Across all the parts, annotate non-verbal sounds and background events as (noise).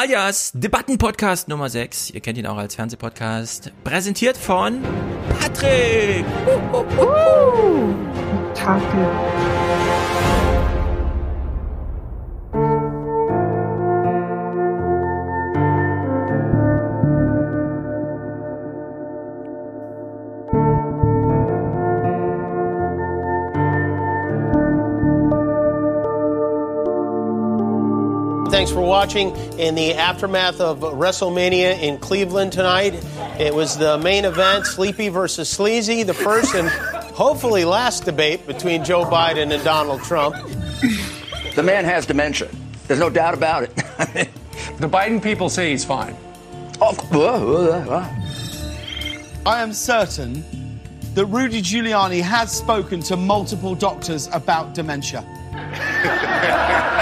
alias Debattenpodcast Nummer 6. Ihr kennt ihn auch als Fernsehpodcast. Präsentiert von Patrick. Uh, Tage. Thanks for watching. In the aftermath of WrestleMania in Cleveland tonight, it was the main event Sleepy versus Sleazy, the first and (laughs) hopefully last debate between Joe Biden and Donald Trump. The man has dementia. There's no doubt about it. (laughs) the Biden people say he's fine. Oh, I am certain that Rudy Giuliani has spoken to multiple doctors about dementia. (laughs)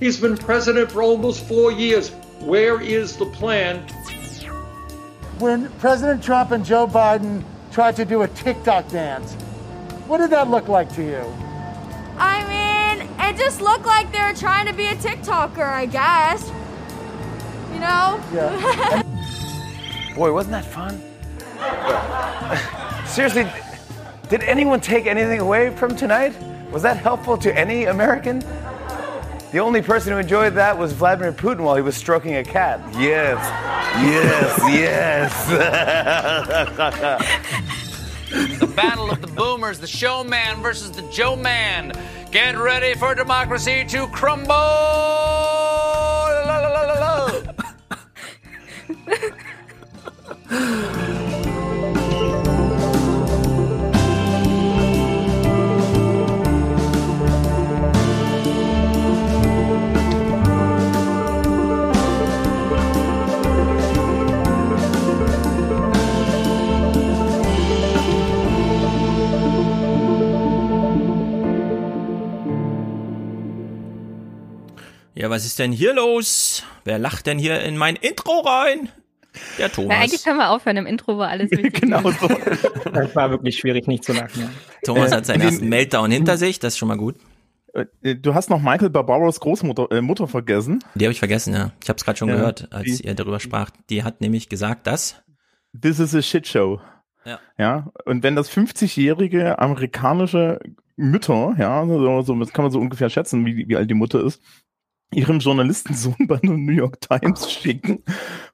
He's been president for almost four years. Where is the plan? When President Trump and Joe Biden tried to do a TikTok dance, what did that look like to you? I mean, it just looked like they were trying to be a TikToker, I guess. You know? Yeah. (laughs) Boy, wasn't that fun? Seriously, did anyone take anything away from tonight? Was that helpful to any American? The only person who enjoyed that was Vladimir Putin while he was stroking a cat. Yes, yes, (laughs) yes. the battle of the boomers, the showman versus the Joe man. Get ready for democracy to crumble. La, la, la, (laughs) Ja, was ist denn hier los? Wer lacht denn hier in mein Intro rein? Der Thomas. Na, eigentlich können wir aufhören. Im Intro war alles (laughs) richtig. genau so. Das war wirklich schwierig, nicht zu lachen. Ja. Thomas äh, hat seinen ersten Meltdown hinter sich. Das ist schon mal gut. Äh, du hast noch Michael Barbaros Großmutter äh, Mutter vergessen. Die habe ich vergessen, ja. Ich habe es gerade schon ja, gehört, als die, ihr darüber sprach. Die hat nämlich gesagt, dass This is a shit show. Ja. ja. Und wenn das 50-jährige amerikanische Mütter, ja, so, so, das kann man so ungefähr schätzen, wie, wie alt die Mutter ist, ihrem Journalistensohn bei der New York Times schicken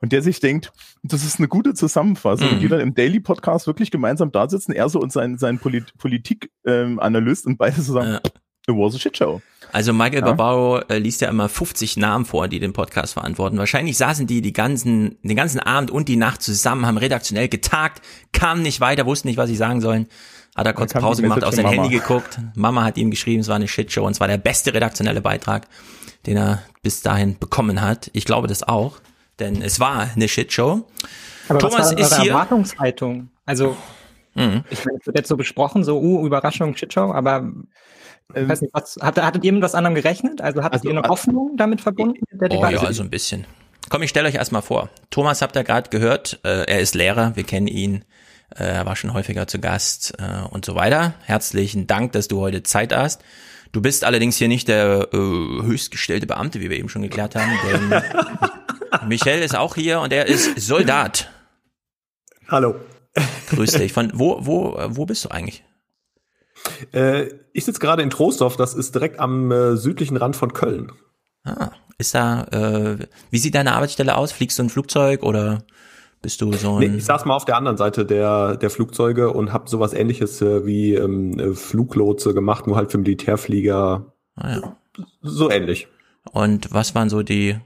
und der sich denkt, das ist eine gute Zusammenfassung mhm. und die dann im Daily Podcast wirklich gemeinsam da sitzen, er so und sein, sein Polit Politik-Analyst ähm, und beide so sagen, ja. it was a shit show. Also Michael ja. Barbaro äh, liest ja immer 50 Namen vor, die den Podcast verantworten. Wahrscheinlich saßen die die ganzen, den ganzen Abend und die Nacht zusammen, haben redaktionell getagt, kamen nicht weiter, wussten nicht, was sie sagen sollen. Hat er kurz Pause gemacht, auf sein Handy geguckt. Mama hat ihm geschrieben, es war eine Shitshow und es war der beste redaktionelle Beitrag den er bis dahin bekommen hat. Ich glaube das auch, denn es war eine Shitshow. Aber Thomas was war ist hier. Erwartungshaltung. Also, mhm. ich meine, es wird jetzt so besprochen, so, uh, Überraschung, Shitshow, aber ich weiß nicht, was, hattet, hattet ihr mit was anderem gerechnet? Also hattet also, ihr eine Hoffnung damit verbunden? Oh ja, also ein bisschen. Komm, ich stelle euch erstmal vor. Thomas habt ihr gerade gehört, äh, er ist Lehrer, wir kennen ihn, äh, er war schon häufiger zu Gast äh, und so weiter. Herzlichen Dank, dass du heute Zeit hast. Du bist allerdings hier nicht der äh, höchstgestellte Beamte, wie wir eben schon geklärt haben, denn (laughs) Michel ist auch hier und er ist Soldat. Hallo. Grüß dich. Von wo, wo, wo bist du eigentlich? Äh, ich sitze gerade in Troisdorf, das ist direkt am äh, südlichen Rand von Köln. Ah, ist da, äh, wie sieht deine Arbeitsstelle aus? Fliegst du ein Flugzeug oder? Bist du so ein. Nee, ich saß mal auf der anderen Seite der, der Flugzeuge und habe sowas ähnliches äh, wie ähm, äh, Fluglotse gemacht, nur halt für Militärflieger. Ah, ja. So ähnlich. Und was waren so die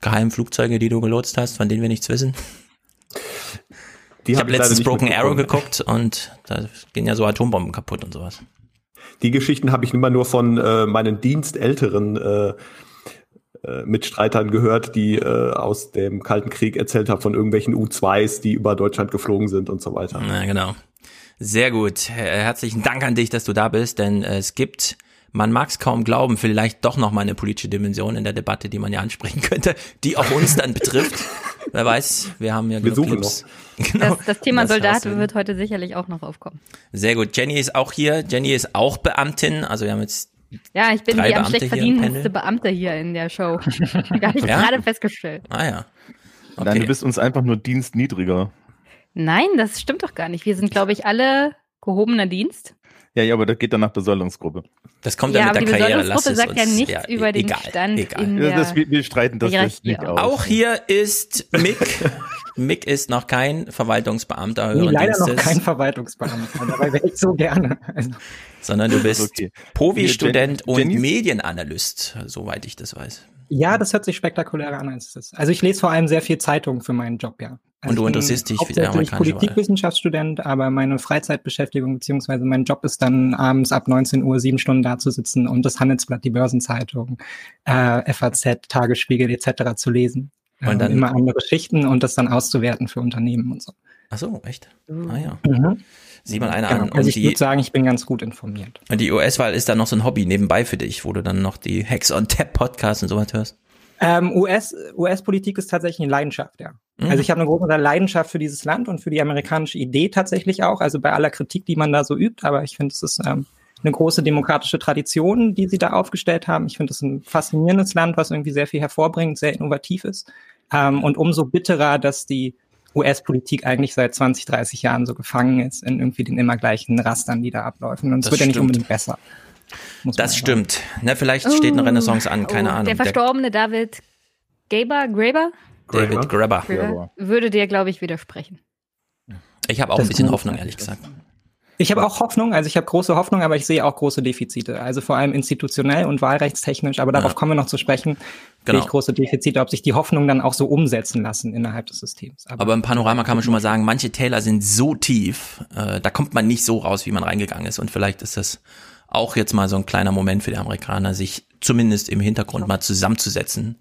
geheimen Flugzeuge, die du gelotst hast, von denen wir nichts wissen? Die ich habe hab letztens Broken Arrow geguckt und da gehen ja so Atombomben kaputt und sowas. Die Geschichten habe ich immer nur von äh, meinen Dienstälteren äh, äh, Mitstreitern gehört, die äh, aus dem Kalten Krieg erzählt haben von irgendwelchen U-2s, die über Deutschland geflogen sind und so weiter. Ja, genau. Sehr gut. Herzlichen Dank an dich, dass du da bist, denn äh, es gibt man mag es kaum glauben, vielleicht doch noch mal eine politische Dimension in der Debatte, die man ja ansprechen (laughs) könnte, die auch uns dann betrifft. (laughs) Wer weiß, wir haben ja wir genug Clips. (laughs) Genau. Das, das Thema das Soldat wird heute sicherlich auch noch aufkommen. Sehr gut. Jenny ist auch hier. Jenny ist auch Beamtin. Also wir haben jetzt Ja, ich bin die am Beamte schlecht verdienendste? Beamte hier in der Show. (laughs) Habe ich Ja? gerade festgestellt. Ah ja. Nein, du bist uns einfach nur dienstniedriger. Nein, das stimmt doch gar nicht. Wir sind, glaube ich, alle gehobener Dienst. Ja, ja, aber das geht dann nach Besoldungsgruppe. Das kommt ja, dann aber mit die der Karriere. Lass Besoldungsgruppe es sagt ja nichts ja, über den egal, Stand egal. in Ja, das, wir, wir streiten das nicht aus. Auch hier ist Mick. (laughs) Mick ist noch kein Verwaltungsbeamter Nee, leider noch Dienstes, kein Verwaltungsbeamter. Dabei wäre ich so gerne. Also, (laughs) sondern du bist Okay. Povi-Student und Medienanalyst, soweit ich das weiß. ja, das hört sich spektakulärer an als es ist. Also ich lese vor allem sehr viel Zeitung für meinen Job, ja. Also Und du interessierst dich für die hauptsächlich amerikanische. Politikwissenschaftsstudent, aber meine Freizeitbeschäftigung beziehungsweise mein Job ist dann abends ab 19 Uhr sieben Stunden da zu sitzen und das Handelsblatt, die Börsenzeitung, äh, FAZ, Tagesspiegel etc. zu lesen. Und dann- immer andere Schichten und das dann auszuwerten für Unternehmen und so. Ach so, echt? Ah ja. Mhm. Sieh mal einer Genau. an. Also ich die, würde sagen, ich bin ganz gut informiert. und die US-Wahl ist dann noch so ein Hobby nebenbei für dich, wo du dann noch die Hacks on Tap Podcasts und sowas hörst. Ähm, US, US-Politik ist tatsächlich eine Leidenschaft, ja. Mhm. Also ich habe eine große Leidenschaft für dieses Land und für die amerikanische Idee tatsächlich auch. Also bei aller Kritik, die man da so übt, aber ich finde, es ist ähm, eine große demokratische Tradition, die sie da aufgestellt haben. Ich finde es ein faszinierendes Land, was irgendwie sehr viel hervorbringt, sehr innovativ ist. Ähm, und umso bitterer, dass die US-Politik eigentlich seit 20, 30 Jahren so gefangen ist in irgendwie den immer gleichen Rastern, die da abläufen. Und es Das wird ja nicht stimmt. unbedingt besser. Das stimmt. Na, vielleicht steht eine Oh. Renaissance an, keine oh, Ahnung. Der verstorbene David Gaber, Graeber, David Grabber. Graeber. würde dir, glaube ich, widersprechen. Ich habe auch ein Das bisschen kann Hoffnung, ehrlich gesagt. Ich habe auch Hoffnung, also ich habe große Hoffnung, aber ich sehe auch große Defizite. Also vor allem institutionell und wahlrechtstechnisch, aber darauf Ja. kommen wir noch zu sprechen. Genau. Große Defizite, ob sich die Hoffnung dann auch so umsetzen lassen innerhalb des Systems. Aber im Panorama kann man schon mal sagen, manche Täler sind so tief, äh, da kommt man nicht so raus, wie man reingegangen ist. Und vielleicht ist das auch jetzt mal so ein kleiner Moment für die Amerikaner, sich zumindest im Hintergrund mal zusammenzusetzen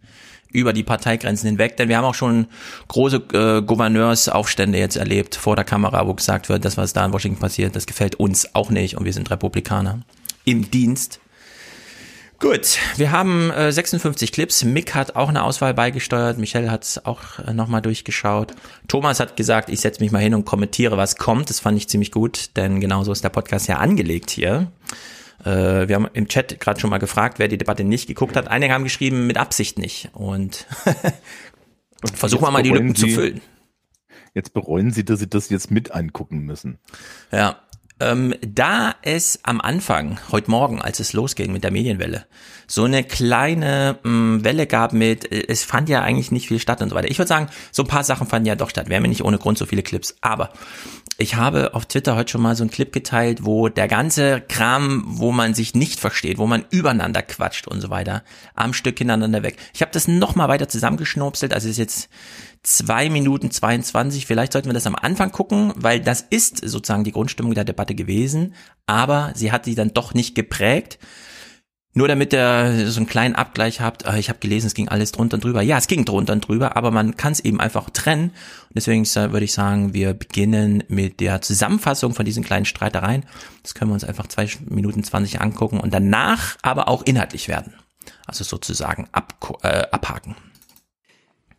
über die Parteigrenzen hinweg. Denn wir haben auch schon große äh, Gouverneursaufstände jetzt erlebt vor der Kamera, wo gesagt wird, das, was da in Washington passiert, das gefällt uns auch nicht und wir sind Republikaner im Dienst. Gut, wir haben äh, 56 Clips. Mick hat auch eine Auswahl beigesteuert. Michelle hat es auch äh, nochmal durchgeschaut. Thomas hat gesagt, ich setze mich mal hin und kommentiere, was kommt. Das fand ich ziemlich gut, denn genauso ist der Podcast ja angelegt hier. Äh, wir haben im Chat gerade schon mal gefragt, wer die Debatte nicht geguckt hat. Einige haben geschrieben, mit Absicht nicht. Und (laughs) versuchen wir mal die Lücken zu füllen. Jetzt bereuen sie, dass sie das jetzt mit angucken müssen. Ja. Ähm, da es am Anfang, heute Morgen, als es losging mit der Medienwelle, so eine kleine mh, Welle gab mit, äh, es fand ja eigentlich nicht viel statt und so weiter. Ich würde sagen, so ein paar Sachen fanden ja doch statt. Wir haben ja nicht ohne Grund so viele Clips. Aber ich habe auf Twitter heute schon mal so einen Clip geteilt, wo der ganze Kram, wo man sich nicht versteht, wo man übereinander quatscht und so weiter, am Stück hintereinander weg. Ich habe das nochmal weiter zusammengeschnurpselt, also ist jetzt zwei Minuten 22. Vielleicht sollten wir das am Anfang gucken, weil das ist sozusagen die Grundstimmung der Debatte gewesen, aber sie hat sie dann doch nicht geprägt. Nur damit ihr so einen kleinen Abgleich habt, äh, ich habe gelesen, es ging alles drunter und drüber. Ja, es ging drunter und drüber, aber man kann es eben einfach trennen. Und deswegen würde ich sagen, wir beginnen mit der Zusammenfassung von diesen kleinen Streitereien. Das können wir uns einfach zwei Minuten 20 angucken und danach aber auch inhaltlich werden. Also sozusagen ab, äh, abhaken.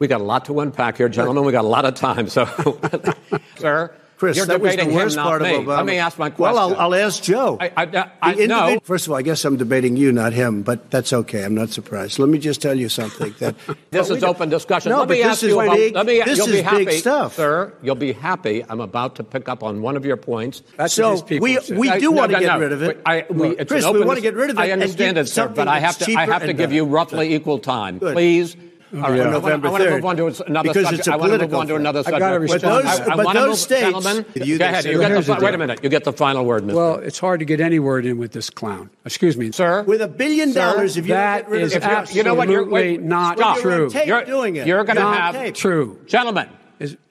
We got a lot to unpack here, gentlemen. We got a lot of time. So, (laughs) sir, Chris, you're that was the debating worst him, part me. of Obama. Let me ask my question. Well, I'll, I'll ask Joe. I, I, I, no. First of all, I guess I'm debating you, not him, but that's okay. I'm not surprised. Let me just tell you something. That (laughs) This is open discussion. No, let but me this ask is you about. big- let me. this you'll is be happy, big stuff. sir. You'll be happy. I'm about to pick up on one of your points. So we we do want to get rid of it. I, we, Chris, we want to get rid of it. I understand it, sir, but I have to. I have to give you roughly equal time, please. All right, On I wanna- November I want to 3rd. move on to another Because subject. it's a I want to move on to another thing. subject. I've gotta But those- I- I but those move- states, gentlemen, you that ahead. You get the, the wait a minute. You get the final word, Mr. Well, it's hard to get any word in with this clown. Excuse me, sir. With a billion Sir, dollars, if you that get rid is of the absolutely You know what? You're wait, not stop. true. You're, doing it. You're going to have. True. gentlemen. Is- (laughs)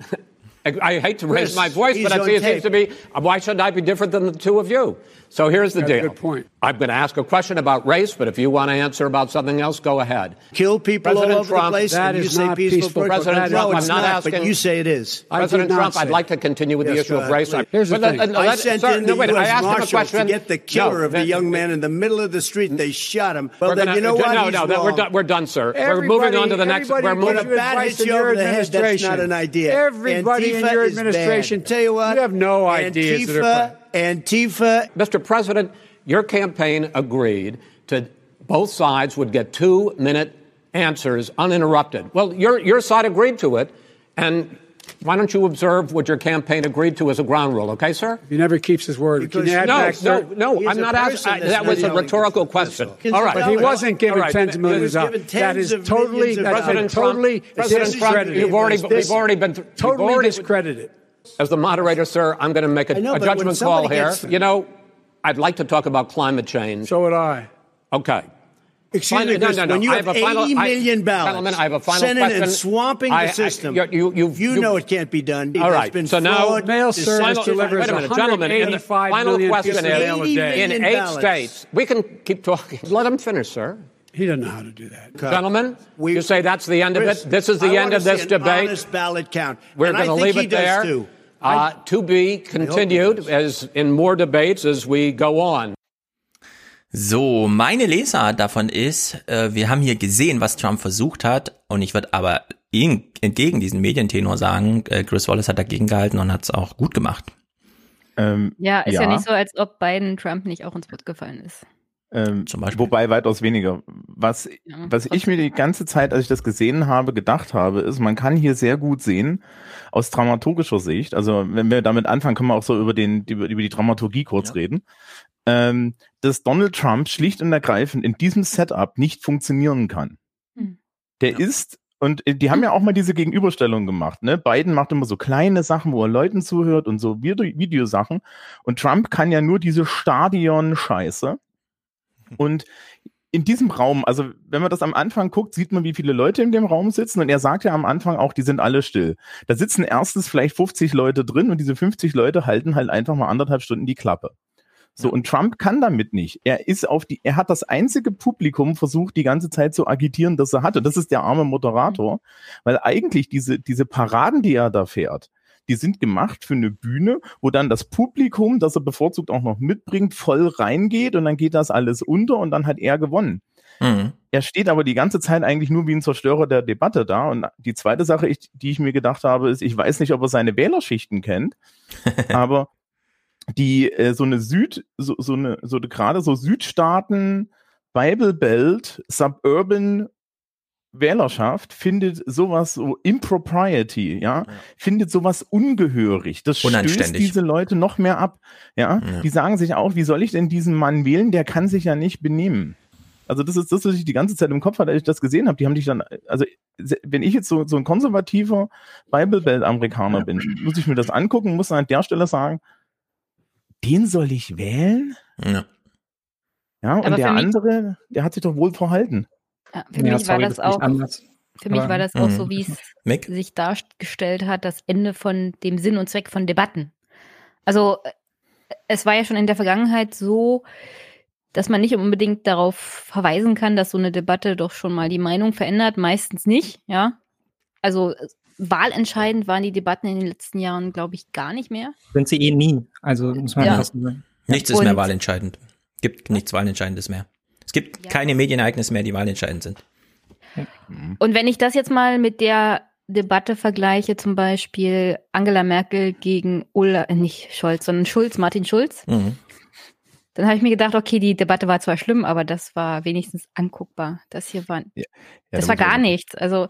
I I hate to raise Chris, my voice, but I on see it seems tape. to be. Why should I be different than the two of you? So here's the That's a deal. good point. I'm going to ask a question about race, but if you want to answer about something else, go ahead. Kill people President all over Trump- the place. That and you say not peaceful. peaceful. protest. President no, Trump, it's I'm not not, but you say it is. President Trump, I'd like to continue with the issue of race. please. Here's the But thing. Uh, let- I sent sir, in no, the wait, I U.S. asked him a question. to get the killer No, of the young man in the middle of the street. They shot him. Well, then gonna- you know what? No, He's no, that, we're done. We're done, sir. we're moving on to the next. everybody We're When moving. a bat hits in you your over the head, that's not an idea. Everybody in your administration. Tell you what, You have no ideas that are Antifa, Antifa, Mr. President, your campaign agreed to both sides would get two minute answers uninterrupted. Well, your, your side agreed to it, and why don't you observe what your campaign agreed to as a ground rule, okay, sir? He never keeps his word. Can you add no, back, no, sir? no, I'm not asking. That was a rhetorical question. All right. But he wasn't given All right. tens of millions of Given dollars. That tens is of totally, millions of that's President Trump- totally President Trump, discredited. you've already, we've already been you've totally already- discredited. As the moderator, sir, I'm going to make a, I know, a judgment call here. gets- You know, I'd like to talk about climate change. So would I. Okay. Excuse me, Final- no, Chris, no, no. when you I have a final, 80 I- million ballots gentlemen, I have a final sent in question. and swamping I- the I- system, you, you, you, you know it can't be done. All There's right. been so now, fraud, Mail service Final- delivers wait a minute, gentlemen. In the final question pieces of mail is: day. in eight ballots. states, we can keep talking. Let him finish, sir. He doesn't know how to do that. Gentlemen, you say that's the end Chris, of it. This is the I end of this debate. honest ballot count. We're going to leave it there. too. Uh, to be continued as in more debates as we go on. So, meine Lesart davon ist, äh, wir haben hier gesehen, was Trump versucht hat, und ich würde aber ihn entgegen diesen Medientenor sagen, äh, Chris Wallace hat dagegen gehalten und hat es auch gut gemacht. Ähm, Ja, ist ja. nicht so, als ob Biden Trump nicht auch ins Wort gefallen ist. Ähm, wobei weitaus weniger. Was, was ich mir die ganze Zeit, als ich das gesehen habe, gedacht habe, ist, man kann hier sehr gut sehen, aus dramaturgischer Sicht, also wenn wir damit anfangen, können wir auch so über, den, über, über die Dramaturgie kurz reden, ähm, dass Donald Trump schlicht und ergreifend in diesem Setup nicht funktionieren kann. Hm. Der ist und äh, die haben ja auch mal diese Gegenüberstellung gemacht. Ne? Biden macht immer so kleine Sachen, wo er Leuten zuhört und so Video Videosachen. Und Trump kann ja nur diese Stadion-Scheiße. Und in diesem Raum, also wenn man das am Anfang guckt, sieht man, wie viele Leute in dem Raum sitzen. Und er sagt ja am Anfang auch, die sind alle still. Da sitzen erstens vielleicht 50 Leute drin und diese 50 Leute halten halt einfach mal anderthalb Stunden die Klappe. So, und Trump kann damit nicht. Er ist auf die, er hat das einzige Publikum versucht, die ganze Zeit zu agitieren, das er hatte. Das ist der arme Moderator. Weil eigentlich diese, diese Paraden, die er da fährt, die sind gemacht für eine Bühne, wo dann das Publikum, das er bevorzugt auch noch mitbringt, voll reingeht und dann geht das alles unter und dann hat er gewonnen. Mhm. Er steht aber die ganze Zeit eigentlich nur wie ein Zerstörer der Debatte da. Und die zweite Sache, ich, die ich mir gedacht habe, ist, ich weiß nicht, ob er seine Wählerschichten kennt, (laughs) aber die äh, so eine Süd, so, so eine, so gerade so Südstaaten, Bible Belt, Suburban Wählerschaft findet sowas so Impropriety, ja, findet sowas ungehörig. Das stößt diese Leute noch mehr ab, ja? Ja. Die sagen sich auch, wie soll ich denn diesen Mann wählen? Der kann sich ja nicht benehmen. Also das ist das, was ich die ganze Zeit im Kopf hatte, als ich das gesehen habe. Die haben dich dann, also wenn ich jetzt so, so ein konservativer Bible Belt Amerikaner bin, muss ich mir das angucken, muss dann an der Stelle sagen, den soll ich wählen? Ja. Ja, und Aber der andere, der hat sich doch wohl verhalten. Ja, für mich war das auch. Für mich war das auch Mhm. so, wie es Mick? sich dargestellt hat, das Ende von dem Sinn und Zweck von Debatten. Also äh, es war ja schon in der Vergangenheit so, dass man nicht unbedingt darauf verweisen kann, dass so eine Debatte doch schon mal die Meinung verändert, meistens nicht, ja. Also wahlentscheidend waren die Debatten in den letzten Jahren, glaube ich, gar nicht mehr. Sind sie eh nie. Also muss man Ja. fast sagen. Nichts ist mehr Und- wahlentscheidend. Gibt nichts Wahlentscheidendes mehr. Es gibt keine Medienereignisse mehr, die wahlentscheidend sind. Und wenn ich das jetzt mal mit der Debatte vergleiche, zum Beispiel Angela Merkel gegen Ulla, äh, nicht Scholz, sondern Schulz, Martin Schulz, Mhm. dann habe ich mir gedacht, okay, die Debatte war zwar schlimm, aber das war wenigstens anguckbar. Das hier war, das da war muss man- gar nichts. Also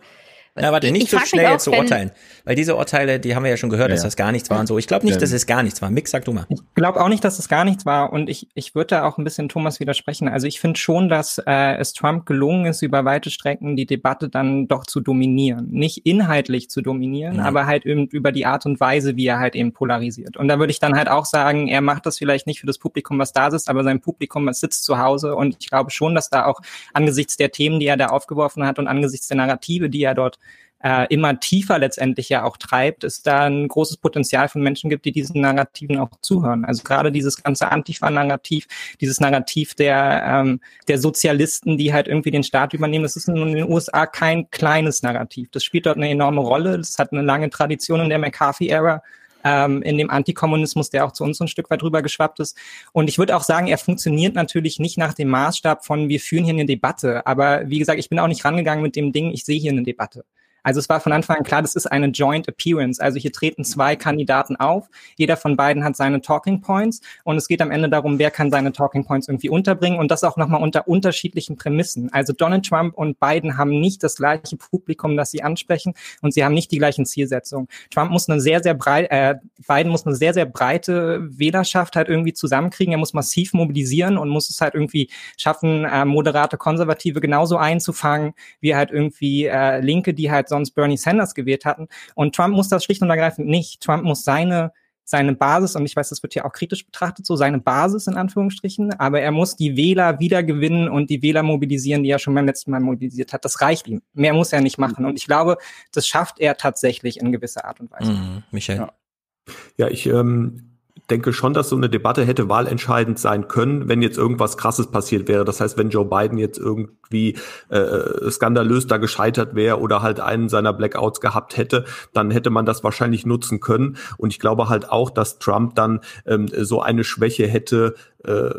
Na, warte, ich- nicht ich so schnell auch, zu urteilen. Weil diese Urteile, die haben wir ja schon gehört, Ja, dass das gar nichts war und so. Ich glaube nicht, Ja. dass es gar nichts war. Mick, sag du mal. Ich glaube auch nicht, dass es gar nichts war. Und ich, ich würde da auch ein bisschen Thomas widersprechen. Also ich finde schon, dass äh, es Trump gelungen ist, über weite Strecken die Debatte dann doch zu dominieren. Nicht inhaltlich zu dominieren, Ja. aber halt eben über die Art und Weise, wie er halt eben polarisiert. Und da würde ich dann halt auch sagen, er macht das vielleicht nicht für das Publikum, was da sitzt, aber sein Publikum, was sitzt zu Hause. Und ich glaube schon, dass da auch angesichts der Themen, die er da aufgeworfen hat und angesichts der Narrative, die er dort äh, immer tiefer letztendlich ja auch treibt, es da ein großes Potenzial von Menschen gibt, die diesen Narrativen auch zuhören. Also gerade dieses ganze Antifa-Narrativ, dieses Narrativ der, ähm, der Sozialisten, die halt irgendwie den Staat übernehmen, das ist in den USA kein kleines Narrativ. Das spielt dort eine enorme Rolle. Das hat eine lange Tradition in der McCarthy-Ära ähm, in dem Antikommunismus, der auch zu uns so ein Stück weit rüber geschwappt ist. Und ich würde auch sagen, er funktioniert natürlich nicht nach dem Maßstab von, wir führen hier eine Debatte. Aber wie gesagt, ich bin auch nicht rangegangen mit dem Ding, ich sehe hier eine Debatte. Also es war von Anfang an klar, das ist eine Joint Appearance. Also hier treten zwei Kandidaten auf. Jeder von beiden hat seine Talking Points und es geht am Ende darum, wer kann seine Talking Points irgendwie unterbringen und das auch nochmal unter unterschiedlichen Prämissen. Also Donald Trump und Biden haben nicht das gleiche Publikum, das sie ansprechen und sie haben nicht die gleichen Zielsetzungen. Trump muss eine sehr, sehr breit, äh, Biden muss eine sehr, sehr breite Wählerschaft halt irgendwie zusammenkriegen. Er muss massiv mobilisieren und muss es halt irgendwie schaffen, äh, moderate Konservative genauso einzufangen, wie halt irgendwie äh, Linke, die halt sonst Bernie Sanders gewählt hatten. Und Trump muss das schlicht und ergreifend nicht. Trump muss seine seine Basis, und ich weiß, das wird ja auch kritisch betrachtet, so seine Basis in Anführungsstrichen, aber er muss die Wähler wiedergewinnen und die Wähler mobilisieren, die er schon beim letzten Mal mobilisiert hat. Das reicht ihm. Mehr muss er nicht machen. Und ich glaube, das schafft er tatsächlich in gewisser Art und Weise. Mhm, Michael. Ja, ja ich ähm, denke schon, dass so eine Debatte hätte wahlentscheidend sein können, wenn jetzt irgendwas Krasses passiert wäre. Das heißt, wenn Joe Biden jetzt irgendwie äh, skandalös da gescheitert wäre oder halt einen seiner Blackouts gehabt hätte, dann hätte man das wahrscheinlich nutzen können. Und ich glaube halt auch, dass Trump dann ähm, so eine Schwäche hätte äh,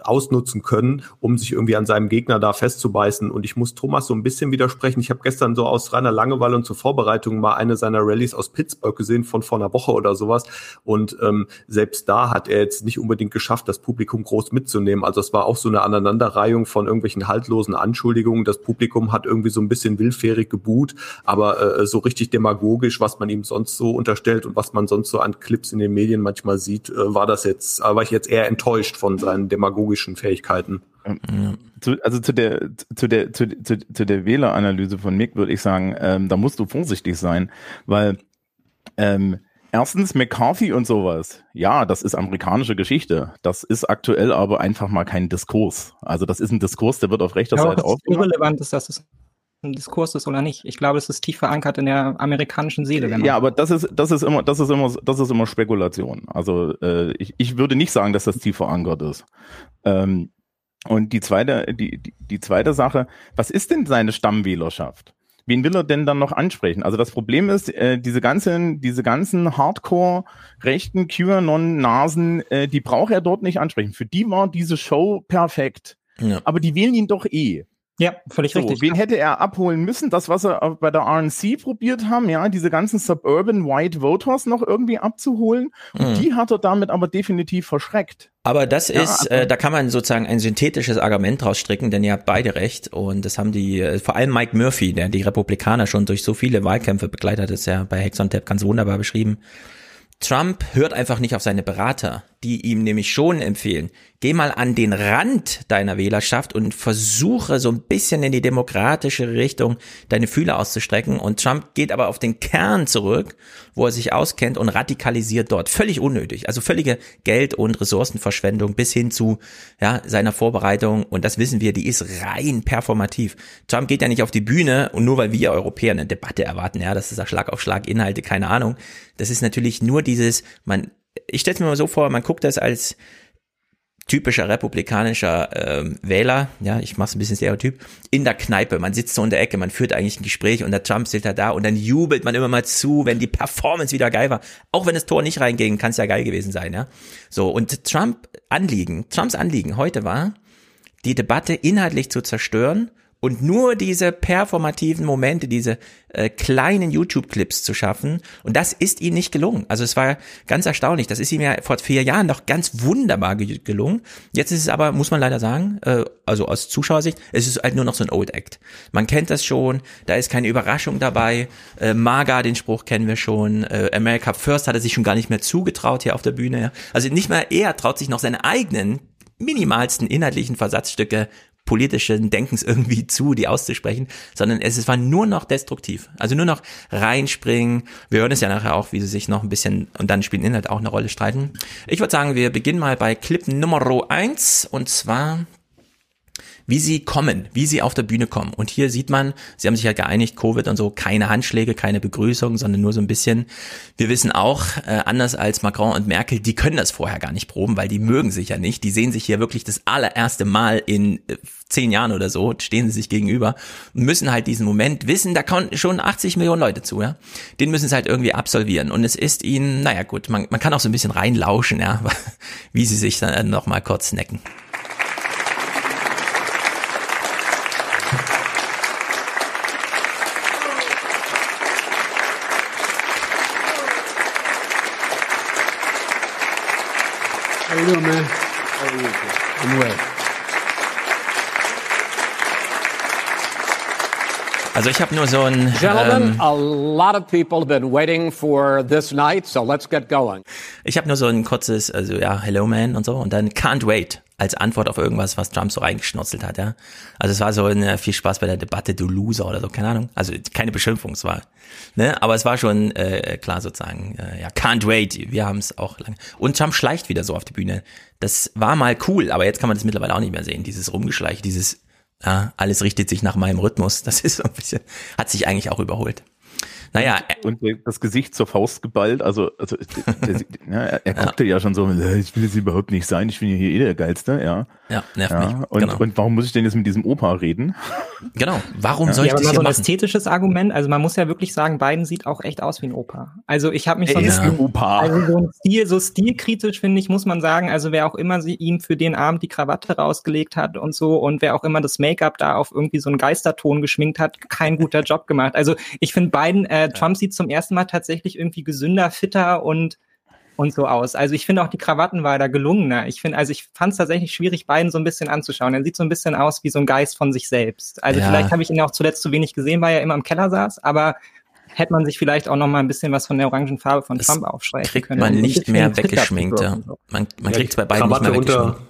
ausnutzen können, um sich irgendwie an seinem Gegner da festzubeißen. Und ich muss Thomas so ein bisschen widersprechen. Ich habe gestern so aus reiner Langeweile und zur Vorbereitung mal eine seiner Rallyes aus Pittsburgh gesehen von vor einer Woche oder sowas. Und ähm, selbst da hat er jetzt nicht unbedingt geschafft, das Publikum groß mitzunehmen. Also es war auch so eine Aneinanderreihung von irgendwelchen haltlosen Anschuldigungen. Das Publikum hat irgendwie so ein bisschen willfährig gebuht, aber äh, so richtig demagogisch, was man ihm sonst so unterstellt und was man sonst so an Clips in den Medien manchmal sieht, äh, war das jetzt, äh, war ich jetzt eher enttäuscht von seinen demagogischen Fähigkeiten. Zu, also zu der, zu der, zu, zu, zu der Wähleranalyse von Mick würde ich sagen, ähm, da musst du vorsichtig sein, weil ähm, erstens McCarthy und sowas, ja, das ist amerikanische Geschichte. Das ist aktuell aber einfach mal kein Diskurs. Also das ist ein Diskurs, der wird auf rechter ja, Seite aufgemacht. Irrelevant ist, dass es ein Diskurs ist oder nicht. Ich glaube, es ist tief verankert in der amerikanischen Seele. Ja, aber das ist, das ist immer, das ist immer, das ist immer Spekulation. Also äh, ich, ich würde nicht sagen, dass das tief verankert ist. Ähm, und die zweite, die, die, die zweite Sache, was ist denn seine Stammwählerschaft? Wen will er denn dann noch ansprechen? Also das Problem ist, äh, diese ganzen, diese ganzen Hardcore rechten QAnon-Nasen, äh, die braucht er dort nicht ansprechen. Für die war diese Show perfekt. Ja. Aber die wählen ihn doch eh. Ja, völlig so, richtig. Wen hätte er abholen müssen? Das, was er bei der RNC probiert haben, ja, diese ganzen Suburban White Voters noch irgendwie abzuholen. Und mhm. die hat er damit aber definitiv verschreckt. Aber das ja, ist, äh, da kann man sozusagen ein synthetisches Argument draus stricken, denn ihr habt beide recht. Und das haben die, äh, vor allem Mike Murphy, der die Republikaner schon durch so viele Wahlkämpfe begleitet hat, ist ja bei Hex on Tap ganz wunderbar beschrieben. Trump hört einfach nicht auf seine Berater, die ihm nämlich schon empfehlen, geh mal an den Rand deiner Wählerschaft und versuche so ein bisschen in die demokratische Richtung deine Fühler auszustrecken. Und Trump geht aber auf den Kern zurück, wo er sich auskennt und radikalisiert dort. Völlig unnötig. Also völlige Geld- und Ressourcenverschwendung bis hin zu ja, seiner Vorbereitung. Und das wissen wir, die ist rein performativ. Trump geht ja nicht auf die Bühne und nur weil wir Europäer eine Debatte erwarten, ja, das ist ja Schlag auf Schlag Inhalte, keine Ahnung. Das ist natürlich nur dieses, man, ich stelle mir mal so vor, man guckt das als typischer republikanischer ähm, Wähler, ja, ich mache es ein bisschen Stereotyp, in der Kneipe, man sitzt so in der Ecke, man führt eigentlich ein Gespräch und der Trump sitzt da da und dann jubelt man immer mal zu, wenn die Performance wieder geil war. Auch wenn das Tor nicht reinging, kann es ja geil gewesen sein, ja. So, und Trump Anliegen, Trumps Anliegen heute war, die Debatte inhaltlich zu zerstören und nur diese performativen Momente, diese äh, kleinen YouTube-Clips zu schaffen. Und das ist ihm nicht gelungen. Also es war ganz erstaunlich. Das ist ihm ja vor vier Jahren noch ganz wunderbar ge gelungen. Jetzt ist es aber, muss man leider sagen, äh, also aus Zuschauersicht, es ist halt nur noch so ein Old Act. Man kennt das schon, da ist keine Überraschung dabei. Äh, Maga, den Spruch kennen wir schon. Äh, America First hat er sich schon gar nicht mehr zugetraut hier auf der Bühne. Also nicht mal er traut sich noch seine eigenen minimalsten inhaltlichen Versatzstücke politischen Denkens irgendwie (laughs) zu, die auszusprechen, sondern es, es war nur noch destruktiv. Also nur noch reinspringen. Wir hören es ja nachher auch, wie sie sich noch ein bisschen, und dann spielen Inhalt auch eine Rolle streiten. Ich würde sagen, wir beginnen mal bei Clip Nummer eins und zwar wie sie kommen, wie sie auf der Bühne kommen. Und hier sieht man, sie haben sich ja geeinigt, Covid und so, keine Handschläge, keine Begrüßung, sondern nur so ein bisschen. Wir wissen auch, äh, anders als Macron und Merkel, die können das vorher gar nicht proben, weil die mögen sich ja nicht. Die sehen sich hier wirklich das allererste Mal in äh, zehn Jahren oder so, stehen sie sich gegenüber müssen halt diesen Moment wissen, da kommen schon 80 Millionen Leute zu, ja. Den müssen sie halt irgendwie absolvieren. Und es ist ihnen, naja gut, man, man kann auch so ein bisschen reinlauschen, ja, (laughs) wie sie sich dann nochmal kurz necken. I'm well. Also ich habe nur so ein Gentlemen, ähm, a lot of people have been waiting for this night, so let's get going. ich habe nur so ein kurzes, also ja, Hello Man und so und dann Can't Wait als Antwort auf irgendwas, was Trump so reingeschnotzelt hat, ja. Also es war so eine viel Spaß bei der Debatte, du Loser oder so, keine Ahnung. Also keine Beschimpfung, es war, ne, aber es war schon äh, klar sozusagen, äh, ja, Can't Wait. Wir haben es auch lange. Und Trump schleicht wieder so auf die Bühne. Das war mal cool, aber jetzt kann man das mittlerweile auch nicht mehr sehen, dieses Rumgeschleich, dieses ja, alles richtet sich nach meinem Rhythmus. Das ist so ein bisschen, hat sich eigentlich auch überholt. Naja. Und das Gesicht zur Faust geballt, also, also der, der, ja, er, er guckte ja. ja schon so, äh, ich will jetzt überhaupt nicht sein, ich bin hier eh der Geilste, ja. Ja, nervt ja, mich. Und, genau. und warum muss ich denn jetzt mit diesem Opa reden? Genau, warum Ja. soll ich ja, aber das mal hier so ein machen? ästhetisches Argument. Also man muss ja wirklich sagen, Biden sieht auch echt aus wie ein Opa. Also ich habe mich Er so ein ist ein Opa. also so ein Stil, so stilkritisch finde ich, muss man sagen. Also wer auch immer sie ihm für den Abend die Krawatte rausgelegt hat und so und wer auch immer das Make-up da auf irgendwie so einen Geisterton geschminkt hat, kein guter Job gemacht. Also ich finde Biden, äh, Trump sieht zum ersten Mal tatsächlich irgendwie gesünder, fitter und und so aus. Also ich finde auch die Krawattenwahl da gelungener. Ich finde, also ich fand es tatsächlich schwierig, Biden so ein bisschen anzuschauen. Er sieht so ein bisschen aus wie so ein Geist von sich selbst. Also Ja. vielleicht habe ich ihn auch zuletzt zu wenig gesehen, weil er immer im Keller saß, aber hätte man sich vielleicht auch noch mal ein bisschen was von der orangen Farbe von Das Trump aufschreiben Kriegt können. man nicht mehr weggeschminkt, so. Man, man Ja, kriegt es bei beiden nicht mehr Krawatte unter- weggeschminkt.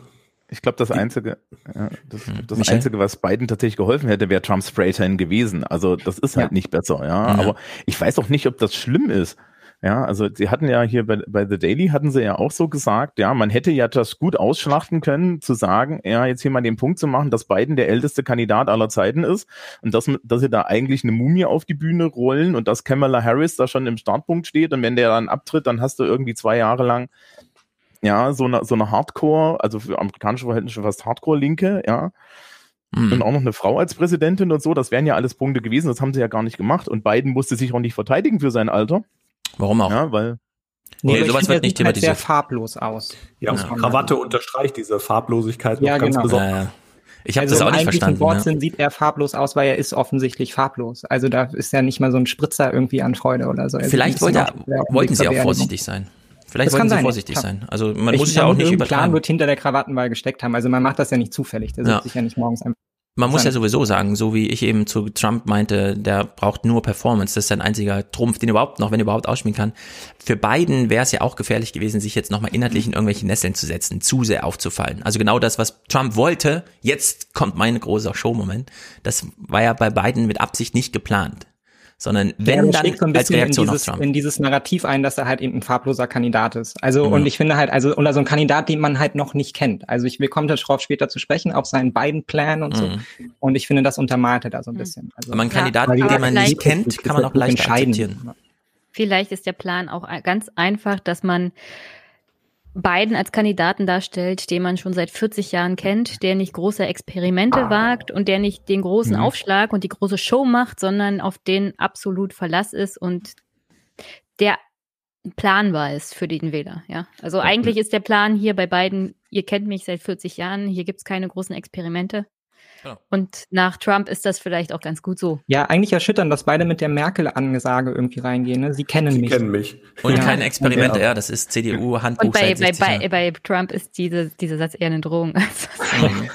Ich glaube, das Einzige, ja, das, das Michel? Einzige, was Biden tatsächlich geholfen hätte, wäre Trump Spraytan gewesen. Also das ist halt Ja. nicht besser, ja. Ja. Aber ich weiß auch nicht, ob das schlimm ist. Ja, also sie hatten ja hier bei, bei The Daily hatten sie ja auch so gesagt, ja, man hätte ja das gut ausschlachten können, zu sagen, ja, jetzt hier mal den Punkt zu machen, dass Biden der älteste Kandidat aller Zeiten ist und dass, dass sie da eigentlich eine Mumie auf die Bühne rollen und dass Kamala Harris da schon im Startpunkt steht und wenn der dann abtritt, dann hast du irgendwie zwei Jahre lang ja, so eine, so eine Hardcore, also für amerikanische Verhältnisse fast Hardcore-Linke, ja. Hm. Und auch noch eine Frau als Präsidentin und so, das wären ja alles Punkte gewesen, das haben sie ja gar nicht gemacht. Und Biden musste sich auch nicht verteidigen für sein Alter. Warum auch? Ja, weil. Nee, ich sowas wird er nicht sieht halt sehr thematisiert. farblos aus. Ja, man Krawatte unterstreicht diese Farblosigkeit noch Ja, ganz genau. besonders. Ja, ja. Ich habe also das auch im nicht verstanden. ne? Ja. Wortsinn sieht er farblos aus, weil er ist offensichtlich farblos. Also da ist ja nicht mal so ein Spritzer irgendwie an Freude oder so. Er sieht Vielleicht wollte, wollten sie auch vorsichtig sein. Vielleicht Das wollten kann sie sein, vorsichtig ja. sein. Also man Ich muss es ja auch nicht irgendein Plan übertreiben. wird hinter der Krawattenwahl gesteckt haben. Also man macht das ja nicht zufällig. Der Ja. sitzt sich ja nicht morgens einfach. Man muss ja sowieso sagen, so wie ich eben zu Trump meinte, der braucht nur Performance. Das ist sein einziger Trumpf, den er überhaupt noch, wenn er überhaupt ausspielen kann. Für Biden wäre es ja auch gefährlich gewesen, sich jetzt nochmal inhaltlich in irgendwelche Nesseln zu setzen, zu sehr aufzufallen. Also genau das, was Trump wollte, jetzt kommt mein großer Showmoment. Das war ja bei Biden mit Absicht nicht geplant. Sondern Ja, wenn der dann so ein als bisschen in Reaktion auf dieses, Trump. in dieses Narrativ ein, dass er halt eben ein farbloser Kandidat ist. Also, Ja. und ich finde halt, also, oder so ein Kandidat, den man halt noch nicht kennt. Also, ich, wir kommen darauf später zu sprechen, auf seinen beiden Plan und so. Mhm. Und ich finde, das untermalt er da so ein bisschen. Also, Aber einen Kandidaten, weil die den man nicht kennt, kann man auch gut leicht entscheiden. akzeptieren. Vielleicht ist der Plan auch ein- ganz einfach, dass man Biden als Kandidaten darstellt, den man schon seit 40 Jahren kennt, der nicht große Experimente wagt und der nicht den großen Mhm. Aufschlag und die große Show macht, sondern auf den absolut Verlass ist und der planbar ist für den Wähler. Ja, also eigentlich ist der Plan hier bei Biden, ihr kennt mich seit 40 Jahren, hier gibt's keine großen Experimente. Genau. Und nach Trump ist das vielleicht auch ganz gut so. Ja, eigentlich erschütternd, dass beide mit der Merkel-Angesage irgendwie reingehen. Ne? Sie kennen Sie mich. kennen mich. Und Ja. keine Experimente, Ja. das ist CDU-Handbuch Und bei, bei, 60 bei, bei Trump ist diese, dieser Satz eher eine Drohung.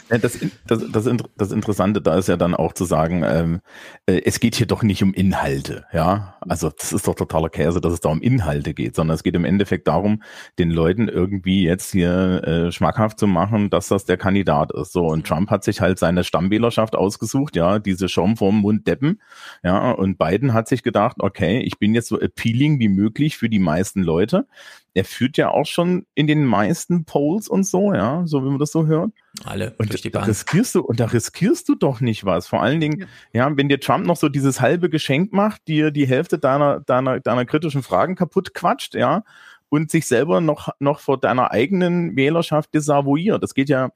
Ja, das, das, das, das Interessante da ist ja dann auch zu sagen, ähm, äh, es geht hier doch nicht um Inhalte, ja. Also das ist doch totaler Käse, dass es da um Inhalte geht, sondern es geht im Endeffekt darum, den Leuten irgendwie jetzt hier äh, schmackhaft zu machen, dass das der Kandidat ist. So und Trump hat sich halt seine Stammwählerschaft ausgesucht, ja, diese Schaum vorm Mund Deppen, ja. Und Biden hat sich gedacht, okay, ich bin jetzt so appealing wie möglich für die meisten Leute. Er führt ja auch schon in den meisten Polls und so, ja, so wie man das so hört. Alle Und durch die da Bahn. riskierst du, und da riskierst du doch nicht was. Vor allen Dingen, ja, wenn dir Trump noch so dieses halbe Geschenk macht, dir die Hälfte deiner, deiner, deiner kritischen Fragen kaputt quatscht, ja, und sich selber noch, noch vor deiner eigenen Wählerschaft desavouiert. Das geht ja,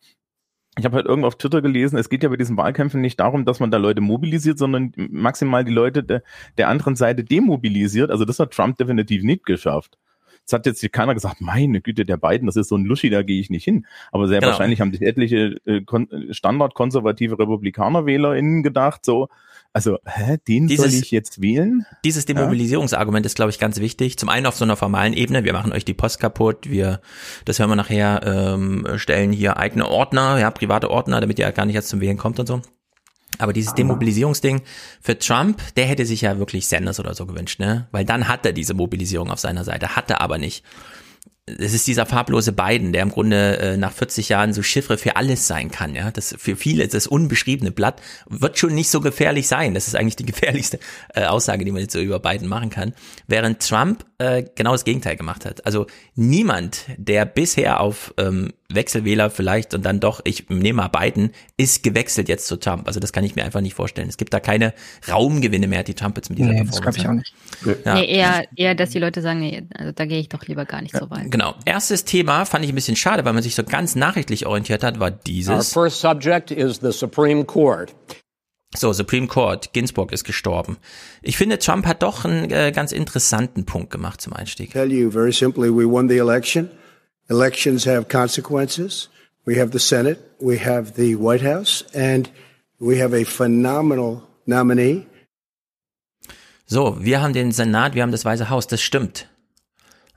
ich habe halt irgendwo auf Twitter gelesen, es geht ja bei diesen Wahlkämpfen nicht darum, dass man da Leute mobilisiert, sondern maximal die Leute der, der anderen Seite demobilisiert. Also das hat Trump definitiv nicht geschafft. Es hat jetzt hier keiner gesagt, meine Güte, der Biden, das ist so ein Luschi, da gehe ich nicht hin. Aber sehr Genau. wahrscheinlich haben sich etliche äh, kon standardkonservative RepublikanerwählerInnen gedacht, so, Also, hä, den Dieses- soll ich jetzt wählen? Dieses Demobilisierungsargument ist, glaube ich, ganz wichtig. Zum einen auf so einer formalen Ebene, wir machen euch die Post kaputt, wir, das hören wir nachher, ähm, stellen hier eigene Ordner, ja, private Ordner, damit ihr gar nicht erst zum Wählen kommt und so. Aber dieses Demobilisierungsding für Trump, der hätte sich ja wirklich Sanders oder so gewünscht, ne? Weil dann hat er diese Mobilisierung auf seiner Seite, hat er aber nicht. Es ist dieser farblose Biden, der im Grunde äh, nach 40 Jahren so Chiffre für alles sein kann, ja. Das für viele das unbeschriebene Blatt wird schon nicht so gefährlich sein. Das ist eigentlich die (laughs) gefährlichste äh, Aussage, die man jetzt so über Biden machen kann. Während Trump äh, genau das Gegenteil gemacht hat. Also niemand, der bisher auf ähm, Wechselwähler vielleicht und dann doch, ich nehme mal Biden, ist gewechselt jetzt zu Trump. Also das kann ich mir einfach nicht vorstellen. Es gibt da keine Raumgewinne mehr, die Trump jetzt mit dieser Nee, das Performance glaube ich auch nicht. Ja. Nee, eher, eher, dass die Leute sagen, nee, also da gehe ich doch lieber gar nicht so weit. Genau. Erstes Thema fand ich ein bisschen schade, weil man sich so ganz nachrichtlich orientiert hat, war Our dieses. first subject is the Supreme Court. So, Supreme Court, Ginsburg ist gestorben. Ich finde, Trump hat doch einen äh, ganz interessanten Punkt gemacht zum Einstieg. tell you very simply we won the election. Elections have consequences. We have the Senate, we have the White House, and we have a phenomenal nominee. So, wir haben den Senat, wir haben das Weiße Haus, das stimmt.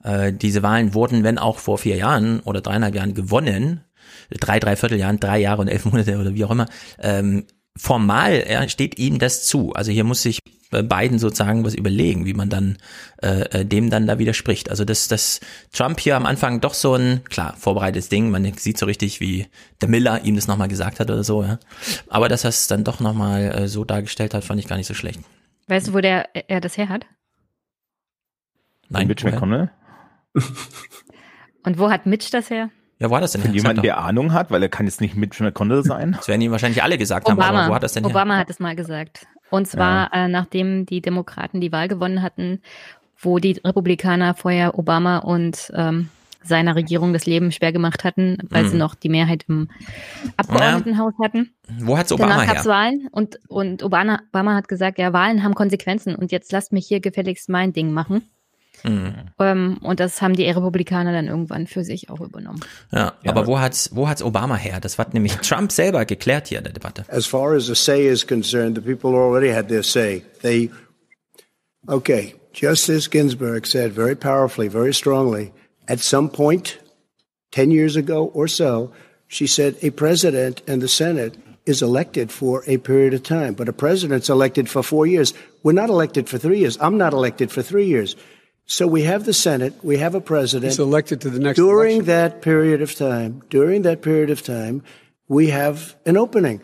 Äh, diese Wahlen wurden, wenn auch vor vier Jahren oder dreieinhalb Jahren gewonnen, drei, drei Vierteljahren, drei Jahre und elf Monate oder wie auch immer, ähm, formal ja, steht ihm das zu. Also hier muss sich äh, Biden sozusagen was überlegen, wie man dann äh, äh, dem dann da widerspricht. Also dass dass Trump hier am Anfang doch so ein klar vorbereitetes Ding, man sieht so richtig, wie der Miller ihm das nochmal gesagt hat oder so, ja. Aber dass er es dann doch nochmal äh, so dargestellt hat, fand ich gar nicht so schlecht. Weißt du, wo der er das her hat? Nein, Mitch? McConnell? Und wo hat Mitch das her? Ja, wo hat das denn her? jemandem, Sag der Ahnung hat, weil er kann jetzt nicht Mitch McConnell sein. Das werden ihm wahrscheinlich alle gesagt haben, Obama. aber wo hat das denn Obama her? hat es mal gesagt. Und zwar, äh, nachdem die Demokraten die Wahl gewonnen hatten, wo die Republikaner vorher Obama und ähm, seiner Regierung das Leben schwer gemacht hatten, weil Mhm. sie noch die Mehrheit im Abgeordnetenhaus hatten. Wo hat's Obama Danach gab es her? Wahlen und, und Obama, Obama hat gesagt, ja, Wahlen haben Konsequenzen und jetzt lasst mich hier gefälligst mein Ding machen. Hm. Ähm, und das haben die Republikaner dann irgendwann für sich auch übernommen. Ja, aber wo hat's, wo hat's Obama her? Das hat nämlich Trump selber geklärt hier in der Debatte. As far as the say is concerned, the people already had their say. They, okay, Justice Ginsburg said very powerfully, very strongly, at some point, 10 years ago or so, she said a president and the Senate is elected for a period of time, but a president's elected for four years. We're not elected for three years. I'm not elected for three years. So we have the Senate, we have a president. He's elected to the next during election. that period of time, during that period of time, we have an opening.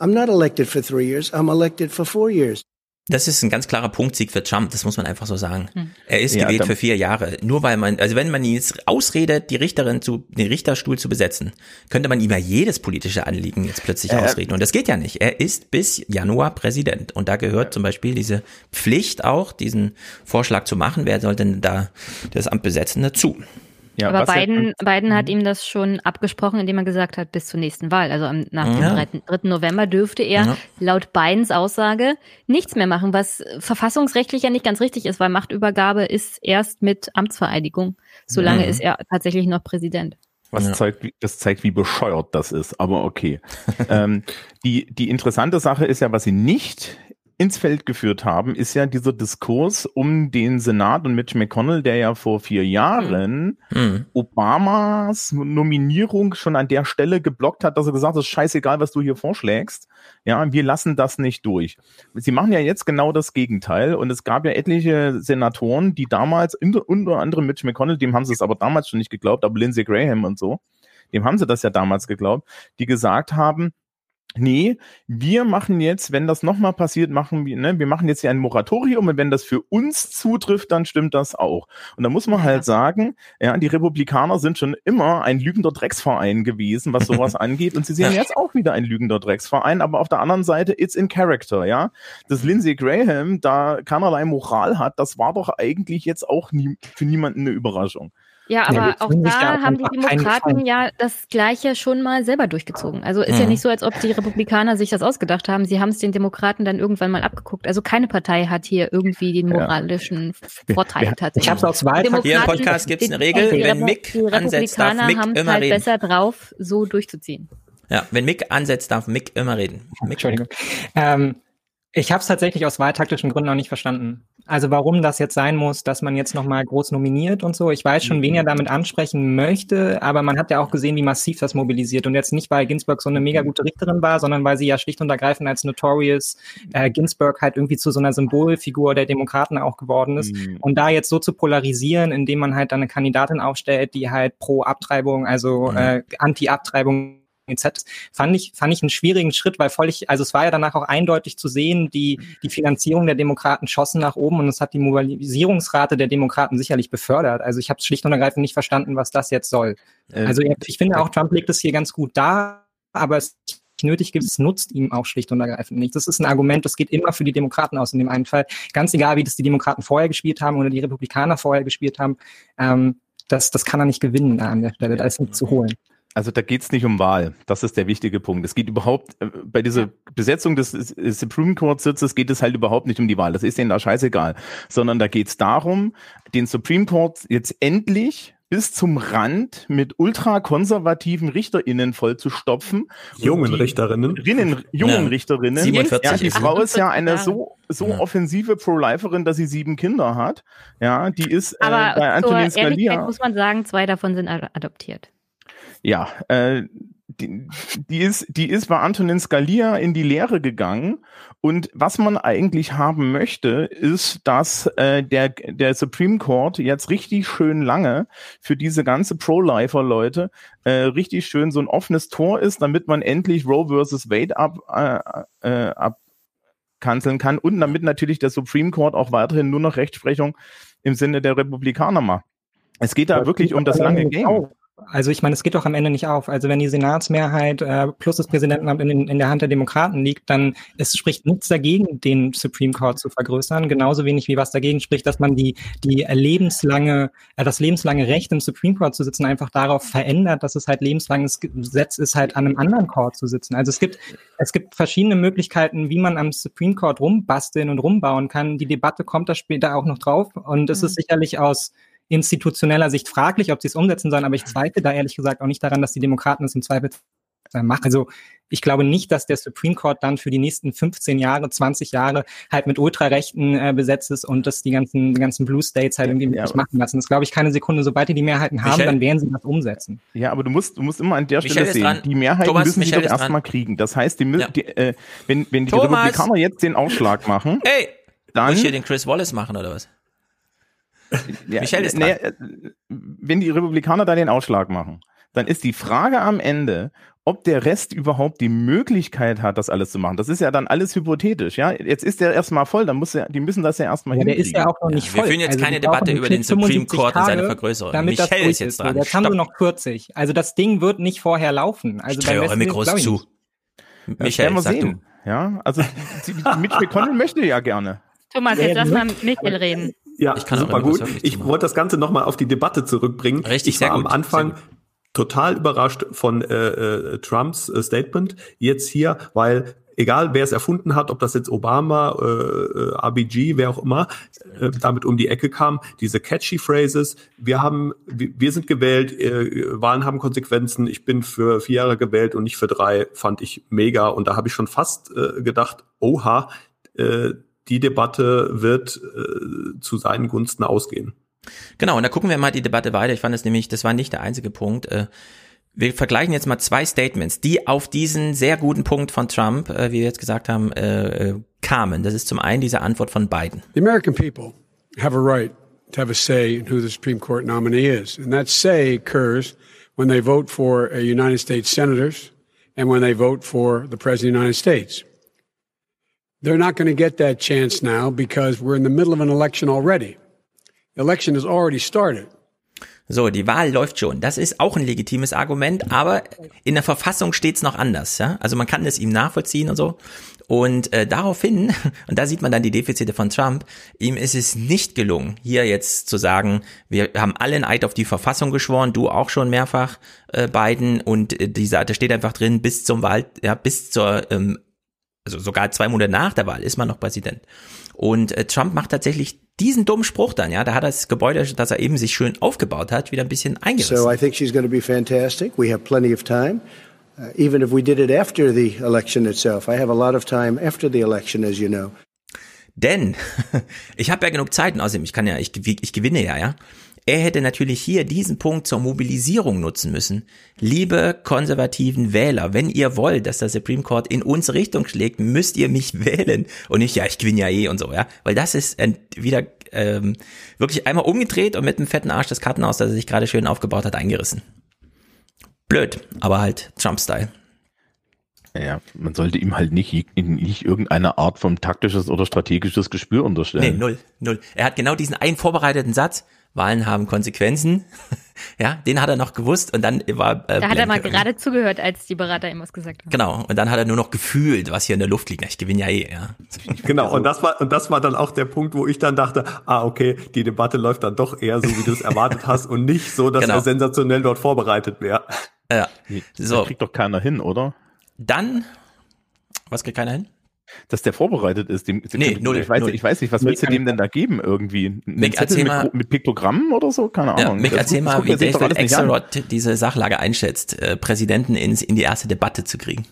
I'm not elected for three years. I'm elected for four years. Das ist ein ganz klarer Punktsieg für Trump, das muss man einfach so sagen. Hm. Er ist Ja, gewählt für vier Jahre. Nur weil man, also wenn man ihn jetzt ausredet, die Richterin zu, den Richterstuhl zu besetzen, könnte man ihm ja jedes politische Anliegen jetzt plötzlich Äh, ausreden. Und das geht ja nicht. Er ist bis Januar Präsident. Und da gehört zum Beispiel diese Pflicht auch, diesen Vorschlag zu machen. Wer soll denn da das Amt besetzen dazu? Ja, Aber was er- Biden, Biden hat ihm das schon abgesprochen, indem er gesagt hat, bis zur nächsten Wahl, also am, nach dem Ja. 3. 3. November dürfte er Ja. laut Bidens Aussage nichts mehr machen, was verfassungsrechtlich ja nicht ganz richtig ist, weil Machtübergabe ist erst mit Amtsvereidigung. Solange Mhm. ist er tatsächlich noch Präsident. Was Ja. zeigt, das zeigt, wie bescheuert das ist, aber okay. (laughs) ähm, die, die interessante Sache ist ja, was sie nicht ins Feld geführt haben, ist ja dieser Diskurs um den Senat und Mitch McConnell, der ja vor vier Jahren Hm. Obamas Nominierung schon an der Stelle geblockt hat, dass er gesagt hat, es ist scheißegal, was du hier vorschlägst. Ja, wir lassen das nicht durch. Sie machen ja jetzt genau das Gegenteil und es gab ja etliche Senatoren, die damals, unter, unter anderem Mitch McConnell, dem haben sie es aber damals schon nicht geglaubt, aber Lindsey Graham und so, dem haben sie das ja damals geglaubt, die gesagt haben, nee, wir machen jetzt, wenn das nochmal passiert, machen wir, ne, wir machen jetzt hier ein Moratorium und wenn das für uns zutrifft, dann stimmt das auch. Und da muss man halt sagen, ja, die Republikaner sind schon immer ein lügender Drecksverein gewesen, was sowas (laughs) angeht. Und sie sind jetzt auch wieder ein lügender Drecksverein, aber auf der anderen Seite, it's in character, ja. Dass Lindsey Graham da keinerlei Moral hat, das war doch eigentlich jetzt auch nie, für niemanden eine Überraschung. Ja, Ja, aber wir auch da haben die Demokraten ja das Gleiche schon mal selber durchgezogen. Also ist ja Mhm. nicht so, als ob die Republikaner sich das ausgedacht haben. Sie haben es den Demokraten dann irgendwann mal abgeguckt. Also keine Partei hat hier irgendwie den Ja. moralischen Vorteil wir- tatsächlich. Ich habe es aus Wahltag. Hier im Podcast gibt's eine die- Regel, die wenn Mick die ansetzt, darf Republikaner Mick haben immer halt reden. besser drauf, so durchzuziehen. Ja, wenn Mick ansetzt, darf Mick immer reden. Mick, Entschuldigung. Ähm, Ich habe es tatsächlich aus wahltaktischen Gründen noch nicht verstanden. Also warum das jetzt sein muss, dass man jetzt nochmal groß nominiert und so. Ich weiß schon, wen er damit ansprechen möchte, aber man hat ja auch gesehen, wie massiv das mobilisiert. Und jetzt nicht, weil Ginsburg so eine mega gute Richterin war, sondern weil sie ja schlicht und ergreifend als Notorious äh, Ginsburg halt irgendwie zu so einer Symbolfigur der Demokraten auch geworden ist. Mhm. Und da jetzt so zu polarisieren, indem man halt dann eine Kandidatin aufstellt, die halt pro Abtreibung, also mhm. äh, Anti-Abtreibung etc. fand ich, fand ich einen schwierigen Schritt, weil völlig, also es war ja danach auch eindeutig zu sehen, die, die Finanzierung der Demokraten schossen nach oben und es hat die Mobilisierungsrate der Demokraten sicherlich befördert. Also ich habe es schlicht und ergreifend nicht verstanden, was das jetzt soll. Ähm, also ich finde auch, Trump legt es hier ganz gut da, aber es nötig gibt, es nutzt ihm auch schlicht und ergreifend nicht. Das ist ein Argument, das geht immer für die Demokraten aus in dem einen Fall. Ganz egal, wie das die Demokraten vorher gespielt haben oder die Republikaner vorher gespielt haben. Ähm, das, das kann er nicht gewinnen an der Stelle. Da ist nichts zu holen. Also da geht es nicht um Wahl. Das ist der wichtige Punkt. Es geht überhaupt, äh, bei dieser Besetzung des Supreme Court Sitzes geht es halt überhaupt nicht um die Wahl. Das ist denen da scheißegal. Sondern da geht es darum, den Supreme Court jetzt endlich bis zum Rand mit ultrakonservativen RichterInnen vollzustopfen. Jungen Richterinnen. Rinnen, jungen ja. Richterinnen. 47 ja, die Frau ist ja eine so, so ja. offensive Pro-Liferin, dass sie sieben Kinder hat. Ja, die ist äh, bei Antonin Scalia. muss man sagen, zwei davon sind adoptiert. Ja, äh, die, die, ist, die ist bei Antonin Scalia in die Lehre gegangen. Und was man eigentlich haben möchte, ist, dass äh, der, der Supreme Court jetzt richtig schön lange für diese ganze Pro-Lifer-Leute äh, richtig schön so ein offenes Tor ist, damit man endlich Roe versus Wade ab, äh, äh, abkanzeln kann und damit natürlich der Supreme Court auch weiterhin nur noch Rechtsprechung im Sinne der Republikaner macht. Es geht da das wirklich um das lange Game. Auch. Also ich meine, es geht doch am Ende nicht auf. Also wenn die Senatsmehrheit äh, plus das Präsidentenamt in, in der Hand der Demokraten liegt, dann es spricht nichts dagegen, den Supreme Court zu vergrößern. Genauso wenig wie was dagegen spricht, dass man die die lebenslange äh, das lebenslange Recht im Supreme Court zu sitzen einfach darauf verändert, dass es halt lebenslanges Gesetz ist, halt an einem anderen Court zu sitzen. Also es gibt es gibt verschiedene Möglichkeiten, wie man am Supreme Court rumbasteln und rumbauen kann. Die Debatte kommt da später auch noch drauf und es mhm. ist sicherlich aus institutioneller Sicht fraglich, ob sie es umsetzen sollen, aber ich zweifle da ehrlich gesagt auch nicht daran, dass die Demokraten es im Zweifel machen. Also ich glaube nicht, dass der Supreme Court dann für die nächsten 15 Jahre, 20 Jahre halt mit Ultrarechten äh, besetzt ist und das die ganzen, die ganzen Blue States halt irgendwie ja, machen lassen. Das glaube ich keine Sekunde. Sobald die die Mehrheiten haben, dann werden sie das umsetzen. Ja, aber du musst, du musst immer an der Stelle sehen, dran. die Mehrheiten Thomas, müssen Michael sie doch erstmal kriegen. Das heißt, die, ja. die äh, wenn, wenn die Thomas. Republikaner jetzt den Aufschlag machen, hey, dann... Muss ich hier den Chris Wallace machen oder was? Ja, Michel ist nee, wenn die Republikaner da den Ausschlag machen, dann ist die Frage am Ende, ob der Rest überhaupt die Möglichkeit hat, das alles zu machen. Das ist ja dann alles hypothetisch, ja. Jetzt ist der erstmal voll, dann muss er, die müssen das ja erstmal ja, Der ist ja auch noch nicht voll. Wir führen jetzt also keine Debatte über den Supreme Court und seine Vergrößerung. Damit Michel ist jetzt dran. Jetzt haben wir noch 40. Also das Ding wird nicht vorher laufen. Also ich eure Mikros zu. Michael, sag sehen. du. Ja, also Mitch McConnell möchte ja gerne. Thomas, jetzt lass mal Michael reden. Ja, ich kann super gut. Ich wollte das Ganze nochmal auf die Debatte zurückbringen. Richtig, ich war sehr gut, am Anfang total überrascht von äh, äh, Trumps äh, Statement. Jetzt hier, weil egal wer es erfunden hat, ob das jetzt Obama, äh, äh RBG, wer auch immer, äh, damit um die Ecke kam, diese catchy Phrases, wir haben, wir sind gewählt, äh, Wahlen haben Konsequenzen, ich bin für vier Jahre gewählt und nicht für drei, fand ich mega. Und da habe ich schon fast äh, gedacht, oha, äh, die Debatte wird äh, zu seinen Gunsten ausgehen. Genau, und da gucken wir mal die Debatte weiter. Ich fand es nämlich, das war nicht der einzige Punkt. Äh, wir vergleichen jetzt mal zwei Statements, die auf diesen sehr guten Punkt von Trump, äh, wie wir jetzt gesagt haben, äh, kamen. Das ist zum einen diese Antwort von Biden. The American people have a right to have a say in who the Supreme Court nominee is. And that say occurs when they vote for United States senators and when they vote for the President of the United States. They're not going to get that chance now because we're in the middle of an election already. The election has already started. So, die Wahl läuft schon. Das ist auch ein legitimes Argument, aber in der Verfassung steht's noch anders. Ja? Also man kann es ihm nachvollziehen und so. Und äh, daraufhin, (laughs) und da sieht man dann die Defizite von Trump, ihm ist es nicht gelungen, hier jetzt zu sagen, wir haben alle einen Eid auf die Verfassung geschworen, du auch schon mehrfach, äh, Biden, und äh, dieser, da steht einfach drin, bis zum Wahl, ja, bis zur ähm, also sogar zwei Monate nach der Wahl ist man noch Präsident. Und äh, Trump macht tatsächlich diesen dummen Spruch dann, ja, da hat er das Gebäude, das er eben sich schön aufgebaut hat, wieder ein bisschen eingerissen. So I think she's going to be fantastic. We have plenty of time. uh, even if we did it after the election itself. I have a lot of time after the election, as you know. Denn (laughs) ich habe ja genug Zeit und außerdem, ich kann ja, ich, ich gewinne ja, ja. Er hätte natürlich hier diesen Punkt zur Mobilisierung nutzen müssen. Liebe konservativen Wähler, wenn ihr wollt, dass der Supreme Court in unsere Richtung schlägt, müsst ihr mich (laughs) wählen und nicht, ja, ich gewinne ja eh und so, ja. Weil das ist wieder ähm, wirklich einmal umgedreht und mit einem fetten Arsch das Kartenhaus, das er sich gerade schön aufgebaut hat, eingerissen. Blöd, aber halt Trump-Style. Ja, man sollte ihm halt nicht, nicht irgendeine Art von taktisches oder strategisches Gespür unterstellen. Nee, null, null. Er hat genau diesen einen vorbereiteten Satz, Wahlen haben Konsequenzen. (laughs) ja, den hat er noch gewusst und dann war. Äh, da hat er mal gerade zugehört, als die Berater ihm was gesagt haben. Genau, und dann hat er nur noch gefühlt, was hier in der Luft liegt. Ich gewinne ja eh, ja. (laughs) Genau, und das war und das war dann auch der Punkt, wo ich dann dachte, ah, okay, die Debatte läuft dann doch eher so, wie du es erwartet hast und nicht so, dass genau. er sensationell dort vorbereitet wäre. Ja. So. Das kriegt doch keiner hin, oder? Dann, was kriegt keiner hin? Dass der vorbereitet ist. Dem, nee, null, ich, weiß, null. ich weiß nicht, was willst du dem denn da geben irgendwie? Mick, erzähl mal, mit, mit Piktogrammen oder so? Keine Ahnung. Ja, Mick, erzähl mal, wie David Axelrod diese Sachlage einschätzt, äh, Präsidenten ins, in die erste Debatte zu kriegen.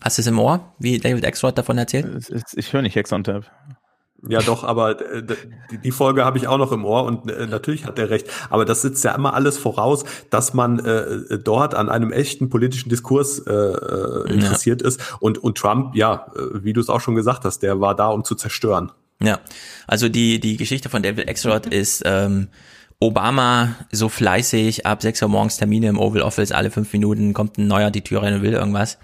Hast du es im Ohr, wie David Axelrod davon erzählt? Ich, ich höre nicht Hex on Tap. Ja, doch, aber äh, die Folge habe ich auch noch im Ohr und äh, natürlich hat er recht. Aber das sitzt ja immer alles voraus, dass man äh, dort an einem echten politischen Diskurs äh, äh interessiert ja. ist. Und, und Trump, ja, wie du es auch schon gesagt hast, der war da, um zu zerstören. Ja, also die, die Geschichte von David Axelrod ist, ähm, Obama so fleißig, ab 6 Uhr morgens Termine im Oval Office, alle fünf Minuten kommt ein neuer die Tür rein und will irgendwas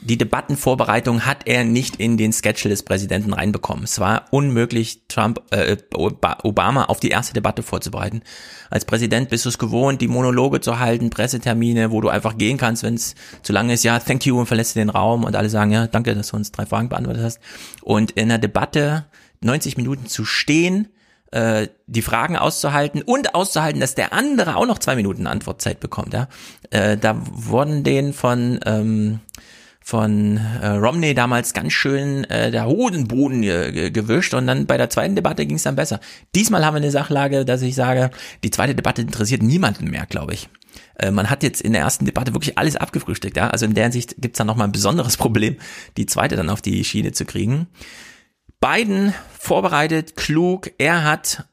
die Debattenvorbereitung hat er nicht in den Schedule des Präsidenten reinbekommen. Es war unmöglich, Trump, äh, Obama auf die erste Debatte vorzubereiten. Als Präsident bist du es gewohnt, die Monologe zu halten, Pressetermine, wo du einfach gehen kannst, wenn es zu lange ist. Ja, thank you und verlässt den Raum und alle sagen, ja, danke, dass du uns drei Fragen beantwortet hast. Und in der Debatte 90 Minuten zu stehen, äh, die Fragen auszuhalten und auszuhalten, dass der andere auch noch zwei Minuten Antwortzeit bekommt. Ja, äh, da wurden den von ähm, von äh, Romney damals ganz schön äh, der Hodenboden ge gewischt und dann bei der zweiten Debatte ging es dann besser. Diesmal haben wir eine Sachlage, dass ich sage, die zweite Debatte interessiert niemanden mehr, glaube ich. Äh, man hat jetzt in der ersten Debatte wirklich alles abgefrühstückt, ja. Also in der Hinsicht gibt's dann nochmal ein besonderes Problem, die zweite dann auf die Schiene zu kriegen. Biden vorbereitet, klug, er hat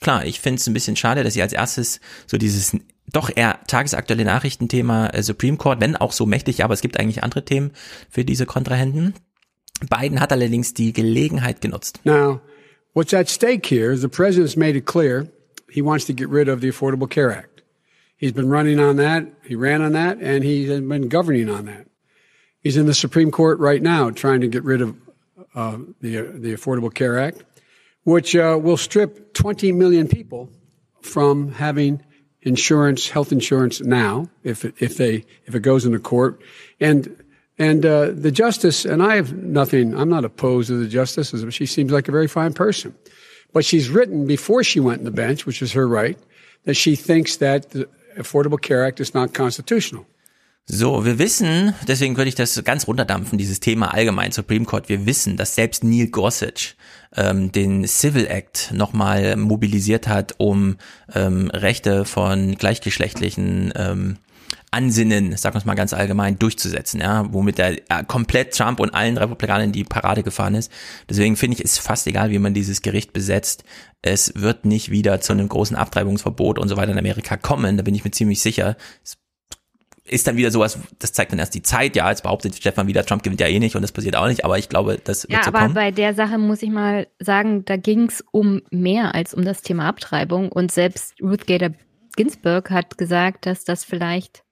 klar, ich finde es ein bisschen schade, dass sie als erstes so dieses doch eher tagesaktuelle Nachrichtenthema äh, Supreme Court, wenn auch so mächtig, aber es gibt eigentlich andere Themen für diese Kontrahenten. Biden hat allerdings die Gelegenheit genutzt. Now, what's at stake here is the president's made it clear he wants to get rid of the Affordable Care Act. He's been running on that, he ran on that, and he's been governing on that. He's in the Supreme Court right now trying to get rid of uh, the, the Affordable Care Act, which uh, will strip 20 million people from having insurance, health insurance now, if it, if they if it goes into court, and and uh, the justice, and I have nothing. I'm not opposed to the justice. She seems like a very fine person, but she's written before she went in the bench, which is her right, that she thinks that the Affordable Care Act is not constitutional. So, wir wissen, deswegen würde ich das ganz runterdampfen, dieses Thema allgemein Supreme Court. Wir wissen, dass selbst Neil Gorsuch ähm, den Civil Act nochmal mobilisiert hat, um ähm, Rechte von gleichgeschlechtlichen ähm, Ansinnen, sagen wir es mal ganz allgemein, durchzusetzen, ja, womit er äh, komplett Trump und allen Republikanern in die Parade gefahren ist. Deswegen finde ich, ist fast egal, wie man dieses Gericht besetzt. Es wird nicht wieder zu einem großen Abtreibungsverbot und so weiter in Amerika kommen, da bin ich mir ziemlich sicher. Es ist dann wieder sowas, das zeigt dann erst die Zeit. Ja, jetzt behauptet Stefan wieder, Trump gewinnt ja eh nicht und das passiert auch nicht, aber ich glaube, das wird ja, so aber kommen. bei der Sache muss ich mal sagen, da ging es um mehr als um das Thema Abtreibung und selbst Ruth Gator Ginsburg hat gesagt, dass das vielleicht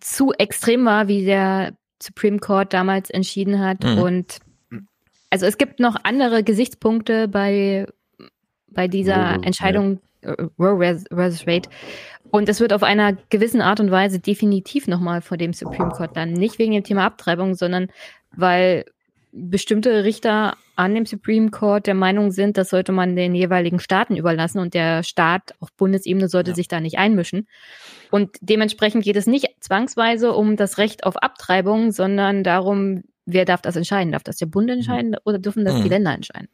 zu extrem war, wie der Supreme Court damals entschieden hat mhm. und also es gibt noch andere Gesichtspunkte bei bei dieser Entscheidung ja. Äh, Roe versus Wade und es wird auf einer gewissen Art und Weise definitiv nochmal vor dem Supreme Court dann. Nicht wegen dem Thema Abtreibung, sondern weil bestimmte Richter an dem Supreme Court der Meinung sind, das sollte man den jeweiligen Staaten überlassen und der Staat auf Bundesebene sollte ja. sich da nicht einmischen. Und dementsprechend geht es nicht zwangsweise um das Recht auf Abtreibung, sondern darum, wer darf das entscheiden? Darf das der Bund entscheiden oder dürfen das mhm. die Länder entscheiden?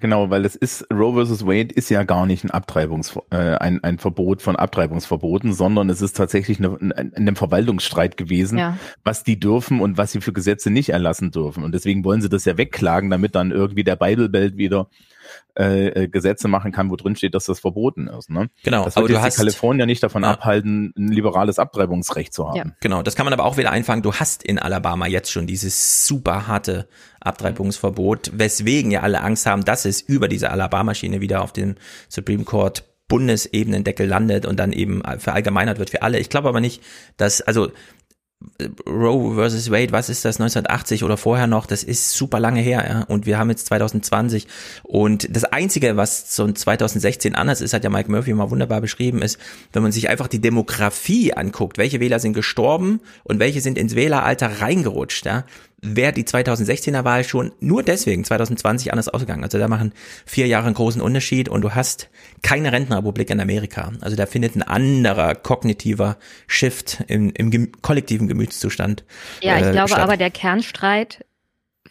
Genau, weil es ist, Roe vs. Wade ist ja gar nicht ein Abtreibungs, äh, ein, ein Verbot von Abtreibungsverboten, sondern es ist tatsächlich eine, ein, ein Verwaltungsstreit gewesen, ja. was die dürfen und was sie für Gesetze nicht erlassen dürfen. Und deswegen wollen sie das ja wegklagen, damit dann irgendwie der Bible Belt wieder äh, äh, Gesetze machen kann, wo drin steht, dass das verboten ist. Ne? Genau. Das wird aber du hast Kalifornien nicht davon ja. abhalten, ein liberales Abtreibungsrecht zu haben. Ja. Genau. Das kann man aber auch wieder einfangen. Du hast in Alabama jetzt schon dieses super harte Abtreibungsverbot, weswegen ja alle Angst haben, dass es über diese Alabama-Schiene wieder auf dem Supreme Court Bundesebenen-Deckel landet und dann eben verallgemeinert wird für alle. Ich glaube aber nicht, dass, also Roe versus Wade, was ist das, 1980 oder vorher noch, das ist super lange her, ja, und wir haben jetzt 2020 und das Einzige, was so 2016 anders ist, hat ja Mike Murphy mal wunderbar beschrieben, ist, wenn man sich einfach die Demografie anguckt, welche Wähler sind gestorben und welche sind ins Wähleralter reingerutscht, ja, wäre die 2016er Wahl schon nur deswegen 2020 anders ausgegangen. Also da machen vier Jahre einen großen Unterschied und du hast keine Rentenrepublik in Amerika. Also da findet ein anderer kognitiver Shift im, im kollektiven Gemütszustand. Ja, ich äh, glaube statt. aber der Kernstreit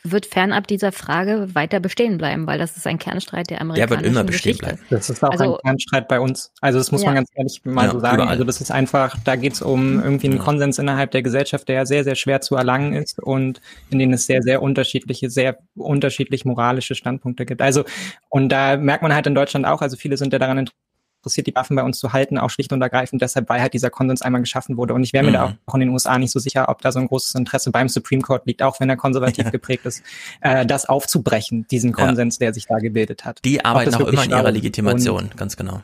wird fernab dieser Frage weiter bestehen bleiben, weil das ist ein Kernstreit der amerikanischen Der wird immer bestehen Geschichte. bleiben. Das ist auch also, ein Kernstreit bei uns. Also das muss ja. man ganz ehrlich mal ja, so sagen. Überall. Also das ist einfach, da geht es um irgendwie einen Konsens innerhalb der Gesellschaft, der sehr, sehr schwer zu erlangen ist und in denen es sehr, sehr unterschiedliche, sehr unterschiedlich moralische Standpunkte gibt. Also und da merkt man halt in Deutschland auch, also viele sind ja daran interessiert, interessiert, die Waffen bei uns zu halten, auch schlicht und ergreifend deshalb, weil halt dieser Konsens einmal geschaffen wurde. Und ich wäre mir mhm. da auch in den USA nicht so sicher, ob da so ein großes Interesse beim Supreme Court liegt, auch wenn er konservativ (laughs) geprägt ist, äh, das aufzubrechen, diesen Konsens, ja. der sich da gebildet hat. Die arbeiten auch immer in ihrer Legitimation, ganz genau.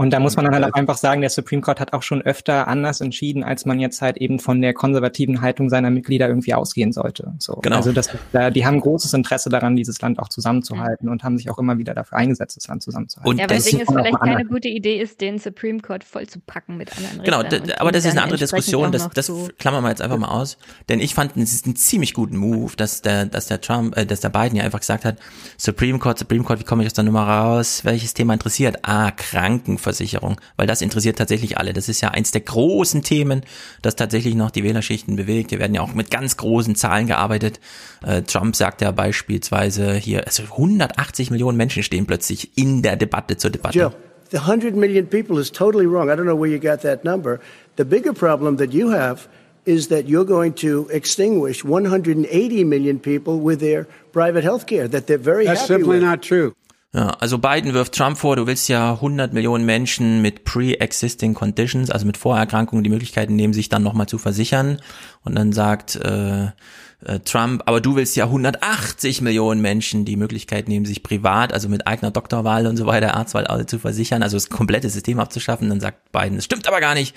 Und da muss man dann halt auch einfach sagen, der Supreme Court hat auch schon öfter anders entschieden, als man jetzt halt eben von der konservativen Haltung seiner Mitglieder irgendwie ausgehen sollte. So. Genau. Also das, die haben großes Interesse daran, dieses Land auch zusammenzuhalten und haben sich auch immer wieder dafür eingesetzt, das Land zusammenzuhalten. Und ja, weswegen es vielleicht keine gute Idee ist, den Supreme Court voll zu packen mit anderen Genau, aber das ist eine andere Diskussion, das, das klammern wir jetzt einfach mal aus. Denn ich fand, es ist ein ziemlich guten Move, dass der, dass der Trump, äh, dass der Biden ja einfach gesagt hat, Supreme Court, Supreme Court, wie komme ich aus der Nummer raus? Welches Thema interessiert? Ah, Kranken Krankenversicherung, weil das interessiert tatsächlich alle. Das ist ja eins der großen Themen, das tatsächlich noch die Wählerschichten bewegt. Wir werden ja auch mit ganz großen Zahlen gearbeitet. Äh, Trump sagt ja beispielsweise hier, also 180 Millionen Menschen stehen plötzlich in der Debatte zur Debatte. Jill, the 100 million people is totally wrong. I don't know where you got that number. The bigger problem that you have is that you're going to extinguish 180 million people with their private health care that they're very That's happy simply with. not true. Ja, also Biden wirft Trump vor, du willst ja 100 Millionen Menschen mit pre-existing conditions, also mit Vorerkrankungen, die Möglichkeiten nehmen, sich dann nochmal zu versichern. Und dann sagt äh, äh, Trump, aber du willst ja 180 Millionen Menschen die Möglichkeit nehmen, sich privat, also mit eigener Doktorwahl und so weiter, Arztwahl zu versichern, also das komplette System abzuschaffen. Dann sagt Biden, das stimmt aber gar nicht.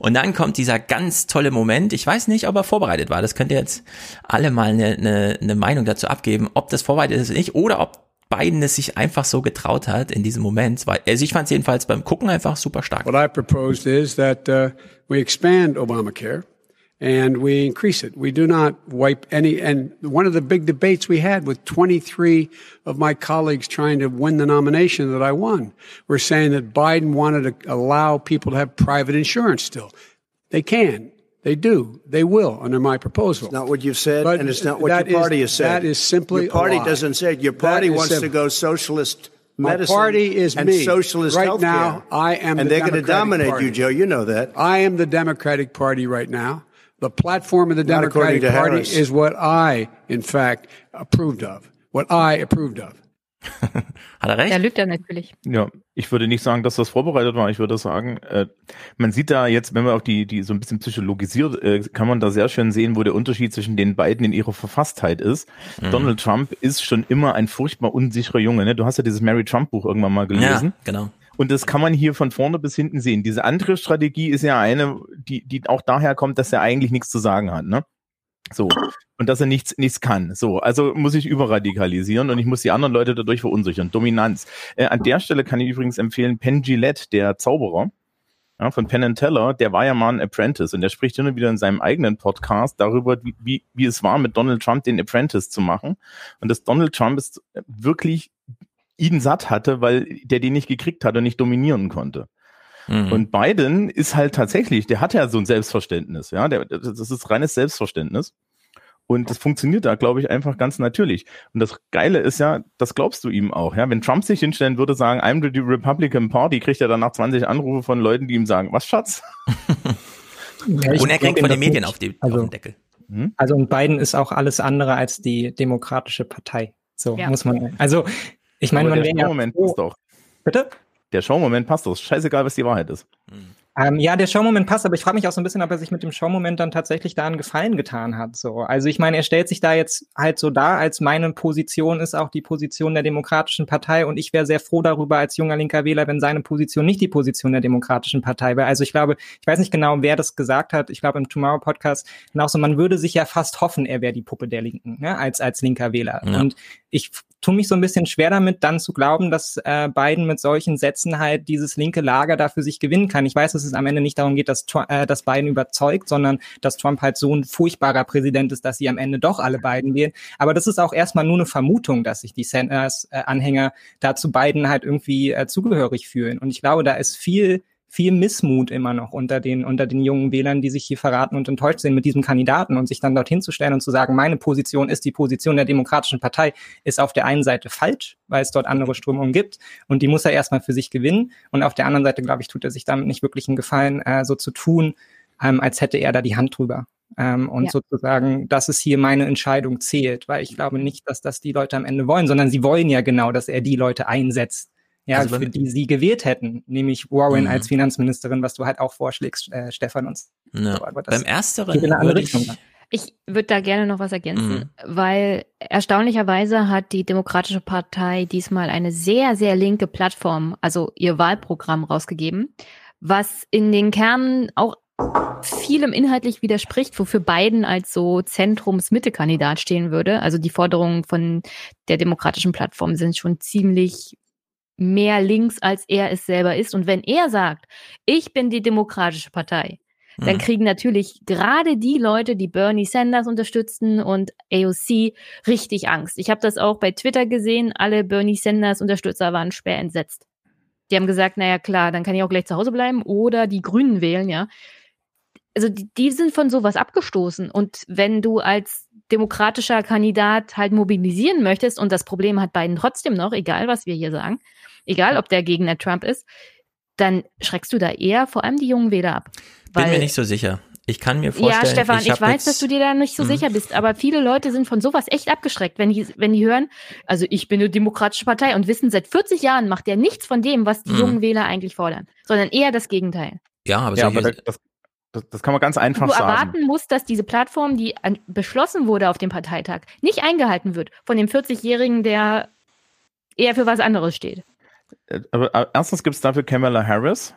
Und dann kommt dieser ganz tolle Moment. Ich weiß nicht, ob er vorbereitet war. Das könnt ihr jetzt alle mal eine, eine, eine Meinung dazu abgeben, ob das vorbereitet ist oder nicht, oder ob Biden es sich einfach so getraut hat in diesem Moment. Also ich fand es jedenfalls beim Gucken einfach super stark. What I proposed is that uh, we expand Obamacare and we increase it. We do not wipe any. And one of the big debates we had with 23 of my colleagues trying to win the nomination that I won were saying that Biden wanted to allow people to have private insurance still. They can. They do. They will under my proposal. It's not what you've said, but and it's not what your party is, has said. That is simply your party doesn't say it. Your party wants to go socialist medicine. My party is and me. socialist right healthcare. now. I am, and the they're going to dominate party. you, Joe. You know that. I am the Democratic Party right now. The platform of the not Democratic Party Harris. is what I, in fact, approved of. What I approved of. (laughs) Hat er recht? Ja, lügt er natürlich. Ja, ich würde nicht sagen, dass das vorbereitet war. Ich würde sagen, äh, man sieht da jetzt, wenn man auch die, die so ein bisschen psychologisiert, äh, kann man da sehr schön sehen, wo der Unterschied zwischen den beiden in ihrer Verfasstheit ist. Mhm. Donald Trump ist schon immer ein furchtbar unsicherer Junge. Ne? Du hast ja dieses Mary Trump Buch irgendwann mal gelesen. Ja, genau. Und das kann man hier von vorne bis hinten sehen. Diese andere Strategie ist ja eine, die, die auch daher kommt, dass er eigentlich nichts zu sagen hat. Ne? So. Und dass er nichts, nichts kann. So. Also muss ich überradikalisieren und ich muss die anderen Leute dadurch verunsichern. Dominanz. Äh, an der Stelle kann ich übrigens empfehlen, Penn Gillette, der Zauberer, ja, von Penn and Teller, der war ja mal ein Apprentice und der spricht immer wieder in seinem eigenen Podcast darüber, wie, wie, es war, mit Donald Trump den Apprentice zu machen. Und dass Donald Trump es wirklich ihn satt hatte, weil der den nicht gekriegt hat und nicht dominieren konnte. Mhm. Und Biden ist halt tatsächlich, der hat ja so ein Selbstverständnis, ja, der, das ist reines Selbstverständnis. Und das funktioniert da, glaube ich, einfach ganz natürlich. Und das Geile ist ja, das glaubst du ihm auch. Ja, wenn Trump sich hinstellen würde, sagen, I'm the Republican Party, kriegt er danach 20 Anrufe von Leuten, die ihm sagen, was Schatz? Ja, und er kriegt von den Medien auf, die, also, auf den Deckel. Hm? Also und Biden ist auch alles andere als die Demokratische Partei. So ja. muss man. Also ich meine, man wäre ja. Moment passt doch. Bitte? Der Showmoment passt doch. Scheißegal, was die Wahrheit ist. Mhm. Ähm, ja, der Showmoment passt, aber ich frage mich auch so ein bisschen, ob er sich mit dem Showmoment dann tatsächlich da einen Gefallen getan hat. So, also ich meine, er stellt sich da jetzt halt so dar, als meine Position ist auch die Position der Demokratischen Partei und ich wäre sehr froh darüber als junger linker Wähler, wenn seine Position nicht die Position der Demokratischen Partei wäre. Also ich glaube, ich weiß nicht genau, wer das gesagt hat. Ich glaube im Tomorrow Podcast auch so, man würde sich ja fast hoffen, er wäre die Puppe der Linken, ne, als als linker Wähler. Ja. Und ich tue mich so ein bisschen schwer damit, dann zu glauben, dass äh, Biden mit solchen Sätzen halt dieses linke Lager dafür sich gewinnen kann. Ich weiß, dass es am Ende nicht darum geht, dass, äh, dass Biden überzeugt, sondern dass Trump halt so ein furchtbarer Präsident ist, dass sie am Ende doch alle Biden wählen. Aber das ist auch erstmal nur eine Vermutung, dass sich die Sanders-Anhänger äh, dazu Biden halt irgendwie äh, zugehörig fühlen. Und ich glaube, da ist viel viel Missmut immer noch unter den, unter den jungen Wählern, die sich hier verraten und enttäuscht sind mit diesem Kandidaten und sich dann dorthin zu stellen und zu sagen, meine Position ist die Position der Demokratischen Partei, ist auf der einen Seite falsch, weil es dort andere Strömungen gibt und die muss er erstmal für sich gewinnen und auf der anderen Seite, glaube ich, tut er sich damit nicht wirklich einen Gefallen, äh, so zu tun, ähm, als hätte er da die Hand drüber. Ähm, und ja. sozusagen, dass es hier meine Entscheidung zählt, weil ich glaube nicht, dass das die Leute am Ende wollen, sondern sie wollen ja genau, dass er die Leute einsetzt, ja, also für die sie gewählt hätten, nämlich Warren mhm. als Finanzministerin, was du halt auch vorschlägst, äh, Stefan uns. Ja. So, Beim ersteren würde ich, ich würde da gerne noch was ergänzen, mhm. weil erstaunlicherweise hat die Demokratische Partei diesmal eine sehr, sehr linke Plattform, also ihr Wahlprogramm rausgegeben, was in den Kernen auch vielem inhaltlich widerspricht, wofür Biden als so Zentrums-Mitte-Kandidat stehen würde. Also die Forderungen von der demokratischen Plattform sind schon ziemlich mehr links, als er es selber ist. Und wenn er sagt, ich bin die Demokratische Partei, mhm. dann kriegen natürlich gerade die Leute, die Bernie Sanders unterstützen und AOC, richtig Angst. Ich habe das auch bei Twitter gesehen. Alle Bernie Sanders-Unterstützer waren schwer entsetzt. Die haben gesagt, naja klar, dann kann ich auch gleich zu Hause bleiben oder die Grünen wählen, ja. Also die, die sind von sowas abgestoßen. Und wenn du als demokratischer Kandidat halt mobilisieren möchtest, und das Problem hat Biden trotzdem noch, egal was wir hier sagen, egal ob der Gegner Trump ist, dann schreckst du da eher vor allem die jungen Wähler ab. Bin mir nicht so sicher. Ich kann mir vorstellen. Ja, Stefan, ich, ich weiß, dass du dir da nicht so mhm. sicher bist, aber viele Leute sind von sowas echt abgeschreckt, wenn die, wenn die hören, also ich bin eine demokratische Partei und wissen, seit 40 Jahren macht der nichts von dem, was die mhm. jungen Wähler eigentlich fordern, sondern eher das Gegenteil. Ja, aber, ja, aber das, das, das, kann man ganz einfach du sagen. Du erwarten musst, dass diese Plattform, die an, beschlossen wurde auf dem Parteitag, nicht eingehalten wird von dem 40-Jährigen, der eher für was anderes steht. Äh, aber äh, erstens gibt es dafür Kamala Harris,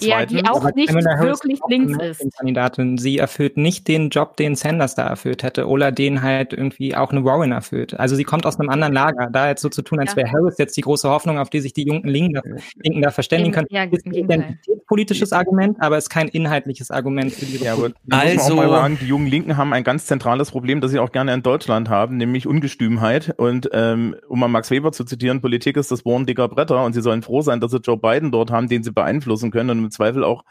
ja, die auch nicht wirklich links ist. Kandidatin. Sie erfüllt nicht den Job, den Sanders da erfüllt hätte, oder den halt irgendwie auch eine Warren erfüllt. Also sie kommt aus einem anderen Lager. Da jetzt so zu tun, als ja. wäre Harris jetzt die große Hoffnung, auf die sich die jungen Linken da, Linken da verständigen können, ja, ist ein identitätspolitisches Argument, aber ist kein inhaltliches Argument für die ja, aber also, muss man auch mal sagen, die jungen Linken haben ein ganz zentrales Problem, das sie auch gerne in Deutschland haben, nämlich Ungestümheit. Und ähm, um mal Max Weber zu zitieren, Politik ist das Bohren dicker Bretter und sie sollen froh sein, dass sie Joe Biden dort haben, den sie beeinflussen können und im Zweifel auch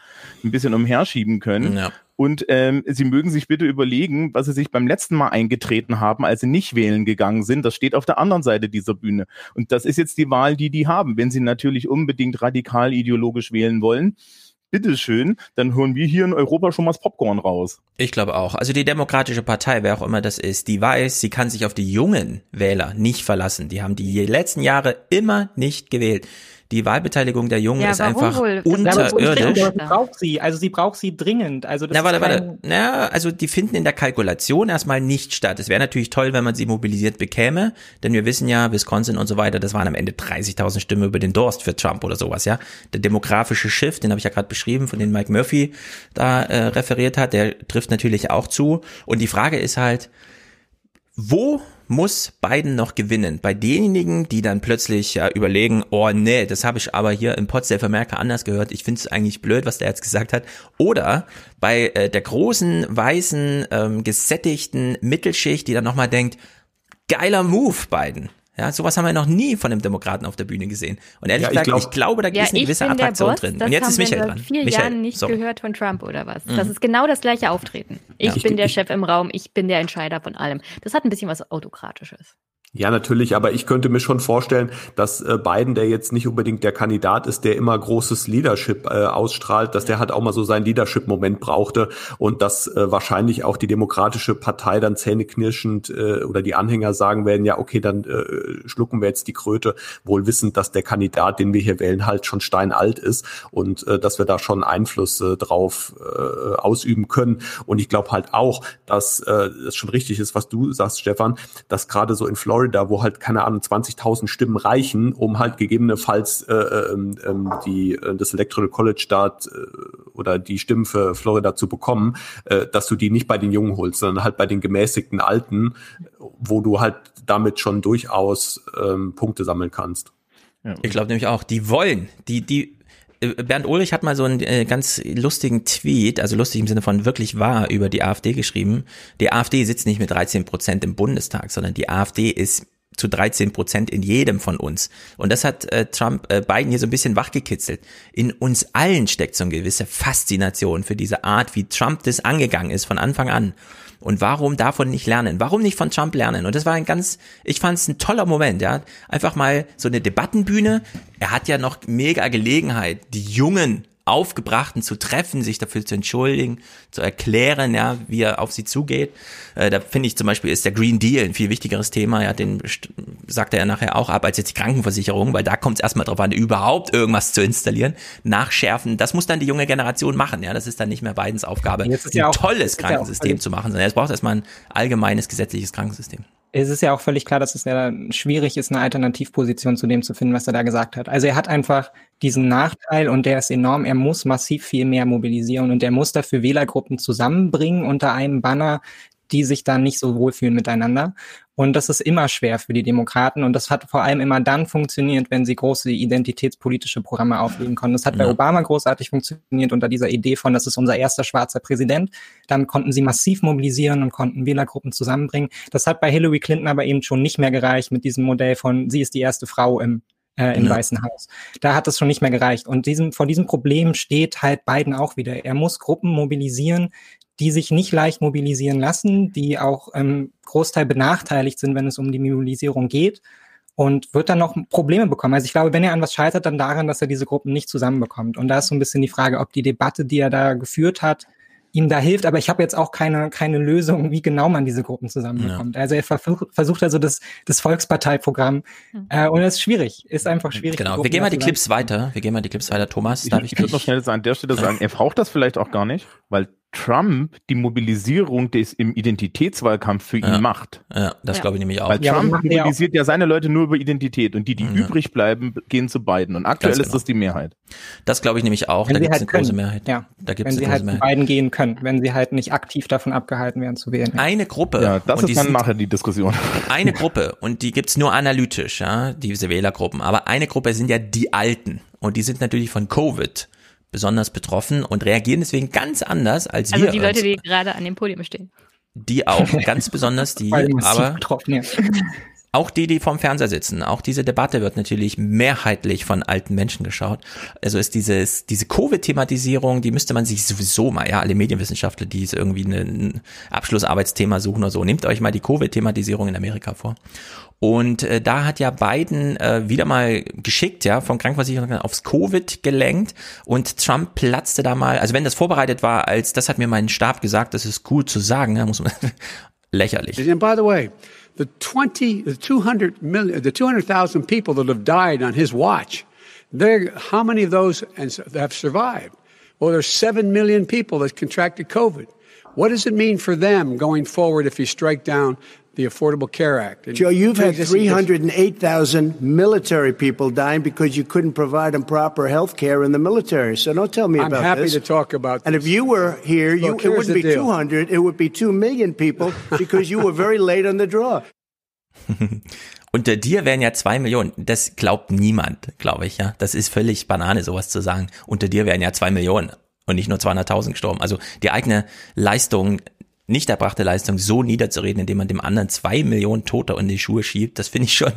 ein bisschen umherschieben können. Ja. Und ähm, Sie mögen sich bitte überlegen, was Sie sich beim letzten Mal eingetreten haben, als Sie nicht wählen gegangen sind. Das steht auf der anderen Seite dieser Bühne. Und das ist jetzt die Wahl, die die haben. Wenn Sie natürlich unbedingt radikal ideologisch wählen wollen, bitteschön, dann hören wir hier in Europa schon mal das Popcorn raus. Ich glaube auch. Also die Demokratische Partei, wer auch immer das ist, die weiß, sie kann sich auf die jungen Wähler nicht verlassen. Die haben die letzten Jahre immer nicht gewählt die Wahlbeteiligung der Jungen ja, ist einfach wohl? unterirdisch. Sie braucht sie, also sie braucht sie dringend. Also das Na, warte, warte. Na, also die finden in der Kalkulation erstmal nicht statt. Es wäre natürlich toll, wenn man sie mobilisiert bekäme, denn wir wissen ja, Wisconsin und so weiter, das waren am Ende 30.000 Stimmen über den Durst für Trump oder sowas, ja. Der demografische Shift, den habe ich ja gerade beschrieben, von dem Mike Murphy da äh, referiert hat, der trifft natürlich auch zu. Und die Frage ist halt, wo muss Biden noch gewinnen? Bei denjenigen, die dann plötzlich ja, überlegen, oh nee, das habe ich aber hier im Potsdam Amerika anders gehört, ich finde es eigentlich blöd, was der jetzt gesagt hat. Oder bei äh, der großen, weißen, ähm, gesättigten Mittelschicht, die dann nochmal denkt, geiler Move, Biden. Ja, sowas haben wir noch nie von einem Demokraten auf der Bühne gesehen. Und ehrlich Ja, ich gesagt, ich, glaub- glaube, da Ja, ist eine ich gewisse Attraktion Boss, drin. Das Und jetzt ist Michael dran. vier Michael, Jahren nicht sorry. gehört von Trump oder was. Mhm. Das ist genau das gleiche Auftreten. Ich Ja. bin Ich- der ich- (laughs) Chef im Raum, ich bin der Entscheider von allem. Das hat ein bisschen was Autokratisches. Ja, natürlich, aber ich könnte mir schon vorstellen, dass äh, Biden, der jetzt nicht unbedingt der Kandidat ist, der immer großes Leadership äh, ausstrahlt, dass der halt auch mal so seinen Leadership-Moment brauchte und dass äh, wahrscheinlich auch die Demokratische Partei dann zähneknirschend äh, oder die Anhänger sagen werden, ja, okay, dann äh, schlucken wir jetzt die Kröte, wohl wissend, dass der Kandidat, den wir hier wählen, halt schon steinalt ist und äh, dass wir da schon Einfluss äh, drauf äh, ausüben können. Und ich glaube halt auch, dass äh, es schon richtig ist, was du sagst, Stefan, dass gerade so in Florida, wo halt, keine Ahnung, 20.000 Stimmen reichen, um halt gegebenenfalls äh, ähm, ähm, die, äh, das Electoral College da äh, oder die Stimmen für Florida zu bekommen, äh, dass du die nicht bei den Jungen holst, sondern halt bei den gemäßigten Alten, wo du halt damit schon durchaus ähm, Punkte sammeln kannst. Ich glaube nämlich auch, die wollen, die, die, Bernd Ulrich hat mal so einen äh, ganz lustigen Tweet, also lustig im Sinne von wirklich wahr, über die AfD geschrieben. Die AfD sitzt nicht mit 13 Prozent im Bundestag, sondern die AfD ist zu 13 Prozent in jedem von uns. Und das hat äh, Trump, äh, Biden hier so ein bisschen wachgekitzelt. In uns allen steckt so eine gewisse Faszination für diese Art, wie Trump das angegangen ist von Anfang an. Und warum davon nicht lernen? Warum nicht von Trump lernen? Und das war ein ganz, ich fand es ein toller Moment, ja. Einfach mal so eine Debattenbühne. Er hat ja noch mega Gelegenheit, die Jungen Aufgebrachten zu treffen, sich dafür zu entschuldigen, zu erklären, ja, wie er auf sie zugeht. Äh, da finde ich zum Beispiel ist der Green Deal ein viel wichtigeres Thema, ja, den sagt er ja nachher auch ab als jetzt die Krankenversicherung, weil da kommt es erstmal drauf an, überhaupt irgendwas zu installieren, nachschärfen. Das muss dann die junge Generation machen, ja. Das ist dann nicht mehr Bidens Aufgabe, Jetzt ist ein ja auch- tolles ja Krankensystem völlig- zu machen, sondern es braucht erstmal ein allgemeines gesetzliches Krankensystem. Es ist ja auch völlig klar, dass es ja schwierig ist, eine Alternativposition zu dem zu finden, was er da gesagt hat. Also er hat einfach diesen Nachteil und der ist enorm. Er muss massiv viel mehr mobilisieren und er muss dafür Wählergruppen zusammenbringen unter einem Banner, die sich dann nicht so wohlfühlen miteinander. Und das ist immer schwer für die Demokraten. Und das hat vor allem immer dann funktioniert, wenn sie große identitätspolitische Programme auflegen konnten. Das hat bei Ja. Obama großartig funktioniert unter dieser Idee von, das ist unser erster schwarzer Präsident. Dann konnten sie massiv mobilisieren und konnten Wählergruppen zusammenbringen. Das hat bei Hillary Clinton aber eben schon nicht mehr gereicht mit diesem Modell von, sie ist die erste Frau im äh, im Ja. Weißen Haus. Da hat es schon nicht mehr gereicht. Und diesem, vor diesem Problem steht halt Biden auch wieder. Er muss Gruppen mobilisieren, die sich nicht leicht mobilisieren lassen, die auch ähm, Großteil benachteiligt sind, wenn es um die Mobilisierung geht und wird dann noch Probleme bekommen. Also ich glaube, wenn er an was scheitert, dann daran, dass er diese Gruppen nicht zusammenbekommt. Und da ist so ein bisschen die Frage, ob die Debatte, die er da geführt hat, ihm da hilft. Aber ich habe jetzt auch keine, keine Lösung, wie genau man diese Gruppen zusammenbekommt. Also er versucht, versucht also das, das Volksparteiprogramm. Äh, und es ist schwierig, ist einfach schwierig. Genau, wir gehen mal die Clips weiter. Wir gehen mal die Clips weiter. Thomas, Ich, darf ich ich, würde noch schnell an der Stelle sagen, er braucht das vielleicht auch gar nicht, weil Trump die Mobilisierung des im Identitätswahlkampf für Ja. ihn macht. Ja, das Ja. glaube ich nämlich auch. Weil Ja, Trump er mobilisiert ja seine Leute nur über Identität und die, die Ja. übrig bleiben, gehen zu beiden. Und aktuell Ganz ist genau. das die Mehrheit. Das glaube ich nämlich auch. Wenn da gibt es halt eine große können. Mehrheit. Ja, Da gibt wenn es sie eine halt große zu Mehrheit. beiden gehen können, wenn sie halt nicht aktiv davon abgehalten werden zu wählen. Eine Gruppe. Ja, das und die ist dann nachher die Diskussion. (laughs) eine Gruppe und die gibt's nur analytisch, ja, diese Wählergruppen. Aber eine Gruppe sind ja die Alten und die sind natürlich von Covid besonders betroffen und reagieren deswegen ganz anders als Also wir. die Leute, uns. die gerade an dem Podium stehen. die auch ganz besonders (laughs) die, aber betroffen, ja. Auch die, die vorm Fernseher sitzen. Auch diese Debatte wird natürlich mehrheitlich von alten Menschen geschaut. Also ist dieses, diese Covid-Thematisierung, die müsste man sich sowieso mal, ja, alle Medienwissenschaftler, die es irgendwie ein- Abschlussarbeitsthema suchen oder so, nehmt euch mal die Covid-Thematisierung in Amerika vor. Und äh, da hat ja Biden äh, wieder mal geschickt, ja, von Krankenversicherung aufs Covid gelenkt und Trump platzte da mal, also wenn das vorbereitet war, als das hat mir mein Stab gesagt, das ist cool zu sagen, da muss man (laughs) lächerlich. And by the way, the 20, the 200 million, the 200,000 people that have died on his watch, they're, how many of those have survived? Well, there's 7 million people that contracted COVID. What does it mean for them going forward if you strike down the Affordable Care Act? And Joe, you've had pre-existing- 308,000 military people dying because you couldn't provide them proper health care in the military. So don't tell me I'm about happy this. to talk about And if you were here, you, Look, it wouldn't be deal. 200, it would be 2 million people (laughs) because you were very late on the draw. (laughs) Unter dir wären ja zwei Millionen. Das glaubt niemand, glaube ich, ja. Das ist völlig Banane, sowas zu sagen. Unter dir wären ja zwei Millionen und nicht nur 200.000 gestorben. Also die eigene Leistung nicht erbrachte Leistung so niederzureden, indem man dem anderen zwei Millionen Tote in die Schuhe schiebt, das finde ich schon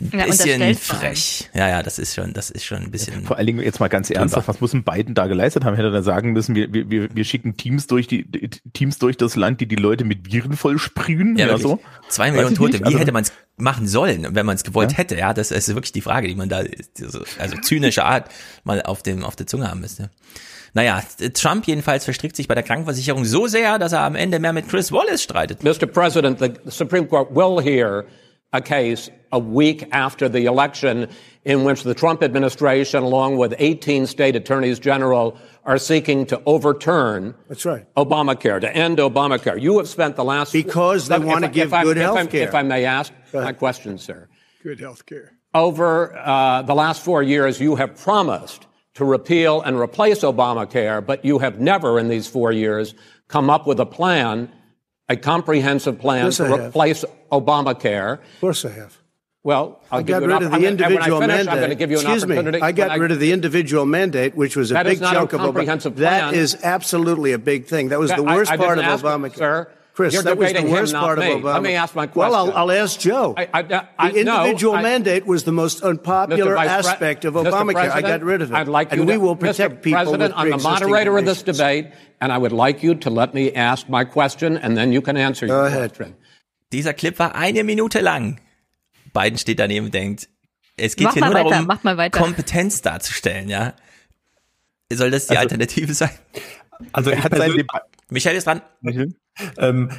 ein Ja, bisschen frech. Ja, ja, das ist schon, das ist schon ein bisschen. Vor allen Dingen jetzt mal ganz ernsthaft, was muss ein Biden da geleistet haben? Hätte er da sagen müssen, wir, wir, wir schicken Teams durch die Teams durch das Land, die die Leute mit Viren voll sprühen? Ja, Ja, wirklich. so. Zwei Millionen Tote. Wie Also- hätte man es machen sollen, wenn man es gewollt Ja. hätte? Ja, das ist wirklich die Frage, die man da, diese- also zynische Art mal auf dem, auf der Zunge haben müsste. Naja, Trump jedenfalls verstrickt sich bei der Krankenversicherung so sehr, dass er am Ende mehr mit Chris Wallace streitet. Mr. President, the Supreme Court will hear a case a week after the election in which the Trump administration, along with 18 state attorneys general, are seeking to overturn That's right. Obamacare, to end Obamacare. You have spent the last Because they If- wanna if- give if I- good health care. If I may ask my question, sir. Good health care. Over uh, the last four years, you have promised to repeal and replace Obamacare, but you have never in these four years come up with a plan, a comprehensive plan to I have. replace Obamacare. Of course I have. Well, I'll I got rid of the gonna- and when I individual finish, mandate. I'm going to give you an Excuse me. I got rid of the individual mandate, which was a big not a chunk of Obama. comprehensive That is absolutely a big thing. That was That- the worst I part of didn't ask you, Obamacare. sir. Chris, You're that was the him, worst part me. of Obama. Let me ask my Well, I'll, question. I'll ask Joe. I, I, I, the no, individual I- mandate was the most unpopular aspect of. Obamacare. I got rid of it. I'd like and you we to, will protect Mr. people President, with I'm the moderator of this debate, and I would like you to let me ask my question, and then you can answer your question. Dieser Clip war eine Minute lang. Biden steht daneben und denkt, es geht Mach hier nur weiter, darum, mach mal weiter. Kompetenz darzustellen, ja. Soll das die Also- Alternative sein? Also Er hat sein. Michael ist dran. Ähm,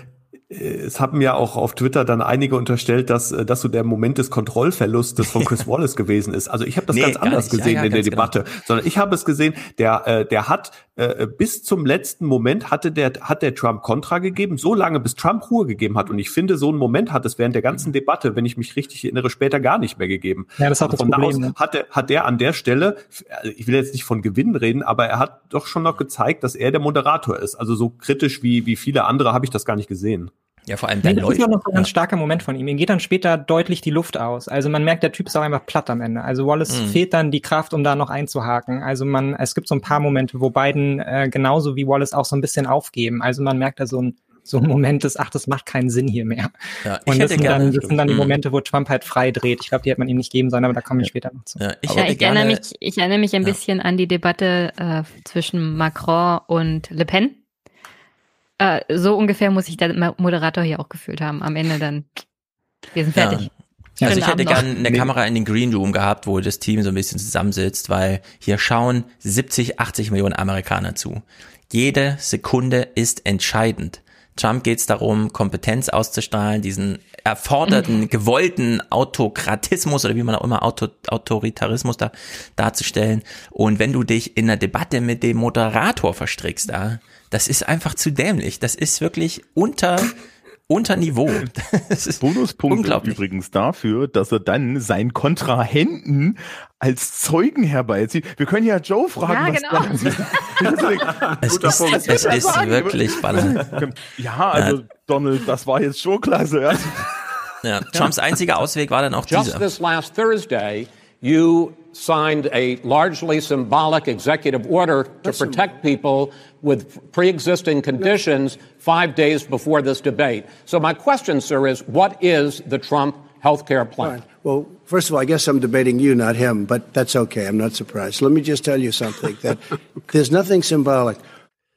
es haben mir auch auf Twitter dann einige unterstellt, dass, äh, dass so der Moment des Kontrollverlustes von (laughs) Chris Wallace gewesen ist. Also ich habe das Nee, ganz anders nicht. Ja, gesehen ja, in der genau. Debatte, sondern ich habe es gesehen, der, äh, der hat äh, bis zum letzten Moment hatte der, hat der Trump Kontra gegeben, so lange bis Trump Ruhe gegeben hat. Und ich finde, so einen Moment hat es während der ganzen Debatte, wenn ich mich richtig erinnere, später gar nicht mehr gegeben. Ja, das auch Also das von da Problem, aus ne? hat er, hat der an der Stelle, also ich will jetzt nicht von Gewinn reden, aber er hat doch schon noch gezeigt, dass er der Moderator ist. Also so kritisch wie, wie viele andere habe ich das gar nicht gesehen. Ja, vor allem Nee, dann das ist ja läuft. noch so ein ganz starker Moment von ihm. Ihm geht dann später deutlich die Luft aus. Also man merkt, der Typ ist auch einfach platt am Ende. Also Wallace Mhm. fehlt dann die Kraft, um da noch einzuhaken. Also man, es gibt so ein paar Momente, wo Biden äh, genauso wie Wallace auch so ein bisschen aufgeben. Also man merkt da so ein so ein Moment des, ach, das macht keinen Sinn hier mehr. Ja, ich Und das hätte sind, gerne- dann, das sind dann die Mhm. Momente, wo Trump halt frei dreht. Ich glaube, die hätte man ihm nicht geben sollen, aber da komme ich später noch zu. Ja, ich ja, ich, erinnere gerne, mich, ich erinnere mich ein Ja. bisschen an die Debatte äh, zwischen Macron und Le Pen. Äh, so ungefähr muss sich der Moderator hier auch gefühlt haben. Am Ende dann, wir sind fertig. Also Schönen ich hätte gerne eine Kamera in den Green Room gehabt, wo das Team so ein bisschen zusammensitzt, weil hier schauen 70, 80 Millionen Amerikaner zu. Jede Sekunde ist entscheidend. Trump geht es darum, Kompetenz auszustrahlen, diesen erforderten, (laughs) gewollten Autokratismus oder wie man auch immer Auto, Autoritarismus da darzustellen. Und wenn du dich in einer Debatte mit dem Moderator verstrickst, da, das ist einfach zu dämlich. Das ist wirklich unter unter Niveau. Das ist Bonuspunkt übrigens dafür, dass er dann seinen Kontrahenten als Zeugen herbeizieht. Wir können ja Joe fragen, Ja, was genau. da (laughs) Es ist, es ist wirklich spannend. (laughs) Ja, also Donald, das war jetzt schon klasse. Ja. Ja, Trumps einziger Ausweg war dann auch Just dieser. this last Thursday, you signed a largely symbolic executive order to protect people with pre-existing conditions five days before this debate. So my question, sir, is what is the Trump health care plan? Fine. Well, first of all, I guess I'm debating you, not him, but that's okay. I'm not surprised. Let me just tell you something that (laughs) there's nothing symbolic.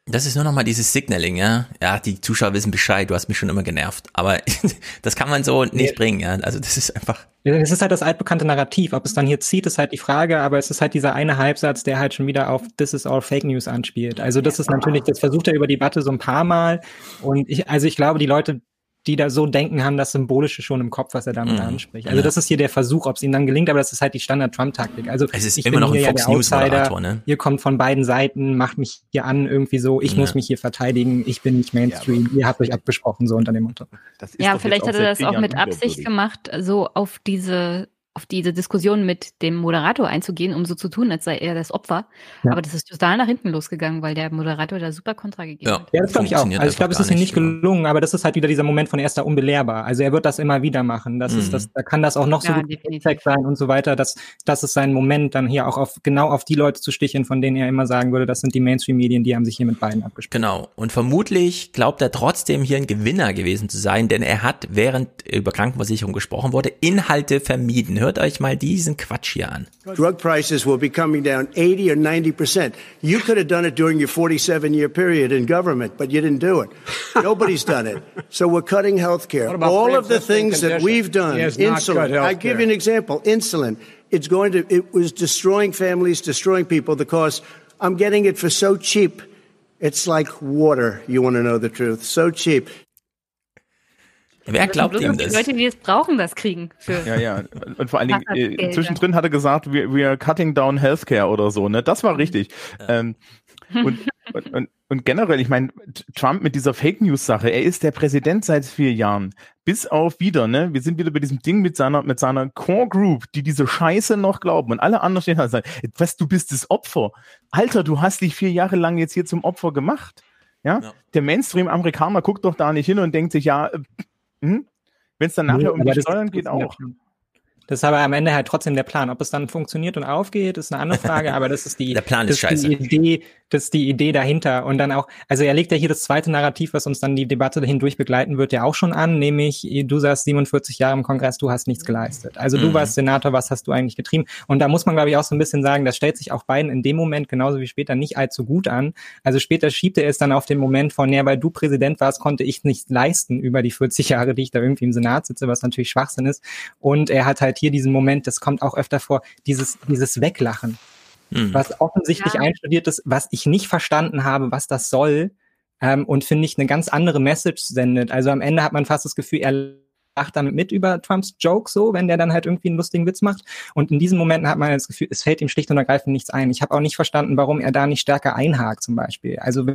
Das ist nur noch mal dieses Signaling, ja. Ja, die Zuschauer wissen Bescheid, du hast mich schon immer genervt. Aber (laughs) das kann man so nicht bringen, ja. Also das ist einfach. Es ist halt das altbekannte Narrativ. Ob es dann hier zieht, ist halt die Frage, aber es ist halt dieser eine Halbsatz, der halt schon wieder auf This is all Fake News anspielt. Also das ist natürlich, das versucht er über die Debatte so ein paar Mal. Und ich, also ich glaube, die Leute, die da so denken, haben das Symbolische schon im Kopf, was er damit Mhm. anspricht. Also Ja. das ist hier der Versuch, ob es ihm dann gelingt, aber das ist halt die Standard-Trump-Taktik. Also Es ist ich immer bin noch ein hier Fox ja der News Outsider. Ne? Ihr kommt von beiden Seiten, macht mich hier an irgendwie so, ich Ja. muss mich hier verteidigen, ich bin nicht Mainstream, ihr habt euch abgesprochen, so unter dem Motto. Das ist Ja, vielleicht hat er das auch mit Absicht gemacht, so auf diese auf diese Diskussion mit dem Moderator einzugehen, um so zu tun, als sei er das Opfer. Ja. Aber das ist total nach hinten losgegangen, weil der Moderator da super Kontra gegeben Ja. hat. Ja, das glaube ich auch. Funktioniert Also ich glaube, es ist ihm nicht gelungen, aber das ist halt wieder dieser Moment von er ist da unbelehrbar. Also er wird das immer wieder machen. Das Mhm. ist das, da kann das auch noch so Ja, gut definitiv. Sein und so weiter. Das, das ist sein Moment, dann hier auch auf genau auf die Leute zu sticheln, von denen er immer sagen würde, das sind die Mainstream-Medien, die haben sich hier mit beiden abgespielt. Genau. Und vermutlich glaubt er trotzdem hier ein Gewinner gewesen zu sein, denn er hat, während über Krankenversicherung gesprochen wurde, Inhalte vermieden. Hört euch mal diesen Quatsch hier an. Drug prices will be coming down 80 or 90 percent. You could have done it during your 47 year period in government, but you didn't do it. (laughs) Nobody's done it. So we're cutting health care. All of the things that conditions? we've done, insulin. I give you an example. Insulin. It's going to, it was destroying families, destroying people because I'm getting it for so cheap. It's like water. You want to know the truth. So cheap. Wer glaubt ihm noch die das? Leute, die es brauchen, das kriegen. Für Ja, ja. Und vor allen Dingen, äh, zwischendrin hat er gesagt, wir, wir are cutting down healthcare oder so, ne? Das war richtig. Ähm, und, und, und, und generell, ich meine, Trump mit dieser Fake News Sache, er ist der Präsident seit vier Jahren. Bis auf wieder, ne? Wir sind wieder bei diesem Ding mit seiner, mit seiner Core Group, die diese Scheiße noch glauben. Und alle anderen stehen halt und sagen, was, du bist das Opfer. Alter, du hast dich vier Jahre lang jetzt hier zum Opfer gemacht. Ja? Ja. Der Mainstream-Amerikaner guckt doch da nicht hin und denkt sich, ja, äh, hm? wenn es dann nachher Nee, um die Steuern geht, auch. Das ist aber am Ende halt trotzdem der Plan. Ob es dann funktioniert und aufgeht, ist eine andere Frage, aber das ist die, (laughs) Der Plan ist scheiße. die Idee, das ist die Idee dahinter. Und dann auch, also er legt ja hier das zweite Narrativ, was uns dann die Debatte hindurch begleiten wird, ja auch schon an, nämlich du saßt 47 Jahre im Kongress, du hast nichts geleistet. Also du Mhm. warst Senator, was hast du eigentlich getrieben? Und da muss man, glaube ich, auch so ein bisschen sagen, das stellt sich auch beiden in dem Moment genauso wie später nicht allzu gut an. Also später schiebt er es dann auf den Moment von, ja, weil du Präsident warst, konnte ich nichts leisten über die 40 Jahre, die ich da irgendwie im Senat sitze, was natürlich Schwachsinn ist. Und er hat halt hier diesen Moment, das kommt auch öfter vor, dieses, dieses Weglachen, Hm. was offensichtlich Ja. einstudiert ist, was ich nicht verstanden habe, was das soll. Ähm, und finde ich eine ganz andere Message sendet. Also am Ende hat man fast das Gefühl, er lacht damit mit über Trumps Joke so, wenn der dann halt irgendwie einen lustigen Witz macht. Und in diesen Momenten hat man das Gefühl, es fällt ihm schlicht und ergreifend nichts ein. Ich habe auch nicht verstanden, warum er da nicht stärker einhakt zum Beispiel. Also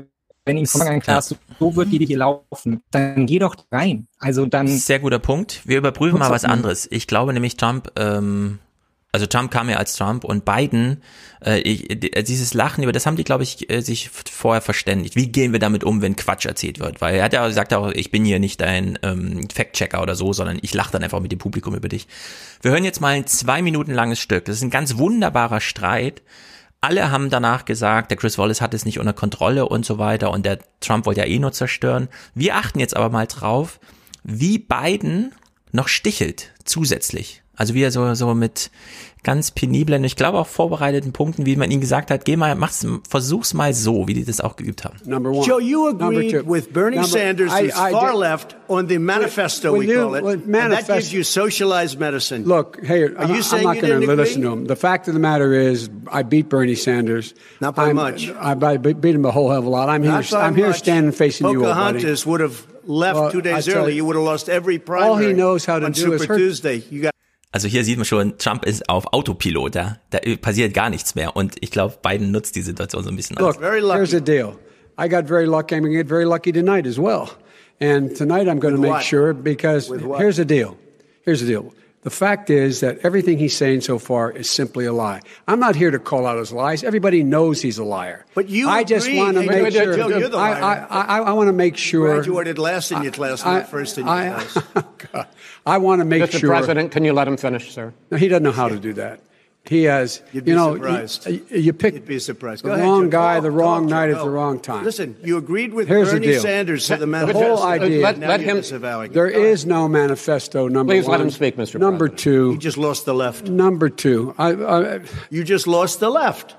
wenn ihm von Anfang an klar ist, so, wird die hier laufen, dann geh doch rein. Also dann Sehr guter Punkt. Wir überprüfen mal was anderes. Ich glaube nämlich Trump, ähm, also Trump kam ja als Trump und Biden, äh, ich, d- dieses Lachen über, das haben die, glaube ich, äh, sich vorher verständigt. Wie gehen wir damit um, wenn Quatsch erzählt wird? Weil er hat ja gesagt auch, ich bin hier nicht ein ähm, Fact-Checker oder so, sondern ich lache dann einfach mit dem Publikum über dich. Wir hören jetzt mal ein zwei Minuten langes Stück. Das ist ein ganz wunderbarer Streit. Alle haben danach gesagt, der Chris Wallace hat es nicht unter Kontrolle und so weiter und der Trump wollte ja eh nur zerstören. Wir achten jetzt aber mal drauf, wie Biden noch stichelt zusätzlich. Also wie er so, so mit ganz peniblen, ich glaube auch vorbereiteten Punkten, wie man ihm gesagt hat, geh mal, mach's, versuch's mal so, wie die das auch geübt haben. Number one. Joe, you Number agreed two. with Bernie Number- Sanders, I- I far did- left, on the manifesto, When we you- call it. when And that manifest- gives you socialized medicine. Look, hey, Are you I'm not going to listen to him. The fact of the matter is, I beat Bernie Sanders. Not by I'm- much. I, I beat him a whole hell of a lot. I'm here. Not I'm here standing facing you, old buddy. Pocahontas would have left Well, two days early. you, You would have lost every primary all he knows how to on do Super is hurt- Tuesday. You got Also hier sieht man schon, Trump ist auf Autopilot, da, da passiert gar nichts mehr. Und ich glaube, Biden nutzt die Situation so ein bisschen aus. Look, here's the deal. I got very lucky. I'm going to get very lucky tonight as well. And tonight I'm going to make what? sure because here's the deal. Here's the deal. The fact is that everything he's saying so far is simply a lie. I'm not here to call out his lies. Everybody knows he's a liar. But you I just want to make sure. You're the I, liar. I, I, I want to make sure. graduated last in your class, I- not first in your I- class. (laughs) God. I want to make Mr. sure. President, can you let him finish, sir? No, he doesn't know how to do that. He has, You'd be you know, surprised. you, you pick You'd be surprised. the ahead, wrong Joe. guy, the wrong talk, night Joe. at the wrong time. Listen, you agreed with Here's Bernie deal. Sanders to the The manifesto. whole idea. Let- Now let you're him- disavowing it. There Go ahead. is no manifesto. Number Please one. let him speak, Mr. Number President. two. You just lost the left. Number two. I, I, You just lost the left.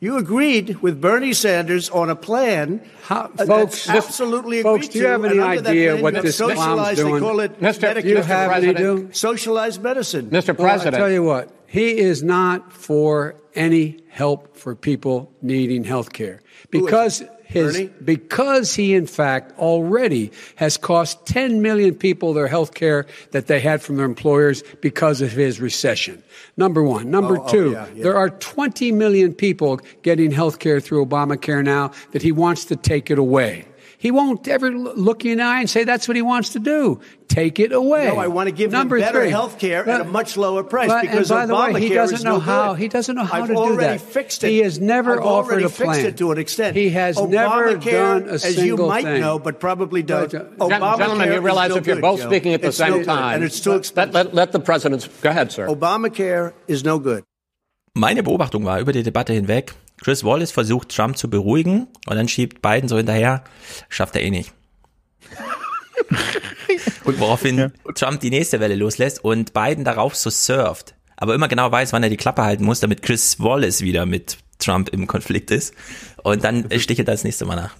You agreed with Bernie Sanders on a plan. How- that's folks, absolutely folks, agreed do you have to, any and under that idea what you have this clown's socialized, doing? They call it Mr. Medicare. you have any President. do? socialized medicine. Mr. Well, I President. tell you what, he is not for any help for people needing health care because his because he in fact already has cost 10 million people their health care that they had from their employers because of his recession. Number 1, number Oh, oh, 2, yeah, yeah. there are 20 million people getting health care through Obamacare now that he wants to take it away. He won't ever look you in the eye and say that's what he wants to do. Take it away. No, I want to give Number them better health care at a much lower price but- because and by the Obamacare way, he doesn't know no how. good. He doesn't know how I've to do already that. fixed it. He has never I've offered already a fixed plan. it to an extent. He has never Obamacare, done a single thing. as you might thing. know, but probably don't. But, uh, Obamacare Gentlemen, you realize no if you're good, both Joe. speaking at the It's same good, time, and it's too expensive. let, let, let the president's go ahead, sir. Obamacare is no good. Meine Beobachtung war über die Debatte hinweg, Chris Wallace versucht Trump zu beruhigen und dann schiebt Biden so hinterher, schafft er eh nicht. (laughs) und woraufhin Trump die nächste Welle loslässt und Biden darauf so surft, aber immer genau weiß, wann er die Klappe halten muss, damit Chris Wallace wieder mit Trump im Konflikt ist und dann stichelt er das nächste Mal nach.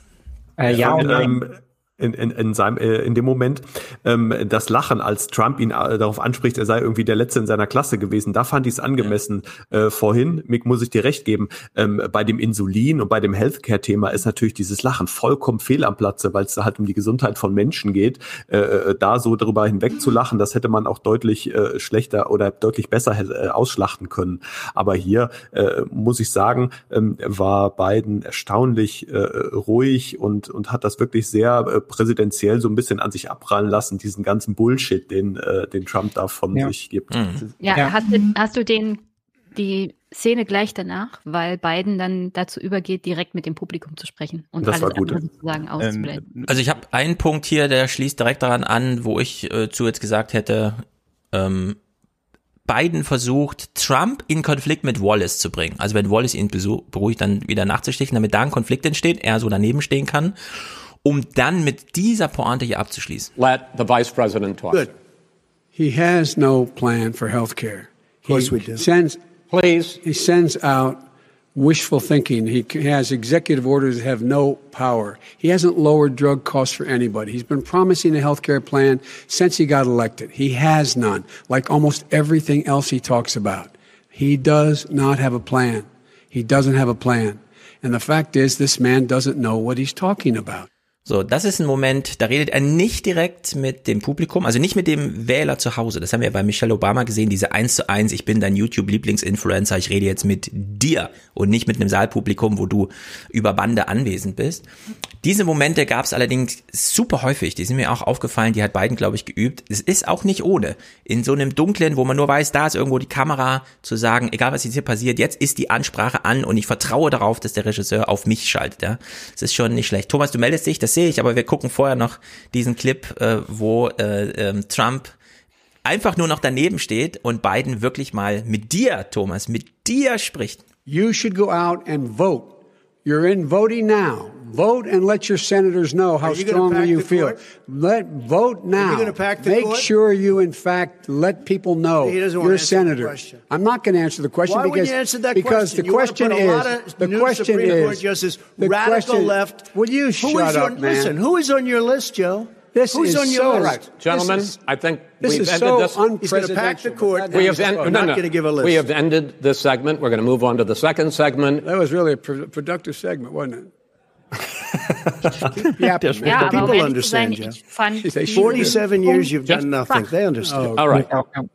Äh, ja, und ähm, in, in, in, seinem, äh, in dem Moment ähm, das Lachen, als Trump ihn äh, darauf anspricht, er sei irgendwie der Letzte in seiner Klasse gewesen, da fand ich es angemessen. Äh, vorhin, Mick, muss ich dir recht geben, ähm, bei dem Insulin und bei dem Healthcare-Thema ist natürlich dieses Lachen vollkommen fehl am Platze, weil es da halt um die Gesundheit von Menschen geht. Äh, äh, da so darüber hinweg zu lachen, das hätte man auch deutlich äh, schlechter oder deutlich besser äh, ausschlachten können. Aber hier äh, muss ich sagen, ähm, war Biden erstaunlich äh, ruhig und, und hat das wirklich sehr äh, präsidentiell so ein bisschen an sich abprallen lassen, diesen ganzen Bullshit, den, äh, den Trump da von Ja. sich gibt. Ja, Ja. Hast, du, hast du den, die Szene gleich danach, weil Biden dann dazu übergeht, direkt mit dem Publikum zu sprechen und Das alles andere sozusagen auszublenden. Also ich habe einen Punkt hier, der schließt direkt daran an, wo ich äh, zu jetzt gesagt hätte, ähm, Biden versucht, Trump in Konflikt mit Wallace zu bringen. Also wenn Wallace ihn beruhigt, dann wieder nachzustichen, damit da ein Konflikt entsteht, er so daneben stehen kann, um dann mit dieser Pointe hier abzuschließen. Let the vice president talk. Good. He has no plan for health care. Of course he we do. Sends, Please. he sends out wishful thinking. He has executive orders that have no power. He hasn't lowered drug costs for anybody. He's been promising a health care plan since he got elected. He has none, like almost everything else he talks about. He does not have a plan. He doesn't have a plan. And the fact is, this man doesn't know what he's talking about. So, das ist ein Moment, da redet er nicht direkt mit dem Publikum, also nicht mit dem Wähler zu Hause. Das haben wir bei Michelle Obama gesehen, diese 1 zu 1, ich bin dein YouTube-Lieblingsinfluencer, ich rede jetzt mit dir und nicht mit einem Saalpublikum, wo du über Bande anwesend bist. Diese Momente gab es allerdings super häufig, die sind mir auch aufgefallen, die hat Biden, glaube ich, geübt. Es ist auch nicht ohne. In so einem Dunklen, wo man nur weiß, da ist irgendwo die Kamera, zu sagen, egal was jetzt hier passiert, jetzt ist die Ansprache an und ich vertraue darauf, dass der Regisseur auf mich schaltet. Ja, Es ist schon nicht schlecht. Thomas, du meldest dich, das sehe ich, aber wir gucken vorher noch diesen Clip, äh, wo äh, ähm, Trump einfach nur noch daneben steht und Biden wirklich mal mit dir, Thomas, mit dir spricht. You should go out and vote. You're in voting now. Vote and let your senators know how you strongly you feel. court? Let vote now. gonna pack the Make court? sure you, in fact, let people know He doesn't you're a the senator. I'm not going to answer the question Why would because you answer that because question? the You wanna question put a is lot of the new question Supreme is Court justice, the radical question, left. Will you shut is up, on, man? Listen, who is on your list, Joe? This Who's is on your so list? right. Gentlemen, is- I think this we've is ended so this. He's going to pack the unprecedented. court. We have, en- fun. We're no, not no. gonna give a list. we have ended this segment. We're going to move on to the second segment. That was really a pro- productive segment, wasn't it? Keep yapping. Ja, people um understand, sein, Joe. ich fand They die- 47 years you've done nothing. They Oh, understand. All right.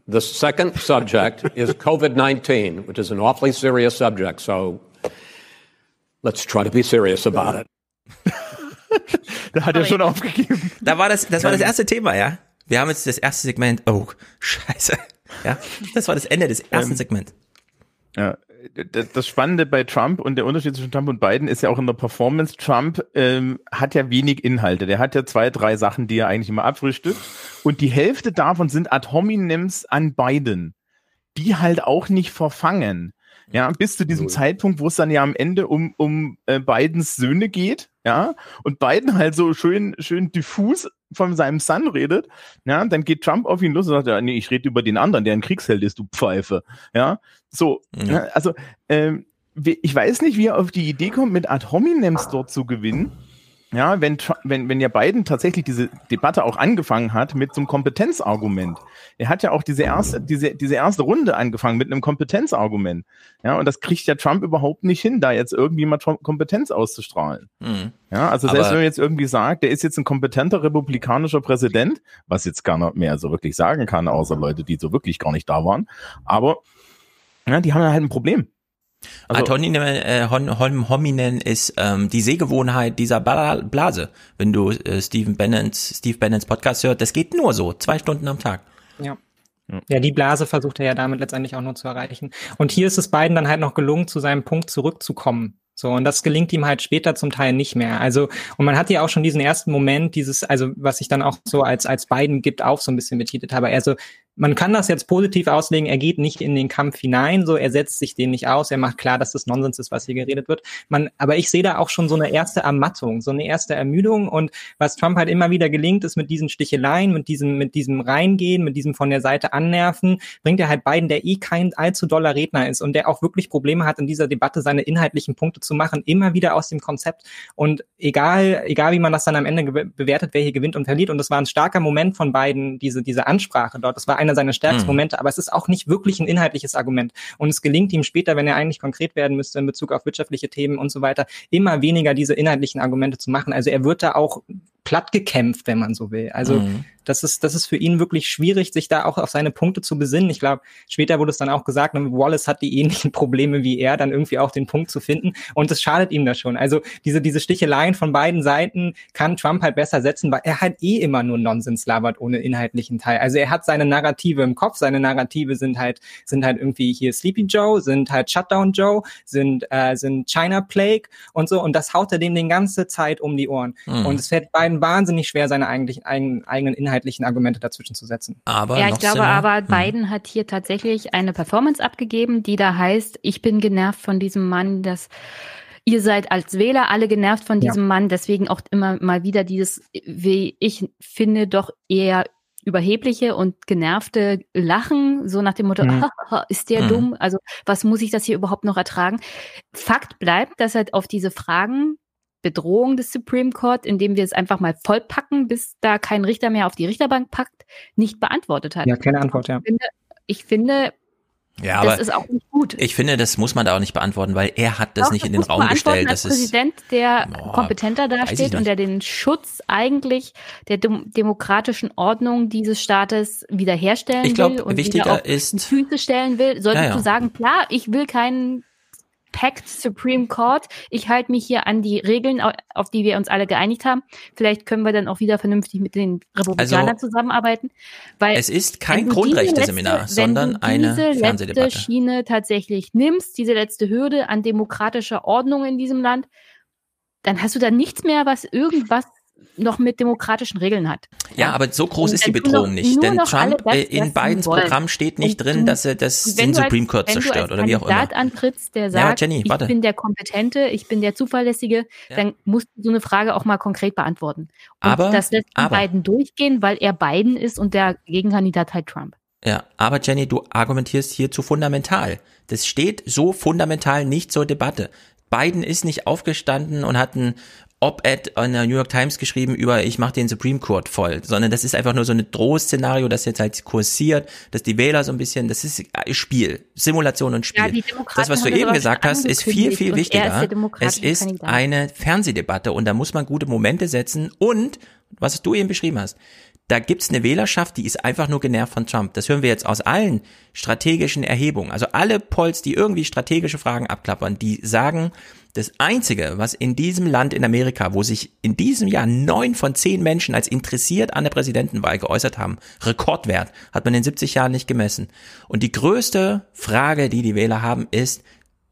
The second subject is COVID 19, which is an awfully serious subject. So let's try to be serious about it. Da hat er schon aufgegeben. Da war das, das war das erste Thema, ja. Wir haben jetzt das erste Segment. Oh, (laughs) scheiße. Ja, das war das Ende des ersten Ähm, Segments. Ja, d- das Spannende bei Trump und der Unterschied zwischen Trump und Biden ist ja auch in der Performance. Trump ähm, hat ja wenig Inhalte. Der hat ja zwei, drei Sachen, die er eigentlich immer abfrühstückt. Und die Hälfte davon sind ad hominems an Biden, die halt auch nicht verfangen. Ja, bis zu diesem Zeitpunkt, wo es dann ja am Ende um, um äh, Bidens Söhne geht, ja, und Biden halt so schön, schön diffus von seinem Son redet, ja, dann geht Trump auf ihn los und sagt, ja, nee, ich rede über den anderen, der ein Kriegsheld ist, du Pfeife, ja, so, Ja. ja. also, ähm, ich weiß nicht, wie er auf die Idee kommt, mit Ad hominems dort zu gewinnen, ja, wenn, wenn, wenn ja Biden tatsächlich diese Debatte auch angefangen hat mit so einem Kompetenzargument. Er hat ja auch diese erste, diese, diese erste Runde angefangen mit einem Kompetenzargument. Ja, und das kriegt ja Trump überhaupt nicht hin, da jetzt irgendwie mal Kompetenz auszustrahlen. Mhm. Ja, also selbst Aber- wenn man jetzt irgendwie sagt, der ist jetzt ein kompetenter republikanischer Präsident, was jetzt keiner mehr so wirklich sagen kann, außer Leute, die so wirklich gar nicht da waren. Aber ja, die haben ja halt ein Problem. Also, Ad äh, hominem ist ähm, die Sehgewohnheit dieser Blase. Wenn du äh, Steve Bannons, Steve Bannons Podcast hört, das geht nur so, zwei Stunden am Tag. Ja. Ja, die Blase versucht er ja damit letztendlich auch nur zu erreichen. Und hier ist es beiden dann halt noch gelungen, zu seinem Punkt zurückzukommen. So, und das gelingt ihm halt später zum Teil nicht mehr. Also, und man hat ja auch schon diesen ersten Moment, dieses, also, was ich dann auch so als, als beiden gibt, auch so ein bisschen betitelt habe. Also, man kann das jetzt positiv auslegen, er geht nicht in den Kampf hinein, so er setzt sich den nicht aus, er macht klar, dass das Nonsens ist, was hier geredet wird. Man, aber ich sehe da auch schon so eine erste Ermattung, so eine erste Ermüdung und was Trump halt immer wieder gelingt, ist mit diesen Sticheleien, mit diesem, mit diesem Reingehen, mit diesem von der Seite annerven, bringt er halt beiden, der eh kein allzu doller Redner ist und der auch wirklich Probleme hat, in dieser Debatte seine inhaltlichen Punkte zu machen, immer wieder aus dem Konzept. Und egal, egal wie man das dann am Ende bewertet, wer hier gewinnt und verliert. Und das war ein starker Moment von beiden, diese, diese Ansprache dort, das war einer seiner stärksten mhm. Momente, aber es ist auch nicht wirklich ein inhaltliches Argument. Und es gelingt ihm später, wenn er eigentlich konkret werden müsste in Bezug auf wirtschaftliche Themen und so weiter, immer weniger diese inhaltlichen Argumente zu machen. Also er wird da auch platt gekämpft, wenn man so will. Also mhm das ist, das ist für ihn wirklich schwierig, sich da auch auf seine Punkte zu besinnen. Ich glaube, später wurde es dann auch gesagt, ne, Wallace hat die ähnlichen (laughs) Probleme wie er, dann irgendwie auch den Punkt zu finden. Und es schadet ihm da schon. Also diese, diese Sticheleien von beiden Seiten kann Trump halt besser setzen, weil er halt eh immer nur Nonsens labert ohne inhaltlichen Teil. Also er hat seine Narrative im Kopf. Seine Narrative sind halt, sind halt irgendwie hier Sleepy Joe, sind halt Shutdown Joe, sind, äh, sind China Plague und so. Und das haut er dem den ganze Zeit um die Ohren. Mhm. Und es fällt beiden wahnsinnig schwer, seine eigentlichen, eigenen Inhalte inhaltlichen Argumente dazwischen zu setzen. Aber ja, ich glaube Sinne, aber, hm. Biden hat hier tatsächlich eine Performance abgegeben, die da heißt, ich bin genervt von diesem Mann, dass ihr seid als Wähler alle genervt von diesem ja. Mann, deswegen auch immer mal wieder dieses, wie ich finde, doch eher überhebliche und genervte Lachen, so nach dem Motto, mhm. (laughs) ist der mhm. dumm? Also was muss ich das hier überhaupt noch ertragen? Fakt bleibt, dass er auf diese Fragen Bedrohung des Supreme Court, indem wir es einfach mal vollpacken, bis da kein Richter mehr auf die Richterbank packt, nicht beantwortet hat. Ja, keine Antwort, ja. Ich finde, ich finde ja, aber das ist auch nicht gut. Ich finde, das muss man da auch nicht beantworten, weil er hat das Doch, nicht das in den Raum gestellt. Als das Präsident, der oh, kompetenter dasteht und der den Schutz eigentlich der dem demokratischen Ordnung dieses Staates wiederherstellen ich glaub, will und wichtiger wieder auf ist, Füße stellen will, solltest ja, ja. du sagen, klar, ich will keinen Pact Supreme Court. Ich halte mich hier an die Regeln, auf die wir uns alle geeinigt haben. Vielleicht können wir dann auch wieder vernünftig mit den Republikanern also, zusammenarbeiten. Weil es ist kein Grundrechte-Seminar, sondern eine Fernsehdebatte. Letzte Schiene tatsächlich nimmst, diese letzte Hürde an demokratischer Ordnung in diesem Land, dann hast du da nichts mehr, was irgendwas noch mit demokratischen Regeln hat. Ja, aber so groß ist die Bedrohung nicht, denn Trump das, in Bidens Programm steht nicht drin, du, dass er das den Supreme Court zerstört oder wie auch immer. Wenn du antrittst, der sagt, ja, Jenny, ich bin der Kompetente, ich bin der Zuverlässige, ja. dann musst du so eine Frage auch mal konkret beantworten. Und aber das lässt aber, Biden durchgehen, weil er Biden ist und der Gegenkandidat halt Trump. Ja, aber Jenny, du argumentierst hier zu fundamental. Das steht so fundamental nicht zur Debatte. Biden ist nicht aufgestanden und hat ein Op-Ed in der New York Times geschrieben über, ich mache den Supreme Court voll, sondern das ist einfach nur so ein Drohszenario, das jetzt halt kursiert, dass die Wähler so ein bisschen, das ist Spiel, Simulation und Spiel. Ja, das, was du eben gesagt hast, ist viel, viel wichtiger. Es ist Kandidat. eine Fernsehdebatte und da muss man gute Momente setzen und, was du eben beschrieben hast, da gibt's eine Wählerschaft, die ist einfach nur genervt von Trump. Das hören wir jetzt aus allen strategischen Erhebungen. Also alle Polls, die irgendwie strategische Fragen abklappern, die sagen, das Einzige, was in diesem Land in Amerika, wo sich in diesem Jahr neun von zehn Menschen als interessiert an der Präsidentenwahl geäußert haben, Rekordwert, hat man in 70 Jahren nicht gemessen. Und die größte Frage, die die Wähler haben, ist,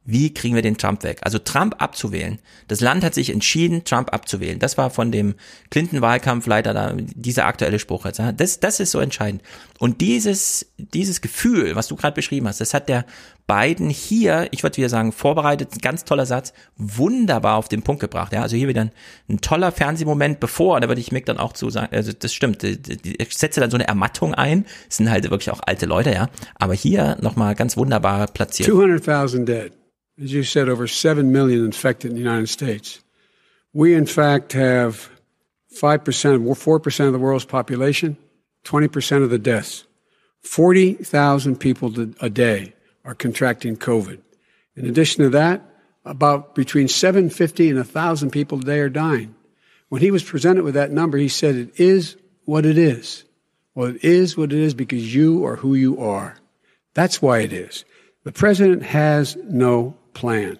wie kriegen wir den Trump weg? Also Trump abzuwählen. Das Land hat sich entschieden, Trump abzuwählen. Das war von dem Clinton-Wahlkampfleiter da, dieser aktuelle Spruch. Das, das ist so entscheidend. Und dieses, dieses Gefühl, was du gerade beschrieben hast, das hat der Biden hier, ich würde wieder sagen, vorbereitet, ganz toller Satz, wunderbar auf den Punkt gebracht. Ja, also hier wieder ein, ein toller Fernsehmoment, bevor, da würde ich Mick dann auch zu sagen, also das stimmt, ich setze dann so eine Ermattung ein, das sind halt wirklich auch alte Leute, ja, aber hier nochmal ganz wunderbar platziert. 200.000 dead. As you said, over 7 million infected in the United States. We, in fact, have 5%, 4% of the world's population, 20% of the deaths. 40,000 people a day are contracting COVID. In addition to that, about between 750 and 1,000 people a day are dying. When he was presented with that number, he said, It is what it is. Well, it is what it is because you are who you are. That's why it is. The president has no plan.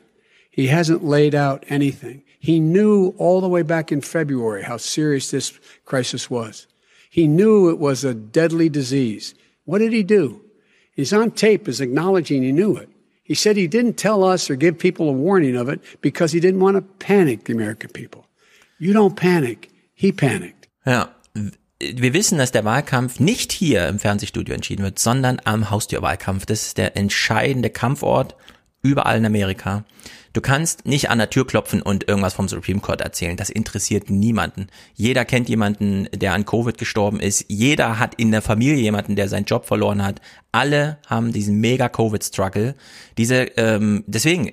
He hasn't laid out anything. He knew all the way back in February how serious this crisis was. He knew it was a deadly disease. What did he do? He's on tape as acknowledging he knew it. He said he didn't tell us or give people a warning of it because he didn't want to panic the American people. You don't panic. He panicked. Ja, wir wissen, dass der Wahlkampf nicht hier im Fernsehstudio entschieden wird, sondern am Haustürwahlkampf. Das ist der entscheidende Kampfort überall in Amerika. Du kannst nicht an der Tür klopfen und irgendwas vom Supreme Court erzählen. Das interessiert niemanden. Jeder kennt jemanden, der an Covid gestorben ist. Jeder hat in der Familie jemanden, der seinen Job verloren hat. Alle haben diesen mega Covid-Struggle. Diese, ähm, deswegen,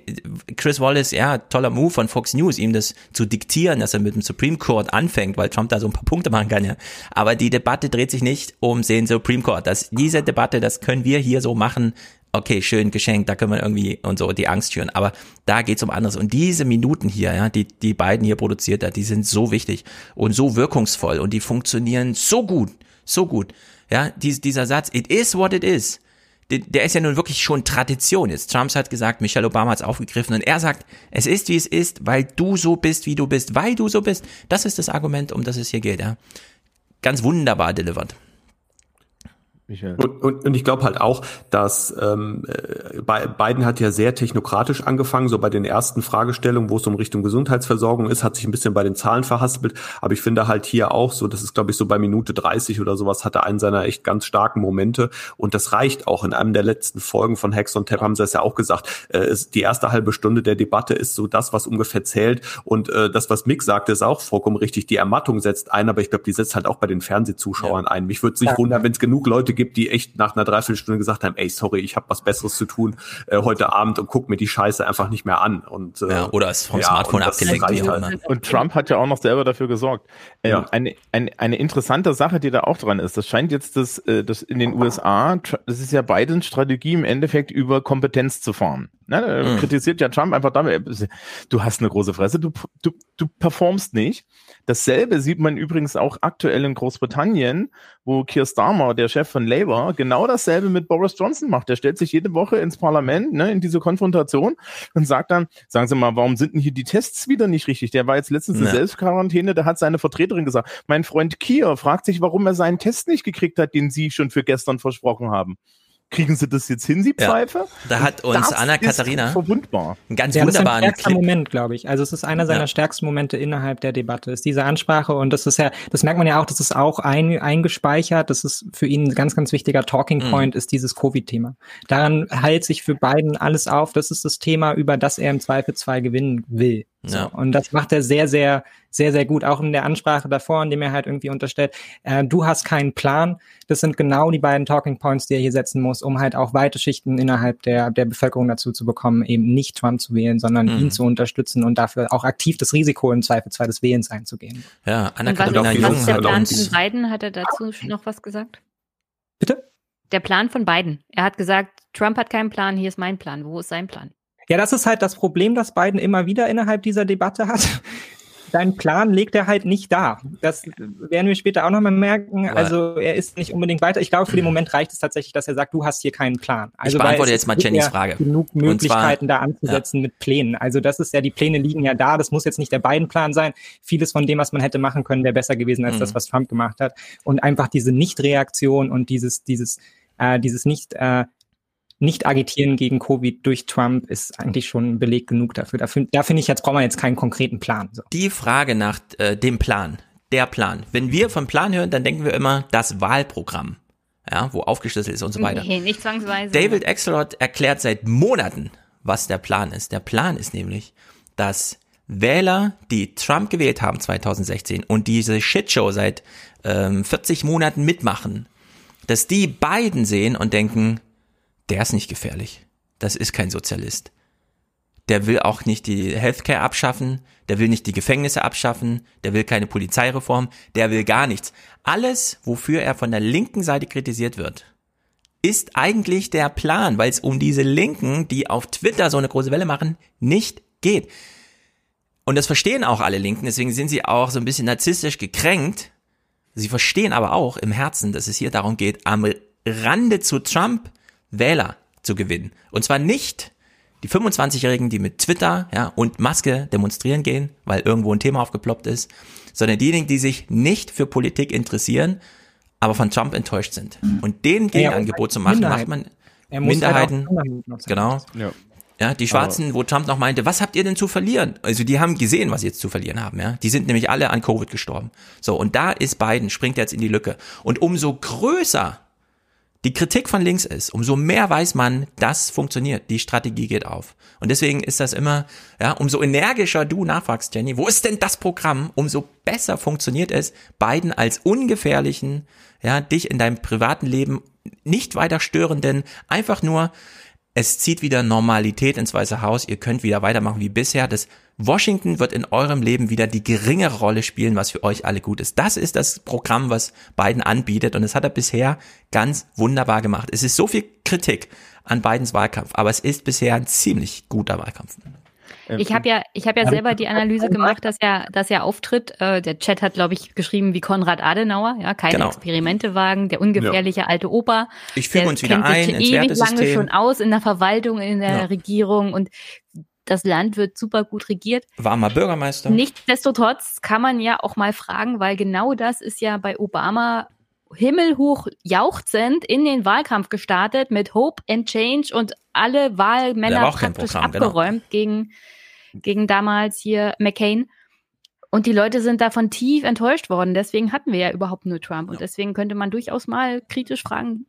Chris Wallace, ja, toller Move von Fox News, ihm das zu diktieren, dass er mit dem Supreme Court anfängt, weil Trump da so ein paar Punkte machen kann, ja. Aber die Debatte dreht sich nicht um den Supreme Court. Das, diese Debatte, das können wir hier so machen, okay, schön geschenkt, da können wir irgendwie und so die Angst schüren. Aber da geht's um anderes. Und diese Minuten hier, ja, die die beiden hier produziert hat, die sind so wichtig und so wirkungsvoll und die funktionieren so gut, so gut. Ja, dies, dieser Satz, it is what it is. Der, der ist ja nun wirklich schon Tradition. Jetzt Trump hat gesagt, Michelle Obama hat's aufgegriffen und er sagt, es ist wie es ist, weil du so bist, wie du bist, weil du so bist. Das ist das Argument, um das es hier geht. Ja. Ganz wunderbar delivered. Und, und, und ich glaube halt auch, dass ähm, äh, Biden hat ja sehr technokratisch angefangen, so bei den ersten Fragestellungen, wo es um Richtung Gesundheitsversorgung ist, hat sich ein bisschen bei den Zahlen verhaspelt. Aber ich finde halt hier auch so, das ist glaube ich so bei Minute 30 oder sowas, hat er einen seiner echt ganz starken Momente. Und das reicht auch. In einem der letzten Folgen von Hex und Tap haben sie es ja auch gesagt. Äh, die erste halbe Stunde der Debatte ist so das, was ungefähr zählt. Und äh, das, was Mick sagte, ist auch vollkommen richtig. Die Ermattung setzt ein, aber ich glaube, die setzt halt auch bei den Fernsehzuschauern ja. ein. Mich würde es nicht ja. wundern, wenn es genug Leute gibt, die echt nach einer Dreiviertelstunde gesagt haben, ey, sorry, ich habe was Besseres zu tun äh, heute Abend und guck mir die Scheiße einfach nicht mehr an. Und, äh, ja, oder es vom ja, Smartphone abgelenkt. Halt. Und Trump hat ja auch noch selber dafür gesorgt. Ähm, ja. eine, eine, eine interessante Sache, die da auch dran ist, das scheint jetzt das, äh, das in den USA, das ist ja Bidens Strategie im Endeffekt über Kompetenz zu fahren. Ne? Mhm. Kritisiert ja Trump einfach damit, du hast eine große Fresse, du, du, du performst nicht. Dasselbe sieht man übrigens auch aktuell in Großbritannien, wo Keir Starmer, der Chef von Labour, genau dasselbe mit Boris Johnson macht. Der stellt sich jede Woche ins Parlament, ne, in diese Konfrontation und sagt dann, sagen Sie mal, warum sind denn hier die Tests wieder nicht richtig? Der war jetzt letztens in ja. Selbstquarantäne, da hat seine Vertreterin gesagt, mein Freund Keir fragt sich, warum er seinen Test nicht gekriegt hat, den Sie schon für gestern versprochen haben kriegen sie das jetzt hin, sie Pfeife? Ja, da hat uns Anna Katharina verwundbar. einen ganz ja, wunderbaren das ist ein Moment, glaube ich. Also es ist einer seiner ja. stärksten Momente innerhalb der Debatte, ist diese Ansprache und das ist ja, das merkt man ja auch, das ist auch ein, eingespeichert, das ist für ihn ein ganz, ganz wichtiger Talking mhm. Point, mhm. ist dieses Covid-Thema. Daran heilt sich für beiden alles auf, das ist das Thema, über das er im Zweifelsfall gewinnen will. So. Ja. Und das macht er sehr, sehr, sehr, sehr gut. Auch in der Ansprache davor, in dem er halt irgendwie unterstellt, äh, du hast keinen Plan. Das sind genau die beiden Talking Points, die er hier setzen muss, um halt auch weite Schichten innerhalb der, der Bevölkerung dazu zu bekommen, eben nicht Trump zu wählen, sondern mhm. ihn zu unterstützen und dafür auch aktiv das Risiko im Zweifelsfall des Wählens einzugehen. Ja, Anna-Katharina Jung was ist der Plan von Biden? Hat er dazu noch was gesagt? Bitte? Der Plan von Biden. Er hat gesagt, Trump hat keinen Plan, hier ist mein Plan. Wo ist sein Plan? Ja, das ist halt das Problem, das Biden immer wieder innerhalb dieser Debatte hat. (laughs) Dein Plan legt er halt nicht da. Das werden wir später auch nochmal merken. Also er ist nicht unbedingt weiter. Ich glaube, für den (clears throat) Moment reicht es tatsächlich, dass er sagt, du hast hier keinen Plan. Also ich beantworte jetzt mal Jennys Frage. Genug Möglichkeiten zwar, da anzusetzen ja. mit Plänen. Also das ist ja, die Pläne liegen ja da. Das muss jetzt nicht der Biden-Plan sein. Vieles von dem, was man hätte machen können, wäre besser gewesen als mhm. das, was Trump gemacht hat. Und einfach diese Nichtreaktion und dieses, dieses, äh, dieses nicht äh, nicht agitieren gegen Covid durch Trump ist eigentlich schon Beleg genug dafür. Da, da finde ich, jetzt braucht man jetzt keinen konkreten Plan. So. Die Frage nach äh, dem Plan, der Plan. Wenn wir von Plan hören, dann denken wir immer das Wahlprogramm. Ja, wo aufgeschlüsselt ist und so weiter. Nee, nicht zwangsweise. David Axelrod erklärt seit Monaten, was der Plan ist. Der Plan ist nämlich, dass Wähler, die Trump gewählt haben 2016 und diese Shitshow seit ähm, 40 Monaten mitmachen, dass die beiden sehen und denken, der ist nicht gefährlich. Das ist kein Sozialist. Der will auch nicht die Healthcare abschaffen, der will nicht die Gefängnisse abschaffen, der will keine Polizeireform, der will gar nichts. Alles, wofür er von der linken Seite kritisiert wird, ist eigentlich der Plan, weil es um diese Linken, die auf Twitter so eine große Welle machen, nicht geht. Und das verstehen auch alle Linken, deswegen sind sie auch so ein bisschen narzisstisch gekränkt. Sie verstehen aber auch im Herzen, dass es hier darum geht, am Rande zu Trump Wähler zu gewinnen. Und zwar nicht die 25-Jährigen, die mit Twitter ja, und Maske demonstrieren gehen, weil irgendwo ein Thema aufgeploppt ist, sondern diejenigen, die sich nicht für Politik interessieren, aber von Trump enttäuscht sind. Und denen Gegenangebot zu machen, macht man Minderheiten, genau. Ja. Ja, die Schwarzen, aber wo Trump noch meinte, was habt ihr denn zu verlieren? Also die haben gesehen, was sie jetzt zu verlieren haben, ja. Die sind nämlich alle an Covid gestorben. So, und da ist Biden, springt jetzt in die Lücke. Und umso größer die Kritik von links ist, umso mehr weiß man, das funktioniert, die Strategie geht auf. Und deswegen ist das immer, ja, umso energischer du nachfragst, Jenny, wo ist denn das Programm, umso besser funktioniert es, Biden als ungefährlichen, ja, dich in deinem privaten Leben nicht weiter störenden, einfach nur es zieht wieder Normalität ins Weiße Haus. Ihr könnt wieder weitermachen wie bisher. Das Washington wird in eurem Leben wieder die geringere Rolle spielen, was für euch alle gut ist. Das ist das Programm, was Biden anbietet. Und das hat er bisher ganz wunderbar gemacht. Es ist so viel Kritik an Bidens Wahlkampf, aber es ist bisher ein ziemlich guter Wahlkampf. Ähm, ich habe ja, ich habe ja selber die Analyse gemacht, dass er, dass er auftritt. Äh, der Chat hat, glaube ich, geschrieben wie Konrad Adenauer, ja, keine genau. Experimente wagen, der ungefährliche ja. alte Opa. Ich füge uns wieder ein ins ewig lange schon aus in der Verwaltung, in der ja. Regierung und das Land wird super gut regiert. War mal Bürgermeister. Nichtsdestotrotz kann man ja auch mal fragen, weil genau das ist ja bei Obama himmelhoch jauchzend in den Wahlkampf gestartet mit Hope and Change und alle Wahlmänner praktisch Programm, genau. abgeräumt genau. gegen gegen damals hier McCain. Und die Leute sind davon tief enttäuscht worden. Deswegen hatten wir ja überhaupt nur Trump. Und deswegen könnte man durchaus mal kritisch fragen,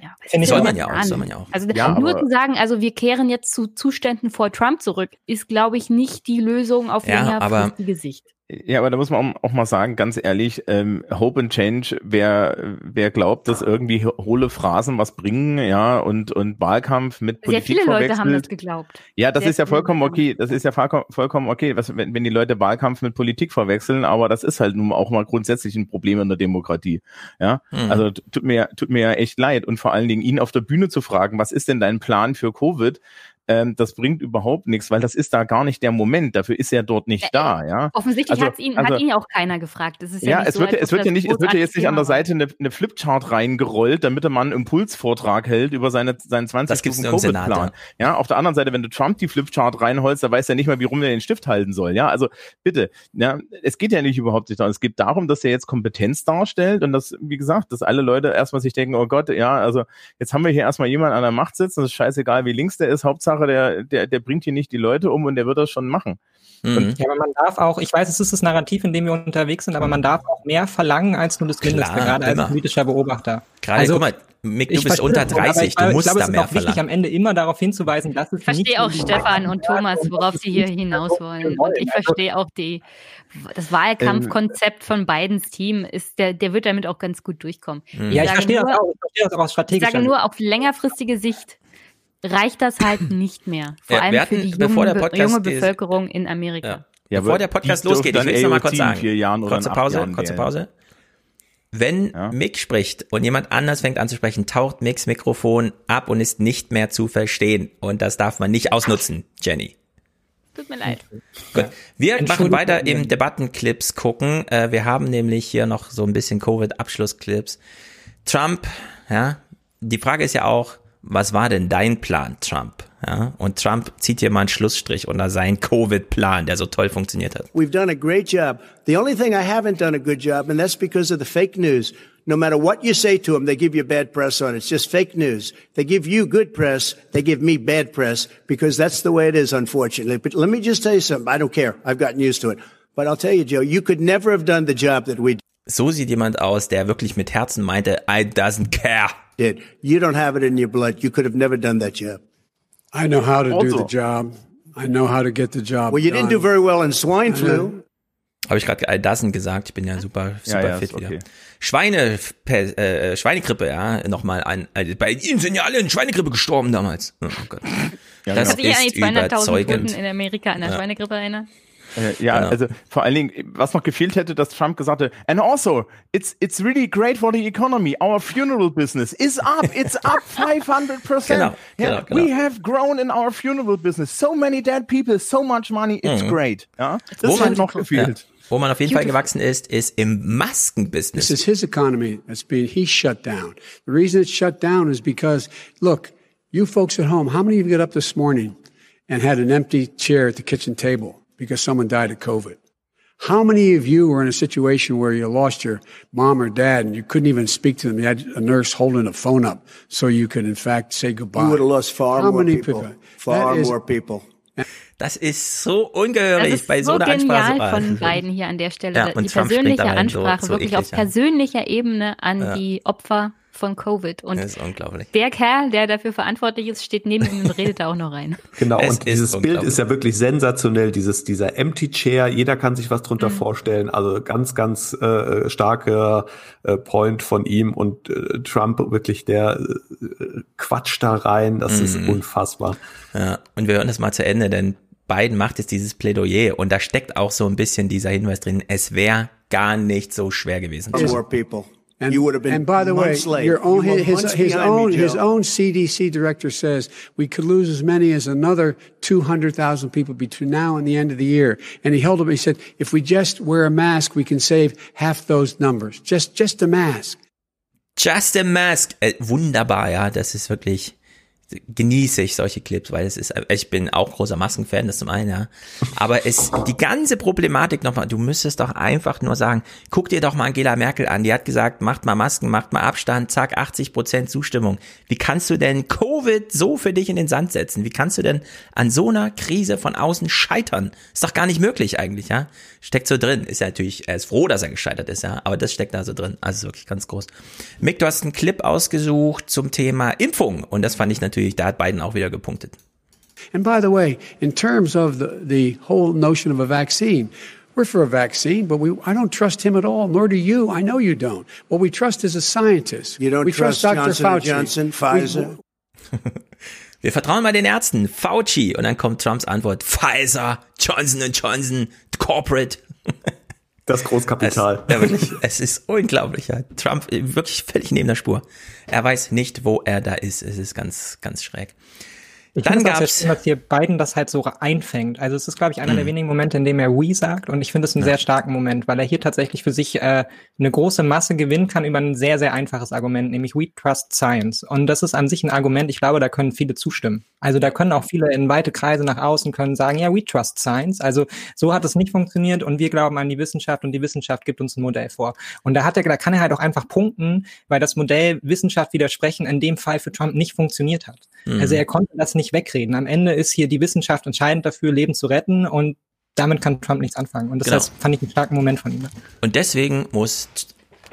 ja, soll man ja auch, soll man ja auch. Also ja, nur zu sagen, also wir kehren jetzt zu Zuständen vor Trump zurück, ist, glaube ich, nicht die Lösung auf ja, längerfristige Sicht. Ja, aber da muss man auch mal sagen, ganz ehrlich, ähm, Hope and Change, wer, wer glaubt, dass irgendwie hohle Phrasen was bringen, ja, und, und Wahlkampf mit Politik Sehr viele Leute haben das geglaubt. Ja, das Sehr ist ja vollkommen okay, das ist ja vollkommen okay, was, wenn, wenn die Leute Wahlkampf mit Politik verwechseln, aber das ist halt nun auch mal grundsätzlich ein Problem in der Demokratie, ja. Mhm. Also tut mir, tut mir ja echt leid und vor allen Dingen ihn auf der Bühne zu fragen, was ist denn dein Plan für Covid? Ähm, das bringt überhaupt nichts, weil das ist da gar nicht der Moment. Dafür ist er dort nicht da. Ja? Offensichtlich also, hat ihn, also, hat ihn ja auch keiner gefragt. Das ist ja, ja es so, wird, es wird ja nicht, es wird ja jetzt nicht an der Seite eine, eine Flipchart reingerollt, damit er mal einen Impulsvortrag hält über seine, seinen 20 Covid-Plan. Ja, auf der anderen Seite, wenn du Trump die Flipchart reinholst, da weiß er nicht mal, wie rum er den Stift halten soll. Ja, also bitte, ja, es geht ja nicht überhaupt nicht darum. Es geht darum, dass er jetzt Kompetenz darstellt und dass, wie gesagt, dass alle Leute erstmal sich denken, oh Gott, ja, also jetzt haben wir hier erstmal jemanden an der Macht sitzen, das ist scheißegal, wie links der ist, Hauptsache der, der, der bringt hier nicht die Leute um und der wird das schon machen. Mhm. Ja, aber man darf auch, ich weiß, es ist das Narrativ, in dem wir unterwegs sind, aber man darf auch mehr verlangen als nur das Mindeste, Klar, gerade immer. als politischer Beobachter. Gerade, also, guck mal, Mick, du bist unter 30, du musst ich glaube, da mehr es ist auch wichtig, am Ende immer darauf hinzuweisen, dass es Ich verstehe auch Stefan und Thomas, worauf sie hier hinaus wollen. Und ich verstehe auch die, das Wahlkampfkonzept von Bidens Team ist, der, der wird damit auch ganz gut durchkommen. Mhm. Ja, ich verstehe, nur, das auch, ich verstehe das auch aus strategischer Ich sage nur, auf längerfristige Sicht reicht das halt (clears throat) nicht mehr. Vor ja, allem hatten, für die junge, Be junge Bevölkerung in Amerika. Ja. Ja, bevor der Podcast losgeht, ich will es nochmal kurz sagen. kurze Pause, kurze Pause. Wenn ja. Mick spricht und jemand anders fängt an zu sprechen, taucht Micks Mikrofon ab und ist nicht mehr zu verstehen. Und das darf man nicht ausnutzen, Jenny. Tut mir leid. Gut. Wir machen weiter im Debattenclips gucken. Äh, wir haben nämlich hier noch so ein bisschen Covid-Abschlussclips. Trump, ja, die Frage ist ja auch, was war denn dein Plan, Trump? Ja, und Trump zieht hier mal einen Schlussstrich unter seinen Covid-Plan, der so toll funktioniert hat. We've done a great job. The only thing I haven't done a good job, and that's because of the fake news. No matter what you say to them, they give you bad press on it. It's just fake news. They give you good press. They give me bad press because that's the way it is, unfortunately. But let me just tell you something. I don't care. I've gotten used to it. But I'll tell you, Joe, you could never have done the job that we did. So sieht jemand aus, der wirklich mit Herzen meinte, I doesn't care. Did. You don't have it in your blood. You could have never done that job. I know how to also. do the job. I know how to get the job. Well, you done. didn't do very well in swine flu. Habe ich gerade all das gesagt. Ich bin ja super, super ja, ja, fit wieder. Schweine, äh, Schweinegrippe, ja, nochmal ein. Also bei Ihnen sind ja alle in Schweinegrippe gestorben damals. Oh Gott. Ja, das genau. ist überzeugend. in Amerika an der ja. Schweinegrippe erinnern. Äh, ja, genau. also vor allen Dingen, was noch gefehlt hätte, dass Trump gesagt hätte, and also, it's, it's really great for the economy. Our funeral business is up. It's up (laughs) 500%. Genau, yeah, genau, genau. We have grown in our funeral business. So many dead people, so much money. It's mhm. great. Ja, das Wo hat noch gefehlt. Ja. Wo man auf jeden Fall gewachsen ist, ist im Maskenbusiness. This is his economy that's being, he's shut down. The reason it's shut down is because, look, you folks at home, how many of you got up this morning and had an empty chair at the kitchen table because someone died of COVID? How many of you were in a situation where you lost your mom or dad and you couldn't even speak to them? You had a nurse holding a phone up so you could, in fact, say goodbye. You would have lost far How more many people. people? Far That is- more people. Das ist so ungehörig Das ist bei so, so einer Ansprache. genial von beiden hier an der Stelle. Ja, die Trump persönliche Ansprache so wirklich eklig, auf ja. persönlicher Ebene an Ja. die Opfer von Covid. Und Das ist unglaublich. der Kerl, der dafür verantwortlich ist, steht neben ihm und redet da auch noch rein. (laughs) Genau, Es und dieses ist Bild ist ja wirklich sensationell, dieses, dieser Empty Chair, jeder kann sich was drunter Mhm. vorstellen, also ganz, ganz äh, starker äh, Point von ihm und äh, Trump wirklich der äh, Quatsch da rein, das ist Mhm. unfassbar. Ja, und wir hören das mal zu Ende, denn Biden macht jetzt dieses Plädoyer und da steckt auch so ein bisschen dieser Hinweis drin, es wäre gar nicht so schwer gewesen. More people. And, you would have been and by the way, late. your own, You his, his own me, his own CDC director says we could lose as many as another 200,000 people between now and the end of the year. And he held up. He said, if we just wear a mask, we can save half those numbers. Just just a mask. Just a Mask, äh, wunderbar, ja, das ist wirklich, genieße ich solche Clips, weil es ist, ich bin auch großer Maskenfan, das zum einen, ja. Aber es, die ganze Problematik nochmal, du müsstest doch einfach nur sagen, guck dir doch mal Angela Merkel an, die hat gesagt, macht mal Masken, macht mal Abstand, zack, 80 Prozent Zustimmung. Wie kannst du denn Covid so für dich in den Sand setzen? Wie kannst du denn an so einer Krise von außen scheitern? Ist doch gar nicht möglich eigentlich, ja. Steckt so drin, ist ja natürlich, er ist froh, dass er gescheitert ist, ja, aber das steckt da so drin, also wirklich ganz groß. Mick, du hast einen Clip ausgesucht zum Thema Impfung und das fand ich natürlich, da hat Biden auch wieder gepunktet. And by the way, in terms of the, the whole notion of a vaccine, we're for a vaccine, but we, I don't trust him at all, nor do you. I know you don't. What we trust is a scientist. You don't we trust Dr. Johnson Fauci. Johnson, Pfizer? (laughs) Wir vertrauen mal den Ärzten, Fauci und dann kommt Trumps Antwort, Pfizer, Johnson Johnson, Corporate. (laughs) Das Großkapital. Es, ja, wirklich, es ist unglaublich, ja. Trump äh, wirklich völlig neben der Spur. Er weiß nicht, wo er da ist. Es ist ganz, ganz schräg. Ich Dann finde es dass hier Biden das halt so einfängt. Also es ist, glaube ich, einer der Mhm. wenigen Momente, in dem er we sagt und ich finde es einen sehr starken Moment, weil er hier tatsächlich für sich äh, eine große Masse gewinnen kann über ein sehr, sehr einfaches Argument, nämlich we trust science. Und das ist an sich ein Argument, ich glaube, da können viele zustimmen. Also da können auch viele in weite Kreise nach außen können sagen, ja, we trust science. Also so hat es nicht funktioniert und wir glauben an die Wissenschaft und die Wissenschaft gibt uns ein Modell vor. Und da hat er, da kann er halt auch einfach punkten, weil das Modell Wissenschaft widersprechen in dem Fall für Trump nicht funktioniert hat. Mhm. Also er konnte das nicht wegreden. Am Ende ist hier die Wissenschaft entscheidend dafür, Leben zu retten und damit kann Trump nichts anfangen. Und das Genau. heißt, fand ich einen starken Moment von ihm. Und deswegen muss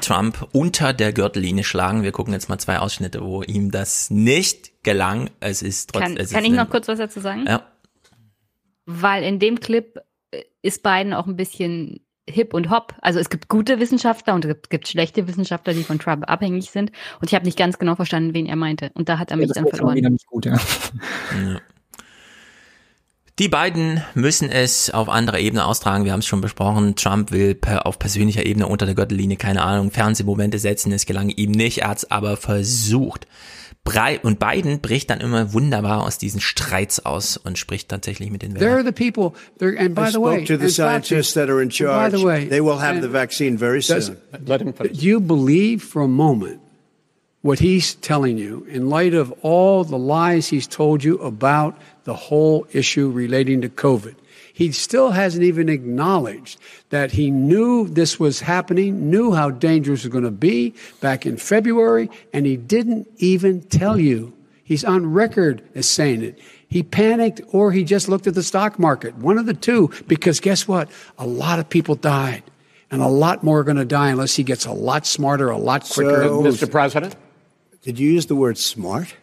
Trump unter der Gürtellinie schlagen. Wir gucken jetzt mal zwei Ausschnitte, wo ihm das nicht gelang. Es ist trotzdem. Kann, kann ich noch kurz was dazu sagen? Ja. Weil in dem Clip äh, ist Biden auch ein bisschen hip und hop. Also es gibt gute Wissenschaftler und es gibt, gibt schlechte Wissenschaftler, die von Trump abhängig sind. Und ich habe nicht ganz genau verstanden, wen er meinte. Und da hat er mich das dann verloren. wieder nicht gut, ja. Ja. Die beiden müssen es auf anderer Ebene austragen. Wir haben es schon besprochen. Trump will per, auf persönlicher Ebene unter der Gürtellinie, keine Ahnung, Fernsehmomente setzen. Es gelang ihm nicht. Er hat es aber versucht. Brei und Biden bricht dann immer wunderbar aus diesen Streits aus und spricht tatsächlich mit den Wählern. the people. And by I the way, spoke to the scientists that are in by charge. the way, they will have the vaccine very does- soon. Let him finish. Do you believe for a moment what he's telling you in light of all the lies he's told you about the whole issue relating to COVID? He still hasn't even acknowledged that he knew this was happening, knew how dangerous it was going to be back in February, and he didn't even tell you. He's on record as saying it. He panicked or he just looked at the stock market. One of the two, because guess what? A lot of people died. And a lot more are going to die unless he gets a lot smarter, a lot quicker. So- Mr. President? Did you use the word smart?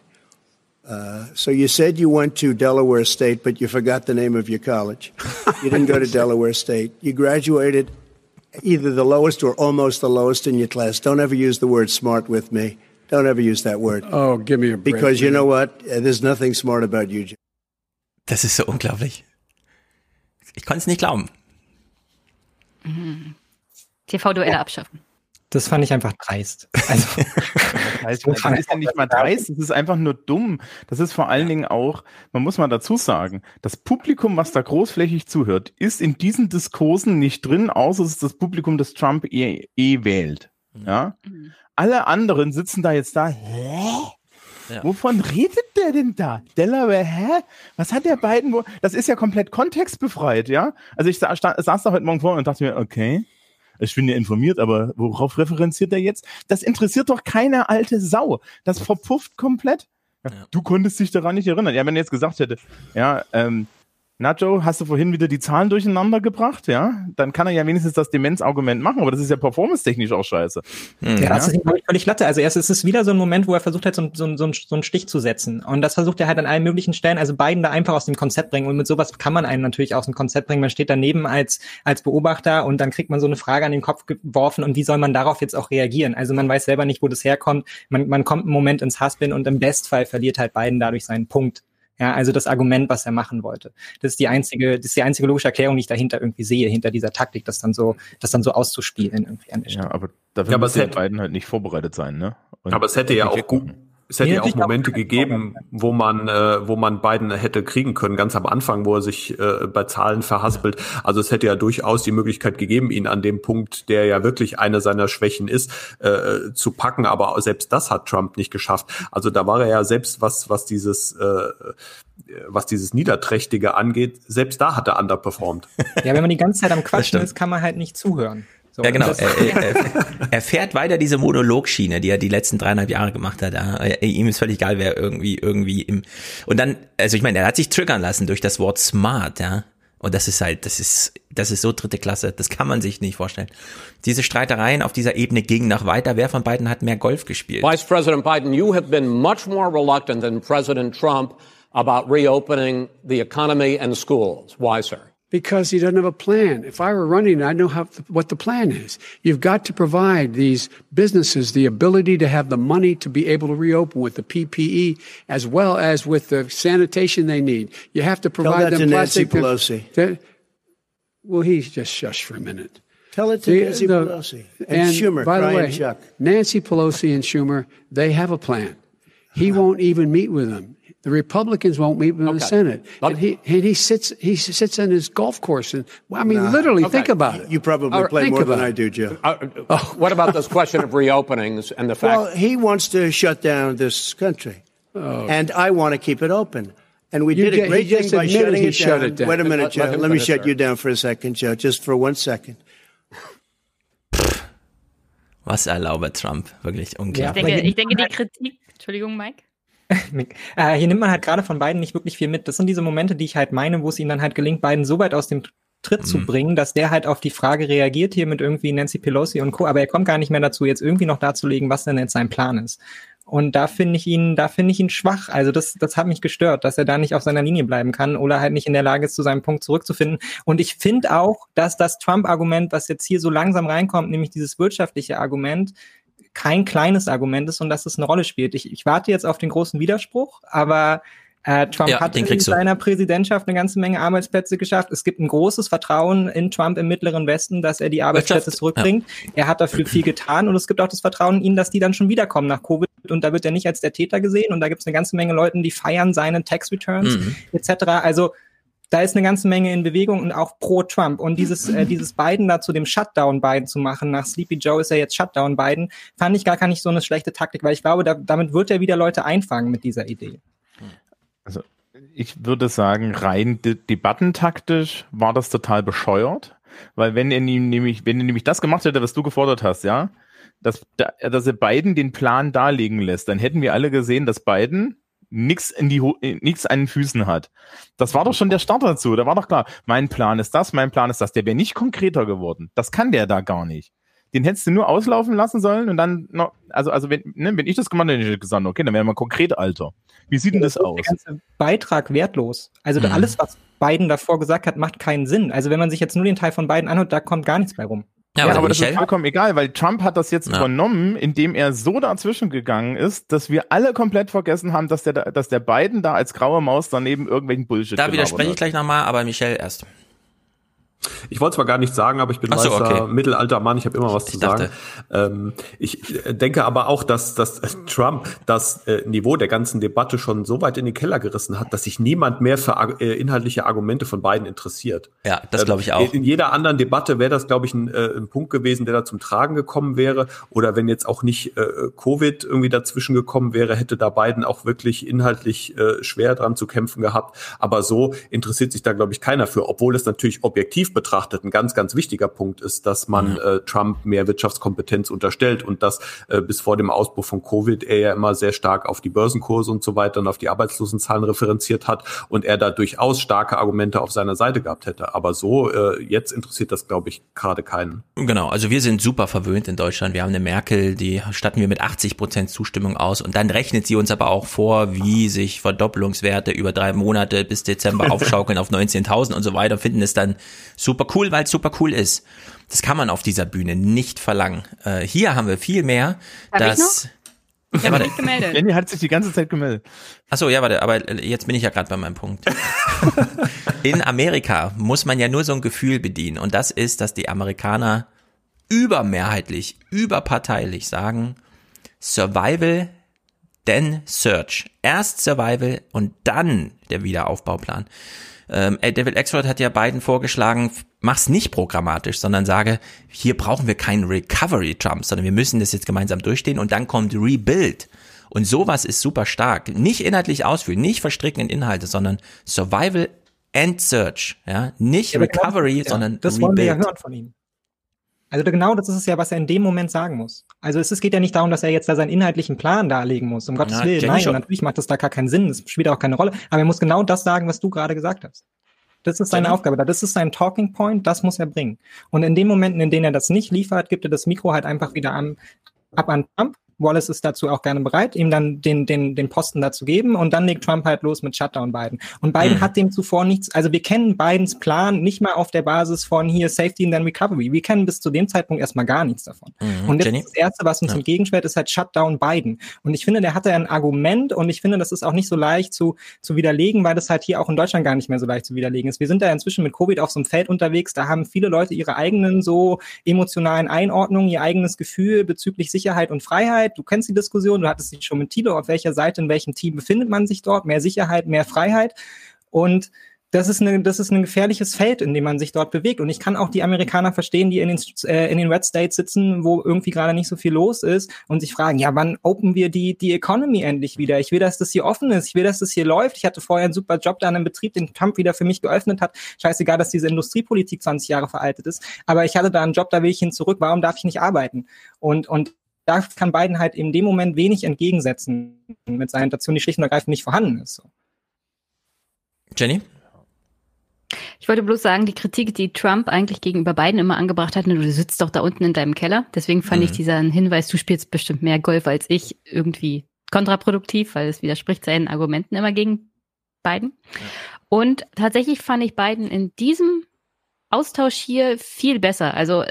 Uh, so you said you went to Delaware State, but you forgot the name of your college. You didn't go to (laughs) Delaware State. You graduated either the lowest or almost the lowest in your class. Don't ever use the word smart with me. Don't ever use that word. Oh, give me a break. Because you know what? Uh, There's nothing smart about you, Das ist so unglaublich. Ich konnte es nicht glauben. TV-Duelle abschaffen. Das fand ich einfach dreist. (laughs) Also, Das heißt, das ist ja nicht mal dreist, das ist einfach nur dumm. Das ist vor allen Dingen auch, man muss mal dazu sagen, das Publikum, was da großflächig zuhört, ist in diesen Diskursen nicht drin, außer es ist das Publikum, das Trump eh, eh wählt. Ja? Alle anderen sitzen da jetzt da, hä? Ja. Wovon redet der denn da? Delaware, hä? Was hat der beiden wo? Das ist ja komplett kontextbefreit, ja? Also ich sa saß da heute Morgen vor und dachte mir, okay, ich bin ja informiert, aber worauf referenziert er jetzt? Das interessiert doch keine alte Sau. Das verpufft komplett. Ja. Du konntest dich daran nicht erinnern. Ja, wenn er jetzt gesagt hätte, ja, ähm, Nacho, hast du vorhin wieder die Zahlen durcheinander gebracht, ja? Dann kann er ja wenigstens das Demenzargument machen, aber das ist ja performance-technisch auch scheiße. Mhm. Ja, das ist ihm völlig latte. Also erst ist es wieder so ein Moment, wo er versucht hat, so, so, so, so einen Stich zu setzen. Und das versucht er halt an allen möglichen Stellen, also beiden da einfach aus dem Konzept bringen. Und mit sowas kann man einen natürlich aus dem Konzept bringen. Man steht daneben als, als Beobachter und dann kriegt man so eine Frage an den Kopf geworfen und wie soll man darauf jetzt auch reagieren? Also man weiß selber nicht, wo das herkommt. Man, man kommt einen Moment ins Haspin und im Bestfall verliert halt beiden dadurch seinen Punkt. Ja, also das Argument, was er machen wollte. Das ist die einzige, das ist die einzige logische Erklärung, die ich dahinter irgendwie sehe, hinter dieser Taktik, das dann so, das dann so auszuspielen irgendwie an der Stelle. Ja, aber dafür ja, aber müssen die beiden halt nicht vorbereitet sein, ne? Und aber es hätte ja auch gut, es hätte ja, auch Momente gegeben, wo man, äh, wo man beiden hätte kriegen können, ganz am Anfang, wo er sich äh, bei Zahlen verhaspelt. Also es hätte ja durchaus die Möglichkeit gegeben, ihn an dem Punkt, der ja wirklich eine seiner Schwächen ist, äh, zu packen. Aber selbst das hat Trump nicht geschafft. Also da war er ja selbst, was, was dieses, äh, was dieses Niederträchtige angeht, selbst da hat er underperformed. Ja, wenn man die ganze Zeit am Quatschen ist, kann man halt nicht zuhören. So, ja, genau. (laughs) Er, er, er, fährt weiter diese Monologschiene, die er die letzten dreieinhalb Jahre gemacht hat. Ihm ist völlig egal, wer irgendwie, irgendwie im, und dann, also ich meine, er hat sich triggern lassen durch das Wort smart, ja. Und das ist halt, das ist, das ist so dritte Klasse, das kann man sich nicht vorstellen. Diese Streitereien auf dieser Ebene gingen noch weiter. Wer von beiden hat mehr Golf gespielt? Vice President Biden, you have been much more reluctant than President Trump about reopening the economy and schools. Why, sir? Because he doesn't have a plan. If I were running, I'd know how, what the plan is. You've got to provide these businesses the ability to have the money to be able to reopen with the PPE as well as with the sanitation they need. You have to provide Tell that them to Nancy Pelosi. To, well, he's just shush for a minute. Tell it to the, Nancy the, Pelosi and, and Schumer. By the way, Chuck. Nancy Pelosi and Schumer, they have a plan. He won't even meet with them. The Republicans won't meet in okay. the Senate. And he, and he sits he sits on his golf course and well, I mean nah. literally okay. think about it. You probably right, play more than it. I do, Joe. Uh, uh, what about this question of reopenings and the fact Well, he wants to shut down this country. Oh. And I want to keep it open. And we you did a great thing by shutting it down. it down. Wait a minute, let, Joe. Let, let me shut you down for a second, Joe, just for one second. Was erlaube Trump? Wirklich unglaublich. Ich denke, ich denke die Kritik, Entschuldigung, Mike. (laughs) äh, hier nimmt man halt gerade von beiden nicht wirklich viel mit. Das sind diese Momente, die ich halt meine, wo es ihnen dann halt gelingt, beiden so weit aus dem Tritt mhm. zu bringen, dass der halt auf die Frage reagiert hier mit irgendwie Nancy Pelosi und Co. Aber er kommt gar nicht mehr dazu, jetzt irgendwie noch darzulegen, was denn jetzt sein Plan ist. Und da finde ich ihn, da finde ich ihn schwach. Also das, das hat mich gestört, dass er da nicht auf seiner Linie bleiben kann oder halt nicht in der Lage ist, zu seinem Punkt zurückzufinden. Und ich finde auch, dass das Trump-Argument, was jetzt hier so langsam reinkommt, nämlich dieses wirtschaftliche Argument, kein kleines Argument ist und dass es eine Rolle spielt. Ich, ich warte jetzt auf den großen Widerspruch, aber äh, Trump ja, hat in seiner Präsidentschaft eine ganze Menge Arbeitsplätze geschafft. Es gibt ein großes Vertrauen in Trump im Mittleren Westen, dass er die Arbeitsplätze zurückbringt. Ja. Er hat dafür viel getan und es gibt auch das Vertrauen in ihn, dass die dann schon wiederkommen nach Covid und da wird er nicht als der Täter gesehen und da gibt es eine ganze Menge Leuten, die feiern seine Tax Returns mhm. etc. Also da ist eine ganze Menge in Bewegung und auch pro Trump. Und dieses, äh, dieses Biden da zu dem Shutdown Biden zu machen, nach Sleepy Joe ist er jetzt Shutdown Biden, fand ich gar nicht so eine schlechte Taktik, weil ich glaube, da, damit wird er wieder Leute einfangen mit dieser Idee. Also ich würde sagen, rein de debattentaktisch war das total bescheuert, weil wenn er nämlich, wenn er nämlich das gemacht hätte, was du gefordert hast, ja, dass, dass er Biden den Plan darlegen lässt, dann hätten wir alle gesehen, dass Biden nichts in die äh, nichts an den Füßen hat. Das war doch schon der Start dazu. Da war doch klar, mein Plan ist das, mein Plan ist das. Der wäre nicht konkreter geworden. Das kann der da gar nicht. Den hättest du nur auslaufen lassen sollen und dann noch, also, also wenn, ne, wenn ich das gemacht hätte, hätte ich gesagt, okay, dann wäre mal konkret, Alter. Wie sieht denn das, das aus? Der ganze Beitrag wertlos. Also mhm. alles, was Biden davor gesagt hat, macht keinen Sinn. Also wenn man sich jetzt nur den Teil von Biden anhört, da kommt gar nichts bei rum. Ja, aber, aber das ist vollkommen egal, weil Trump hat das jetzt ja. übernommen, indem er so dazwischen gegangen ist, dass wir alle komplett vergessen haben, dass der, dass der Biden da als graue Maus daneben irgendwelchen Bullshit Da widerspreche ich gleich nochmal, aber Michelle erst. Ich wollte zwar gar nichts sagen, aber ich bin so, weißer okay. mittelalter Mann, ich habe immer was zu dachte. sagen. Ähm, ich äh, denke aber auch, dass, dass äh, Trump das äh, Niveau der ganzen Debatte schon so weit in den Keller gerissen hat, dass sich niemand mehr für äh, inhaltliche Argumente von beiden interessiert. Ja, das glaube ich auch. In jeder anderen Debatte wäre das, glaube ich, ein, äh, ein Punkt gewesen, der da zum Tragen gekommen wäre. Oder wenn jetzt auch nicht äh, Covid irgendwie dazwischen gekommen wäre, hätte da Biden auch wirklich inhaltlich äh, schwer dran zu kämpfen gehabt. Aber so interessiert sich da, glaube ich, keiner für, obwohl es natürlich objektiv betrachtet ein ganz, ganz wichtiger Punkt ist, dass man äh, Trump mehr Wirtschaftskompetenz unterstellt und dass äh, bis vor dem Ausbruch von Covid er ja immer sehr stark auf die Börsenkurse und so weiter und auf die Arbeitslosenzahlen referenziert hat und er da durchaus starke Argumente auf seiner Seite gehabt hätte. Aber so, äh, jetzt interessiert das, glaube ich, gerade keinen. Genau, also wir sind super verwöhnt in Deutschland. Wir haben eine Merkel, die statten wir mit 80 Prozent Zustimmung aus und dann rechnet sie uns aber auch vor, wie sich Verdoppelungswerte über drei Monate bis Dezember (laughs) aufschaukeln auf 19.000 und so weiter, finden es dann super cool, weil es super cool ist. Das kann man auf dieser Bühne nicht verlangen. Äh, hier haben wir viel mehr, Hab ich dass... Ja, warte. Gemeldet. Jenny hat sich die ganze Zeit gemeldet. Achso, ja, warte, aber jetzt bin ich ja gerade bei meinem Punkt. (laughs) In Amerika muss man ja nur so ein Gefühl bedienen und das ist, dass die Amerikaner übermehrheitlich, überparteilich sagen, Survival, then Search. Erst Survival und dann der Wiederaufbauplan. Ähm, ey, David Axford hat ja beiden vorgeschlagen, mach's nicht programmatisch, sondern sage, hier brauchen wir keinen Recovery Trump, sondern wir müssen das jetzt gemeinsam durchstehen und dann kommt Rebuild. Und sowas ist super stark. Nicht inhaltlich ausführen, nicht verstricken in Inhalte, sondern Survival and Search. Ja, nicht Ja, Recovery, ja, sondern Das wollen wir ja Rebuild. hören von ihm. Also genau das ist es ja, was er in dem Moment sagen muss. Also es, es geht ja nicht darum, dass er jetzt da seinen inhaltlichen Plan darlegen muss. Um Gottes Ja, Willen, nein, natürlich macht das da gar keinen Sinn. Das spielt auch keine Rolle. Aber er muss genau das sagen, was du gerade gesagt hast. Das ist seine Jenny? Aufgabe. Das ist sein Talking Point. Das muss er bringen. Und in den Momenten, in denen er das nicht liefert, gibt er das Mikro halt einfach wieder an, ab an Trump. Wallace ist dazu auch gerne bereit, ihm dann den, den, den Posten dazu geben und dann legt Trump halt los mit Shutdown Biden. Und Biden Mhm. hat dem zuvor nichts, also wir kennen Bidens Plan nicht mal auf der Basis von hier Safety and then Recovery. Wir kennen bis zu dem Zeitpunkt erstmal gar nichts davon. Mhm. Und jetzt das Erste, was uns Ja. entgegenschwert, ist halt Shutdown Biden. Und ich finde, der hatte ein Argument und ich finde, das ist auch nicht so leicht zu, zu widerlegen, weil das halt hier auch in Deutschland gar nicht mehr so leicht zu widerlegen ist. Wir sind da inzwischen mit Covid auf so einem Feld unterwegs, da haben viele Leute ihre eigenen so emotionalen Einordnungen, ihr eigenes Gefühl bezüglich Sicherheit und Freiheit. Du kennst die Diskussion, du hattest sie schon mit Tilo, auf welcher Seite, in welchem Team befindet man sich dort, mehr Sicherheit, mehr Freiheit. Und das ist, eine, das ist ein gefährliches Feld, in dem man sich dort bewegt. Und ich kann auch die Amerikaner verstehen, die in den, äh, in den Red States sitzen, wo irgendwie gerade nicht so viel los ist und sich fragen, ja, wann open wir die, die Economy endlich wieder? Ich will, dass das hier offen ist. Ich will, dass das hier läuft. Ich hatte vorher einen super Job da in einem Betrieb, den Trump wieder für mich geöffnet hat. Scheißegal, dass diese Industriepolitik 20 Jahre veraltet ist. Aber ich hatte da einen Job, da will ich hin zurück. Warum darf ich nicht arbeiten? Und, und da kann Biden halt in dem Moment wenig entgegensetzen mit seiner Situation, die schlicht und ergreifend nicht vorhanden ist. So. Jenny? Ich wollte bloß sagen, die Kritik, die Trump eigentlich gegenüber Biden immer angebracht hat, du sitzt doch da unten in deinem Keller. Deswegen fand Mhm. ich diesen Hinweis, du spielst bestimmt mehr Golf als ich, irgendwie kontraproduktiv, weil es widerspricht seinen Argumenten immer gegen Biden. Und tatsächlich fand ich Biden in diesem Austausch hier viel besser. Also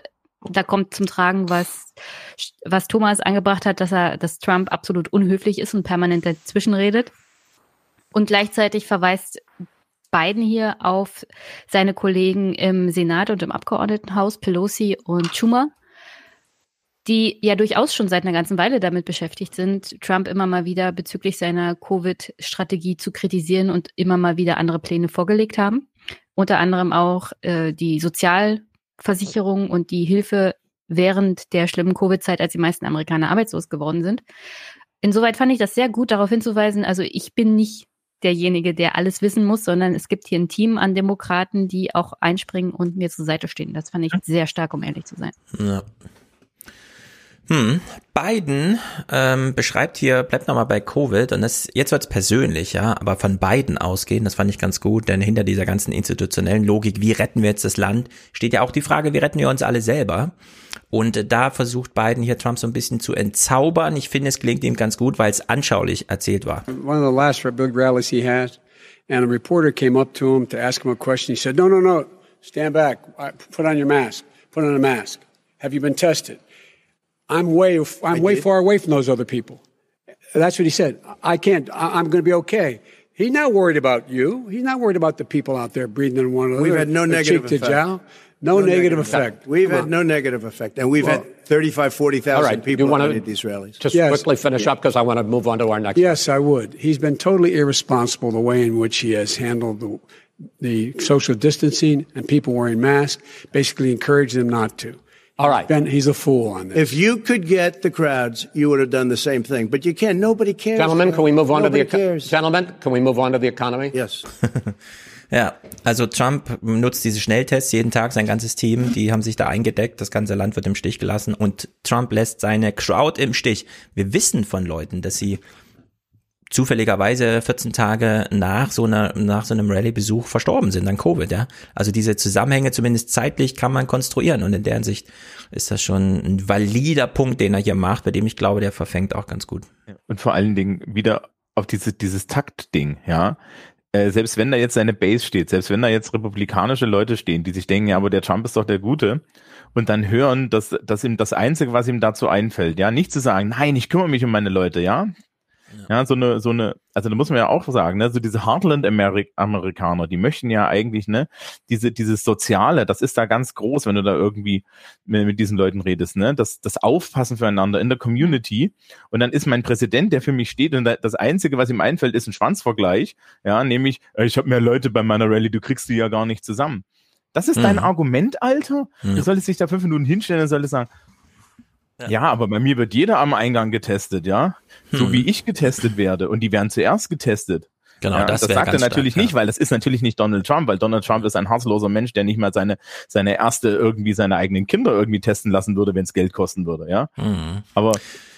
da kommt zum Tragen, was, was Thomas angebracht hat, dass er, dass Trump absolut unhöflich ist und permanent dazwischen redet. Und gleichzeitig verweist Biden hier auf seine Kollegen im Senat und im Abgeordnetenhaus, Pelosi und Schumer, die ja durchaus schon seit einer ganzen Weile damit beschäftigt sind, Trump immer mal wieder bezüglich seiner Covid-Strategie zu kritisieren und immer mal wieder andere Pläne vorgelegt haben. Unter anderem auch äh, die Sozialversicherung und die Hilfe während der schlimmen Covid-Zeit, als die meisten Amerikaner arbeitslos geworden sind. Insoweit fand ich das sehr gut, darauf hinzuweisen, also ich bin nicht derjenige, der alles wissen muss, sondern es gibt hier ein Team an Demokraten, die auch einspringen und mir zur Seite stehen. Das fand ich sehr stark, um ehrlich zu sein. Ja. Hm. Biden ähm, beschreibt hier, bleibt nochmal bei Covid und das jetzt wird's persönlich, ja, aber von Biden ausgehen, das fand ich ganz gut, denn hinter dieser ganzen institutionellen Logik, wie retten wir jetzt das Land, steht ja auch die Frage, wie retten wir uns alle selber? Und äh, da versucht Biden hier Trump so ein bisschen zu entzaubern. Ich finde, es gelingt ihm ganz gut, weil es anschaulich erzählt war. One of the last big rallies he had, and a reporter came up to him to ask him a question. He said, No, no, no, stand back. Put on your mask. Put on a mask. Have you been tested? I'm way, I'm way far away from those other people. That's what he said. I can't, I- I'm going to be okay. He's not worried about you. He's not worried about the people out there breathing in one another. We've had no negative cheek to effect. jowl. No, negative effect. We've Come had on. no negative effect, and we've Well- had 35, 40,000 All right, people you wanna these rallies. Just Yes. quickly finish up because I want to move on to our next. Yes, I would. He's been totally irresponsible the way in which he has handled the, the social distancing and people wearing masks, basically encouraged them not to. All right. Ben, he's a fool on this. If you could get the crowds, you would have done the same thing. But you can't. Nobody cares. Gentlemen, can we move on Nobody to the cares. gentlemen? Can we move on to the economy? Yes. (laughs) Ja, also Trump nutzt diese Schnelltests jeden Tag, sein ganzes Team, die haben sich da eingedeckt, das ganze Land wird im Stich gelassen und Trump lässt seine Crowd im Stich. Wir wissen von Leuten, dass sie zufälligerweise 14 Tage nach so einer nach so einem Rallye-Besuch verstorben sind an Covid, ja. Also diese Zusammenhänge zumindest zeitlich kann man konstruieren und in der Hinsicht ist das schon ein valider Punkt, den er hier macht, bei dem ich glaube, der verfängt auch ganz gut. Und vor allen Dingen wieder auf dieses, dieses Taktding, ja. Äh, selbst wenn da jetzt seine Base steht, selbst wenn da jetzt republikanische Leute stehen, die sich denken, ja, aber der Trump ist doch der Gute, und dann hören, dass, dass ihm das Einzige, was ihm dazu einfällt, ja, nicht zu sagen, nein, ich kümmere mich um meine Leute, ja. Ja, so eine, so eine, also da muss man ja auch sagen, ne, so diese Heartland-Amerikaner, die möchten ja eigentlich, ne, diese, dieses Soziale, das ist da ganz groß, wenn du da irgendwie mit, mit diesen Leuten redest, ne, das, das Aufpassen füreinander in der Community. Und dann ist mein Präsident, der für mich steht, und da- das Einzige, was ihm einfällt, ist ein Schwanzvergleich, ja, nämlich, äh, ich habe mehr Leute bei meiner Rallye, du kriegst die ja gar nicht zusammen. Das ist dein Mhm. Argument, Alter? Mhm. Du solltest dich da fünf Minuten hinstellen und solltest sagen, ja. aber bei mir wird jeder am Eingang getestet, ja. So Hm. wie ich getestet werde. Und die werden zuerst getestet. Genau, ja, das das sagt er natürlich stark, nicht, ja. weil das ist natürlich nicht Donald Trump, weil Donald Trump ist ein herzloser Mensch, der nicht mal seine, seine erste irgendwie seine eigenen Kinder irgendwie testen lassen würde, wenn es Geld kosten würde, ja. Mhm. Aber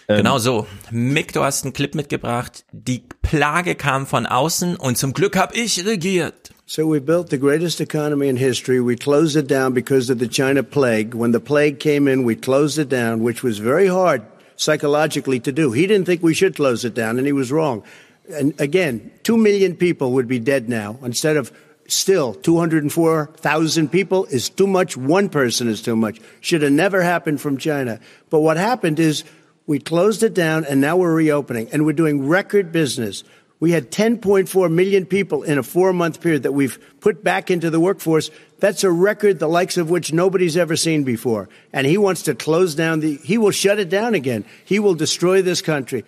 ähm, Genau so. Mick, du hast einen Clip mitgebracht. Die Plage kam von außen und zum Glück habe ich regiert. So we built the greatest economy in history. We closed it down because of the China plague. When the plague came in, we closed it down, which was very hard psychologically to do. He didn't think we should close it down, and he was wrong. And again, two million people would be dead now instead of still 204,000 people is too much. One person is too much. Should have never happened from China. But what happened is we closed it down and now we're reopening and we're doing record business. We had 10.4 million people in a four month period that we've put back into the workforce. That's a record the likes of which nobody's ever seen before. And he wants to close down the, he will shut it down again. He will destroy this country.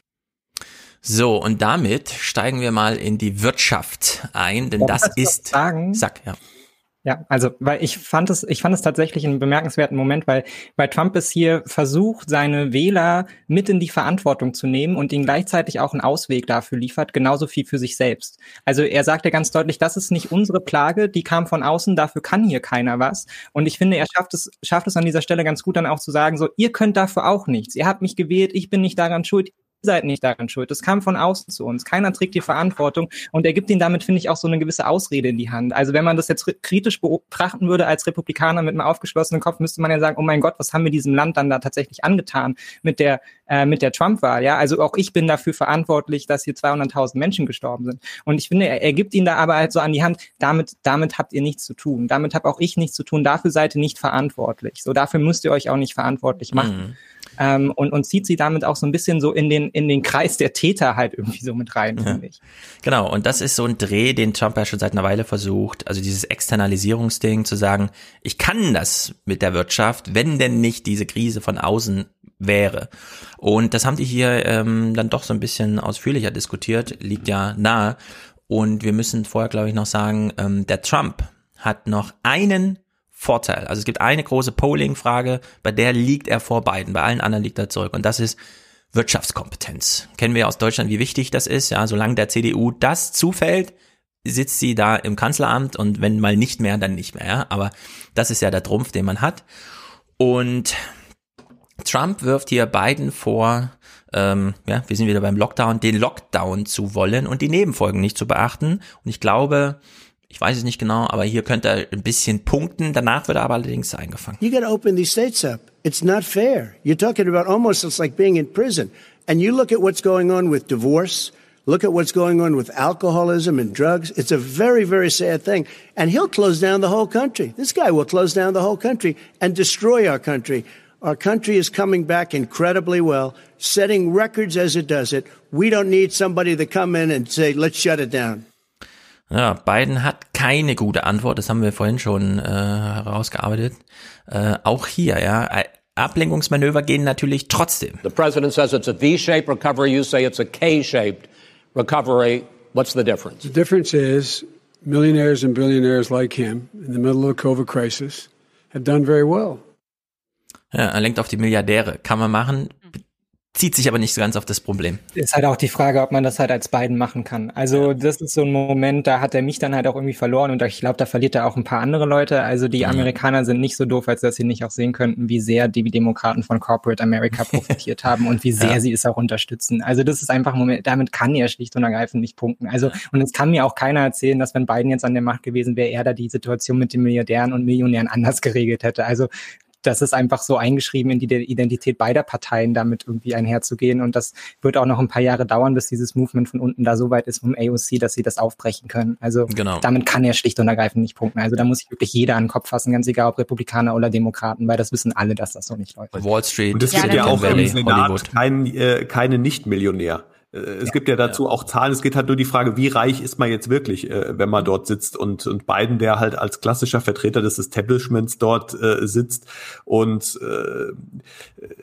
So, und damit steigen wir mal in die Wirtschaft ein, denn das Darf ich ist. sagen? Sag, ja. Ja, also, weil ich fand es, ich fand es tatsächlich einen bemerkenswerten Moment, weil, weil Trump es hier versucht, seine Wähler mit in die Verantwortung zu nehmen und ihnen gleichzeitig auch einen Ausweg dafür liefert, genauso viel für sich selbst. Also er sagt ja ganz deutlich, das ist nicht unsere Plage, die kam von außen, dafür kann hier keiner was. Und ich finde, er schafft es, schafft es an dieser Stelle ganz gut dann auch zu sagen, so, ihr könnt dafür auch nichts. Ihr habt mich gewählt, ich bin nicht daran schuld, seid nicht daran schuld. Das kam von außen zu uns. Keiner trägt die Verantwortung und er gibt ihnen damit, finde ich, auch so eine gewisse Ausrede in die Hand. Also wenn man das jetzt kritisch betrachten würde als Republikaner mit einem aufgeschlossenen Kopf, müsste man ja sagen, oh mein Gott, was haben wir diesem Land dann da tatsächlich angetan mit der äh, mit der Trump-Wahl? Ja, also auch ich bin dafür verantwortlich, dass hier 200.000 Menschen gestorben sind. Und ich finde, er, er gibt ihnen da aber halt so an die Hand, damit damit habt ihr nichts zu tun. Damit habe auch ich nichts zu tun. Dafür seid ihr nicht verantwortlich. So dafür müsst ihr euch auch nicht verantwortlich machen. Mhm. Ähm, und, und zieht sie damit auch so ein bisschen so in den, in den Kreis der Täter halt irgendwie so mit rein, finde ich. Genau, und das ist so ein Dreh, den Trump ja schon seit einer Weile versucht, also dieses Externalisierungsding zu sagen, ich kann das mit der Wirtschaft, wenn denn nicht diese Krise von außen wäre. Und das haben die hier ähm, dann doch so ein bisschen ausführlicher diskutiert, liegt ja nahe. Und wir müssen vorher, glaube ich, noch sagen, ähm, der Trump hat noch einen Vorteil. Also es gibt eine große Polling-Frage, bei der liegt er vor beiden, bei allen anderen liegt er zurück. Und das ist Wirtschaftskompetenz. Kennen wir aus Deutschland, wie wichtig das ist. Ja, solange der CDU das zufällt, sitzt sie da im Kanzleramt und wenn mal nicht mehr, dann nicht mehr. Ja? Aber das ist ja der Trumpf, den man hat. Und Trump wirft hier Biden vor, ähm, ja, wir sind wieder beim Lockdown, den Lockdown zu wollen und die Nebenfolgen nicht zu beachten. Und ich glaube, ich weiß es nicht genau, aber hier könnte er ein bisschen punkten. Danach wird er aber allerdings eingefangen. You got to open these states up. It's not fair. You're talking about almost it's like being in prison. And you look at what's going on with divorce. Look at what's going on with alcoholism and drugs. It's a very, very sad thing. And he'll close down the whole country. This guy will close down the whole country and destroy our country. Our country is coming back incredibly well, setting records as it does it. We don't need somebody to come in and say, let's shut it down. Ja, Biden hat keine gute Antwort, das haben wir vorhin schon äh, herausgearbeitet. Äh, auch hier, ja, Ablenkungsmanöver gehen natürlich trotzdem. The president says it's a V-shaped recovery, you say it's a K-shaped recovery. What's the difference? The difference is millionaires and billionaires like him in the middle of the COVID crisis have done very well. Ja, er lenkt auf die Milliardäre. Kann man machen zieht sich aber nicht so ganz auf das Problem. Ist halt auch die Frage, ob man das halt als beiden machen kann. Also das ist so ein Moment, da hat er mich dann halt auch irgendwie verloren und ich glaube, da verliert er auch ein paar andere Leute. Also die mhm. Amerikaner sind nicht so doof, als dass sie nicht auch sehen könnten, wie sehr die Demokraten von Corporate America (laughs) profitiert haben und wie sehr ja. sie es auch unterstützen. Also das ist einfach ein Moment, damit kann er schlicht und ergreifend nicht punkten. Also und es kann mir auch keiner erzählen, dass wenn Biden jetzt an der Macht gewesen wäre, er da die Situation mit den Milliardären und Millionären anders (laughs) geregelt hätte. Also das ist einfach so eingeschrieben in die Identität beider Parteien, damit irgendwie einherzugehen. Und das wird auch noch ein paar Jahre dauern, bis dieses Movement von unten da so weit ist vom AOC, dass sie das aufbrechen können. Also genau. damit kann er schlicht und ergreifend nicht punkten. Also da muss sich wirklich jeder an den Kopf fassen, ganz egal ob Republikaner oder Demokraten, weil das wissen alle, dass das so nicht läuft. Wall Street. Und es gibt ja, ja auch im Senat kein, äh, keine Nicht-Millionär. Äh, es ja, gibt ja dazu ja. auch Zahlen. Es geht halt nur die Frage, wie reich ist man jetzt wirklich, äh, wenn man dort sitzt und, und Biden, der halt als klassischer Vertreter des Establishments dort äh, sitzt und äh,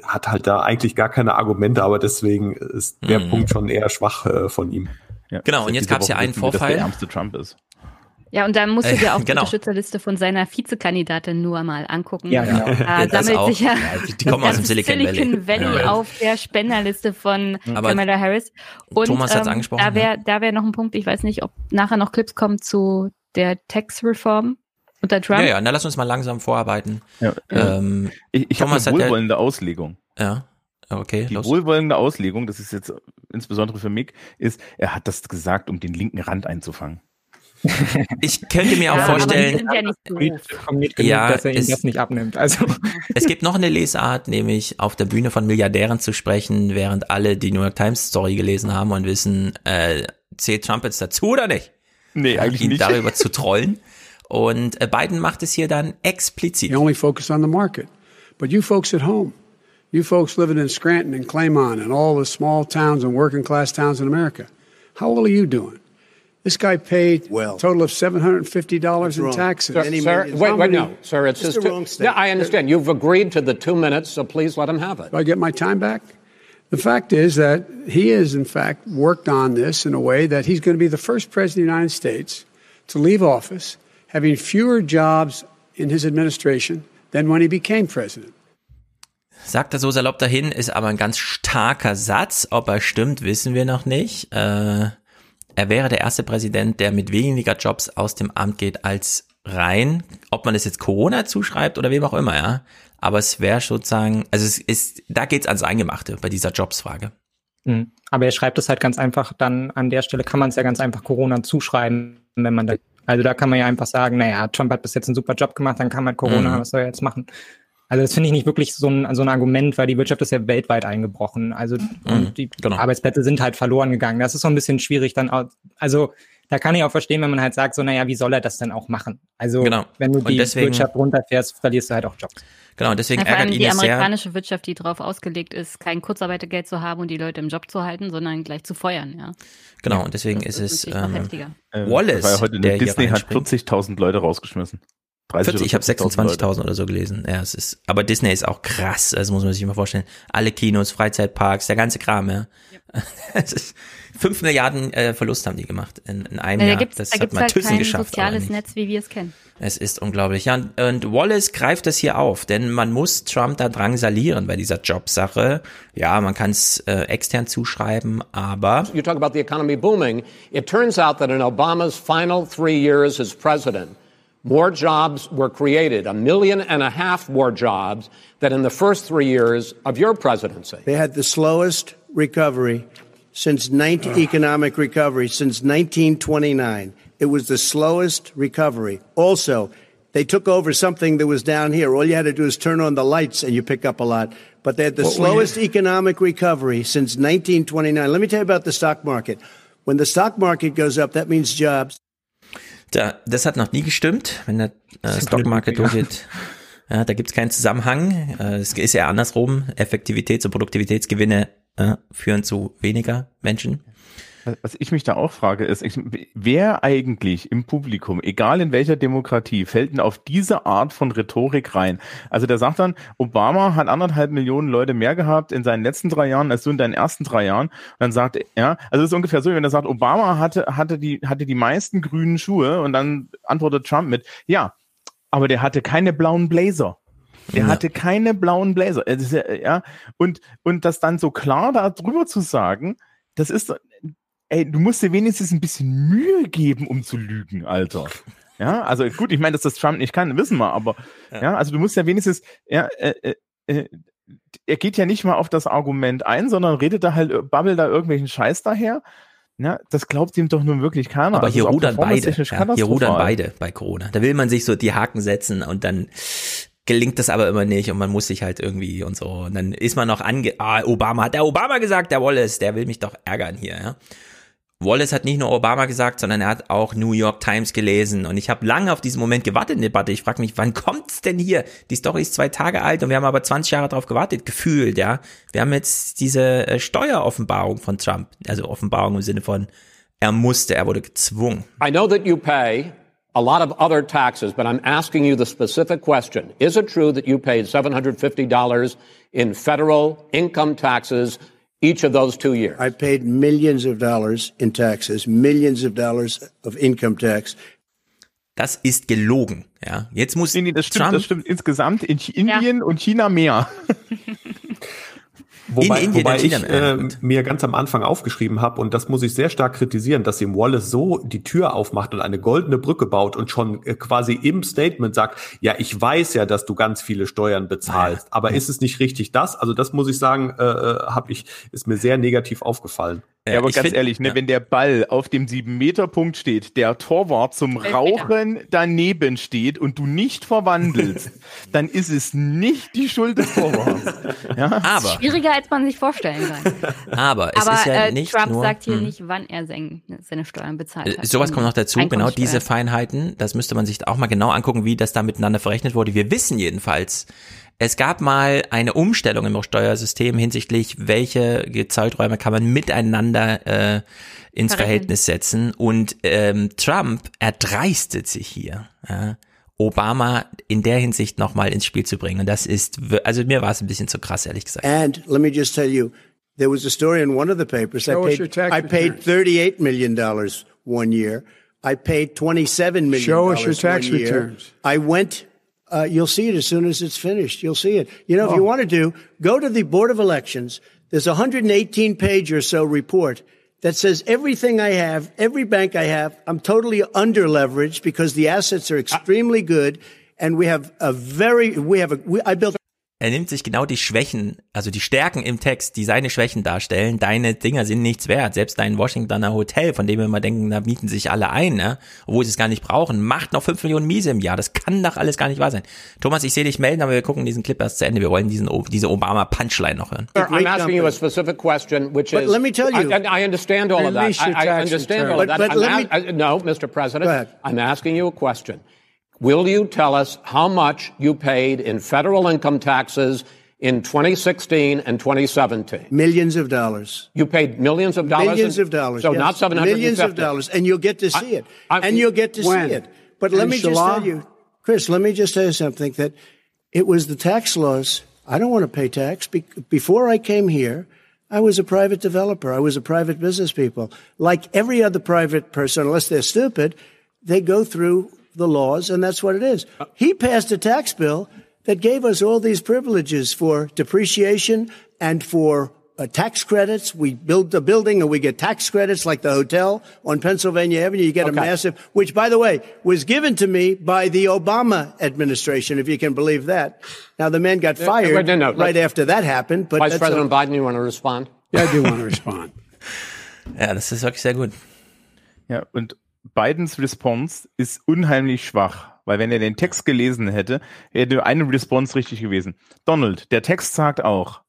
hat halt da eigentlich gar keine Argumente, aber deswegen ist der mhm. Punkt schon eher schwach äh, von ihm. Ja, genau, und jetzt gab es ja einen Vorfall. der ärmste Trump ist. Ja, und dann musst du dir auch genau. die Unterstützerliste von seiner Vizekandidatin nur mal angucken. Ja, genau. Da sammelt sich ja, die kommen aus dem Silicon Valley, Silicon Valley ja. auf der Spenderliste von Aber Kamala Harris. Und Thomas hat's ähm, angesprochen. Da wäre da wär noch ein Punkt, ich weiß nicht, ob nachher noch Clips kommen zu der Tax-Reform unter Trump. Ja, ja, na lass uns mal langsam vorarbeiten. Ja, ähm, ich ich habe eine wohlwollende Auslegung. Ja. Okay, die los. wohlwollende Auslegung, das ist jetzt insbesondere für Mick, ist, er hat das gesagt, um den linken Rand einzufangen. Ich könnte mir auch ja, vorstellen, ja, dass er ihm das nicht abnimmt. Also. Es gibt noch eine Lesart, nämlich auf der Bühne von Milliardären zu sprechen, während alle die New York Times Story gelesen haben und wissen, äh, zählt Trump jetzt dazu oder nicht? Nee, eigentlich ihn nicht. darüber zu trollen. Und äh, Biden macht es hier dann explizit. You only focus on the market. But you folks at home, you folks living in Scranton and Claymont and all the small towns and working class towns in America, how well are you doing? This guy paid well, a total of seven hundred and fifty dollars in taxes. Sir, sir wait, wait, no, sir. It's just wrong Yeah, I understand. You've agreed to the two minutes, so please let him have it. Do I get my time back? The fact is that he has, in fact, worked on this in a way that he's going to be the first president of the United States to leave office having fewer jobs in his administration than when he became president. Sagt er so salopp dahin, ist aber ein ganz starker Satz. Ob er stimmt, wissen wir noch nicht. Äh er wäre der erste Präsident, der mit weniger Jobs aus dem Amt geht als rein. Ob man es jetzt Corona zuschreibt oder wem auch immer, ja. Aber es wäre sozusagen, also es ist, da geht's ans Eingemachte bei dieser Jobsfrage. Mhm. Aber er schreibt es halt ganz einfach, dann an der Stelle kann man es ja ganz einfach Corona zuschreiben, wenn man da, also da kann man ja einfach sagen, naja, Trump hat bis jetzt einen super Job gemacht, dann kann man Corona, mhm. was soll er jetzt machen? Also das finde ich nicht wirklich so ein, so ein Argument, weil die Wirtschaft ist ja weltweit eingebrochen. Also mhm, die genau. Arbeitsplätze sind halt verloren gegangen. Das ist so ein bisschen schwierig dann auch, also da kann ich auch verstehen, wenn man halt sagt, so, naja, wie soll er das denn auch machen? Also genau. wenn du die deswegen, Wirtschaft runterfährst, verlierst du halt auch Jobs. Genau, deswegen ja, vor ärgert allem ihn die amerikanische Wirtschaft, die darauf ausgelegt ist, kein Kurzarbeitergeld zu haben und die Leute im Job zu halten, sondern gleich zu feuern, ja. Genau, und deswegen ist, ist es ähm, Wallace, ja heute der Disney hat 40.000 Leute rausgeschmissen. 40, ich habe 26.000 oder so gelesen. Ja, es ist, aber Disney ist auch krass, das muss man sich mal vorstellen. Alle Kinos, Freizeitparks, der ganze Kram, ja. ja. (laughs) Fünf Milliarden äh, Verlust haben die gemacht in, in einem ja, da Jahr. das da hat man halt Thyssen kein geschafft. soziales Netz, wie wir es kennen. Es ist unglaublich. Ja, und, und Wallace greift das hier auf, denn man muss Trump da drangsalieren bei dieser Jobsache. Ja, man kann es äh, extern zuschreiben, aber. You talk about the economy booming. It turns out that in Obama's final three years as president, More jobs were created, a million and a half more jobs than in the first three years of your presidency. They had the slowest recovery since 19, economic recovery since 1929. It was the slowest recovery. Also, they took over something that was down here. All you had to do is turn on the lights and you pick up a lot. But they had the what slowest economic recovery since 1929. Let me tell you about the stock market. When the stock market goes up, that means jobs. Da, das hat noch nie gestimmt, wenn der äh, Stockmarket durchgeht. Ja, da gibt es keinen Zusammenhang. Äh, es ist ja andersrum. Effektivitäts- und Produktivitätsgewinne äh, führen zu weniger Menschen. Was ich mich da auch frage, ist, wer eigentlich im Publikum, egal in welcher Demokratie, fällt denn auf diese Art von Rhetorik rein? Also der sagt dann, Obama hat anderthalb Millionen Leute mehr gehabt in seinen letzten drei Jahren als du in deinen ersten drei Jahren. Und dann sagt er, also es ist ungefähr so, wenn er sagt, Obama hatte, hatte die, hatte die meisten grünen Schuhe und dann antwortet Trump mit, ja, aber der hatte keine blauen Blazer. Der ja. hatte keine blauen Blazer. Ja, und, und das dann so klar da drüber zu sagen, das ist, ey, du musst dir wenigstens ein bisschen Mühe geben, um zu lügen, Alter. Ja, also gut, ich meine, dass das Trump nicht kann, wissen wir, aber ja, ja also du musst ja wenigstens, ja, äh, äh, äh, er geht ja nicht mal auf das Argument ein, sondern redet da halt, babbelt da irgendwelchen Scheiß daher. Ja, das glaubt ihm doch nun wirklich keiner. Aber also hier rudern beide. Ja, hier rudern beide bei Corona. Da will man sich so die Haken setzen und dann gelingt das aber immer nicht und man muss sich halt irgendwie und so. Und dann ist man noch ange, ah, Obama, hat der Obama gesagt, der Wallace, der will mich doch ärgern hier, ja. Wallace hat nicht nur Obama gesagt, sondern er hat auch New York Times gelesen. Und ich habe lange auf diesen Moment gewartet in der Debatte. Ich frage mich, wann kommt's denn hier? Die Story ist zwei Tage alt und wir haben aber 20 Jahre darauf gewartet, gefühlt, ja. Wir haben jetzt diese äh, Steueroffenbarung von Trump. Also Offenbarung im Sinne von, er musste, er wurde gezwungen. I know that you pay a lot of other taxes, but I'm asking you the specific question. Is it true that you paid $750 in federal income taxes each of those two years? I paid millions of dollars in taxes, millions of dollars of income tax. Das ist gelogen, ja. Jetzt muss nee, nee, das stimmt, Trump das stimmt insgesamt in Indien ja. und China mehr. (laughs) Wobei, in wobei ich äh, mir ganz am Anfang aufgeschrieben habe, und das muss ich sehr stark kritisieren, dass ihm Wallace so die Tür aufmacht und eine goldene Brücke baut und schon äh, quasi im Statement sagt, ja, ich weiß ja, dass du ganz viele Steuern bezahlst, aber ist es nicht richtig das? Also das muss ich sagen, äh, äh habe ich, ist mir sehr negativ aufgefallen. Ja, aber ganz find, ehrlich, ne, ja. wenn der Ball auf dem 7-Meter-Punkt steht, der Torwart zum Rauchen daneben steht und du nicht verwandelst, (laughs) dann ist es nicht die Schuld des Torwarts. (laughs) ja? Aber, schwieriger, als man sich vorstellen kann. Aber es aber, ist ja äh, nicht Trump nur, sagt hier mh. Hm. nicht, wann er seine Steuern bezahlt hat. Sowas kommt noch dazu, genau diese Feinheiten, das müsste man sich auch mal genau angucken, wie das da miteinander verrechnet wurde. Wir wissen jedenfalls, es gab mal eine Umstellung im Steuersystem hinsichtlich, welche Zeiträume kann man miteinander äh, ins Verrechnen. Verhältnis setzen. Und ähm, Trump erdreistet sich hier. Ja, Obama in der Hinsicht nochmal ins Spiel zu bringen. Und das ist, also mir war es ein bisschen zu krass, ehrlich gesagt. And let me just tell you, there was a story in one of the papers. Show I paid, I paid 38 million dollars one year. I paid 27 million Show us your tax returns. I went uh, you'll see it as soon as it's finished. You'll see it. You know, oh. if you oh. want to do, go to the Board of Elections. There's a 118 page or so report that says everything I have, every bank I have, I'm totally under leveraged because the assets are extremely good. And we have a very, we have a, we, I built er nimmt sich genau die Schwächen, also die Stärken im Text, die seine Schwächen darstellen. Deine Dinger sind nichts wert. Selbst dein Washingtoner Hotel, von dem wir immer denken, da mieten sich alle ein, ne? obwohl sie es gar nicht brauchen, macht noch fünf Millionen Miese im Jahr. Das kann doch alles gar nicht wahr sein. Thomas, ich sehe dich melden, aber wir gucken diesen Clip erst zu Ende. Wir wollen diesen, diese Obama-Punchline noch hören. I'm asking you a specific question, which is... But let me tell you... I, I understand all of that. I, I understand all of that. But, but let me, no, Mr. President, I'm asking you a question. Will you tell us how much you paid in federal income taxes in 2016 and 2017? Millions of dollars. You paid millions of dollars? Millions in, of dollars. So yes. not 750. Millions of dollars. And you'll get to see I, it. I, and you'll get to when? see it. But let me just tell you, Chris, let me just tell you something that it was the tax laws. I don't want to pay tax. Be- before I came here, I was a private developer. I was a private business people. Like every other private person, unless they're stupid, they go through the laws, and that's what it is. He passed a tax bill that gave us all these privileges for depreciation and for uh, tax credits. We build the building and we get tax credits like the hotel on Pennsylvania Avenue. You get okay. a massive, which by the way, was given to me by the Obama administration, if you can believe that. Now the man got fired no, no, no, right after that happened, but Vice President a, Biden, you want to respond? Yeah, I do want to respond. (laughs) Yeah, das ist wirklich sehr gut. Ja, und Bidens Response ist unheimlich schwach, weil wenn er den Text gelesen hätte, hätte eine Response richtig gewesen. Donald, der Text sagt auch,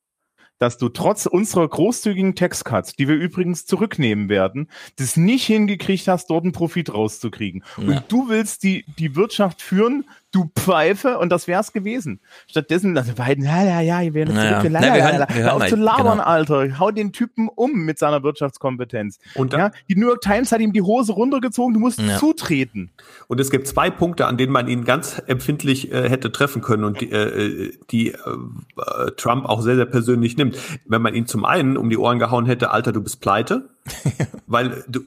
dass du trotz unserer großzügigen Textcuts, die wir übrigens zurücknehmen werden, das nicht hingekriegt hast, dort einen Profit rauszukriegen. Ja. Und du willst die, die Wirtschaft führen, du Pfeife, und das wär's gewesen. Stattdessen, also beiden, ja, ja, ja, wir werden Naja. zurück, Na, wir hören- wir hören auf zu labern, genau. Alter. Hau den Typen um mit seiner Wirtschaftskompetenz. Und dann- ja, die New York Times hat ihm die Hose runtergezogen, du musst Ja. zutreten. Und es gibt zwei Punkte, an denen man ihn ganz empfindlich äh, hätte treffen können und die, äh, die äh, äh, Trump auch sehr, sehr persönlich nimmt. Wenn man ihn zum einen um die Ohren gehauen hätte, Alter, du bist pleite, (laughs) weil du,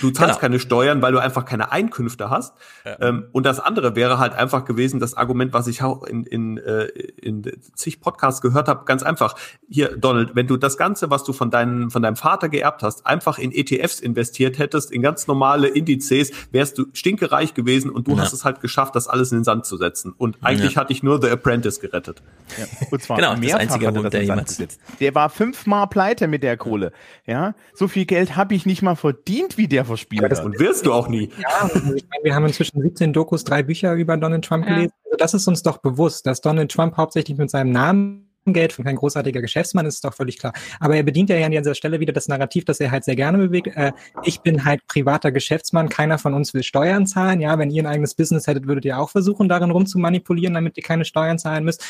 du zahlst Genau. keine Steuern, weil du einfach keine Einkünfte hast. Ähm, und das andere wäre halt einfach gewesen, das Argument, was ich auch in, in, äh, in zig Podcasts gehört habe, ganz einfach. Hier, Donald, wenn du das Ganze, was du von, deinem von deinem Vater geerbt hast, einfach in ETFs investiert hättest, in ganz normale Indizes, wärst du stinkereich gewesen und du Ja. hast es halt geschafft, das alles in den Sand zu setzen. Und eigentlich Ja. hatte ich nur The Apprentice gerettet. Ja, und zwar Genau, das mehrfach einzige hat er das in den Sand jemals. gesetzt. Der war fünfmal pleite mit der Kohle. Ja, so viel Geld habe ich nicht mal verdient, wie der verspielt hat. Und wirst du auch nie. Ja, also ich meine, wir haben inzwischen 17 Dokus, drei Bücher über Donald Trump Ja. gelesen. Also das ist uns doch bewusst, dass Donald Trump hauptsächlich mit seinem Namen Geld von kein großartiger Geschäftsmann ist, ist doch völlig klar. Aber er bedient ja hier an dieser Stelle wieder das Narrativ, das er halt sehr gerne bewegt. Äh, ich bin halt privater Geschäftsmann, keiner von uns will Steuern zahlen. Ja, wenn ihr ein eigenes Business hättet, würdet ihr auch versuchen, darin rumzumanipulieren, damit ihr keine Steuern zahlen müsst.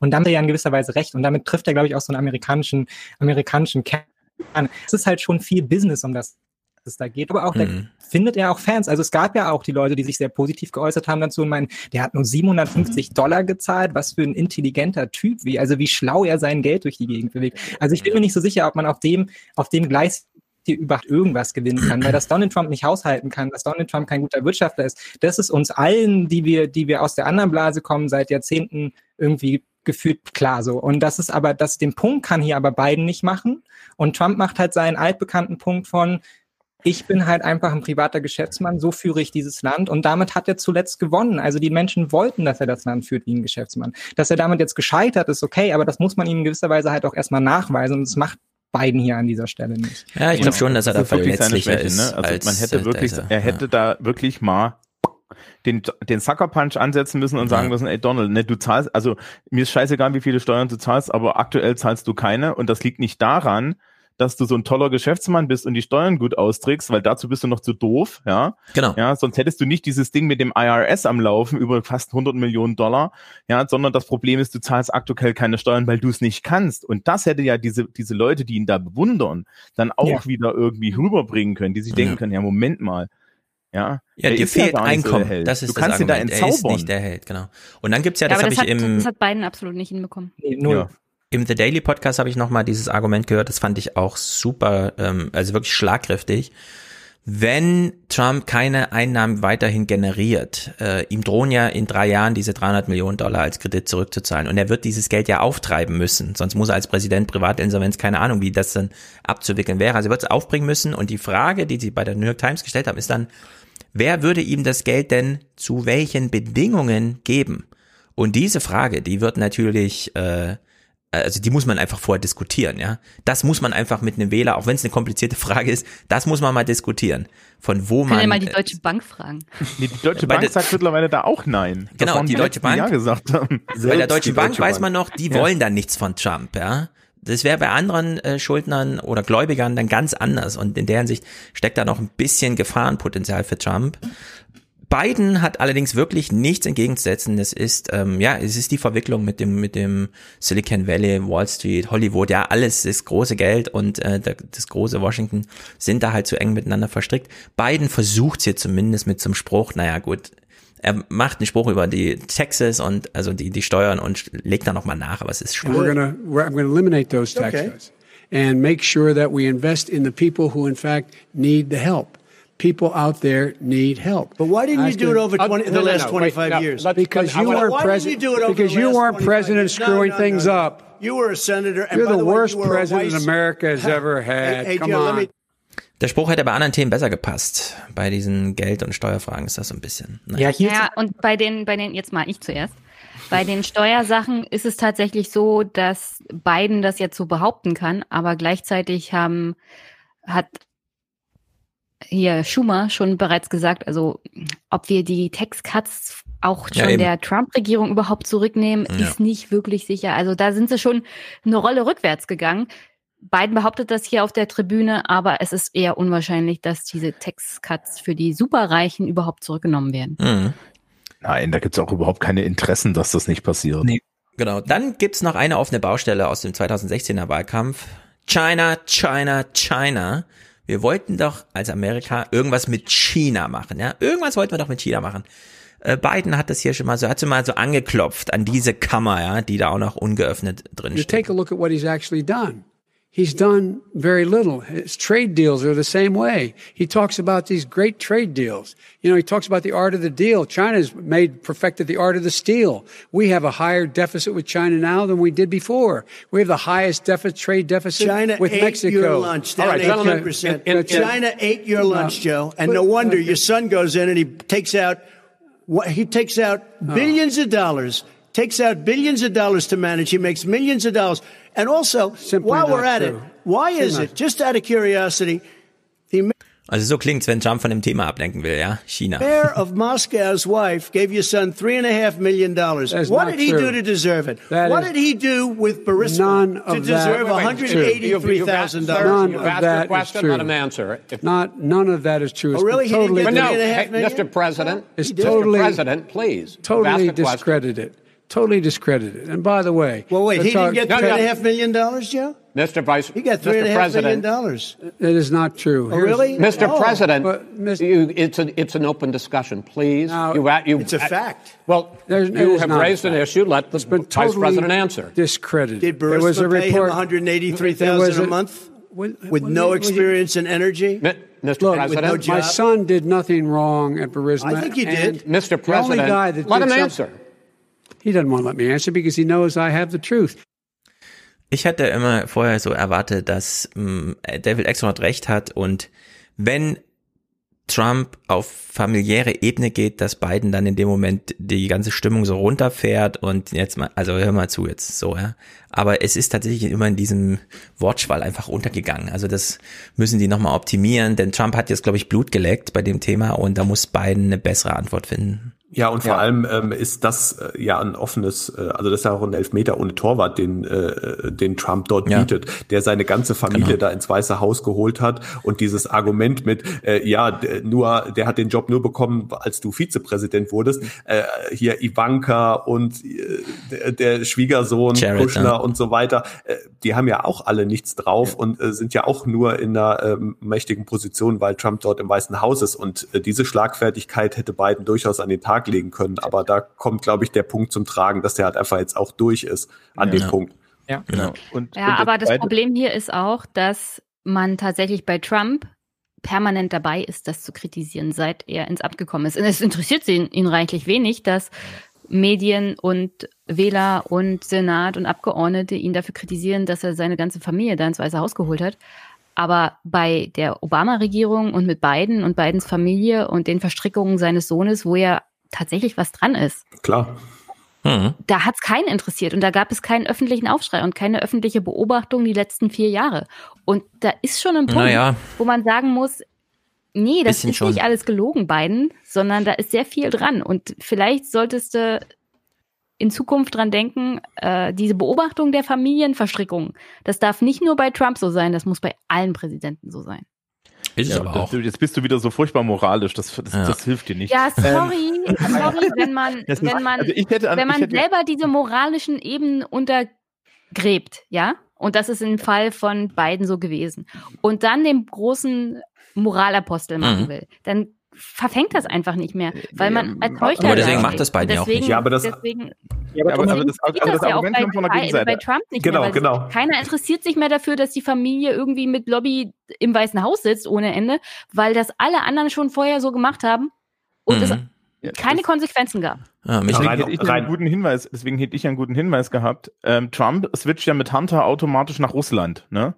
Und dann hat er ja in gewisser Weise recht. Und damit trifft er, glaube ich, auch so einen amerikanischen, amerikanischen Kern an. Es ist halt schon viel Business, um das es da geht. Aber auch da Mhm. findet er auch Fans. Also es gab ja auch die Leute, die sich sehr positiv geäußert haben dazu und meinen, der hat nur 750 Dollar gezahlt. Was für ein intelligenter Typ, wie, also wie schlau er sein Geld durch die Gegend bewegt. Also ich bin mir nicht so sicher, ob man auf dem, auf dem Gleis hier überhaupt irgendwas gewinnen kann, weil dass Donald Trump nicht haushalten kann, dass Donald Trump kein guter Wirtschaftler ist, das ist uns allen, die wir, die wir aus der anderen Blase kommen, seit Jahrzehnten irgendwie gefühlt klar so. Und das ist aber, das, den Punkt kann hier aber Biden nicht machen. Und Trump macht halt seinen altbekannten Punkt von, ich bin halt einfach ein privater Geschäftsmann, so führe ich dieses Land und damit hat er zuletzt gewonnen. Also die Menschen wollten, dass er das Land führt wie ein Geschäftsmann. Dass er damit jetzt gescheitert ist, okay, aber das muss man ihm in gewisser Weise halt auch erstmal nachweisen und das macht Biden hier an dieser Stelle nicht. Ja, ich glaube schon, dass er da verletzlicher Schwäche, ist. ne? Also als, man hätte äh, wirklich, er hätte da wirklich mal den, den Sucker Punch ansetzen müssen und sagen Ja. müssen, ey Donald, ne, du zahlst, also mir ist scheißegal, wie viele Steuern du zahlst, aber aktuell zahlst du keine und das liegt nicht daran, dass du so ein toller Geschäftsmann bist und die Steuern gut austrägst, weil dazu bist du noch zu doof, ja. Genau. Ja, sonst hättest du nicht dieses Ding mit dem IRS am Laufen über fast 100 Millionen Dollar, ja, sondern das Problem ist, du zahlst aktuell keine Steuern, weil du es nicht kannst. Und das hätte ja diese, diese Leute, die ihn da bewundern, dann auch Ja. wieder irgendwie rüberbringen können, die sich denken Ja. können, ja, Moment mal. Ja, Ja, der dir fehlt der Einkommen. Das ist du kannst das ihn da Argument. Er ist entzaubern. nicht der Held, genau. Und dann gibt's ja, Ja, das aber habe ich hat, im, das hat Biden absolut nicht hinbekommen. Nee, null. Ja. im The Daily Podcast habe ich nochmal dieses Argument gehört, das fand ich auch super, ähm, also wirklich schlagkräftig. Wenn Trump keine Einnahmen weiterhin generiert, äh, ihm drohen ja in drei Jahren diese 300 Millionen Dollar als Kredit zurückzuzahlen und er wird dieses Geld ja auftreiben müssen, sonst muss er als Präsident Privatinsolvenz, keine Ahnung, wie das dann abzuwickeln wäre. Also er wird es aufbringen müssen und die Frage, die sie bei der New York Times gestellt haben, ist dann, wer würde ihm das Geld denn zu welchen Bedingungen geben? Und diese Frage, die wird natürlich, äh, also die muss man einfach vorher diskutieren, ja. Das muss man einfach mit einem Wähler, auch wenn es eine komplizierte (laughs) Frage ist, das muss man mal diskutieren. Von wo Kann man. ja mal die äh, Deutsche Bank fragen. (laughs) Nee, die Deutsche Bank sagt mittlerweile da auch nein. Das Genau, waren die Deutsche Bank- Ja gesagt haben. Bei der Deutschen die Bank Deutsche weiß Bank. man noch, die Ja. wollen dann nichts von Trump, ja. Das wäre bei anderen äh, Schuldnern oder Gläubigern dann ganz anders und in der Hinsicht steckt da noch ein bisschen Gefahrenpotenzial für Trump. Biden hat allerdings wirklich nichts entgegenzusetzen. Es ist, ähm, ja, es ist die Verwicklung mit dem, mit dem Silicon Valley, Wall Street, Hollywood, ja, alles das große Geld und äh, das große Washington sind da halt zu eng miteinander verstrickt. Biden versucht hier zumindest mit zum Spruch, naja gut, er macht einen Spruch über die Taxes und also die, die Steuern und legt da nochmal nach, aber es ist And we're schwierig. gonna, we're, I'm gonna eliminate those tax Okay. and make sure that we invest in the people who, in fact, need the help. People out there need help. But why didn't you do it over Uh, 20 the last no, wait, 25 no, years? Because you weren't president. Because you weren't 25 president screwing no, things no. up. You were a senator. And You're by the the way, worst president America has ever had. (laughs) Hey, hey, Come Joe, let on. Der Spruch hätte bei anderen Themen besser gepasst. Bei diesen Geld- und Steuerfragen ist das so ein bisschen. Naja. Ja, hier Ja, und bei den, bei den, jetzt mal ich zuerst. Bei den Steuersachen ist es tatsächlich so, dass Biden das jetzt so behaupten kann, aber gleichzeitig haben, hat hier Schumer schon bereits gesagt, also ob wir die Tax Cuts auch Ja, schon eben. der Trump-Regierung überhaupt zurücknehmen, Ja. ist nicht wirklich sicher. Also da sind sie schon eine Rolle rückwärts gegangen. Biden behauptet das hier auf der Tribüne, aber es ist eher unwahrscheinlich, dass diese Tax Cuts für die Superreichen überhaupt zurückgenommen werden. Mhm. Nein, da gibt es auch überhaupt keine Interessen, dass das nicht passiert. Nee. Genau. Dann gibt's noch eine offene Baustelle aus dem 2016er Wahlkampf. China, China, China. Wir wollten doch als Amerika irgendwas mit China machen, ja? Irgendwas wollten wir doch mit China machen. Äh, Biden hat das hier schon mal so, hat so mal so angeklopft an diese Kammer, ja, die da auch noch ungeöffnet drin You steht. take a look at what he's actually done. He's done very little. His trade deals are the same way. He talks about these great trade deals. You know, he talks about the art of the deal. China's made, perfected the art of the steal. We have a higher deficit with China now than we did before. We have the highest deficit, trade deficit China with ate Mexico. your lunch All right, 18%. gentlemen, in- in- China ate your lunch, Joe, and no but- wonder your son goes in and he takes out what he takes out Oh. billions of dollars, takes out billions of dollars to manage. He makes millions of dollars, and also while we're at true. it, why is Simply it? Just out of curiosity, the Also so klingt's, wenn Trump von dem Thema ablenken will, ja? China. mayor of (laughs) Moscow's wife gave your son three and a half million dollars. What not did he true. do to deserve it? That what is- did he do with Burisma None to of that- deserve Wait, wait, one hundred eighty-three thousand None dollars? of that is true. Not none of that is true. Oh, it's Oh, really? He didn't totally get But no, three and a half hey, million? Mr. President, It's Mr. President, please. totally ask a question. discredited. Totally discredited. And by the way, Well, wait, let's he didn't get No, three and a no. half million dollars, Joe? Mr. Vice, He got three and a Mr. half million President, dollars. It is not true. Oh, really? Mr. Oh. President, But, Mr. you, it's an it's an open discussion, please. Now, you, you, It's a fact. Well, There's- you have raised an issue. Let the It's been Vice totally President answer. discredited. Did There was a Burisma pay him report. one hundred eighty-three there was a a- month Will- with will no you- will you- experience in energy? Mi- Mr. Look, President, no. My son did nothing wrong at Burisma. I think he did. Mr. the only President, guy that let did him some- answer. He doesn't want to let me answer because he knows I have the truth. Ich hatte immer vorher so erwartet, dass mh, David Exxon recht hat und wenn Trump auf familiäre Ebene geht, dass Biden dann in dem Moment die ganze Stimmung so runterfährt und jetzt mal, also hör mal zu jetzt so, ja. Aber es ist tatsächlich immer in diesem Wortschwall einfach untergegangen. Also das müssen die nochmal optimieren, denn Trump hat jetzt, glaube ich, Blut geleckt bei dem Thema und da muss Biden eine bessere Antwort finden. Ja, und vor allem ähm, ist das äh, ja ein offenes, äh, also das ist ja auch ein Elfmeter ohne Torwart, den, äh, den Trump dort Ja. bietet, der seine ganze Familie Genau. da ins Weiße Haus geholt hat und dieses Argument mit, äh, ja, nur, der hat den Job nur bekommen, als du Vizepräsident wurdest, äh, hier Ivanka und äh, der, Schwiegersohn Jared, Kushner ja. und so weiter, äh, die haben ja auch alle nichts drauf und äh, sind ja auch nur in einer ähm, mächtigen Position, weil Trump dort im Weißen Haus ist und äh, diese Schlagfertigkeit hätte Biden durchaus an den Tag legen können, aber da kommt, glaube ich, der Punkt zum Tragen, dass der halt einfach jetzt auch durch ist an Ja. dem Punkt. Ja. Genau. Und, Ja, und aber das Problem hier ist auch, dass man tatsächlich bei Trump permanent dabei ist, das zu kritisieren, seit er ins Amt gekommen ist. Und es interessiert ihn, ihn reichlich wenig, dass Medien und Wähler und Senat und Abgeordnete ihn dafür kritisieren, dass er seine ganze Familie da ins Weiße Haus geholt hat. Aber bei der Obama-Regierung und mit Biden und Bidens Familie und den Verstrickungen seines Sohnes, wo ja tatsächlich was dran ist, Klar. Hm. da hat es keinen interessiert und da gab es keinen öffentlichen Aufschrei und keine öffentliche Beobachtung die letzten vier Jahre. Und da ist schon ein Punkt, Naja. wo man sagen muss, nee, das Bisschen ist schon. nicht alles gelogen, Biden, sondern da ist sehr viel dran. Und vielleicht solltest du in Zukunft dran denken, äh, diese Beobachtung der Familienverstrickung, das darf nicht nur bei Trump so sein, das muss bei allen Präsidenten so sein. Ist Ja, aber das- auch. Jetzt bist du wieder so furchtbar moralisch, das, das, Ja. das hilft dir nicht. Ja, Ähm, sorry, (laughs) sorry, wenn man, (laughs) Das wenn man, also ich hätte an- wenn man ich hätte- selber diese moralischen Ebenen untergräbt, ja, und das ist im Fall von beiden so gewesen, und dann den großen Moralapostel machen Mhm. will, dann verfängt das einfach nicht mehr, weil man als aber Heuchler deswegen dasteht. macht das Biden ja auch deswegen, nicht. Ja, aber das- deswegen Ja, aber, aber, aber das, geht aber das das ja auch bei, von der bei, Gegenseite. bei Trump nicht Genau, mehr, weil genau. keiner interessiert sich mehr dafür, dass die Familie irgendwie mit Lobby im Weißen Haus sitzt ohne Ende, weil das alle anderen schon vorher so gemacht haben und es Mhm. keine Konsequenzen gab. Ja, mich Deswegen hätte ich einen guten Hinweis, deswegen hätte ich einen guten Hinweis gehabt. Ähm, Trump switcht ja mit Hunter automatisch nach Russland, ne?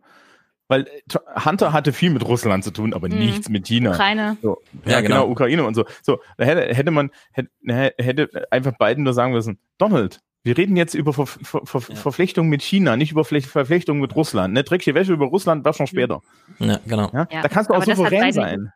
Weil äh, Hunter hatte viel mit Russland zu tun, aber Mhm. nichts mit China. Ukraine. So, Ja, ja, genau. genau. Ukraine und so. So, da hätte, hätte man, hätte, hätte einfach Biden nur sagen müssen, Donald, wir reden jetzt über Ver, Ver, Ver, Verflechtung mit China, nicht über Fle- Verflechtung mit Russland. Ne? Dreckige Wäsche über Russland, wasch noch später. Ja, genau. Ja? Ja, da kannst du auch aber hat souverän sein.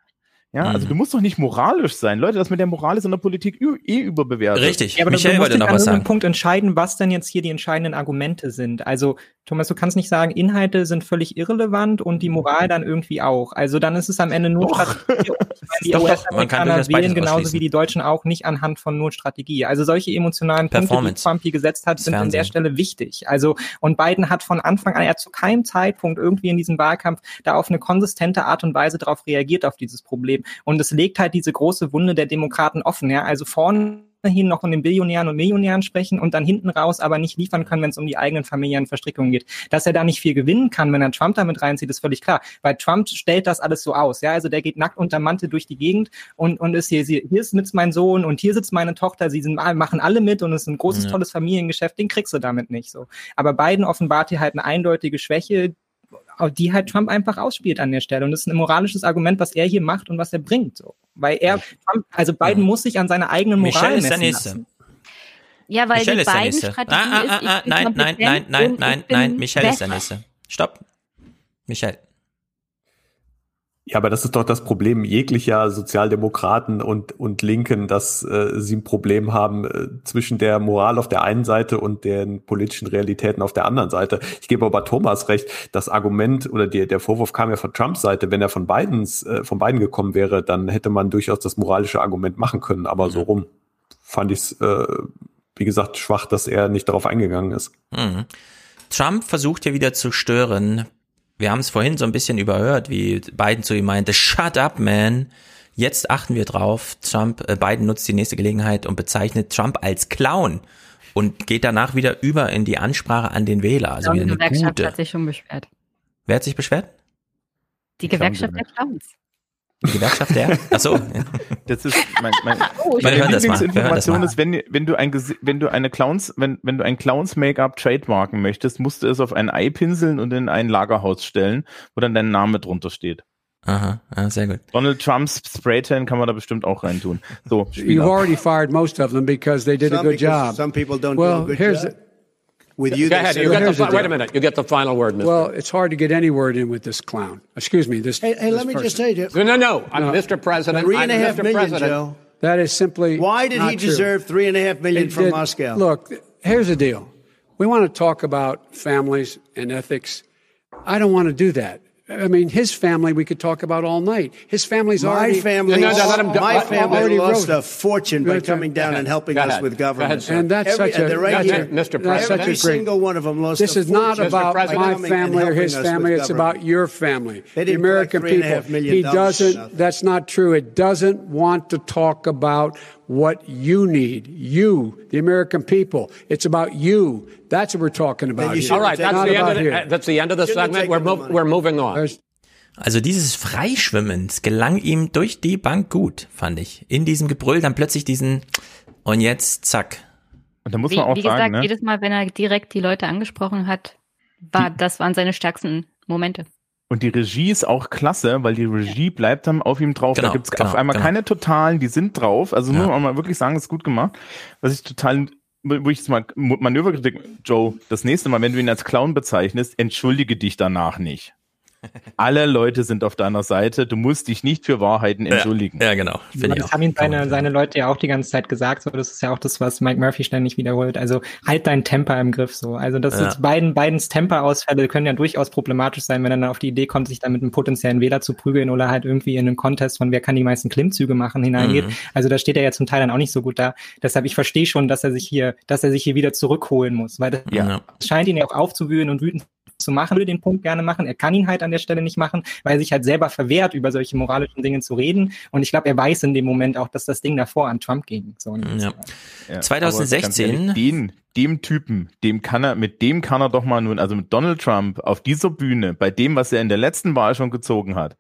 Ja, also Mhm. du musst doch nicht moralisch sein. Leute, das mit der Moral ist in der Politik eh überbewertet. Richtig. Ja, aber Michael du musst wollte dich noch an sagen. Punkt entscheiden, was denn jetzt hier die entscheidenden Argumente sind. Also Thomas, du kannst nicht sagen, Inhalte sind völlig irrelevant und die Moral dann irgendwie auch. Also dann ist es am Ende nur Strategie. (laughs) die US-Amerikaner wählen genauso wie die Deutschen auch nicht anhand von nur Strategie. Also solche emotionalen Punkte, die Trump hier gesetzt hat, sind an der Stelle wichtig. Also und Biden hat von Anfang an, er hat zu keinem Zeitpunkt irgendwie in diesem Wahlkampf da auf eine konsistente Art und Weise darauf reagiert auf dieses Problem. Und es legt halt diese große Wunde der Demokraten offen. Ja? Also vorne hin noch von den Billionären und Millionären sprechen und dann hinten raus aber nicht liefern können, wenn es um die eigenen familiären Verstrickungen geht. Dass er da nicht viel gewinnen kann, wenn er Trump damit reinzieht, ist völlig klar. Weil Trump stellt das alles so aus. Ja, also der geht nackt unter Mantel durch die Gegend und, und ist hier, hier sitzt mein Sohn und hier sitzt meine Tochter. Sie sind, machen alle mit und es ist ein großes, ja. tolles Familiengeschäft. Den kriegst du damit nicht so. Aber Biden offenbart hier halt eine eindeutige Schwäche, die halt Trump einfach ausspielt an der Stelle. Und das ist ein moralisches Argument, was er hier macht und was er bringt. So. Weil er, Trump, also Biden muss sich an seiner eigenen Moral Michelle messen ist lassen. Ja, weil Michelle die ist der beiden Nächste. Strategien Ah, ah, ist, ah, ich ah, bin nein, nein, nein, nein, nein, bin nein, Michelle ist der. Nächste. Stopp. Michelle. Ja, aber das ist doch das Problem jeglicher Sozialdemokraten und, und Linken, dass äh, sie ein Problem haben äh, zwischen der Moral auf der einen Seite und den politischen Realitäten auf der anderen Seite. Ich gebe aber Thomas recht, das Argument oder die, der Vorwurf kam ja von Trumps Seite. Wenn er von Bidens, äh, von Biden gekommen wäre, dann hätte man durchaus das moralische Argument machen können. Aber so rum fand ich es, äh, wie gesagt, schwach, dass er nicht darauf eingegangen ist. Mhm. Trump versucht ja wieder zu stören. Wir haben es vorhin so ein bisschen überhört, wie Biden zu ihm meinte, shut up, man. Jetzt achten wir drauf. Trump, äh, Biden nutzt die nächste Gelegenheit und bezeichnet Trump als Clown und geht danach wieder über in die Ansprache an den Wähler. Also Die wieder eine Gewerkschaft gute. hat sich schon beschwert. Wer hat sich beschwert? Die Gewerkschaft der Clowns. Die Gewerkschaft der? Achso. Das ist mein, mein, (laughs) Oh, meine Lieblingsinformation ist, wenn, wenn du ein wenn du eine Clowns, wenn, wenn du ein Clowns Make-up trademarken möchtest, musst du es auf ein Ei pinseln und in ein Lagerhaus stellen, wo dann dein Name drunter steht. Aha, ja, sehr gut. Donald Trumps Spraytan kann man da bestimmt auch reintun. So, You've already fired most of them because they did a Some good because job. some people don't do well, a good here's job. The, With you, Go they ahead. say- You get here's the, the wait a minute. You get the final word, Mr. well, it's hard to get any word in with this clown. Excuse me. This. Hey, hey, this let me person. just say, Jeff, no, no, no. I'm No. Mr. President. three and a I'm half Mr. million, President. Joe. That is simply. Why did not he true. deserve three and a half million It from did- Moscow? Look, here's the deal. We want to talk about families and ethics. I don't want to do that. I mean, his family we could talk about all night. His family's My already. family, No, no, no, let him go. my Let- family already lost wrote. a fortune by coming down and helping us ahead. with government. ahead. And that's Every- such a they're right that's here. a- Mr. That's President. such Every a great. single one of them lost This a is not fortune about President. my family or his family. It's government. about your family, They the American collect three and a people. He doesn't. nothing. That's not true. It doesn't want to talk about what you need. You, the American people. It's about you. That's what we're talking about. All right. That's the, end about of the, here. that's the end of the segment. We're, mov- we're moving on. There's- Also dieses Freischwimmen es gelang ihm durch die Bank gut, fand ich. In diesem Gebrüll dann plötzlich diesen und jetzt zack. Und da muss Wie, man auch wie gesagt, sagen, ne? jedes Mal, wenn er direkt die Leute angesprochen hat, war, das waren seine stärksten Momente. Und die Regie ist auch klasse, weil die Regie bleibt dann auf ihm drauf. Genau, da gibt's genau, auf einmal genau. keine Totalen, die sind drauf. Also muss Ja. man mal wirklich sagen, ist gut gemacht. Was ich total, wo ich jetzt mal Manöverkritik, Joe, das nächste Mal, wenn du ihn als Clown bezeichnest, entschuldige dich danach nicht. Alle Leute sind auf deiner Seite. Du musst dich nicht für Wahrheiten entschuldigen. Ja, ja genau. Finde ich Das haben ihm seine, seine Leute ja auch die ganze Zeit gesagt. So, das ist ja auch das, was Mike Murphy ständig wiederholt. Also halt dein Temper im Griff. So, also das Ja. ist beiden Bidens Temperausfälle können ja durchaus problematisch sein, wenn er dann auf die Idee kommt, sich dann mit einem potenziellen Wähler zu prügeln oder halt irgendwie in einen Contest von wer kann die meisten Klimmzüge machen hineingeht. Mhm. Also da steht er ja zum Teil dann auch nicht so gut da. Deshalb ich verstehe schon, dass er sich hier, dass er sich hier wieder zurückholen muss, weil das Ja. scheint ihn ja auch aufzuwühlen und wütend zu machen, würde den Punkt gerne machen. Er kann ihn halt an der Stelle nicht machen, weil er sich halt selber verwehrt, über solche moralischen Dinge zu reden. Und ich glaube, er weiß in dem Moment auch, dass das Ding davor an Trump ging. So, Ja. Ja, 2016. aber ganz ehrlich, Den, dem Typen, dem kann er, mit dem kann er doch mal nun, also mit Donald Trump auf dieser Bühne, bei dem, was er in der letzten Wahl schon gezogen hat,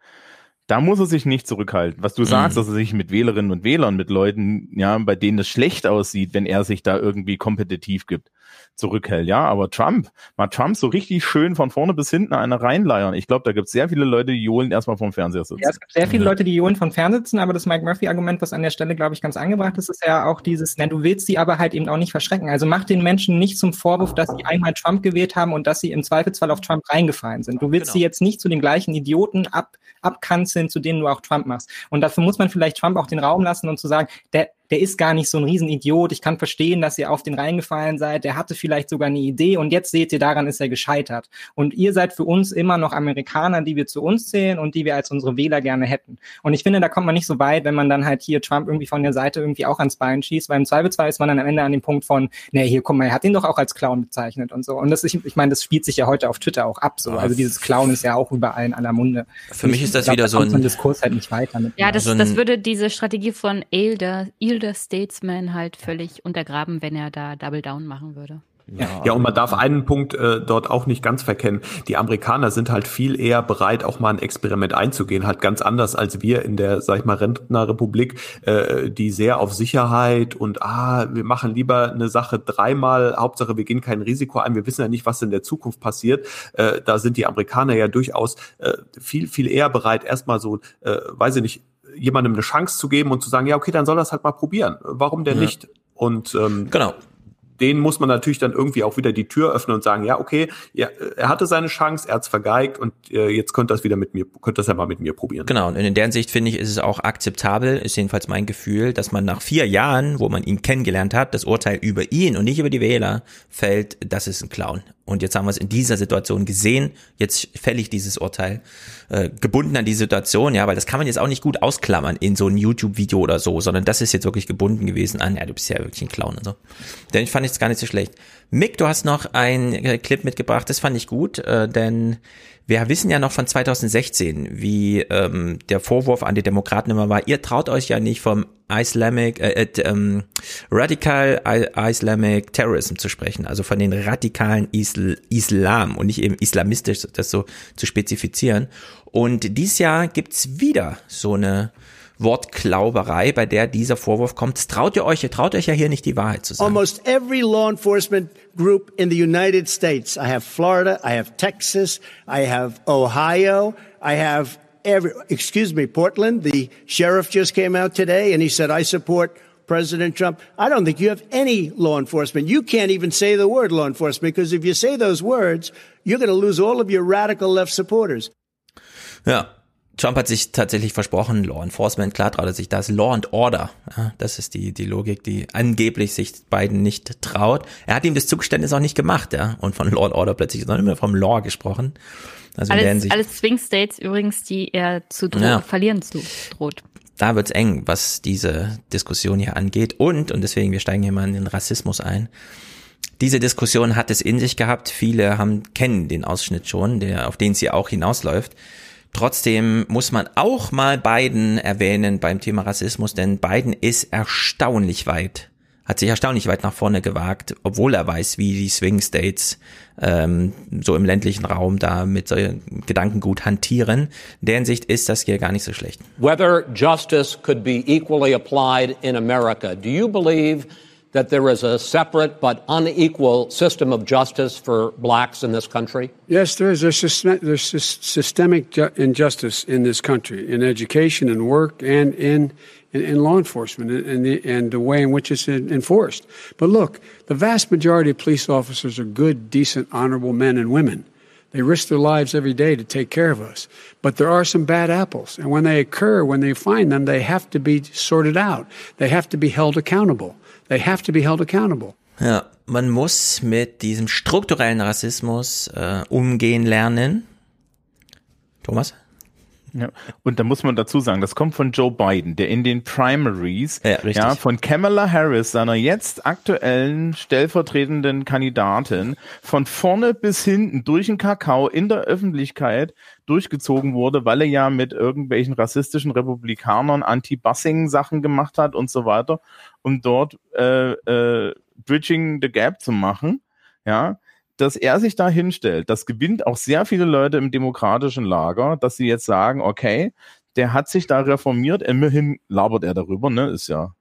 da muss er sich nicht zurückhalten. Was du sagst, dass er sich mit Wählerinnen und Wählern, mit Leuten, ja, bei denen es schlecht aussieht, wenn er sich da irgendwie kompetitiv gibt, zurückhält. Ja, aber Trump, mal Trump so richtig schön von vorne bis hinten eine reinleiern. Ich glaube, da gibt es sehr viele Leute, die johlen erstmal vom Fernseher sitzen. Ja, es gibt sehr viele Leute, die johlen von Fernsitzen, aber das Mike Murphy-Argument, was an der Stelle, glaube ich, ganz angebracht ist, ist ja auch dieses, na, du willst sie aber halt eben auch nicht verschrecken. Also mach den Menschen nicht zum Vorwurf, dass sie einmal Trump gewählt haben und dass sie im Zweifelsfall auf Trump reingefallen sind. Du willst Genau. sie jetzt nicht zu den gleichen Idioten ab, abkanzeln, zu denen du auch Trump machst. Und dafür muss man vielleicht Trump auch den Raum lassen und zu sagen, der, der ist gar nicht so ein Riesenidiot. Ich kann verstehen, dass ihr auf den reingefallen seid. Der hatte vielleicht sogar eine Idee und jetzt seht ihr, daran ist er gescheitert. Und ihr seid für uns immer noch Amerikaner, die wir zu uns zählen und die wir als unsere Wähler gerne hätten. Und ich finde, da kommt man nicht so weit, wenn man dann halt hier Trump irgendwie von der Seite irgendwie auch ans Bein schießt, weil im Zweifelsfall ist man dann am Ende an dem Punkt von, nee, hier, guck mal, er hat ihn doch auch als Clown bezeichnet und so. Und das, ich, ich meine, das spielt sich ja heute auf Twitter auch ab, so. Also dieses Clown ist ja auch überall in aller Munde. Für mich ist das glaub, wieder so ein Diskurs halt nicht weiter. Mit ja, das, so das würde diese Strategie von Elder, Elder Statesman halt völlig untergraben, wenn er da Double Down machen würde. Ja, ja, und man darf einen Punkt äh, dort auch nicht ganz verkennen. Die Amerikaner sind halt viel eher bereit, auch mal ein Experiment einzugehen, halt ganz anders als wir in der, sag ich mal, Rentnerrepublik, äh, die sehr auf Sicherheit und ah, wir machen lieber eine Sache dreimal, Hauptsache wir gehen kein Risiko ein, wir wissen ja nicht, was in der Zukunft passiert. Äh, da sind die Amerikaner ja durchaus äh, viel, viel eher bereit, erstmal so, äh, weiß ich nicht, jemandem eine Chance zu geben und zu sagen, ja, okay, dann soll das halt mal probieren. Warum denn ja. nicht? Und ähm, genau denen muss man natürlich dann irgendwie auch wieder die Tür öffnen und sagen, ja, okay, ja, er hatte seine Chance, er hat's vergeigt und äh, jetzt könnte das wieder mit mir, könnte das ja mal mit mir probieren. Genau, und in der Sicht finde ich, ist es auch akzeptabel, ist jedenfalls mein Gefühl, dass man nach vier Jahren, wo man ihn kennengelernt hat, das Urteil über ihn und nicht über die Wähler fällt, das ist ein Clown. Und jetzt haben wir es in dieser Situation gesehen, jetzt fälle ich dieses Urteil, äh, gebunden an die Situation, ja, weil das kann man jetzt auch nicht gut ausklammern in so ein YouTube-Video oder so, sondern das ist jetzt wirklich gebunden gewesen an, ja, du bist ja wirklich ein Clown und so. Denn ich fand es gar nicht so schlecht. Mick, du hast noch ein äh, Clip mitgebracht, das fand ich gut, äh, denn wir wissen ja noch von 2016, wie ähm, der Vorwurf an die Demokraten immer war, ihr traut euch ja nicht vom Islamic, äh, äh, ähm, Radical Islamic Terrorism zu sprechen, also von den radikalen Isl Islam und nicht eben islamistisch das so zu spezifizieren. Und dieses Jahr gibt's wieder so eine Wortklauberei, bei der dieser Vorwurf kommt. Traut ihr euch, ihr traut euch ja hier nicht die Wahrheit zu sagen. Almost every law enforcement group in the United States. I have Florida, I have Texas, I have Ohio, I have every, excuse me, Portland. The sheriff just came out today and he said, I support President Trump. I don't think you have any law enforcement. You can't even say the word law enforcement because if you say those words, you're going to lose all of your radical left supporters. Ja, Trump hat sich tatsächlich versprochen, Law Enforcement, klar traut er sich das, Law and Order, ja, das ist die, die Logik, die angeblich sich Biden nicht traut. Er hat ihm das Zugeständnis auch nicht gemacht, ja, und von Law and Order plötzlich, sondern immer vom Law gesprochen. Also alles, alles Swing States übrigens, die er zu ja. verlieren zu droht. Da wird's eng, was diese Diskussion hier angeht. Und, und deswegen, wir steigen hier mal in den Rassismus ein. Diese Diskussion hat es in sich gehabt. Viele haben, kennen den Ausschnitt schon, der, auf den sie auch hinausläuft. Trotzdem muss man auch mal Biden erwähnen beim Thema Rassismus, denn Biden ist erstaunlich weit, hat sich erstaunlich weit nach vorne gewagt, obwohl er weiß, wie die Swing States ähm, so im ländlichen Raum da mit so Gedankengut hantieren. In der Hinsicht ist das hier gar nicht so schlecht. Whether justice could be equally applied in America. Do you believe that there is a separate but unequal system of justice for blacks in this country? Yes, there is. There's, there's systemic injustice in this country, in education and work and in, in, in law enforcement and the, and the way in which it's enforced. But look, the vast majority of police officers are good, decent, honorable men and women. They risk their lives every day to take care of us. But there are some bad apples. And when they occur, when they find them, they have to be sorted out. They have to be held accountable. They have to be held accountable. Ja, man muss mit diesem strukturellen Rassismus äh, umgehen lernen. Thomas? Ja. Und da muss man dazu sagen, das kommt von Joe Biden, der in den Primaries ja, ja, von Kamala Harris, seiner jetzt aktuellen stellvertretenden Kandidatin, von vorne bis hinten durch den Kakao in der Öffentlichkeit durchgezogen wurde, weil er ja mit irgendwelchen rassistischen Republikanern Anti-Bussing-Sachen gemacht hat und so weiter, um dort äh, äh, Bridging the Gap zu machen. Ja, dass er sich da hinstellt, das gewinnt auch sehr viele Leute im demokratischen Lager, dass sie jetzt sagen, okay, der hat sich da reformiert, immerhin labert er darüber, ne, ist ja,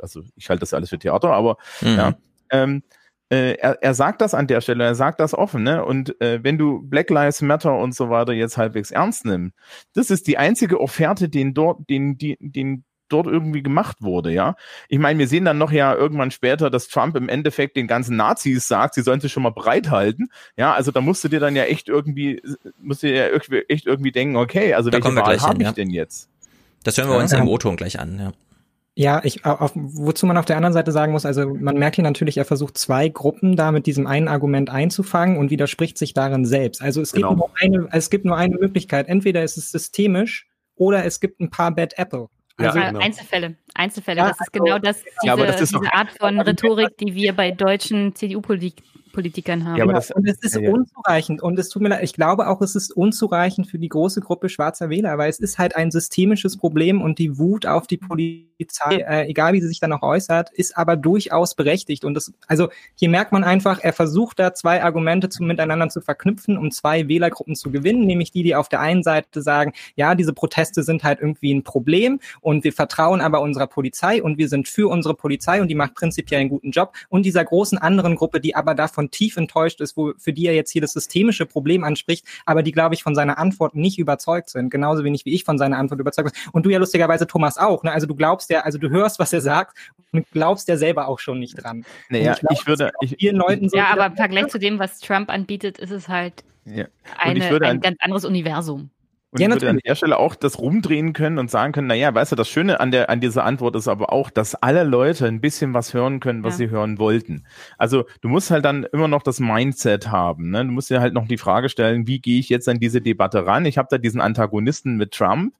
also ich halte das alles für Theater, aber mhm. ja, ähm, äh, er, er sagt das an der Stelle, er sagt das offen, ne? Und äh, wenn du Black Lives Matter und so weiter jetzt halbwegs ernst nimmst, das ist die einzige Offerte, den dort, den, die, den dort irgendwie gemacht wurde, ja. Ich meine, wir sehen dann noch ja irgendwann später, dass Trump im Endeffekt den ganzen Nazis sagt, sie sollen sich schon mal bereithalten. Ja, also da musst du dir dann ja echt irgendwie, musst du dir ja echt irgendwie denken, okay, also da welche Wahl habe ich ja. denn jetzt? Das hören wir uns ja. im O-Ton gleich an, ja. Ja, ich, auf, wozu man auf der anderen Seite sagen muss, also man merkt hier natürlich, er versucht zwei Gruppen da mit diesem einen Argument einzufangen und widerspricht sich darin selbst. Also es genau. gibt nur eine, es gibt nur eine Möglichkeit. Entweder ist es systemisch oder es gibt ein paar Bad Apple. Also, ja, genau. Einzelfälle, Einzelfälle. Ja, das ist also, genau das, diese, ja, das diese Art von Rhetorik, die wir bei deutschen CDU-Politikern Politikern haben. Ja, aber das, und es ist ja. unzureichend. Und es tut mir leid, ich glaube auch, es ist unzureichend für die große Gruppe schwarzer Wähler, weil es ist halt ein systemisches Problem und die Wut auf die Polizei, äh, egal wie sie sich dann auch äußert, ist aber durchaus berechtigt. Und das, also hier merkt man einfach, er versucht da zwei Argumente zu, miteinander zu verknüpfen, um zwei Wählergruppen zu gewinnen, nämlich die, die auf der einen Seite sagen, ja, diese Proteste sind halt irgendwie ein Problem und wir vertrauen aber unserer Polizei und wir sind für unsere Polizei und die macht prinzipiell einen guten Job und dieser großen anderen Gruppe, die aber davon davon tief enttäuscht ist, wo, für die er jetzt hier das systemische Problem anspricht, aber die, glaube ich, von seiner Antwort nicht überzeugt sind. Genauso wenig wie ich von seiner Antwort überzeugt bin. Und du ja lustigerweise, Thomas, auch. Ne? Also du glaubst ja, also du hörst, was er sagt und glaubst ja selber auch schon nicht dran. Naja, ich, glaub, ich würde. Ich, vielen Leuten so ja, aber im Vergleich zu dem, was Trump anbietet, ist es halt ja. eine, ein ganz anderes Universum. Und ja, ich würde an der Stelle auch das rumdrehen können und sagen können, naja, weißt du, das Schöne an der, an dieser Antwort ist aber auch, dass alle Leute ein bisschen was hören können, was ja. sie hören wollten. Also du musst halt dann immer noch das Mindset haben. Ne? Du musst dir halt noch die Frage stellen, wie gehe ich jetzt an diese Debatte ran? Ich habe da diesen Antagonisten mit Trump,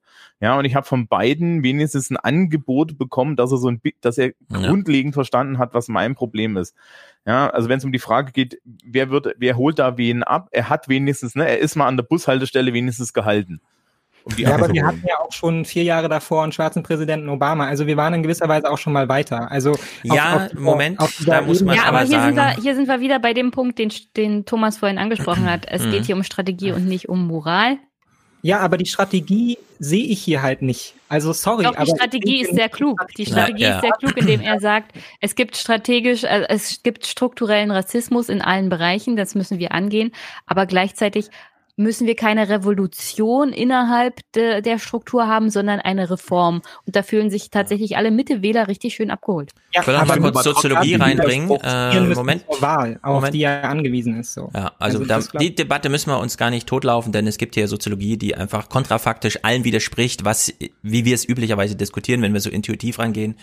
ja, und ich habe von beiden wenigstens ein Angebot bekommen, dass er so ein, dass er ja. grundlegend verstanden hat, was mein Problem ist. Ja, also wenn es um die Frage geht, wer wird, wer holt da wen ab? Er hat wenigstens, ne, er ist mal an der Bushaltestelle wenigstens gehalten. Um ja, aber wir hatten ja auch schon vier Jahre davor einen schwarzen Präsidenten Obama. Also wir waren in gewisser Weise auch schon mal weiter. Also ja, auf, auf, Moment, auf da muss man ja, aber, aber hier sagen. Sind wir, hier sind wir wieder bei dem Punkt, den, den Thomas vorhin angesprochen hat. Es geht hier um Strategie und nicht um Moral. Ja, aber die Strategie sehe ich hier halt nicht. Also sorry. Doch, die Strategie ist sehr klug. Die Strategie ja, ja. ist sehr klug, indem er sagt, es gibt strategisch, also es gibt strukturellen Rassismus in allen Bereichen, das müssen wir angehen, aber gleichzeitig müssen wir keine Revolution innerhalb de, der Struktur haben, sondern eine Reform. Und da fühlen sich tatsächlich alle Mitte-Wähler richtig schön abgeholt. Ja, ich will aber kurz Soziologie reinbringen. Äh, Moment. Wahl, auf Moment. die er angewiesen ist. So. Ja, also, also da, die Debatte müssen wir uns gar nicht totlaufen, denn es gibt hier Soziologie, die einfach kontrafaktisch allen widerspricht, was, wie wir es üblicherweise diskutieren, wenn wir so intuitiv rangehen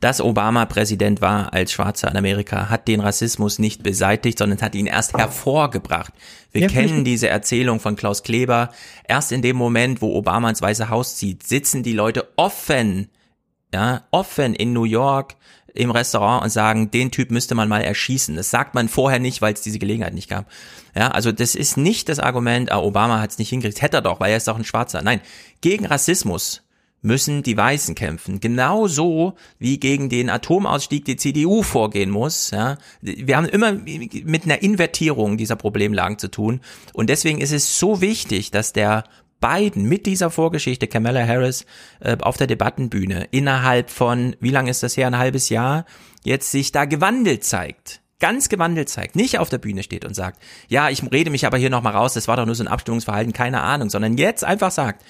dass Obama Präsident war als Schwarzer in Amerika, hat den Rassismus nicht beseitigt, sondern hat ihn erst hervorgebracht. Wir ja, kennen diese Erzählung von Klaus Kleber. Erst in dem Moment, wo Obama ins Weiße Haus zieht, sitzen die Leute offen, ja, offen in New York im Restaurant und sagen, den Typ müsste man mal erschießen. Das sagt man vorher nicht, weil es diese Gelegenheit nicht gab. Ja, also das ist nicht das Argument, ah, Obama hat es nicht hingekriegt. Hätte er doch, weil er ist doch ein Schwarzer. Nein, gegen Rassismus müssen die Weißen kämpfen. Genauso wie gegen den Atomausstieg die CDU vorgehen muss. Ja. Wir haben immer mit einer Invertierung dieser Problemlagen zu tun. Und deswegen ist es so wichtig, dass der Biden mit dieser Vorgeschichte, Kamala Harris, äh, auf der Debattenbühne innerhalb von, wie lange ist das her, ein halbes Jahr, jetzt sich da gewandelt zeigt ganz gewandelt zeigt, nicht auf der Bühne steht und sagt, ja, ich rede mich aber hier nochmal raus, das war doch nur so ein Abstimmungsverhalten, keine Ahnung, sondern jetzt einfach sagt,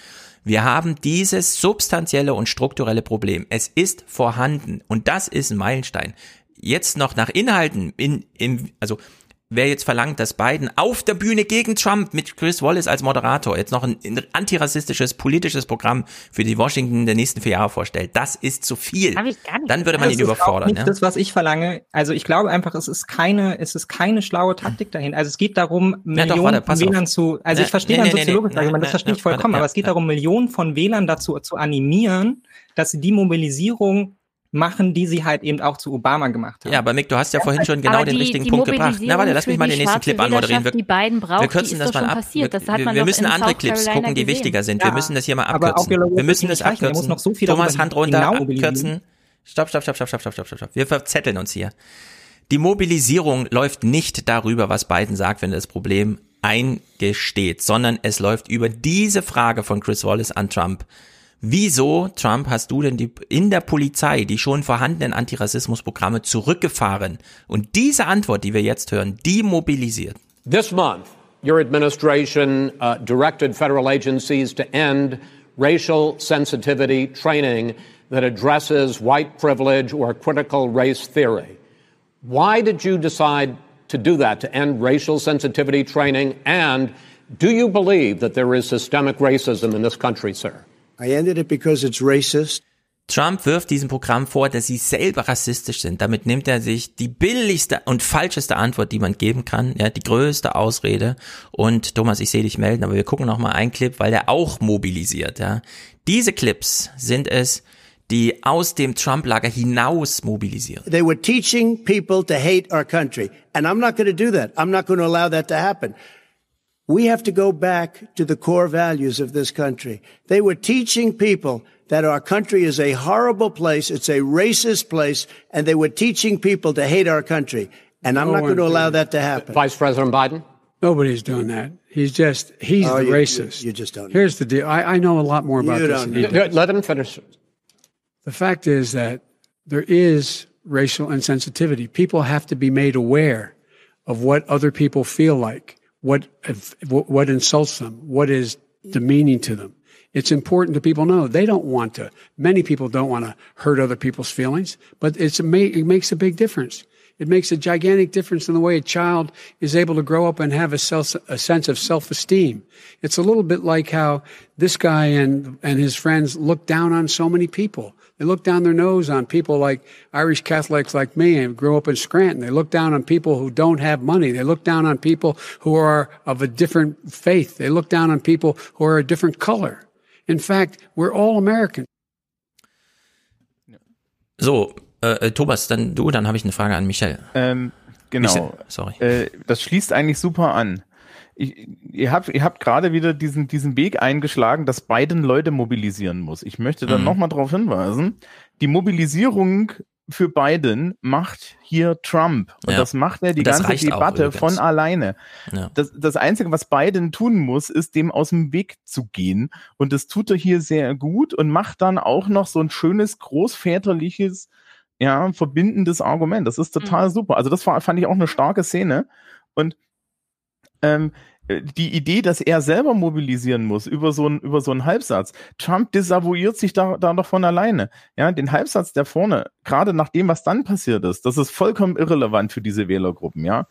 wir haben dieses substanzielle und strukturelle Problem. Es ist vorhanden und das ist ein Meilenstein. Jetzt noch nach Inhalten in, in also wer jetzt verlangt, dass Biden auf der Bühne gegen Trump mit Chris Wallace als Moderator jetzt noch ein, ein antirassistisches politisches Programm für die Washington der nächsten vier Jahre vorstellt, das ist zu viel. Dann würde man das ihn überfordern. Nicht ja? das, was ich verlange. Also ich glaube einfach, es ist keine, es ist keine schlaue Taktik dahin. Also es geht darum, Millionen ja, doch, warte, von Wählern auf. zu, also ja, ich verstehe nee, dann nee, soziologisch, nee, nee, das verstehe ich vollkommen, aber es geht darum, Millionen von Wählern dazu zu animieren, dass sie die Mobilisierung machen, die sie halt eben auch zu Obama gemacht haben. Ja, aber Mick, du hast ja, vorhin schon genau den richtigen die Punkt gebracht. Na, warte, lass mich mal den nächsten Clip anmoderieren. Wir, die beiden braucht, wir kürzen das mal ab. Wir, wir, wir müssen andere Clips gucken, die wichtiger sind. Ja, wir müssen das hier mal abkürzen. Wir müssen das abkürzen. So Thomas, Hand runter, genau abkürzen. Stopp, stopp, stopp, stopp, stopp, stopp, stopp, stopp. Wir verzetteln uns hier. Die Mobilisierung läuft nicht darüber, was Biden sagt, wenn er das Problem eingesteht, sondern es läuft über diese Frage von Chris Wallace an Trump. Wieso, Trump, hast du denn die, in der Polizei die schon vorhandenen Antirassismusprogramme zurückgefahren? Und diese Antwort, die wir jetzt hören, die mobilisiert. This month, your administration uh, directed federal agencies to end racial sensitivity training that addresses white privilege or critical race theory. Why did you decide to do that, to end racial sensitivity training? And do you believe that there is systemic racism in this country, sir? I ended it because it's racist. Trump wirft diesem Programm vor, dass sie selber rassistisch sind. Damit nimmt er sich die billigste und falscheste Antwort, die man geben kann, ja, die größte Ausrede. Und Thomas, ich sehe dich melden, aber wir gucken noch mal einen Clip, weil der auch mobilisiert, ja. Diese Clips sind es, die aus dem Trump-Lager hinaus mobilisieren. They were teaching people to hate our country. And I'm not going to do that. I'm not going to allow that to happen. We have to go back to the core values of this country. They were teaching people that our country is a horrible place. It's a racist place. And they were teaching people to hate our country. And I'm No not going to allow that to happen. Vice President Biden? Nobody's doing that. He's just, he's Oh, the you- racist. you- you just don't know. Here's the deal. I, I know a lot more about You this. don't than he Let him finish. The fact is that there is racial insensitivity. People have to be made aware of what other people feel like, what what insults them, what is demeaning to them. It's important to people know they don't want to. Many people don't want to hurt other people's feelings, but it's it makes a big difference. It makes a gigantic difference in the way a child is able to grow up and have a, self, a sense of self-esteem. It's a little bit like how this guy and, and his friends look down on so many people. They look down their nose on people like Irish Catholics like me and grew up in Scranton. They look down on people who don't have money. They look down on people who are of a different faith. They look down on people who are a different color. In fact, we're all Americans. So, äh, äh, Thomas, dann du, dann habe ich eine Frage an Michel. Ähm, genau. Michel, sorry. Äh, das schließt eigentlich super an. Ich, ihr habt, ihr habt gerade wieder diesen, diesen Weg eingeschlagen, dass Biden Leute mobilisieren muss. Ich möchte dann Mhm. nochmal darauf hinweisen, die Mobilisierung für Biden macht hier Trump. Und Ja. das macht er die das ganze auch Debatte übrigens. von alleine. Ja. Das, das Einzige, was Biden tun muss, ist dem aus dem Weg zu gehen. Und das tut er hier sehr gut und macht dann auch noch so ein schönes, großväterliches, ja, verbindendes Argument. Das ist total super. Also das war, fand ich auch eine starke Szene. Und ähm, äh, die Idee, dass er selber mobilisieren muss über so, ein, über so einen Halbsatz. Trump desavouiert sich da, da doch von alleine. Ja, den Halbsatz der vorne, gerade nach dem, was dann passiert ist, das ist vollkommen irrelevant für diese Wählergruppen, ja.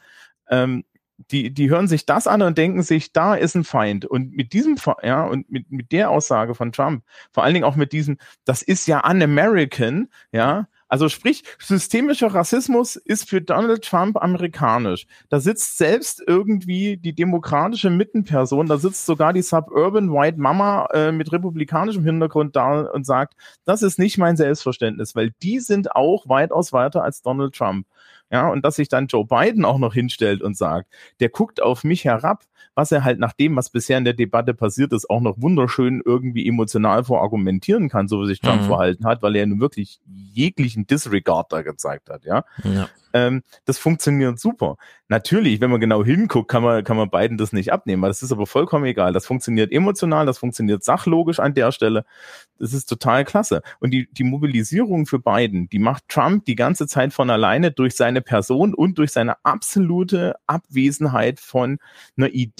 Ähm, die, die hören sich das an und denken sich, da ist ein Feind. Und mit diesem, ja, und mit, mit der Aussage von Trump, vor allen Dingen auch mit diesem, das ist ja un-American, ja, also sprich, systemischer Rassismus ist für Donald Trump amerikanisch. Da sitzt selbst irgendwie die demokratische Mittenperson, da sitzt sogar die Suburban White Mama äh, mit republikanischem Hintergrund da und sagt, das ist nicht mein Selbstverständnis, weil die sind auch weitaus weiter als Donald Trump. Ja, und dass sich dann Joe Biden auch noch hinstellt und sagt, der guckt auf mich herab, was er halt nach dem, was bisher in der Debatte passiert ist, auch noch wunderschön irgendwie emotional vorargumentieren kann, so wie sich Trump Mhm. verhalten hat, weil er nun wirklich jeglichen Disregard da gezeigt hat, ja. Ja. Ähm, das funktioniert super. Natürlich, wenn man genau hinguckt, kann man, kann man beiden das nicht abnehmen. Das ist aber vollkommen egal. Das funktioniert emotional, das funktioniert sachlogisch an der Stelle. Das ist total klasse. Und die, die Mobilisierung für Biden, die macht Trump die ganze Zeit von alleine durch seine Person und durch seine absolute Abwesenheit von einer Idee,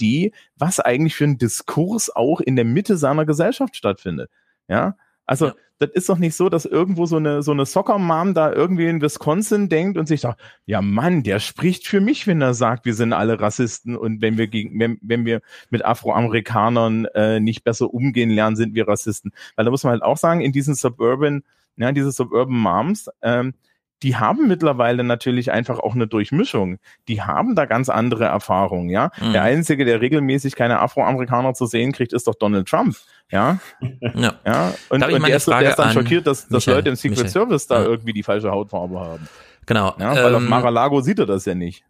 was eigentlich für ein Diskurs auch in der Mitte seiner Gesellschaft stattfindet. Ja, also das ist doch nicht so, dass irgendwo so eine, so eine Soccer-Mom da irgendwie in Wisconsin denkt und sich sagt, ja Mann, der spricht für mich, wenn er sagt, wir sind alle Rassisten und wenn wir gegen, wenn, wenn wir mit Afroamerikanern äh, nicht besser umgehen lernen, sind wir Rassisten. Weil da muss man halt auch sagen, in diesen Suburban, ja, diese Suburban Moms, ähm, die haben mittlerweile natürlich einfach auch eine Durchmischung. Die haben da ganz andere Erfahrungen, ja. Mhm. Der Einzige, der regelmäßig keine Afroamerikaner zu sehen kriegt, ist doch Donald Trump, ja. Ja. Ja, und, und der, ist, der ist dann an schockiert, dass, dass Michael? Leute im Secret Michael. Service da Ja. irgendwie die falsche Hautfarbe haben. Genau. Ja, weil auf Ähm, Mar-a-Lago sieht er das ja nicht.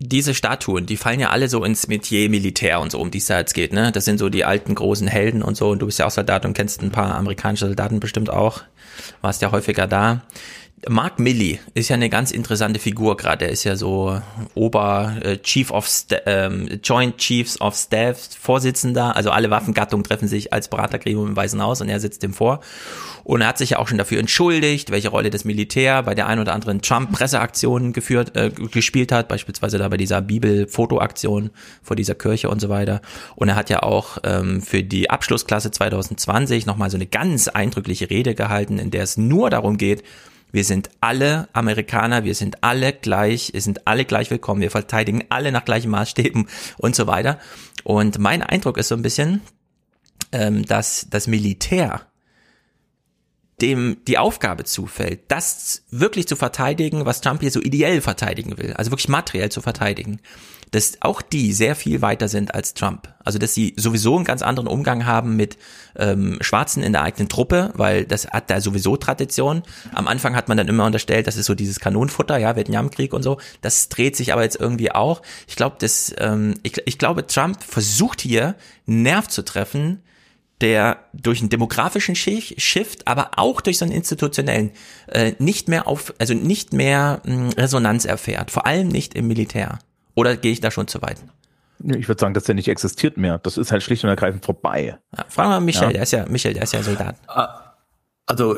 diese Statuen, die fallen ja alle so ins Metier Militär und so, um die es da jetzt geht, ne? Das sind so die alten großen Helden und so. Und du bist ja auch Soldat und kennst ein paar amerikanische Soldaten bestimmt auch. Warst ja häufiger da. Mark Milley ist ja eine ganz interessante Figur gerade. Er ist ja so Ober äh, Chief of Sta ähm, Joint Chiefs of Staff Vorsitzender. Also alle Waffengattungen treffen sich als Beratergremium im Weißen Haus und er sitzt dem vor. Und er hat sich ja auch schon dafür entschuldigt, welche Rolle das Militär bei der ein oder anderen Trump-Presseaktion geführt, äh, gespielt hat, beispielsweise da bei dieser Bibel-Foto-Aktion vor dieser Kirche und so weiter. Und er hat ja auch ähm, für die Abschlussklasse 2020 nochmal so eine ganz eindrückliche Rede gehalten, in der es nur darum geht, wir sind alle Amerikaner, wir sind alle gleich, wir sind alle gleich willkommen, wir verteidigen alle nach gleichen Maßstäben (laughs) und so weiter. Und mein Eindruck ist so ein bisschen, ähm, dass das Militär dem die Aufgabe zufällt, das wirklich zu verteidigen, was Trump hier so ideell verteidigen will, also wirklich materiell zu verteidigen, dass auch die sehr viel weiter sind als Trump. Also dass sie sowieso einen ganz anderen Umgang haben mit ähm, Schwarzen in der eigenen Truppe, weil das hat da sowieso Tradition. Am Anfang hat man dann immer unterstellt, das ist so dieses Kanonenfutter, ja, Vietnamkrieg und so. Das dreht sich aber jetzt irgendwie auch. Ich glaube, dass ähm, ich, ich glaube, Trump versucht hier Nerv zu treffen, der durch einen demografischen Shift, aber auch durch so einen institutionellen äh, nicht mehr auf, also nicht mehr mh, hm, Resonanz erfährt, vor allem nicht im Militär. Oder gehe ich da schon zu weit? Ich würde sagen, dass der nicht existiert mehr. Das ist halt schlicht und ergreifend vorbei. Ja, fragen wir mal Michael, ja. der ist ja Michael, der ist ja Soldat. Also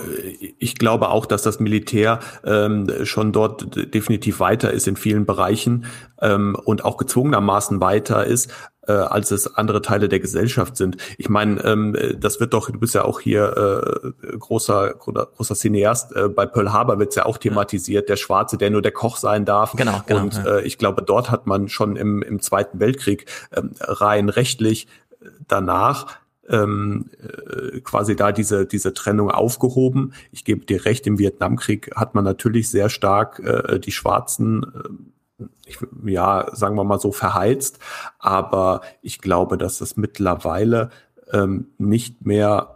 ich glaube auch, dass das Militär ähm, schon dort definitiv weiter ist in vielen Bereichen ähm, und auch gezwungenermaßen weiter ist, äh, als es andere Teile der Gesellschaft sind. Ich meine, ähm, das wird doch, du bist ja auch hier äh, großer, großer Cineast, äh, bei Pearl Harbor wird es ja auch thematisiert, der Schwarze, der nur der Koch sein darf. Genau, genau und ja. äh, ich glaube, dort hat man schon im, im Zweiten Weltkrieg ähm, rein rechtlich danach ähm, äh, quasi da diese, diese Trennung aufgehoben. Ich gebe dir recht, im Vietnamkrieg hat man natürlich sehr stark äh, die Schwarzen, äh, ich, ja, sagen wir mal so, verheizt. Aber ich glaube, dass das mittlerweile ähm, nicht mehr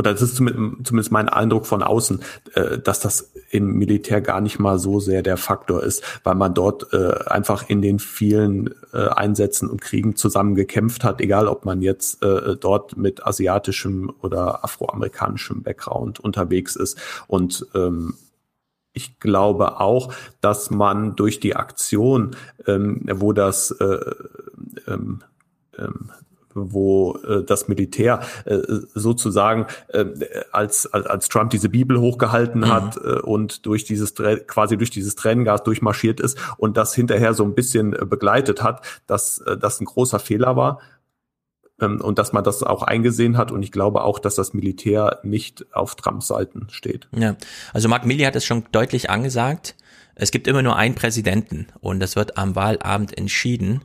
oder das ist zumindest mein Eindruck von außen, äh, dass das im Militär gar nicht mal so sehr der Faktor ist, weil man dort äh, einfach in den vielen äh, Einsätzen und Kriegen zusammen gekämpft hat, egal ob man jetzt dort mit asiatischem oder afroamerikanischem Background unterwegs ist. Und ähm, ich glaube auch, dass man durch die Aktion, ähm, wo das äh, ähm, ähm, wo äh, das Militär äh, sozusagen äh, als, als, als Trump diese Bibel hochgehalten mhm. hat äh, und durch dieses quasi durch dieses Tränengas durchmarschiert ist und das hinterher so ein bisschen äh, begleitet hat, dass äh, das ein großer Fehler war ähm, und dass man das auch eingesehen hat und ich glaube auch, dass das Militär nicht auf Trumps Seiten steht. Ja, also Mark Milley hat es schon deutlich angesagt. Es gibt immer nur einen Präsidenten und das wird am Wahlabend entschieden.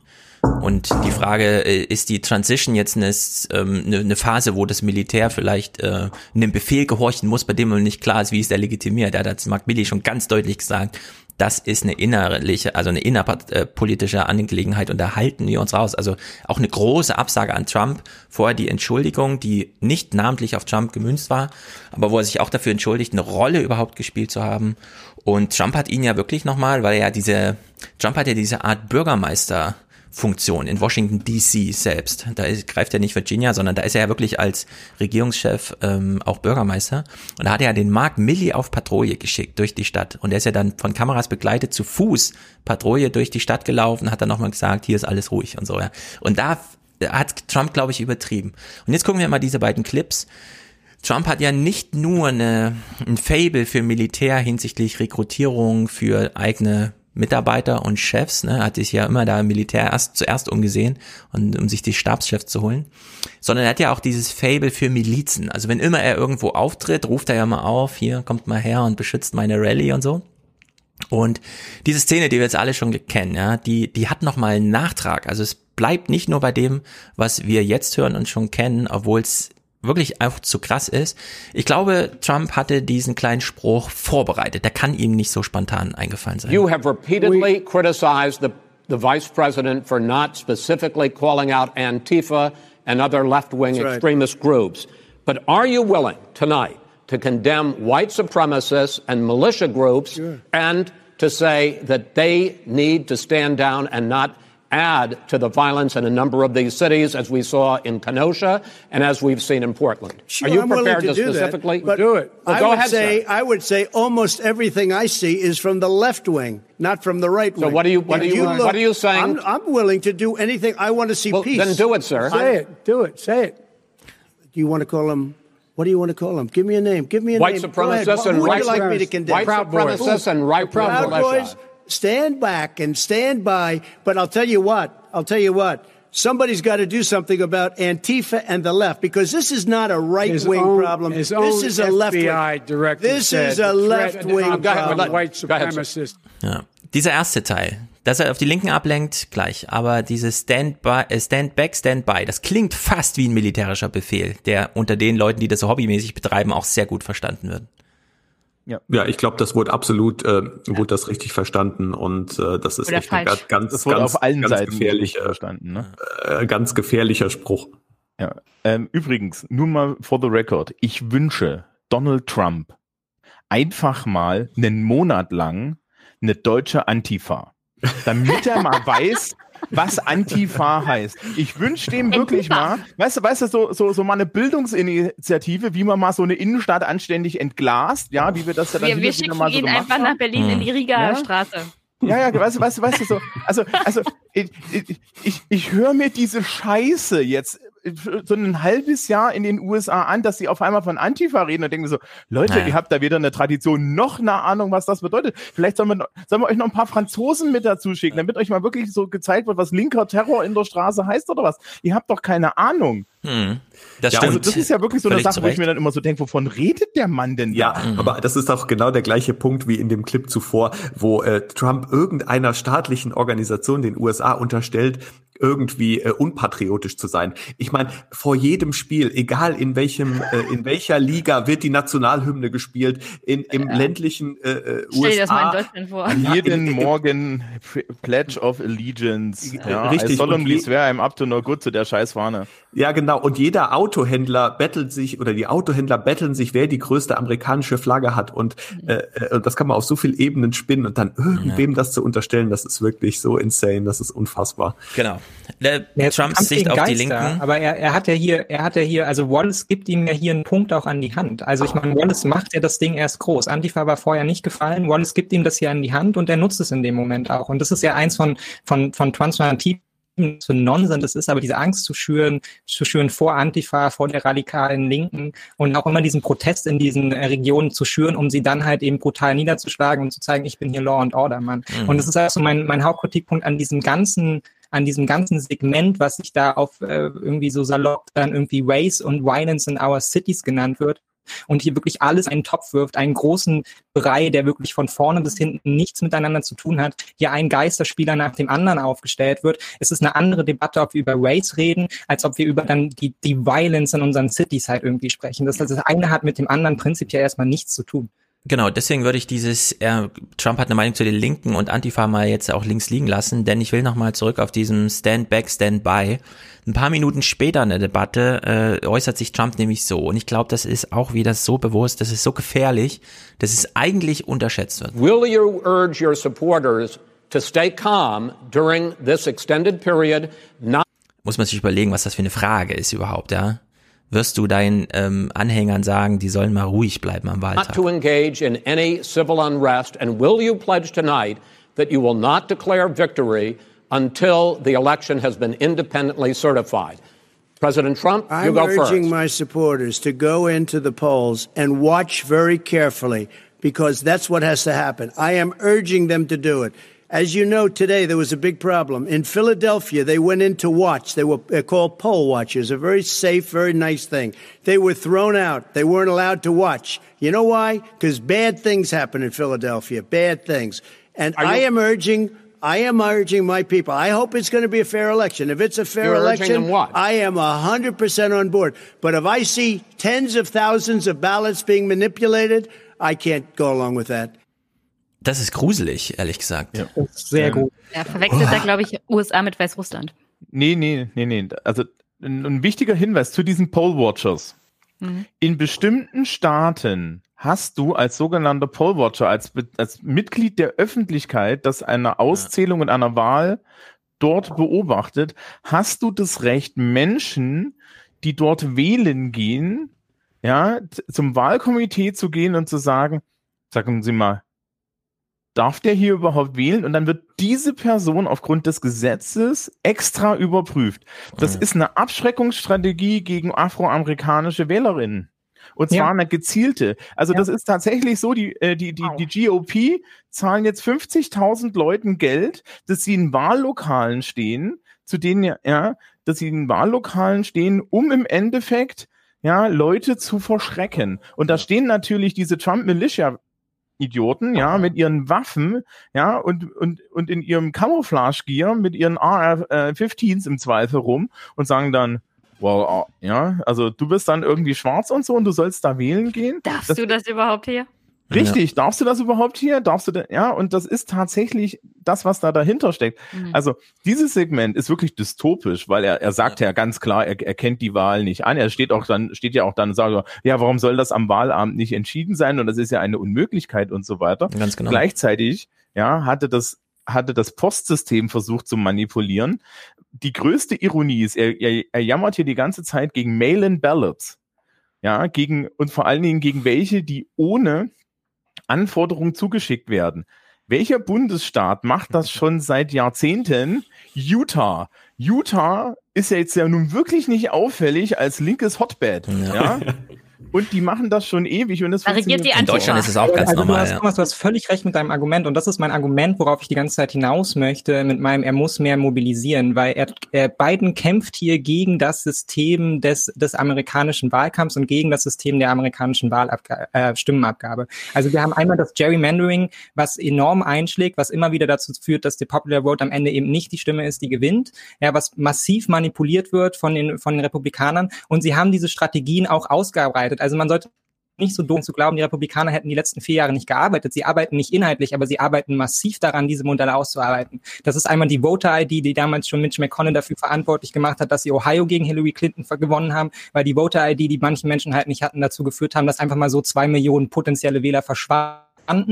Und die Frage, äh, ist die Transition jetzt eine, ähm, eine, eine Phase, wo das Militär vielleicht äh, einem Befehl gehorchen muss, bei dem man nicht klar ist, wie ist der legitimiert? Da hat Mark Milley schon ganz deutlich gesagt, das ist eine innerliche, also eine innerpolitische Angelegenheit und da halten wir uns raus. Also auch eine große Absage an Trump. Vorher die Entschuldigung, die nicht namentlich auf Trump gemünzt war, aber wo er sich auch dafür entschuldigt, eine Rolle überhaupt gespielt zu haben. Und Trump hat ihn ja wirklich nochmal, weil er ja diese, Trump hat ja diese Art Bürgermeister Funktion in Washington DC selbst. Da ist, greift er nicht Virginia, sondern da ist er ja wirklich als Regierungschef ähm, auch Bürgermeister. Und da hat er ja den Mark Milley auf Patrouille geschickt durch die Stadt. Und er ist ja dann von Kameras begleitet zu Fuß Patrouille durch die Stadt gelaufen, hat dann nochmal gesagt, hier ist alles ruhig und so. Ja. Und da hat Trump, glaube ich, übertrieben. Und jetzt gucken wir mal diese beiden Clips. Trump hat ja nicht nur eine, ein Fable für Militär hinsichtlich Rekrutierung für eigene Mitarbeiter und Chefs, ne, hat sich ja immer da im Militär erst zuerst umgesehen und um sich die Stabschefs zu holen, sondern er hat ja auch dieses Fable für Milizen. Also wenn immer er irgendwo auftritt, ruft er ja mal auf, hier kommt mal her und beschützt meine Rallye und so. Und diese Szene, die wir jetzt alle schon kennen, ja, die, die hat nochmal einen Nachtrag. Also es bleibt nicht nur bei dem, was wir jetzt hören und schon kennen, obwohl es wirklich einfach zu krass ist. Ich glaube, Trump hatte diesen kleinen Spruch vorbereitet. Der kann ihm nicht so spontan eingefallen sein. You have repeatedly criticized the, the vice president for not specifically calling out Antifa and other left-wing right. extremist groups. But are you willing tonight to condemn white supremacists and militia groups sure. and to say that they need to stand down and not add to the violence in a number of these cities, as we saw in Kenosha and as we've seen in Portland. Sure, Are you I'm prepared to, to specifically that, do it? Well, I go would ahead, say sir. I would say almost everything I see is from the left wing, not from the right wing. So what are you what are you, you look, what are you saying? I'm, I'm, willing to do anything. I want to see well, peace. Then do it, sir. Say it. Do it. Say it. Do you want to call him? What do you want to call them? Give me a name. Give me a white name. Supremacists and Who would right, you like me to condemn? White supremacists and right Proud militia. Boys, stand back and stand by. But I'll tell you what. I'll tell you what. somebody's got to do something about Antifa and the left because this is not a right wing problem. his This own is a left wing. This said is a left wing problem. white supremacists. Ja. Dieser erste Teil, dass er auf die Linken ablenkt, gleich. Aber dieses Stand, by, äh, Stand Back, Stand By, das klingt fast wie ein militärischer Befehl, der unter den Leuten, die das so hobbymäßig betreiben, auch sehr gut verstanden wird. Ja, ich glaube, das wurde absolut, äh, wurde das richtig verstanden und äh, das ist echt ein ganz, Das wurde ganz, auf allen ganz Seiten gefährlicher, verstanden. Ne? äh, ganz gefährlicher Spruch. Ja. Ähm, übrigens, nur mal for the record, ich wünsche Donald Trump einfach mal einen Monat lang eine deutsche Antifa, damit er mal (laughs) weiß, was Antifa heißt. Ich wünsche dem wirklich mal, weißt du, weißt du, so, so, so mal eine Bildungsinitiative, wie man mal so eine Innenstadt anständig entglast, ja, wie wir das ja dann Wir, wir schicken mal so ihn einfach haben. nach Berlin in die Riga Ja? Straße. Ja, ja, weißt du, weißt du, weißt du, so, also, also, ich, ich, ich, höre mir diese Scheiße jetzt so ein halbes Jahr in den USA an, dass sie auf einmal von Antifa reden und denken so, Leute, Naja. ihr habt da weder eine Tradition noch eine Ahnung, was das bedeutet. Vielleicht sollen wir, noch- sollen wir euch noch ein paar Franzosen mit dazu schicken, damit euch mal wirklich so gezeigt wird, was linker Terror in der Straße heißt oder was. Ihr habt doch keine Ahnung. Hm. Das Ja, stimmt. Also das ist ja wirklich so eine Völlig Sache, zu wo ich mir dann immer so denke, wovon redet der Mann denn da? Ja, aber das ist auch genau der gleiche Punkt wie in dem Clip zuvor, wo äh, Trump irgendeiner staatlichen Organisation den USA unterstellt, irgendwie äh, unpatriotisch zu sein. Ich meine, vor jedem Spiel, egal in welchem, äh, in welcher Liga wird die Nationalhymne gespielt, in, im ländlichen äh, äh, Stell dir das mal in USA. Deutschland vor. Jeden Morgen Pledge of Allegiance. Ja, Richtig, I solemnly swear I'm up to no good zu der Scheißfahne. Ja, genau. Und jeder Autohändler bettelt sich oder die Autohändler betteln sich, wer die größte amerikanische Flagge hat. Und, äh, äh, und das kann man auf so vielen Ebenen spinnen und dann irgendwem das zu unterstellen, das ist wirklich so insane, das ist unfassbar. Genau. Der Ja, Trumps Sicht auf die Linken. Aber er, er hat ja hier, er hat ja hier, also Wallace gibt ihm ja hier einen Punkt auch an die Hand. Also ich meine, Wallace macht ja das Ding erst groß. Antifa war vorher nicht gefallen. Wallace gibt ihm das hier an die Hand und er nutzt es in dem Moment auch. Und das ist ja eins von, von, von Transformativen für Nonsens das ist, aber diese Angst zu schüren, zu schüren vor Antifa, vor der radikalen Linken und auch immer diesen Protest in diesen äh, Regionen zu schüren, um sie dann halt eben brutal niederzuschlagen und zu zeigen, ich bin hier Law and Order, Mann. Mhm. Und das ist also mein, mein Hauptkritikpunkt an diesem ganzen an diesem ganzen Segment, was sich da auf äh, irgendwie so salopp dann irgendwie Race und Violence in our cities genannt wird und hier wirklich alles einen Topf wirft, einen großen Brei, der wirklich von vorne bis hinten nichts miteinander zu tun hat, hier ein Geisterspieler nach dem anderen aufgestellt wird. Es ist eine andere Debatte, ob wir über Race reden, als ob wir über dann die, die Violence in unseren Cities halt irgendwie sprechen. Das, das eine hat mit dem anderen prinzipiell erstmal nichts zu tun. Genau, deswegen würde ich dieses, äh, Trump hat eine Meinung zu den Linken und Antifa mal jetzt auch links liegen lassen, denn ich will nochmal zurück auf diesem Stand Back, Stand By. Ein paar Minuten später in der Debatte äh, äußert sich Trump nämlich so und ich glaube, das ist auch wieder so bewusst, das ist so gefährlich, dass es eigentlich unterschätzt wird. Will you urge your supporters to stay calm during this extended period, not Muss man sich überlegen, was das für eine Frage ist überhaupt, ja? Wirst du deinen ähm, Anhängern sagen, die sollen mal ruhig bleiben am not Wahltag? to engage in any civil unrest? And will you pledge tonight that you will not declare victory until the election has been independently certified? President Trump, you I'm go urging first. my supporters to go into the polls and watch very carefully because that's what has to happen. I am urging them to do it. As you know, today there was a big problem. In Philadelphia, they went in to watch. They were called poll watchers, a very safe, very nice thing. They were thrown out. They weren't allowed to watch. You know why? Because bad things happen in Philadelphia, bad things. And Are I am urging I am urging my people. I hope it's going to be a fair election. If it's a fair You're election, what? I am 100% on board. But if I see tens of thousands of ballots being manipulated, I can't go along with that. Das ist gruselig, ehrlich gesagt. Sehr gut. Er verwechselt da, glaube ich, USA mit Weißrussland. Nee, nee, nee, nee. Also ein, ein wichtiger Hinweis zu diesen Poll Watchers. Mhm. In bestimmten Staaten hast du als sogenannter Poll Watcher, als, als Mitglied der Öffentlichkeit, das eine Auszählung in einer Wahl dort beobachtet, hast du das Recht, Menschen, die dort wählen gehen, ja, zum Wahlkomitee zu gehen und zu sagen, sagen Sie mal, darf der hier überhaupt wählen? Und dann wird diese Person aufgrund des Gesetzes extra überprüft. Das ist eine Abschreckungsstrategie gegen afroamerikanische Wählerinnen. Und zwar Ja. eine gezielte. Also das ist tatsächlich so, die, äh, die, die, die GOP zahlen jetzt 50.000 Leuten Geld, dass sie in Wahllokalen stehen, zu denen ja, ja, dass sie in Wahllokalen stehen, um im Endeffekt ja Leute zu verschrecken. Und da stehen natürlich diese Trump Militia Idioten, ja, mit ihren Waffen, ja, und, und, und in ihrem Camouflage-Gear mit ihren AR-15s im Zweifel rum und sagen dann, wow, ja, also du bist dann irgendwie schwarz und so und du sollst da wählen gehen. Darfst das, du das überhaupt hier? Richtig, ja. darfst du das überhaupt hier? Darfst du da, ja, und das ist tatsächlich das, was da dahinter steckt. Mhm. Also, dieses Segment ist wirklich dystopisch, weil er, er sagt ja, ja ganz klar, er, er kennt die Wahl nicht an. Er steht auch dann, steht ja auch dann und sagt, ja, warum soll das am Wahlabend nicht entschieden sein? Und das ist ja eine Unmöglichkeit und so weiter. Ganz genau. Gleichzeitig, ja, hatte das, hatte das Postsystem versucht zu manipulieren. Die größte Ironie ist, er, er, er jammert hier die ganze Zeit gegen Mail-in-Ballots. Ja, gegen, und vor allen Dingen gegen welche, die ohne Anforderungen zugeschickt werden. Welcher Bundesstaat macht das (laughs) schon seit Jahrzehnten? Utah. Utah ist ja jetzt ja nun wirklich nicht auffällig als linkes Hotbed. Ja. ja? (laughs) Und die machen das schon ewig und es da regiert die In Deutschland ist es auch ganz also normal. Du hast, Thomas, du hast völlig recht mit deinem Argument und das ist mein Argument, worauf ich die ganze Zeit hinaus möchte, mit meinem, er muss mehr mobilisieren, weil er, er Biden kämpft hier gegen das System des, des amerikanischen Wahlkampfs und gegen das System der amerikanischen Wahlabgabe, äh, Stimmenabgabe. Also wir haben einmal das Gerrymandering, was enorm einschlägt, was immer wieder dazu führt, dass die Popular Vote am Ende eben nicht die Stimme ist, die gewinnt, ja, was massiv manipuliert wird von den, von den Republikanern und sie haben diese Strategien auch ausgearbeitet. Also man sollte nicht so dumm zu glauben, die Republikaner hätten die letzten vier Jahre nicht gearbeitet. Sie arbeiten nicht inhaltlich, aber sie arbeiten massiv daran, diese Modelle auszuarbeiten. Das ist einmal die Voter-ID, die damals schon Mitch McConnell dafür verantwortlich gemacht hat, dass sie Ohio gegen Hillary Clinton gewonnen haben, weil die Voter-ID, die manche Menschen halt nicht hatten, dazu geführt haben, dass einfach mal so zwei Millionen potenzielle Wähler verschwanden.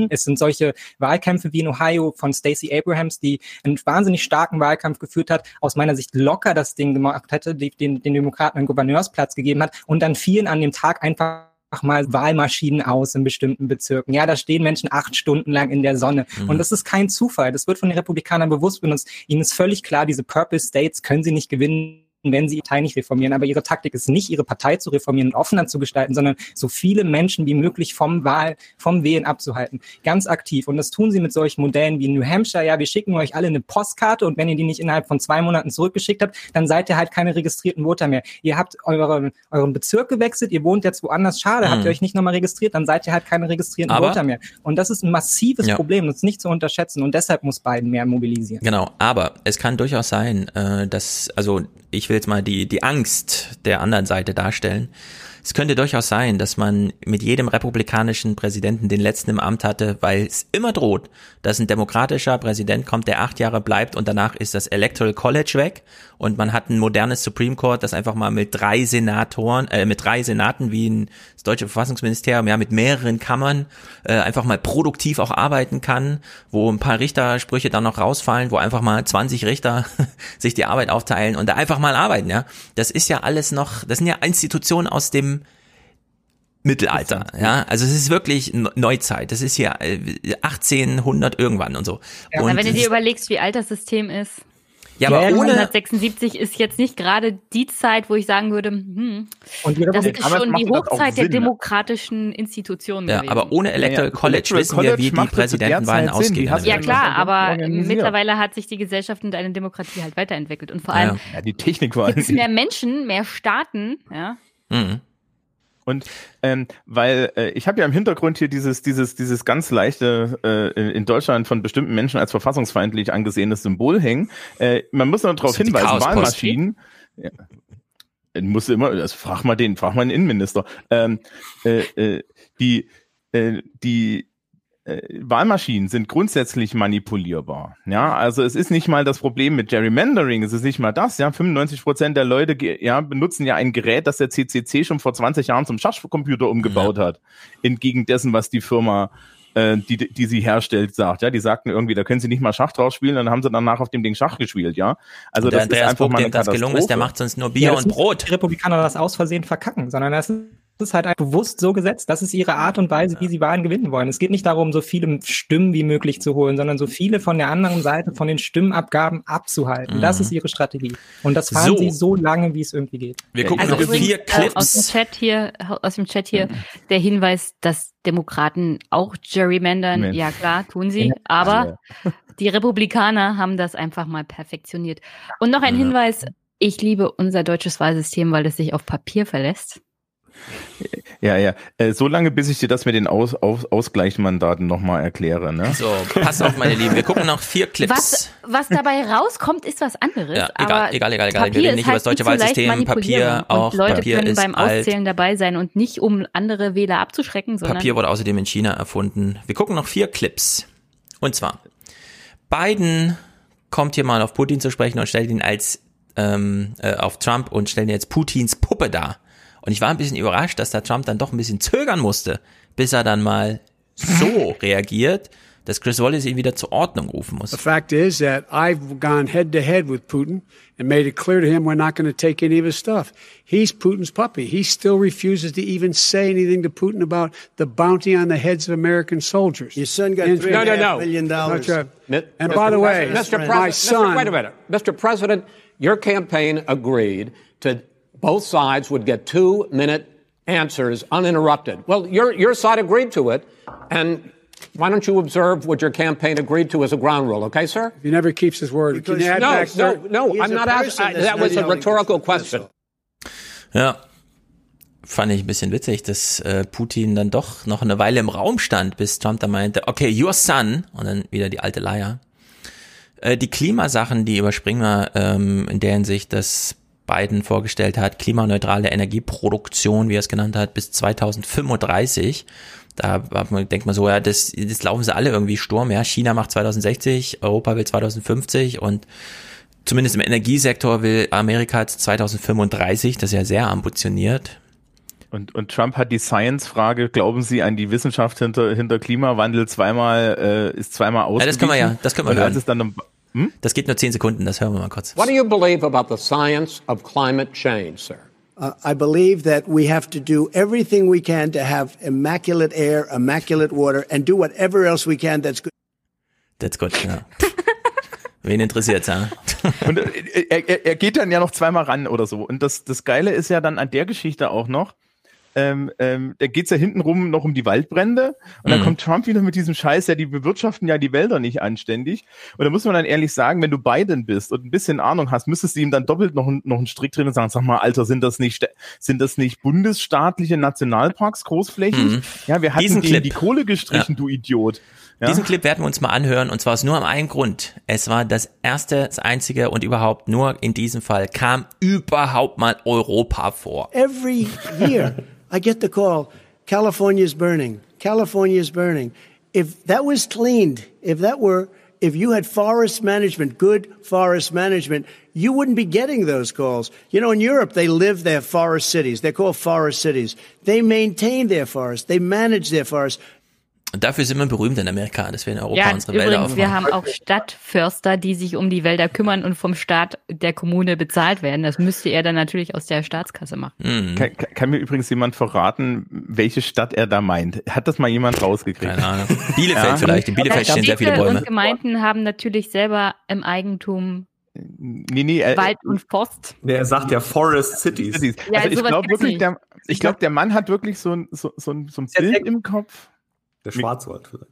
Es sind solche Wahlkämpfe wie in Ohio von Stacey Abrahams, die einen wahnsinnig starken Wahlkampf geführt hat, aus meiner Sicht locker das Ding gemacht hätte, den, den Demokraten einen Gouverneursplatz gegeben hat und dann vielen an dem Tag einfach mal Wahlmaschinen aus in bestimmten Bezirken. Ja, da stehen Menschen acht Stunden lang in der Sonne. Mhm. Und das ist kein Zufall. Das wird von den Republikanern bewusst benutzt. Ihnen ist völlig klar, diese Purple States können sie nicht gewinnen wenn sie Partei nicht reformieren. Aber ihre Taktik ist nicht, ihre Partei zu reformieren und offener zu gestalten, sondern so viele Menschen wie möglich vom Wahl, vom Wählen abzuhalten. Ganz aktiv. Und das tun sie mit solchen Modellen wie New Hampshire. Ja, wir schicken euch alle eine Postkarte und wenn ihr die nicht innerhalb von zwei Monaten zurückgeschickt habt, dann seid ihr halt keine registrierten Voter mehr. Ihr habt euren, euren Bezirk gewechselt, ihr wohnt jetzt woanders. Schade, mhm. habt ihr euch nicht nochmal registriert, dann seid ihr halt keine registrierten Aber Voter mehr. Und das ist ein massives ja. Problem, das ist nicht zu unterschätzen. Und deshalb muss Biden mehr mobilisieren. Genau. Aber es kann durchaus sein, äh, dass, also ich will jetzt mal die, die Angst der anderen Seite darstellen. Es könnte durchaus sein, dass man mit jedem republikanischen Präsidenten den letzten im Amt hatte, weil es immer droht, dass ein demokratischer Präsident kommt, der acht Jahre bleibt und danach ist das Electoral College weg und man hat ein modernes Supreme Court, das einfach mal mit drei Senatoren, äh, mit drei Senaten wie ein, das deutsche Verfassungsministerium, ja, mit mehreren Kammern äh, einfach mal produktiv auch arbeiten kann, wo ein paar Richtersprüche dann noch rausfallen, wo einfach mal 20 Richter (laughs) sich die Arbeit aufteilen und da einfach mal arbeiten, ja. Das ist ja alles noch, das sind ja Institutionen aus dem Mittelalter, ja, also es ist wirklich Neuzeit. Das ist ja 1800 äh, irgendwann und so. Ja, und wenn du dir überlegst, wie alt das System ist. Ja, aber ohne 1976 ist jetzt nicht gerade die Zeit, wo ich sagen würde, hm, das ist schon die Hochzeit der demokratischen Institutionen. Ja, gewesen. aber ohne Electoral College ja, wissen wir, wie die Präsidentenwahlen ausgehen. Ja klar, aber mittlerweile hat sich die Gesellschaft und eine Demokratie halt weiterentwickelt und vor allem ja, die Technik war gibt es mehr Menschen, mehr Staaten, ja. Mhm. Und ähm, weil äh, ich habe ja im Hintergrund hier dieses, dieses, dieses ganz leichte äh, in Deutschland von bestimmten Menschen als verfassungsfeindlich angesehenes Symbol hängen. Äh, man muss noch darauf hinweisen, Wahlmaschinen. Ja, muss immer, also frag mal den, frag mal den Innenminister. Ähm, äh, äh, die, äh, die Wahlmaschinen sind grundsätzlich manipulierbar. Ja, also es ist nicht mal das Problem mit Gerrymandering, es ist nicht mal das. Ja, 95 Prozent der Leute ja, benutzen ja ein Gerät, das der CCC schon vor 20 Jahren zum Schachcomputer umgebaut ja. hat, entgegen dessen, was die Firma äh, die, die sie herstellt, sagt. Ja, die sagten irgendwie, da können sie nicht mal Schach drauf spielen, dann haben sie danach auf dem Ding Schach gespielt, ja. Also der das Andreas ist einfach mal eine das gelungen ist, der macht sonst nur Bier ja, und Brot. Die Republikaner das aus Versehen verkacken, sondern das ist ist halt bewusst so gesetzt. Das ist ihre Art und Weise, wie sie Wahlen gewinnen wollen. Es geht nicht darum, so viele Stimmen wie möglich zu holen, sondern so viele von der anderen Seite von den Stimmabgaben abzuhalten. Mhm. Das ist ihre Strategie. Und das fahren so. sie so lange, wie es irgendwie geht. Wir gucken also noch vier Clips. Äh, aus dem Chat hier, aus dem Chat hier, mhm. der Hinweis, dass Demokraten auch gerrymandern. Ja klar, tun sie. Aber Die Republikaner haben das einfach mal perfektioniert. Und noch ein Ja. Hinweis, ich liebe unser deutsches Wahlsystem, weil es sich auf Papier verlässt. Ja, ja. Äh, so lange, bis ich dir das mit den Aus, Aus, Ausgleichsmandaten nochmal erkläre. Ne? So, pass auf, meine Lieben. Wir gucken noch vier Clips. Was, was dabei rauskommt, ist was anderes. Ja, egal, aber egal, egal, egal. Wir Papier reden ist nicht über das halt deutsche nicht so leicht Wahlsystem. Papier auch. Und Leute Papier können ist beim alt. Auszählen dabei sein und nicht, um andere Wähler abzuschrecken, sondern Papier wurde außerdem in China erfunden. Wir gucken noch vier Clips. Und zwar, Biden kommt hier mal auf Putin zu sprechen und stellt ihn als ähm, äh, auf Trump und stellt ihn jetzt Putins Puppe dar. Und ich war ein bisschen überrascht, dass da Trump dann doch ein bisschen zögern musste, bis er dann mal so (laughs) reagiert, dass Chris Wallace ihn wieder zur Ordnung rufen muss. The fact is that I've gone head to head with Putin and made it clear to him we're not going to take any of his stuff. He's Putin's puppy. He still refuses to even say anything to Putin about the bounty on the heads of American soldiers. Your son got three No, no, no. And Mr. by the way, Mr. my President, son. Mr. Wait a minute. Mr. President, your campaign agreed to both sides would get two minute answers uninterrupted. Well, your, your side agreed to it, and why don't you observe what your campaign agreed to as a ground rule, okay, sir? He never keeps his word. Can you add no, back, no, no, I'm not asking. That was a rhetorical question. Ja, fand ich ein bisschen witzig, dass äh, Putin dann doch noch eine Weile im Raum stand, bis Trump dann meinte, okay, your son, und dann wieder die alte Leier. Äh, die Klimasachen, die überspringen wir ähm, in der Hinsicht, dass Biden vorgestellt hat, klimaneutrale Energieproduktion, wie er es genannt hat, bis 2035. Da man, denkt man so, ja, das, das laufen sie alle irgendwie Sturm. Ja, China macht 2060, Europa will 2050 und zumindest im Energiesektor will Amerika jetzt 2035, das ist ja sehr ambitioniert. Und, und Trump hat die Science-Frage, glauben Sie an die Wissenschaft hinter, hinter Klimawandel zweimal, äh, ist zweimal Ja, das können wir ja, das können wir Und als hören. es dann um, Das geht nur zehn Sekunden, das hören wir mal kurz. What do you believe about the science of climate change, sir? Uh, I believe that we have to do everything we can to have immaculate air, immaculate water, and do whatever else we can that's good. That's good, ja. (laughs) Wen interessiert's, ja? (laughs) Und äh, er, er, er geht dann ja noch zweimal ran oder so. Und das, das Geile ist ja dann an der Geschichte auch noch, ähm, ähm, da geht's ja hintenrum noch um die Waldbrände und dann Mhm. kommt Trump wieder mit diesem Scheiß, ja, die bewirtschaften ja die Wälder nicht anständig. Und da muss man dann ehrlich sagen, wenn du Biden bist und ein bisschen Ahnung hast, müsstest du ihm dann doppelt noch, noch einen Strick drin und sagen, sag mal, Alter, sind das nicht, sind das nicht bundesstaatliche Nationalparks großflächig? Mhm. Ja, wir hatten Diesen denen Clip. die Kohle gestrichen, du Idiot. Ja? Diesen Clip werden wir uns mal anhören und zwar aus nur am einen Grund. Es war das erste, das einzige und überhaupt nur in diesem Fall kam überhaupt mal Europa vor. Every year, I get the call California's burning. California's burning. If that was cleaned, if that were, if you had forest management, good forest management, you wouldn't be getting those calls. You know, in Europe, they live their forest cities. They're called forest cities. They maintain their forests. They manage their forests. Und dafür sind wir berühmt in Amerika, dass wir in Europa Ja, unsere Wälder übrigens, wir aufmachen. haben auch Stadtförster, die sich um die Wälder kümmern und vom Staat der Kommune bezahlt werden. Das müsste er dann natürlich aus der Staatskasse machen. Mhm. Kann, kann- mir übrigens jemand verraten, welche Stadt er da meint? Hat das mal jemand rausgekriegt? Keine Ahnung. Bielefeld vielleicht. In Bielefeld stehen sehr viele Städte Bäume. und Gemeinden haben natürlich selber im Eigentum Nee, nee, äh, Wald und Forst. Nee, er sagt ja Forest Cities. Ja, also ich glaube wirklich, der, ich glaube, der Mann hat wirklich so ein, so, so ein, so ein Bild im Kopf. Der Schwarzwald vielleicht.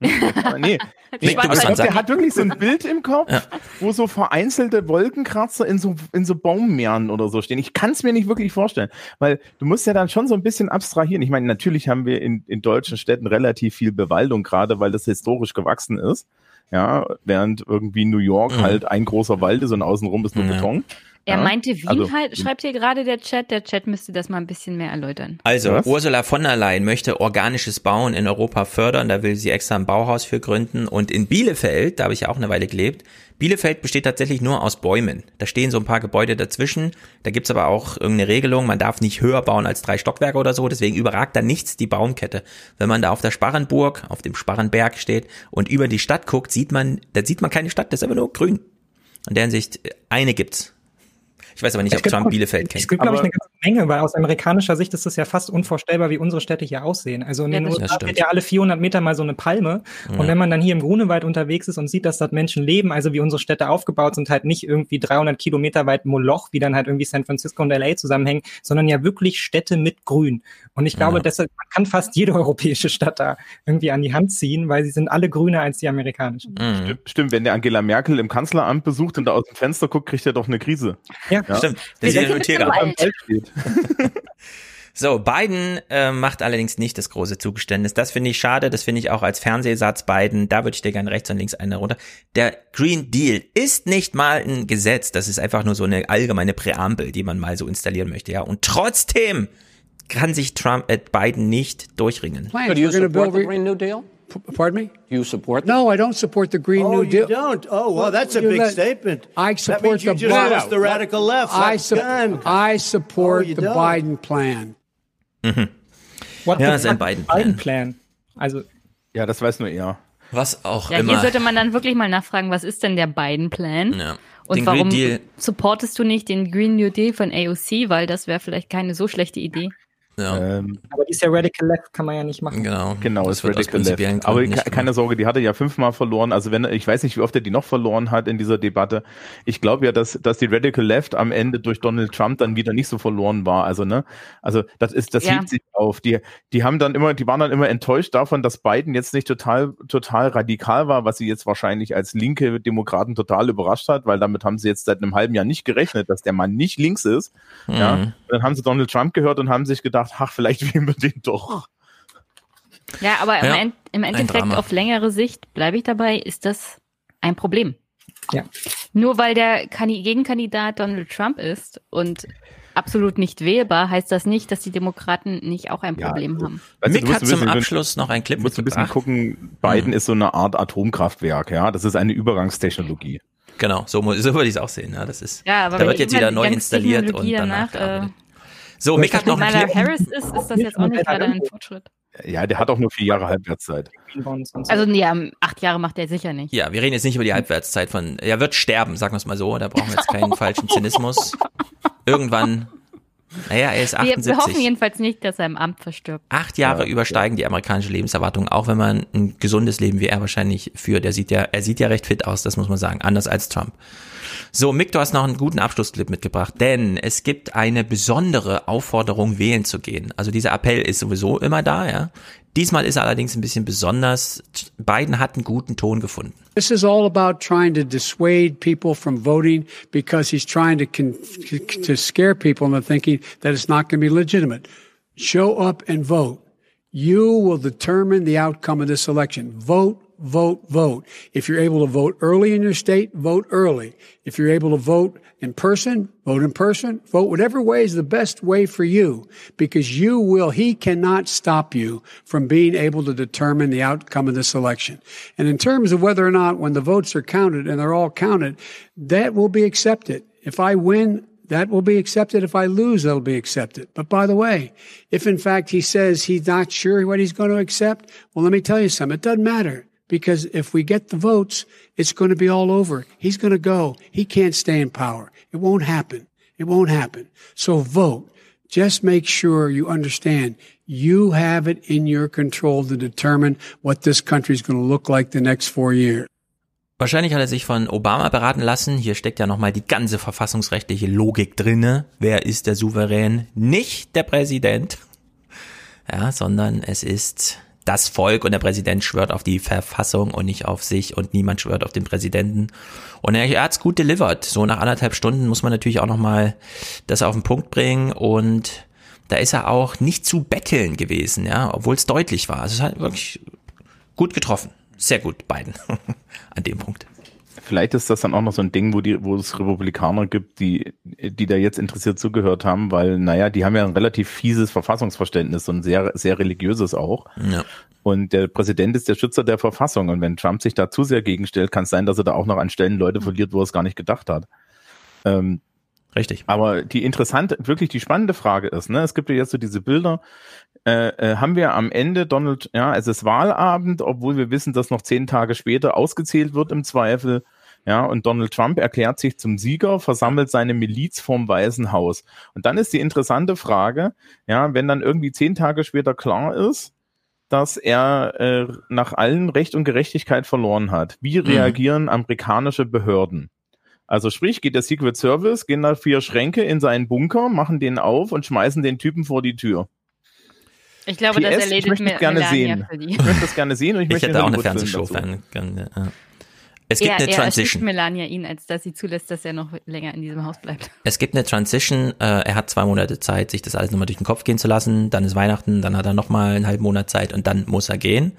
(laughs) Nee, nee ich dran, glaube, der hat wirklich so ein Bild im Kopf, Ja. wo so vereinzelte Wolkenkratzer in so, in so Baummeeren oder so stehen. Ich kann es mir nicht wirklich vorstellen, weil du musst ja dann schon so ein bisschen abstrahieren. Ich meine, natürlich haben wir in, in deutschen Städten relativ viel Bewaldung, gerade weil das historisch gewachsen ist. Ja, während irgendwie New York Mhm. halt ein großer Wald ist und außenrum ist nur Ja. Beton. Er Ja, meinte Wien also- halt, schreibt hier gerade der Chat. Der Chat müsste das mal ein bisschen mehr erläutern. Also, Was? Ursula von der Leyen möchte organisches Bauen in Europa fördern. Da will sie extra ein Bauhaus für gründen. Und in Bielefeld, da habe ich ja auch eine Weile gelebt, Bielefeld besteht tatsächlich nur aus Bäumen. Da stehen so ein paar Gebäude dazwischen. Da gibt's aber auch irgendeine Regelung. Man darf nicht höher bauen als drei Stockwerke oder so. Deswegen überragt da nichts die Baumkette. Wenn man da auf der Sparrenburg, auf dem Sparrenberg steht und über die Stadt guckt, sieht man, da sieht man keine Stadt. Das ist einfach nur grün. In der Hinsicht, eine gibt's. Ich weiß aber nicht, ob Es gibt Trump Bielefeld Es kennt. gibt, glaube ich, eine Menge, weil aus amerikanischer Sicht ist es ja fast unvorstellbar, wie unsere Städte hier aussehen. Also in Ja, den das USA stimmt. steht ja alle 400 Meter mal so eine Palme. Ja. Und wenn man dann hier im Grunewald unterwegs ist und sieht, dass dort Menschen leben, also wie unsere Städte aufgebaut sind, halt nicht irgendwie 300 Kilometer weit Moloch, wie dann halt irgendwie San Francisco und LA zusammenhängen, sondern ja wirklich Städte mit Grün. Und ich glaube, Ja. deshalb man kann fast jede europäische Stadt da irgendwie an die Hand ziehen, weil sie sind alle grüner als die amerikanischen. Mhm. Stimmt, stimmt, wenn der Angela Merkel im Kanzleramt besucht und da aus dem Fenster guckt, kriegt er doch eine Krise. Ja, Stimmt. Der sieht ja (laughs) So, Biden äh, macht allerdings nicht das große Zugeständnis. Das finde ich schade. Das finde ich auch als Fernsehsatz Biden. Da würde ich dir gerne rechts und links eine runter. Der Green Deal ist nicht mal ein Gesetz. Das ist einfach nur so eine allgemeine Präambel, die man mal so installieren möchte. Ja, und trotzdem kann sich Trump, äh, Biden nicht durchringen. Plans. You Pardon me? Do you support No, I don't support the Green Oh, New you Deal. don't? Oh, well, that's a You big let- statement. I That support means you the just Biden. lost the radical left. I, su-. I support Oh, you the don't. Biden plan. What Ja, ist ein? Biden-Plan. Biden-Plan. Also Ja, das weiß nur er. Was auch Ja, immer. hier sollte man dann wirklich mal nachfragen, was ist denn der Biden-Plan? ja. Und Den warum supportest du nicht den Green New Deal von AOC? Weil das wäre vielleicht keine so schlechte Idee. Ja, Ähm, Aber die ist ja Radical Left, kann man ja nicht machen. genau. Genau, das ist Radical Left. Aber ke- keine. Sorge, die hatte ja fünfmal verloren. Also wenn ich weiß nicht, wie oft er die noch verloren hat in dieser Debatte. Ich glaube ja, dass, dass die Radical Left am Ende durch Donald Trump dann wieder nicht so verloren war. Also ne, also das ist, das Ja. hielt sich auf. Die, die haben dann immer, die waren dann immer enttäuscht davon, dass Biden jetzt nicht total, total radikal war, was sie jetzt wahrscheinlich als linke Demokraten total überrascht hat, weil damit haben sie jetzt seit einem halben Jahr nicht gerechnet, dass der Mann nicht links ist. Ja, Mhm. und dann haben sie Donald Trump gehört und haben sich gedacht, ach, vielleicht (laughs) wählen wir den doch. Ja, aber im, Ja, End, im Endeffekt auf längere Sicht, bleibe ich dabei, ist das ein Problem. Ja. Nur weil der Kandi- Gegenkandidat Donald Trump ist und absolut nicht wählbar, heißt das nicht, dass die Demokraten nicht auch ein Ja, Problem haben. Weißt du, Mick hat zum bisschen- Abschluss noch ein Clip Du musst ein bisschen gucken, Biden ist so eine Art Atomkraftwerk, ja. Das ist eine Übergangstechnologie. Genau, so, so würde ich es auch sehen. Ja, das ist, Ja, aber da wird jetzt wieder neu installiert und danach. danach, äh, so, Mick hat noch einen Clip. Harris ist, ist das jetzt auch nicht gerade ein Fortschritt. Ja, der hat auch nur vier Jahre Halbwertszeit. Also ja, acht Jahre macht er sicher nicht. Ja, wir reden jetzt nicht über die Halbwertszeit von, er wird sterben, sagen wir es mal so, da brauchen wir jetzt keinen (laughs) falschen Zynismus. Irgendwann, naja, er ist Wir, wir hoffen 78. jedenfalls nicht, dass er im Amt verstirbt. Acht Jahre Ja, übersteigen die amerikanische Lebenserwartung, auch wenn man ein gesundes Leben wie er wahrscheinlich führt. Er sieht ja, er sieht ja recht fit aus, das muss man sagen, anders als Trump. So, Mick, du hast noch einen guten Abschlussclip mitgebracht, denn es gibt eine besondere Aufforderung, wählen zu gehen. Also dieser Appell ist sowieso immer da, ja. Diesmal ist er allerdings ein bisschen besonders. Biden hat einen guten Ton gefunden. This is all about trying to dissuade people from voting because he's trying to to scare people into thinking that it's not going to be legitimate. Show up and vote. You will determine the outcome of this election. Vote, vote, vote. If you're able to vote early in your state, vote early. If you're able to vote in person, vote in person. Vote whatever way is the best way for you because you will, he cannot stop you from being able to determine the outcome of this election. And in terms of whether or not when the votes are counted and they're all counted, that will be accepted. If I win, that will be accepted. If I lose, that'll be accepted. But by the way, if in fact he says he's not sure what he's going to accept, well, let me tell you something. It doesn't matter because if we get the votes, it's going to be all over. He's going to go. He can't stay in power. It won't happen. It won't happen. So vote. Just make sure you understand you have it in your control to determine what this country is going to look like the next four years. Wahrscheinlich hat er sich von Obama beraten lassen. Hier steckt ja nochmal die ganze verfassungsrechtliche Logik drinne. Wer ist der Souverän? Nicht der Präsident. (laughs) Ja, sondern es ist das Volk und der Präsident schwört auf die Verfassung und nicht auf sich und niemand schwört auf den Präsidenten. Und er, er hat's gut delivered. So nach anderthalb Stunden muss man natürlich auch nochmal das auf den Punkt bringen und da ist er auch nicht zu betteln gewesen, ja, obwohl es deutlich war. Also es hat wirklich gut getroffen. Sehr gut, beiden. (laughs) An dem Punkt. Vielleicht ist das dann auch noch so ein Ding, wo die, wo es Republikaner gibt, die, die da jetzt interessiert zugehört haben, weil, naja, die haben ja ein relativ fieses Verfassungsverständnis und sehr, sehr religiöses auch. Ja. Und der Präsident ist der Schützer der Verfassung. Und wenn Trump sich da zu sehr gegenstellt, kann es sein, dass er da auch noch an Stellen Leute verliert, wo er es gar nicht gedacht hat. Ähm, Richtig. aber die interessante, wirklich die spannende Frage ist, ne, es gibt ja jetzt so diese Bilder, äh, äh, haben wir am Ende Donald, ja, es ist Wahlabend, obwohl wir wissen, dass noch zehn Tage später ausgezählt wird im Zweifel. Ja, und Donald Trump erklärt sich zum Sieger, versammelt seine Miliz vorm Weißen Haus. Und dann ist die interessante Frage, ja, wenn dann irgendwie zehn Tage später klar ist, dass er äh, nach allen Recht und Gerechtigkeit verloren hat. Wie Mhm. reagieren amerikanische Behörden? Also sprich, geht der Secret Service, gehen da vier Schränke in seinen Bunker, machen den auf und schmeißen den Typen vor die Tür. Ich glaube, das PS, erledigt ich möchte Me- gerne Melania sehen. Ich möchte das gerne sehen und ich, (laughs) Ich möchte hätte auch eine Fernsehshow. Ja. Es gibt eher, eine eher Transition. Melania ihn, als dass sie zulässt, dass er noch länger in diesem Haus bleibt. (laughs) Es gibt eine Transition. Äh, er hat zwei Monate Zeit, sich das alles nochmal durch den Kopf gehen zu lassen. Dann ist Weihnachten, dann hat er nochmal einen halben Monat Zeit und dann muss er gehen.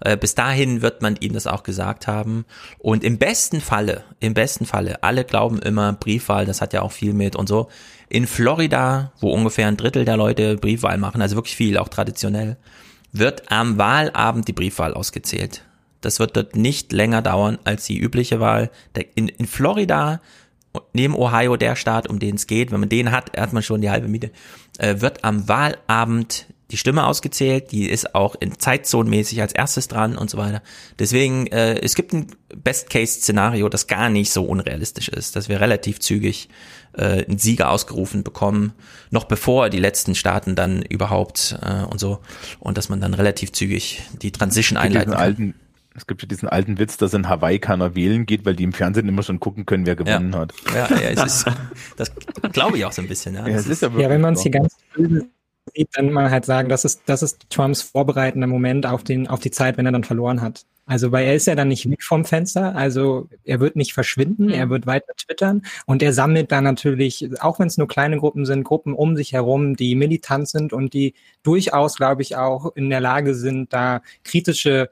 Äh, bis dahin wird man ihm das auch gesagt haben. Und im besten Falle, im besten Falle, alle glauben immer Briefwahl, das hat ja auch viel mit und so. In Florida, wo ungefähr ein Drittel der Leute Briefwahl machen, also wirklich viel, auch traditionell, wird am Wahlabend die Briefwahl ausgezählt. Das wird dort nicht länger dauern als die übliche Wahl. In, in Florida, neben Ohio, der Staat, um den es geht, wenn man den hat, hat man schon die halbe Miete, äh, wird am Wahlabend die Stimme ausgezählt. Die ist auch in Zeitzonenmäßig als erstes dran und so weiter. Deswegen, äh, es gibt ein Best-Case-Szenario, das gar nicht so unrealistisch ist, dass wir relativ zügig äh, einen Sieger ausgerufen bekommen, noch bevor die letzten Staaten dann überhaupt äh, und so, und dass man dann relativ zügig die Transition einleiten kann. alten, es gibt ja diesen alten Witz, dass in Hawaii keiner wählen geht, weil die im Fernsehen immer schon gucken können, wer gewonnen hat. Ja, ja, es ist, (laughs) das glaube ich auch so ein bisschen. Ja, Ja, Das es ist ja Ja, wenn man es hier ganz böse sieht, dann kann man halt sagen, das ist, das ist Trumps vorbereitender Moment auf, den, auf die Zeit, wenn er dann verloren hat. Also, weil er ist ja dann nicht weg vom Fenster, also er wird nicht verschwinden, Mhm. er wird weiter twittern und er sammelt dann natürlich, auch wenn es nur kleine Gruppen sind, Gruppen um sich herum, die militant sind und die durchaus, glaube ich, auch in der Lage sind, da kritische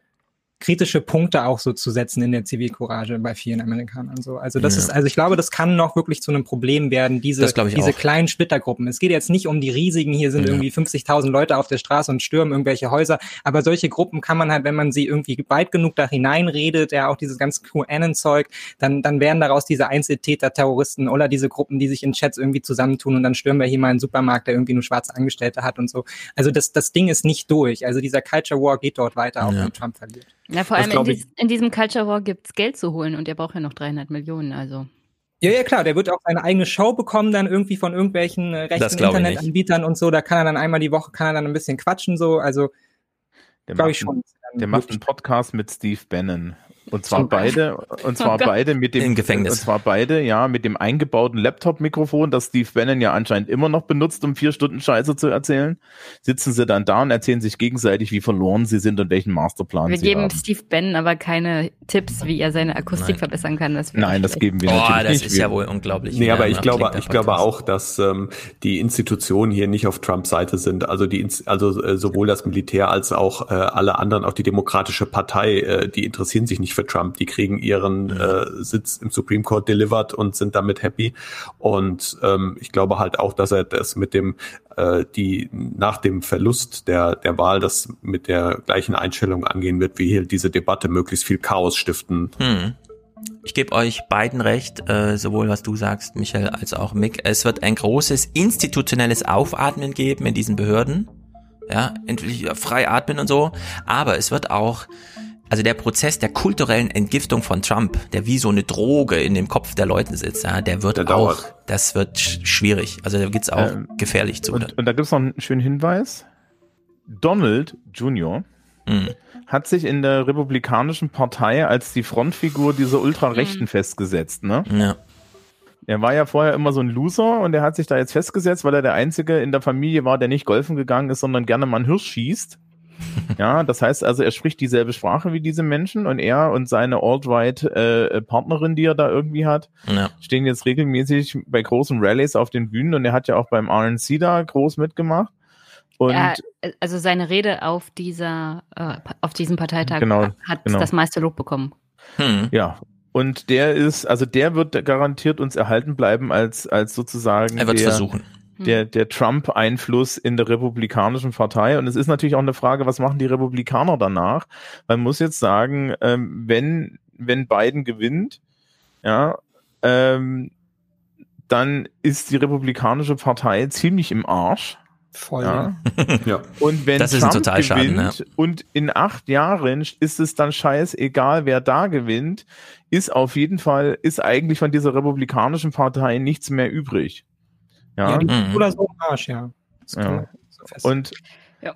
kritische Punkte auch so zu setzen in der Zivilcourage bei vielen Amerikanern so. Also das Ja. ist, also ich glaube, das kann noch wirklich zu einem Problem werden, diese, diese auch. kleinen Splittergruppen. Es geht jetzt nicht um die riesigen, hier sind Ja. irgendwie 50.000 Leute auf der Straße und stürmen irgendwelche Häuser, aber solche Gruppen kann man halt, wenn man sie irgendwie weit genug da hineinredet, ja auch dieses ganz QAnon-Zeug, dann, dann werden daraus diese Einzeltäter, Terroristen oder diese Gruppen, die sich in Chats irgendwie zusammentun und dann stürmen wir hier mal einen Supermarkt, der irgendwie nur schwarze Angestellte hat und so. Also das, das Ding ist nicht durch. Also dieser Culture War geht dort weiter, auch Ja. wenn Trump verliert. Ja, vor allem in, dies, in diesem Culture War gibt's Geld zu holen und er braucht ja noch 300 Millionen, also. Ja, ja, klar, der wird auch seine eigene Show bekommen, dann irgendwie von irgendwelchen äh, rechten. Internetanbietern und so. Da kann er dann einmal die Woche, kann er dann ein bisschen quatschen, so. Also, Der glaube ich schon. Der macht einen Podcast mit Steve Bannon. Und zwar Zum beide, und zwar Oh Gott. beide mit dem, Im Gefängnis. und zwar beide, ja, mit dem eingebauten Laptop-Mikrofon, das Steve Bannon ja anscheinend immer noch benutzt, um vier Stunden Scheiße zu erzählen. Sitzen sie dann da und erzählen sich gegenseitig, wie verloren sie sind und welchen Masterplan Wir sie geben haben. Steve Bannon aber keine Tipps, wie er seine Akustik Nein. verbessern kann. Das Nein, das geben wir Boah, natürlich das nicht. ist Wir- ja wohl unglaublich. Nee, aber ich glaube, ich glaube auch, dass ähm, die Institutionen hier nicht auf Trumps Seite sind. Also die, also äh, sowohl das Militär als auch äh, alle anderen, auch die Demokratische Partei, äh, die interessieren sich nicht für Trump. Die kriegen ihren äh, Sitz im Supreme Court delivered und sind damit happy. Und ähm, ich glaube halt auch, dass er das mit dem äh, die nach dem Verlust der der Wahl das mit der gleichen Einstellung angehen wird, wie hier diese Debatte möglichst viel Chaos stiften. Hm. Ich gebe euch beiden recht, äh, sowohl was du sagst, Michael, als auch Mick. Es wird ein großes institutionelles Aufatmen geben in diesen Behörden. Ja, endlich wieder frei atmen und so. Aber es wird auch, also der Prozess der kulturellen Entgiftung von Trump, der wie so eine Droge in dem Kopf der Leute sitzt, ja, der wird Der auch, dauert. das wird sch schwierig. Also da geht's auch Ähm, gefährlich zu. Und, und da gibt's noch einen schönen Hinweis. Donald Jr. Mhm. hat sich in der Republikanischen Partei als die Frontfigur dieser Ultrarechten Mhm. festgesetzt, ne? Ja. Er war ja vorher immer so ein Loser und er hat sich da jetzt festgesetzt, weil er der Einzige in der Familie war, der nicht golfen gegangen ist, sondern gerne mal einen Hirsch schießt. (laughs) Ja, das heißt also, er spricht dieselbe Sprache wie diese Menschen und er und seine Alt-Right-Partnerin, die er da irgendwie hat, Ja. stehen jetzt regelmäßig bei großen Rallyes auf den Bühnen und er hat ja auch beim RNC da groß mitgemacht. Und Ja, also seine Rede auf dieser, äh, auf diesem Parteitag Genau, hat genau. das meiste Lob bekommen. Hm. ja, und der ist, also der wird garantiert uns erhalten bleiben als, als sozusagen Er wird der, versuchen. Der, der Trump-Einfluss in der Republikanischen Partei. Und es ist natürlich auch eine Frage, was machen die Republikaner danach? Man muss jetzt sagen, ähm, wenn, wenn Biden gewinnt, ja, ähm, dann ist die Republikanische Partei ziemlich im Arsch. Voll. Ja. (laughs) ja. Und wenn das ist Trump ein Totalschaden, gewinnt ja. und in acht Jahren ist es dann scheißegal, wer da gewinnt, ist auf jeden Fall, ist eigentlich von dieser republikanischen Partei nichts mehr übrig. Ja, Ja, die Mhm. oder so im Arsch, ja. Ja. so Und, Ja.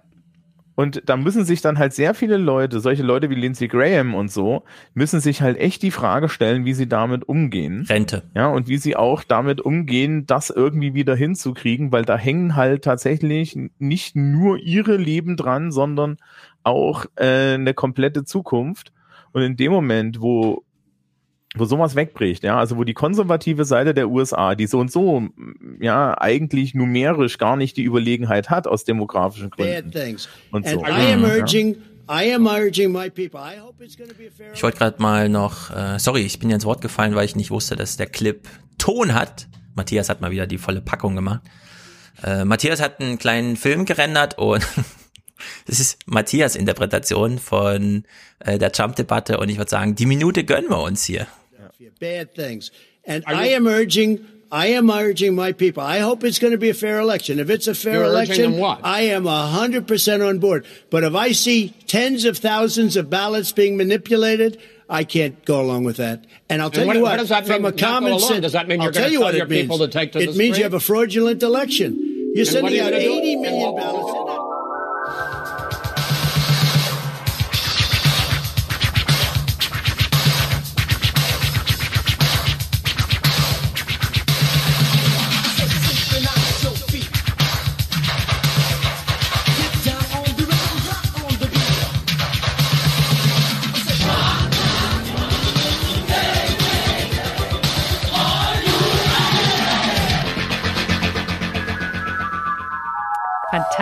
und da müssen sich dann halt sehr viele Leute, solche Leute wie Lindsey Graham und so, müssen sich halt echt die Frage stellen, wie sie damit umgehen. Rente. Ja, und wie sie auch damit umgehen, das irgendwie wieder hinzukriegen, weil da hängen halt tatsächlich nicht nur ihre Leben dran, sondern auch äh, eine komplette Zukunft. Und in dem Moment, wo wo sowas wegbricht, ja, also wo die konservative Seite der USA, die so und so, ja, eigentlich numerisch gar nicht die Überlegenheit hat aus demografischen Gründen. Und so. Ich wollte gerade mal noch, äh, sorry, ich bin ja ins Wort gefallen, weil ich nicht wusste, dass der Clip Ton hat. Matthias hat mal wieder die volle Packung gemacht. Äh, Matthias hat einen kleinen Film gerendert und (laughs) das ist Matthias Interpretation von äh, der Trump-Debatte und ich würde sagen, die Minute gönnen wir uns hier. Bad things. And I am urging, I am urging my people. I hope it's going to be a fair election. If it's a fair You're election, what? I am hundred percent on board. But if I see tens of thousands of ballots being manipulated, I can't go along with that. And I'll And tell what- you what what, does that from mean, a common sense, Does that mean I'll you're tell gonna you tell what your it people to take to it the means street? you have a fraudulent election. You're And sending out gonna do? 80 And million ballots.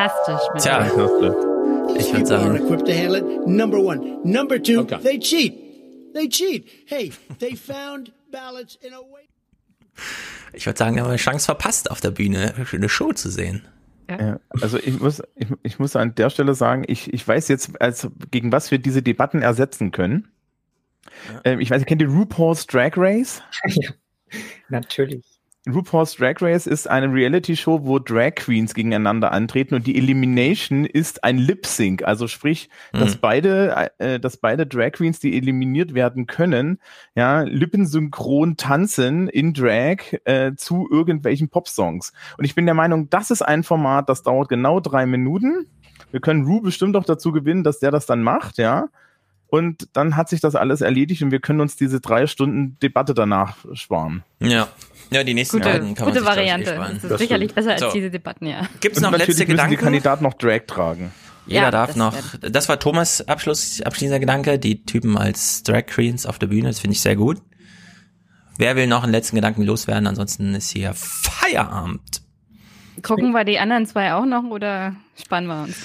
Fantastisch. Mit Tja, ich würde sagen, equipped to handle it. Number one. Number two, they cheat. They cheat. Hey, they found ballots in a way. ich würde sagen, wir haben eine Chance verpasst, auf der Bühne eine Show zu sehen. Ja, also ich muss, ich, ich muss an der Stelle sagen, ich, ich weiß jetzt, also gegen was wir diese Debatten ersetzen können. Ähm, ich weiß, kennt ihr RuPaul's Drag Race? (laughs) ja, natürlich. RuPaul's Drag Race ist eine Reality-Show, wo Drag Queens gegeneinander antreten und die Elimination ist ein Lip-Sync, also sprich, dass Mhm. beide, äh, dass beide Drag Queens, die eliminiert werden können, ja, lippensynchron tanzen in Drag äh, zu irgendwelchen Popsongs. Und ich bin der Meinung, das ist ein Format, das dauert genau drei Minuten. Wir können Ru bestimmt auch dazu gewinnen, dass der das dann macht, ja. Und dann hat sich das alles erledigt und wir können uns diese drei Stunden Debatte danach sparen. Ja. Ja, die nächsten Gute, beiden kann man gute sich, Variante. sparen. Das ist sicherlich besser als So. diese Debatten, ja. Gibt's Und noch natürlich letzte Gedanken? die Kandidaten noch Drag tragen. Jeder Ja, darf das noch, das war Thomas Abschluss, abschließender Gedanke, die Typen als Drag Queens auf der Bühne, das finde ich sehr gut. Wer will noch einen letzten Gedanken loswerden? Ansonsten ist hier Feierabend. Gucken wir die anderen zwei auch noch oder spannen wir uns?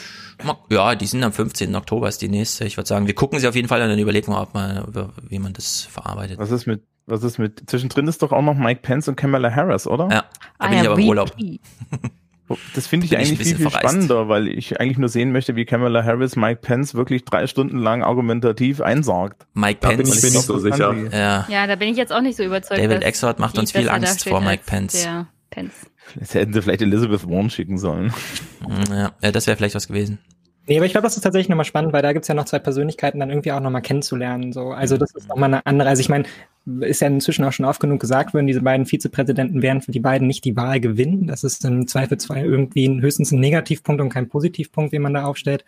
Ja, die sind am 15. Oktober ist die nächste. Ich würde sagen, wir gucken sie auf jeden Fall und dann überlegen wir, ob man, wie man das verarbeitet. Was ist mit, was ist mit, zwischendrin ist doch auch noch Mike Pence und Kamala Harris, oder? Ja, da Ah bin ich aber im Urlaub. (laughs) Das finde ich Bin ich ein eigentlich viel, bisschen viel verreist. spannender, weil ich eigentlich nur sehen möchte, wie Kamala Harris Mike Pence wirklich drei Stunden lang argumentativ einsargt. Mike Da bin Pence. ich mir nicht so sicher. Ja, Ja, da bin ich jetzt auch nicht so überzeugt. David Exford macht uns viel Angst vor Mike Pence. Pence. Jetzt hätten sie vielleicht Elizabeth Warren schicken sollen. ja, ja das wäre vielleicht was gewesen. Nee, aber ich glaube, das ist tatsächlich nochmal spannend, weil da gibt's ja noch zwei Persönlichkeiten dann irgendwie auch nochmal kennenzulernen. So. Also das ist nochmal eine andere, also ich meine, ist ja inzwischen auch schon oft genug gesagt worden, diese beiden Vizepräsidenten werden für die beiden nicht die Wahl gewinnen. Das ist im Zweifelsfall irgendwie höchstens ein Negativpunkt und kein Positivpunkt, wie man da aufstellt.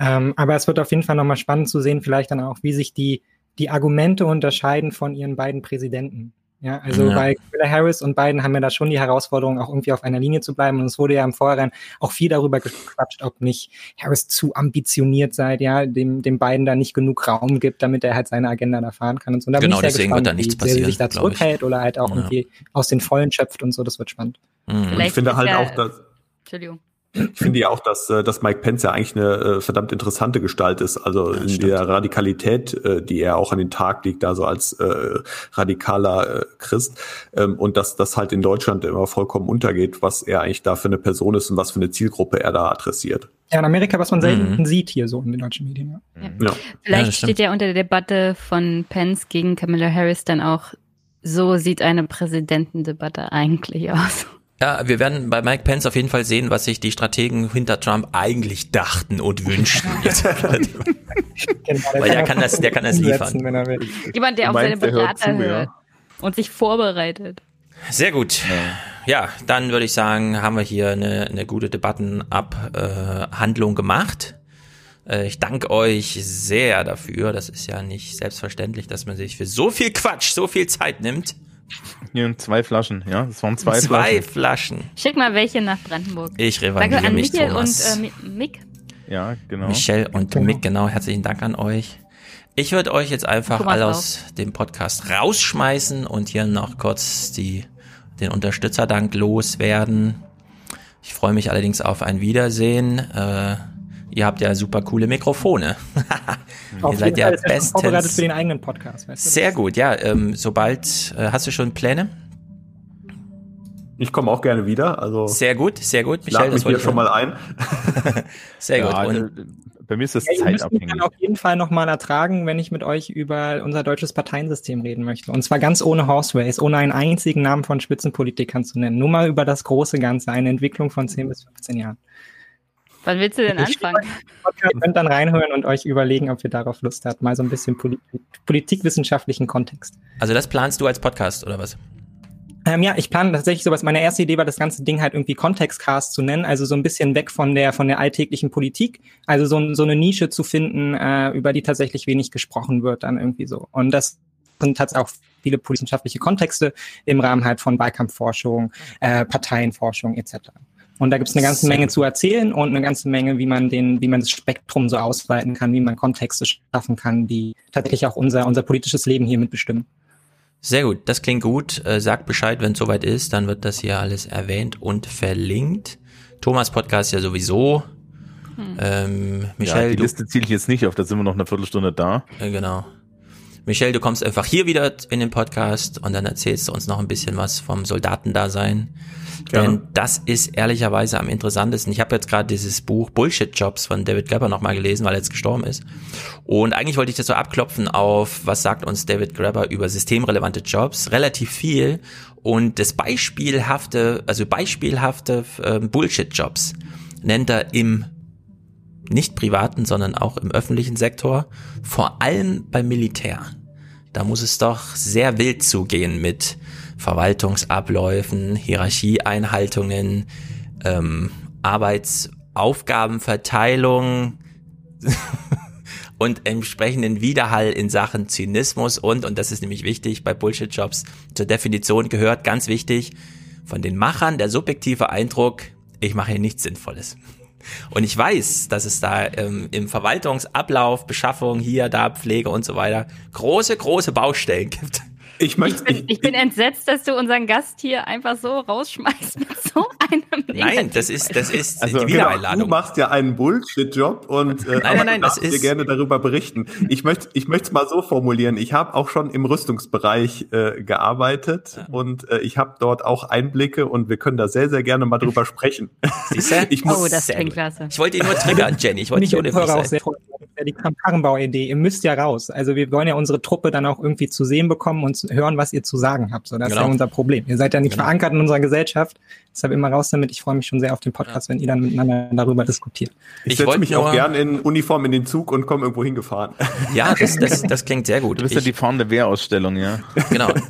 Ähm, aber es wird auf jeden Fall nochmal spannend zu sehen, vielleicht dann auch, wie sich die, die Argumente unterscheiden von ihren beiden Präsidenten. Ja, also Ja. bei Kamala Harris und Biden haben wir da schon die Herausforderung, auch irgendwie auf einer Linie zu bleiben. Und es wurde ja im Vorhinein auch viel darüber gequatscht, ob nicht Harris zu ambitioniert sei, ja, dem, dem Biden da nicht genug Raum gibt, damit er halt seine Agenda da fahren kann und so. Und Da Genau, bin ich sehr deswegen gespannt, wird da nichts wie sehr sie sich da passieren, zurückhält oder halt auch Ja. irgendwie aus den Vollen schöpft und so. Das wird spannend. Mhm. Und ich finde halt ja- auch, dass Entschuldigung. Ich finde ja auch, dass, äh, dass Mike Pence ja eigentlich eine äh, verdammt interessante Gestalt ist. Also in der Radikalität, äh, die er auch an den Tag legt, da so als äh, radikaler äh, Christ. Ähm, und dass das halt in Deutschland immer vollkommen untergeht, was er eigentlich da für eine Person ist und was für eine Zielgruppe er da adressiert. Ja, in Amerika, was man selten Mhm. sieht hier so in den deutschen Medien. Ja. Ja. Vielleicht das stimmt. steht ja unter der Debatte von Pence gegen Kamala Harris dann auch, so sieht eine Präsidentendebatte eigentlich aus. Ja, wir werden bei Mike Pence auf jeden Fall sehen, was sich die Strategen hinter Trump eigentlich dachten und wünschten. (laughs) genau, Weil der kann das, der kann das liefern. Jemand, der auf seine Berater hört ja. und sich vorbereitet. Sehr gut. Ja, dann würde ich sagen, haben wir hier eine, eine gute Debattenabhandlung äh, gemacht. Äh, ich danke euch sehr dafür. Das ist ja nicht selbstverständlich, dass man sich für so viel Quatsch so viel Zeit nimmt. Hier zwei Flaschen, ja, das waren zwei, zwei Flaschen. Flaschen. Schick mal welche nach Brandenburg. Ich revanchiere Danke an mich, Michael Thomas. und äh, Mick. Ja, genau. Michelle und genau. Mick, genau. Herzlichen Dank an euch. Ich würde euch jetzt einfach alle aus dem Podcast rausschmeißen und hier noch kurz die, den Unterstützerdank loswerden. Ich freue mich allerdings auf ein Wiedersehen. Äh, ihr habt ja super coole Mikrofone. (laughs) ihr seid ja bestens vorbereitet für den eigenen Podcast. Weißt du? Sehr gut, ja. Ähm, sobald äh, hast du schon Pläne? Ich komme auch gerne wieder. Also sehr gut, sehr gut. Michael, das mich hier schon mal ein. (laughs) sehr ja, gut. Und bei mir ist das ja, zeitabhängig. Ich kann auf jeden Fall nochmal ertragen, wenn ich mit euch über unser deutsches Parteiensystem reden möchte. Und zwar ganz ohne Horse ohne einen einzigen Namen von Spitzenpolitikern zu nennen. Nur mal über das große Ganze, eine Entwicklung von 10 bis 15 Jahren. Wann willst du denn anfangen? Ihr könnt dann reinhören und euch überlegen, ob ihr darauf Lust habt. Mal so ein bisschen Poli politikwissenschaftlichen Kontext. Also das planst du als Podcast oder was? Ähm, ja, ich plane tatsächlich sowas. Meine erste Idee war, das ganze Ding halt irgendwie Kontextcast zu nennen, also so ein bisschen weg von der von der alltäglichen Politik, also so, so eine Nische zu finden, äh, über die tatsächlich wenig gesprochen wird, dann irgendwie so. Und das sind tatsächlich auch viele wissenschaftliche Kontexte im Rahmen halt von Wahlkampfforschung, äh, Parteienforschung etc. Und da gibt es eine ganze Menge zu erzählen und eine ganze Menge, wie man den, wie man das Spektrum so ausweiten kann, wie man Kontexte schaffen kann, die tatsächlich auch unser, unser politisches Leben hier mitbestimmen. Sehr gut, das klingt gut. Äh, sagt Bescheid, wenn es soweit ist, dann wird das hier alles erwähnt und verlinkt. Thomas Podcast ja sowieso. Hm. Ähm, Michelle, ja, die Liste ziele ich jetzt nicht auf, da sind wir noch eine Viertelstunde da. Äh, genau. Michelle, du kommst einfach hier wieder in den Podcast und dann erzählst du uns noch ein bisschen was vom Soldatendasein. Gerne. Denn das ist ehrlicherweise am interessantesten. Ich habe jetzt gerade dieses Buch Bullshit Jobs von David Grabber nochmal gelesen, weil er jetzt gestorben ist. Und eigentlich wollte ich das so abklopfen auf, was sagt uns David Grabber über systemrelevante Jobs? Relativ viel. Und das beispielhafte, also beispielhafte äh, Bullshit Jobs nennt er im nicht privaten, sondern auch im öffentlichen Sektor, vor allem beim Militär. Da muss es doch sehr wild zugehen mit Verwaltungsabläufen, Hierarchieeinhaltungen, ähm, Arbeitsaufgabenverteilung (laughs) und entsprechenden Widerhall in Sachen Zynismus und, und das ist nämlich wichtig bei Bullshit-Jobs, zur Definition gehört, ganz wichtig, von den Machern der subjektive Eindruck, ich mache hier nichts Sinnvolles. Und ich weiß, dass es da ähm, im Verwaltungsablauf, Beschaffung, hier, da, Pflege und so weiter große, große Baustellen gibt. Ich, möchte, ich, bin, ich bin entsetzt, dass du unseren Gast hier einfach so rausschmeißt mit so einem Nein, das ist, das ist also, die Wiedereinladung. Genau, du machst ja einen Bullshit-Job und äh, nein, nein, nein, das ist dir gerne darüber berichten. Ich möchte, ich möchte es mal so formulieren. Ich habe auch schon im Rüstungsbereich äh, gearbeitet ja. und äh, ich habe dort auch Einblicke und wir können da sehr, sehr gerne mal drüber (laughs) sprechen. Siehst du? Ich muss, oh, das klingt klasse. Ich wollte ihn nur triggern, Jenny. Ich wollte nicht ohne sein. Die Karrenbau-Idee. Ihr müsst ja raus. Also wir wollen ja unsere Truppe dann auch irgendwie zu sehen bekommen und hören, was ihr zu sagen habt. So, das genau. ist ja unser Problem. Ihr seid ja nicht genau. verankert in unserer Gesellschaft. Deshalb immer raus damit. Ich freue mich schon sehr auf den Podcast, ja. wenn ihr dann miteinander darüber diskutiert. Ich, ich setze mich auch gern in Uniform in den Zug und komme irgendwo hingefahren. (laughs) Ja, das, das, das klingt sehr gut. Du bist ich, ja die fahrende Wehrausstellung, ja. Genau. (laughs)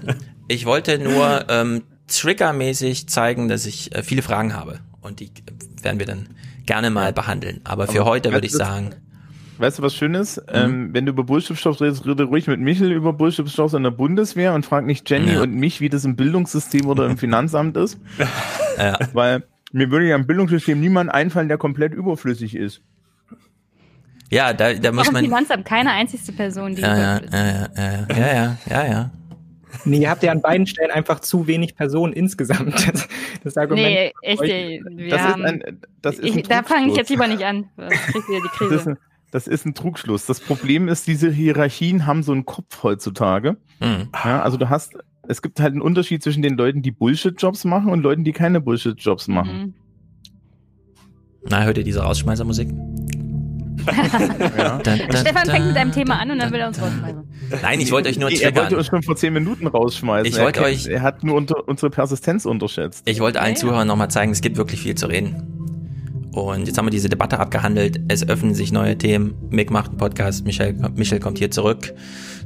Ich wollte nur ähm, triggermäßig zeigen, dass ich äh, viele Fragen habe. Und die werden wir dann gerne mal behandeln. Aber für Aber heute würde ich sagen weißt du, was Schönes? Mhm. Ähm, wenn du über Bullshit-Stoff redest, rede ruhig mit Michel über Bullshit-Stoff in der Bundeswehr und frag nicht Jenny ja. und mich, wie das im Bildungssystem oder im (laughs) Finanzamt ist. Ja. Weil mir würde ja im Bildungssystem niemand einfallen, der komplett überflüssig ist. Ja, da, da muss man. Im Finanzamt keine einzige Person, die ja, ja, ja, ja, ja, ja, ja, ja. Nee, ihr habt ja an beiden Stellen einfach zu wenig Personen insgesamt. (laughs) Das, das Argument. Nee, echt, wir das haben, ist ein, das ist ich, Da fange ich jetzt lieber nicht an. Kriegt ihr die Krise. Das ist, das ist ein Trugschluss. Das Problem ist, diese Hierarchien haben so einen Kopf heutzutage. Mhm. Ja, also du hast, es gibt halt einen Unterschied zwischen den Leuten, die Bullshit-Jobs machen und Leuten, die keine Bullshit-Jobs mhm. machen. Mhm. Na, hört ihr diese Rausschmeißermusik? (laughs) ja. Stefan fängt mit einem Thema an und dann will er uns rausschmeißen. Nein, ich wollte euch nur triggern. Er wollte euch schon vor zehn Minuten rausschmeißen. Ich wollte euch. Er hat nur unter, unsere Persistenz unterschätzt. Ich wollte allen Zuhörern nochmal zeigen, es gibt wirklich viel zu reden. Und jetzt haben wir diese Debatte abgehandelt. Es öffnen sich neue Themen. Mick macht einen Podcast, Michel, Michel kommt hier zurück.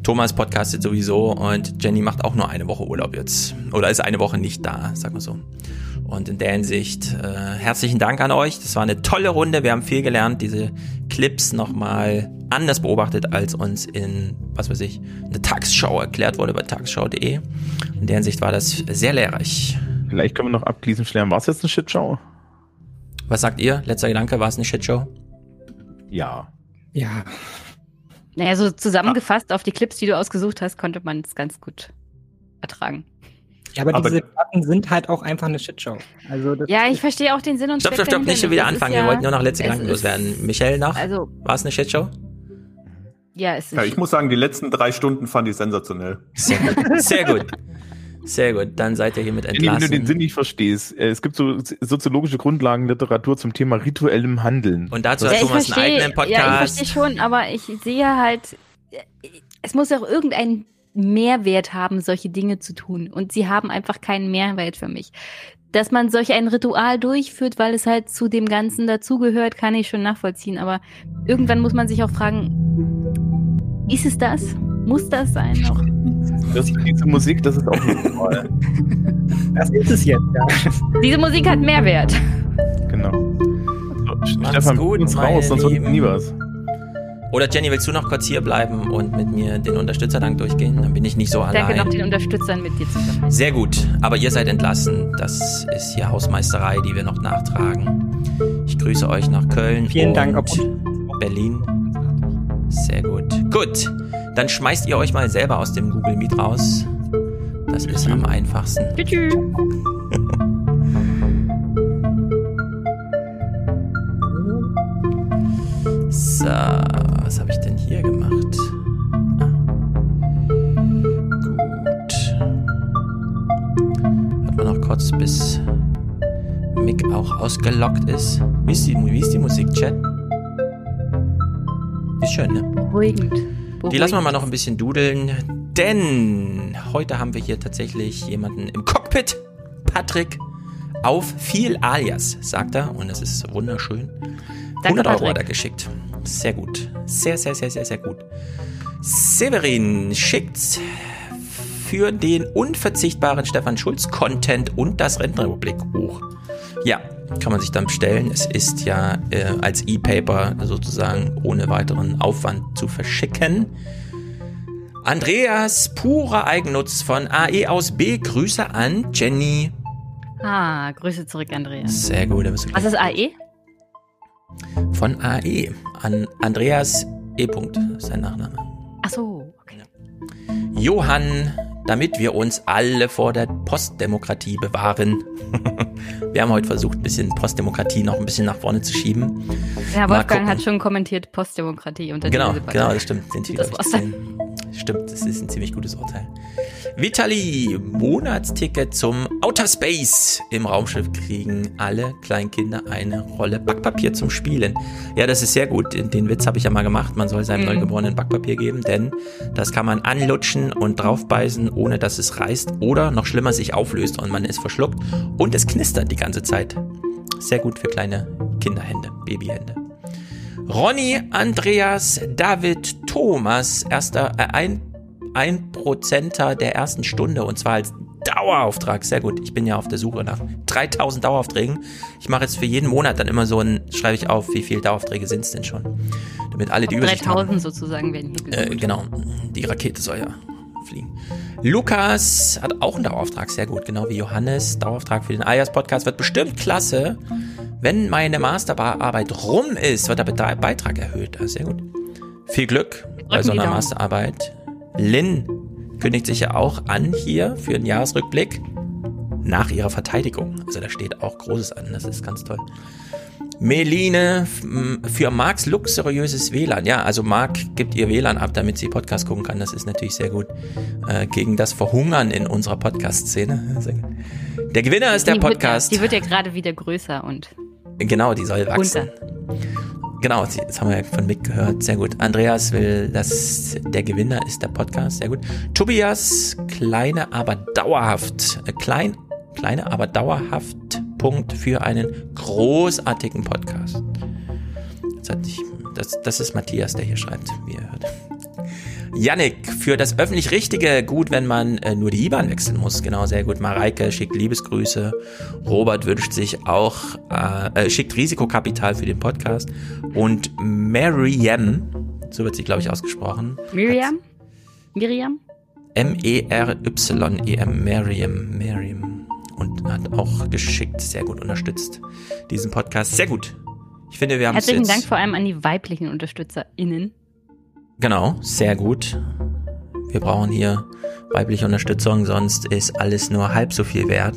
Thomas podcastet sowieso und Jenny macht auch nur eine Woche Urlaub jetzt. Oder ist eine Woche nicht da, sag mal so. Und in der Hinsicht äh, herzlichen Dank an euch. Das war eine tolle Runde. Wir haben viel gelernt. Diese Clips nochmal anders beobachtet, als uns in, was weiß ich, eine Tagesschau erklärt wurde bei tagesschau.de. In der Hinsicht war das sehr lehrreich. Vielleicht können wir noch abschließend klären, war es jetzt eine Shitshow? Was sagt ihr? Letzter Gedanke, war es eine Shitshow? Ja. Ja. Naja, so zusammengefasst auf die Clips, die du ausgesucht hast, konnte man es ganz gut ertragen. Ja, aber, aber diese Debatten sind halt auch einfach eine Shitshow. Also ja, ich verstehe auch den Sinn und Zweck. Stopp, stopp, stopp, nicht schon wieder anfangen. Ja, Wir wollten nur noch letzte Gedanken loswerden. Michelle noch? Also, War es eine Shitshow? Ja, es ist. Ja, ich muss sagen, die letzten drei Stunden fand ich sensationell. Sehr gut. Sehr gut. Sehr gut, dann seid ihr hiermit entlassen. Wenn du den Sinn nicht verstehst, äh, es gibt so soziologische Grundlagenliteratur zum Thema rituellem Handeln. Und dazu hat ja, Thomas versteh, einen eigenen Podcast. Ja, ich verstehe schon, aber ich sehe halt, es muss auch irgendeinen Mehrwert haben, solche Dinge zu tun. Und sie haben einfach keinen Mehrwert für mich. Dass man solch ein Ritual durchführt, weil es halt zu dem Ganzen dazugehört, kann ich schon nachvollziehen. Aber irgendwann muss man sich auch fragen, ist es das? Muss das sein noch? Das ist diese Musik, das ist auch (laughs) normal. das ist es jetzt, ja. Diese Musik hat Mehrwert. Genau. So, Stefan, gut, uns raus, sonst wird nie was. Oder Jenny, willst du noch kurz hier bleiben und mit mir den Unterstützerdank durchgehen? Dann bin ich nicht so allein. Danke noch den Unterstützern mit dir zusammen. Sehr gut, aber ihr seid entlassen. Das ist hier Hausmeisterei, die wir noch nachtragen. Ich grüße euch nach Köln Vielen und Dank, Berlin. Sehr gut. Gut, dann schmeißt ihr euch mal selber aus dem Google Meet raus. Das ist am einfachsten. Tschüss. So, was habe ich denn hier gemacht? Ah. Gut. Warten wir noch kurz, bis Mick auch ausgelockt ist. Wie ist die, wie ist die Musik, Chat? Ist schön, ne? Beruhigend. Beruhigend. Die lassen wir mal noch ein bisschen dudeln, denn heute haben wir hier tatsächlich jemanden im Cockpit. Patrick auf viel alias, sagt er, und das ist wunderschön. Danke, 100 Euro Patrick. hat er geschickt. Sehr gut. Sehr, sehr, sehr, sehr, sehr gut. Severin schickt für den unverzichtbaren Stefan Schulz Content und das Rentenrepublik hoch. Ja, kann man sich dann bestellen. Es ist ja äh, als E-Paper sozusagen ohne weiteren Aufwand zu verschicken. Andreas, purer Eigennutz von AE aus B. Grüße an Jenny. Ah, Grüße zurück, Andreas. Sehr gut. Was ist AE? Von AE. An Andreas E. -Punkt, sein Nachname. Ach so, okay. Johann, damit wir uns alle vor der Postdemokratie bewahren. (laughs) wir haben heute versucht, ein bisschen Postdemokratie noch ein bisschen nach vorne zu schieben. Ja, Wolfgang hat schon kommentiert Postdemokratie unter Genau, genau, das stimmt. Den das war's. Stimmt, das ist ein ziemlich gutes Urteil. Vitali, Monatsticket zum Outer Space. Im Raumschiff kriegen alle Kleinkinder eine Rolle Backpapier zum Spielen. Ja, das ist sehr gut. Den, Witz habe ich ja mal gemacht. Man soll seinem mhm. Neugeborenen Backpapier geben, denn das kann man anlutschen und draufbeißen, ohne dass es reißt oder noch schlimmer sich auflöst und man ist verschluckt und es knistert die ganze Zeit. Sehr gut für kleine Kinderhände, Babyhände. Ronny, Andreas, David, Thomas, erster äh, ein, ein Prozenter der ersten Stunde und zwar als Dauerauftrag. Sehr gut. Ich bin ja auf der Suche nach 3000 Daueraufträgen. Ich mache jetzt für jeden Monat dann immer so ein, schreibe ich auf, wie viele Daueraufträge sind es denn schon. Damit alle die Übersicht 3000 haben. sozusagen werden hier. Äh, genau. Die Rakete soll ja fliegen. Lukas hat auch einen Dauerauftrag, sehr gut, genau wie Johannes. Dauerauftrag für den Ayers Podcast wird bestimmt klasse. Wenn meine Masterarbeit rum ist, wird der Beitrag erhöht. Sehr gut. Viel Glück bei so einer Masterarbeit. Lynn kündigt sich ja auch an hier für einen Jahresrückblick nach ihrer Verteidigung. Also da steht auch Großes an, das ist ganz toll. Meline für Marks luxuriöses WLAN. Ja, also Mark gibt ihr WLAN ab, damit sie Podcast gucken kann. Das ist natürlich sehr gut. Äh, gegen das Verhungern in unserer Podcast-Szene. Der Gewinner ist der die Podcast. Wird ja, die wird ja gerade wieder größer und. Genau, die soll wachsen. Unter. Genau, das haben wir ja von Mick gehört. Sehr gut. Andreas will, dass der Gewinner ist der Podcast. Sehr gut. Tobias, kleine, aber dauerhaft. Äh, klein, kleine, aber dauerhaft Punkt für einen großartigen Podcast. Das, ich, das, das ist Matthias, der hier schreibt, wie ihr hört. Yannick, für das öffentlich Richtige gut, wenn man äh, nur die IBAN wechseln muss. Genau, sehr gut. Mareike schickt Liebesgrüße. Robert wünscht sich auch, äh, äh, schickt Risikokapital für den Podcast. Und Maryam, so wird sie, glaube ich, ausgesprochen. Miriam? Miriam? M-E-R-Y-E-M, Miriam, Miriam. Und hat auch geschickt, sehr gut unterstützt diesen Podcast. Sehr gut. Ich finde, wir haben Herzlichen Dank vor allem an die weiblichen UnterstützerInnen. Genau, sehr gut. Wir brauchen hier weibliche Unterstützung, sonst ist alles nur halb so viel wert.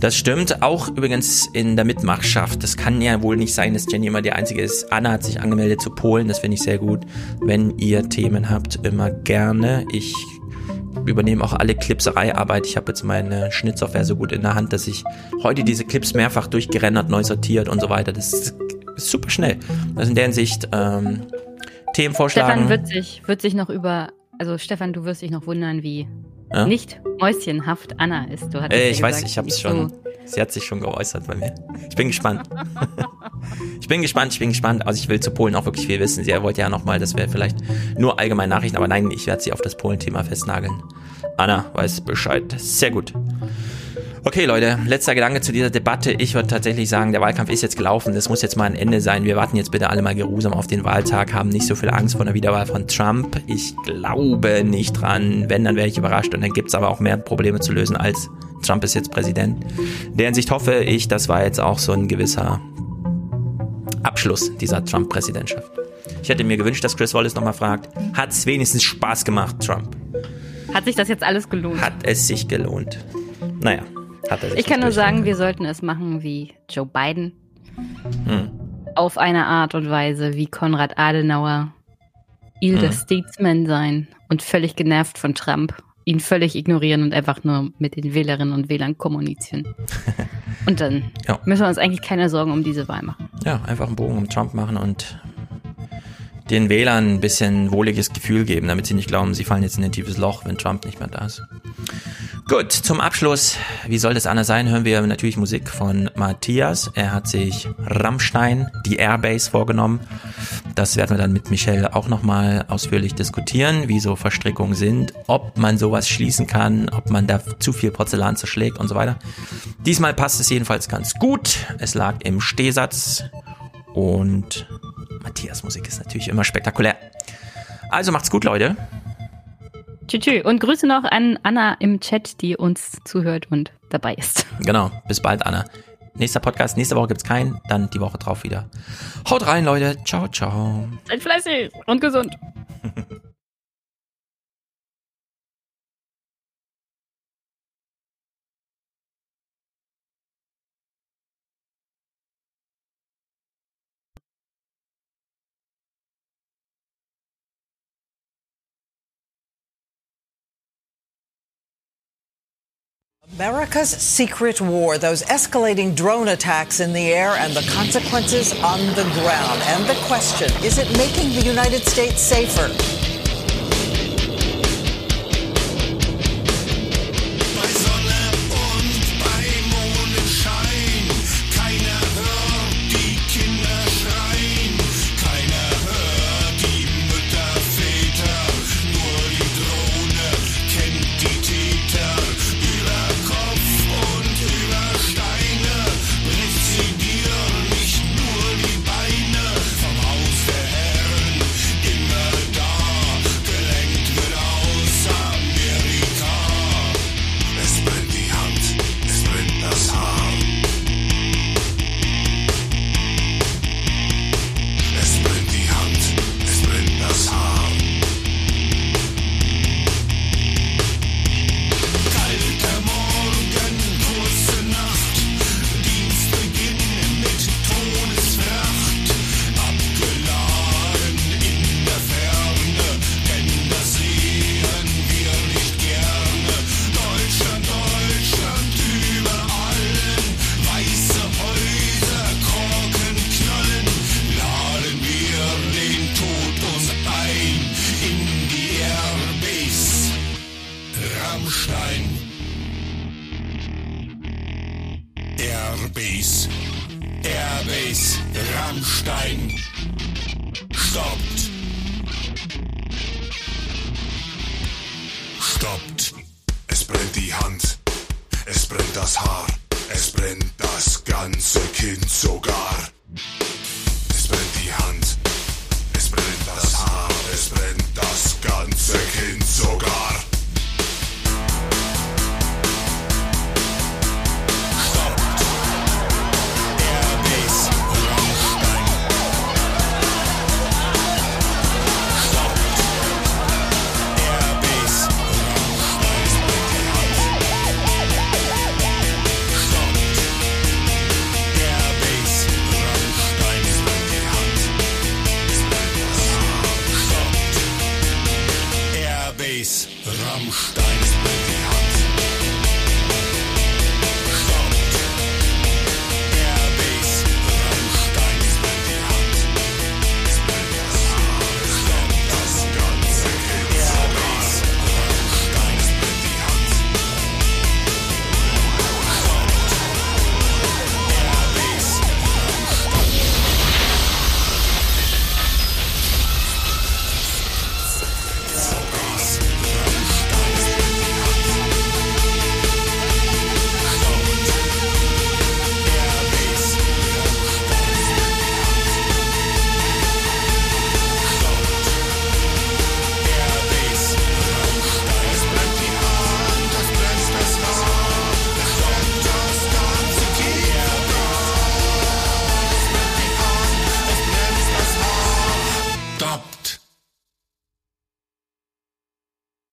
Das stimmt auch übrigens in der Mitmachschaft. Das kann ja wohl nicht sein, dass Jenny immer die einzige ist. Anna hat sich angemeldet zu Polen, das finde ich sehr gut. Wenn ihr Themen habt, immer gerne. Ich übernehme auch alle Clipserei-Arbeit. Ich habe jetzt meine Schnittsoftware so gut in der Hand, dass ich heute diese Clips mehrfach durchgerendert, neu sortiert und so weiter. Das ist super schnell. Also in der Hinsicht ähm, Themen vorschlagen. Stefan wird sich, wird sich noch über, also Stefan, du wirst dich noch wundern, wie ja? nicht mäuschenhaft Anna ist. Du hattest äh, ja ich gesagt, weiß, ich habe es schon. So Sie hat sich schon geäußert bei mir. Ich bin gespannt. ich bin gespannt, ich bin gespannt. Also ich will zu Polen auch wirklich viel wissen. Sie wollte ja nochmal, das wäre vielleicht nur allgemein Nachrichten, aber nein, ich werde sie auf das Polen-Thema festnageln. Anna weiß Bescheid. Sehr gut. Okay, Leute, letzter Gedanke zu dieser Debatte. Ich würde tatsächlich sagen, der Wahlkampf ist jetzt gelaufen. Das muss jetzt mal ein Ende sein. Wir warten jetzt bitte alle mal geruhsam auf den Wahltag, haben nicht so viel Angst vor einer Wiederwahl von Trump. Ich glaube nicht dran. Wenn, dann wäre ich überrascht. Und dann gibt's aber auch mehr Probleme zu lösen, als Trump ist jetzt Präsident. In der Hinsicht hoffe ich, das war jetzt auch so ein gewisser Abschluss dieser Trump-Präsidentschaft. Ich hätte mir gewünscht, dass Chris Wallace nochmal fragt, hat's wenigstens Spaß gemacht, Trump? Hat sich das jetzt alles gelohnt? Hat es sich gelohnt. Naja, ich kann nur sagen, wir sollten es machen wie Joe Biden. Hm. Auf eine Art und Weise wie Konrad Adenauer. Il hm. Statesman sein und völlig genervt von Trump. Ihn völlig ignorieren und einfach nur mit den Wählerinnen und Wählern kommunizieren. (laughs) und dann ja. müssen wir uns eigentlich keine Sorgen um diese Wahl machen. Ja, einfach einen Bogen um Trump machen und den Wählern ein bisschen wohliges Gefühl geben, damit sie nicht glauben, sie fallen jetzt in ein tiefes Loch, wenn Trump nicht mehr da ist. Gut, zum Abschluss, wie soll das anders sein, hören wir natürlich Musik von Matthias. Er hat sich Rammstein, die Airbase vorgenommen. Das werden wir dann mit Michelle auch nochmal ausführlich diskutieren, wie so Verstrickungen sind, ob man sowas schließen kann, ob man da zu viel Porzellan zerschlägt und so weiter. Diesmal passt es jedenfalls ganz gut. Es lag im Stehsatz und Matthias Musik ist natürlich immer spektakulär. Also macht's gut, Leute. Tschüss. Und Grüße noch an Anna im Chat, die uns zuhört und dabei ist. Genau. Bis bald, Anna. Nächster Podcast, nächste Woche gibt's keinen, dann die Woche drauf wieder. Haut rein, Leute. Ciao, ciao. Seid fleißig und gesund. (laughs) America's secret war, those escalating drone attacks in the air and the consequences on the ground. And the question is it making the United States safer?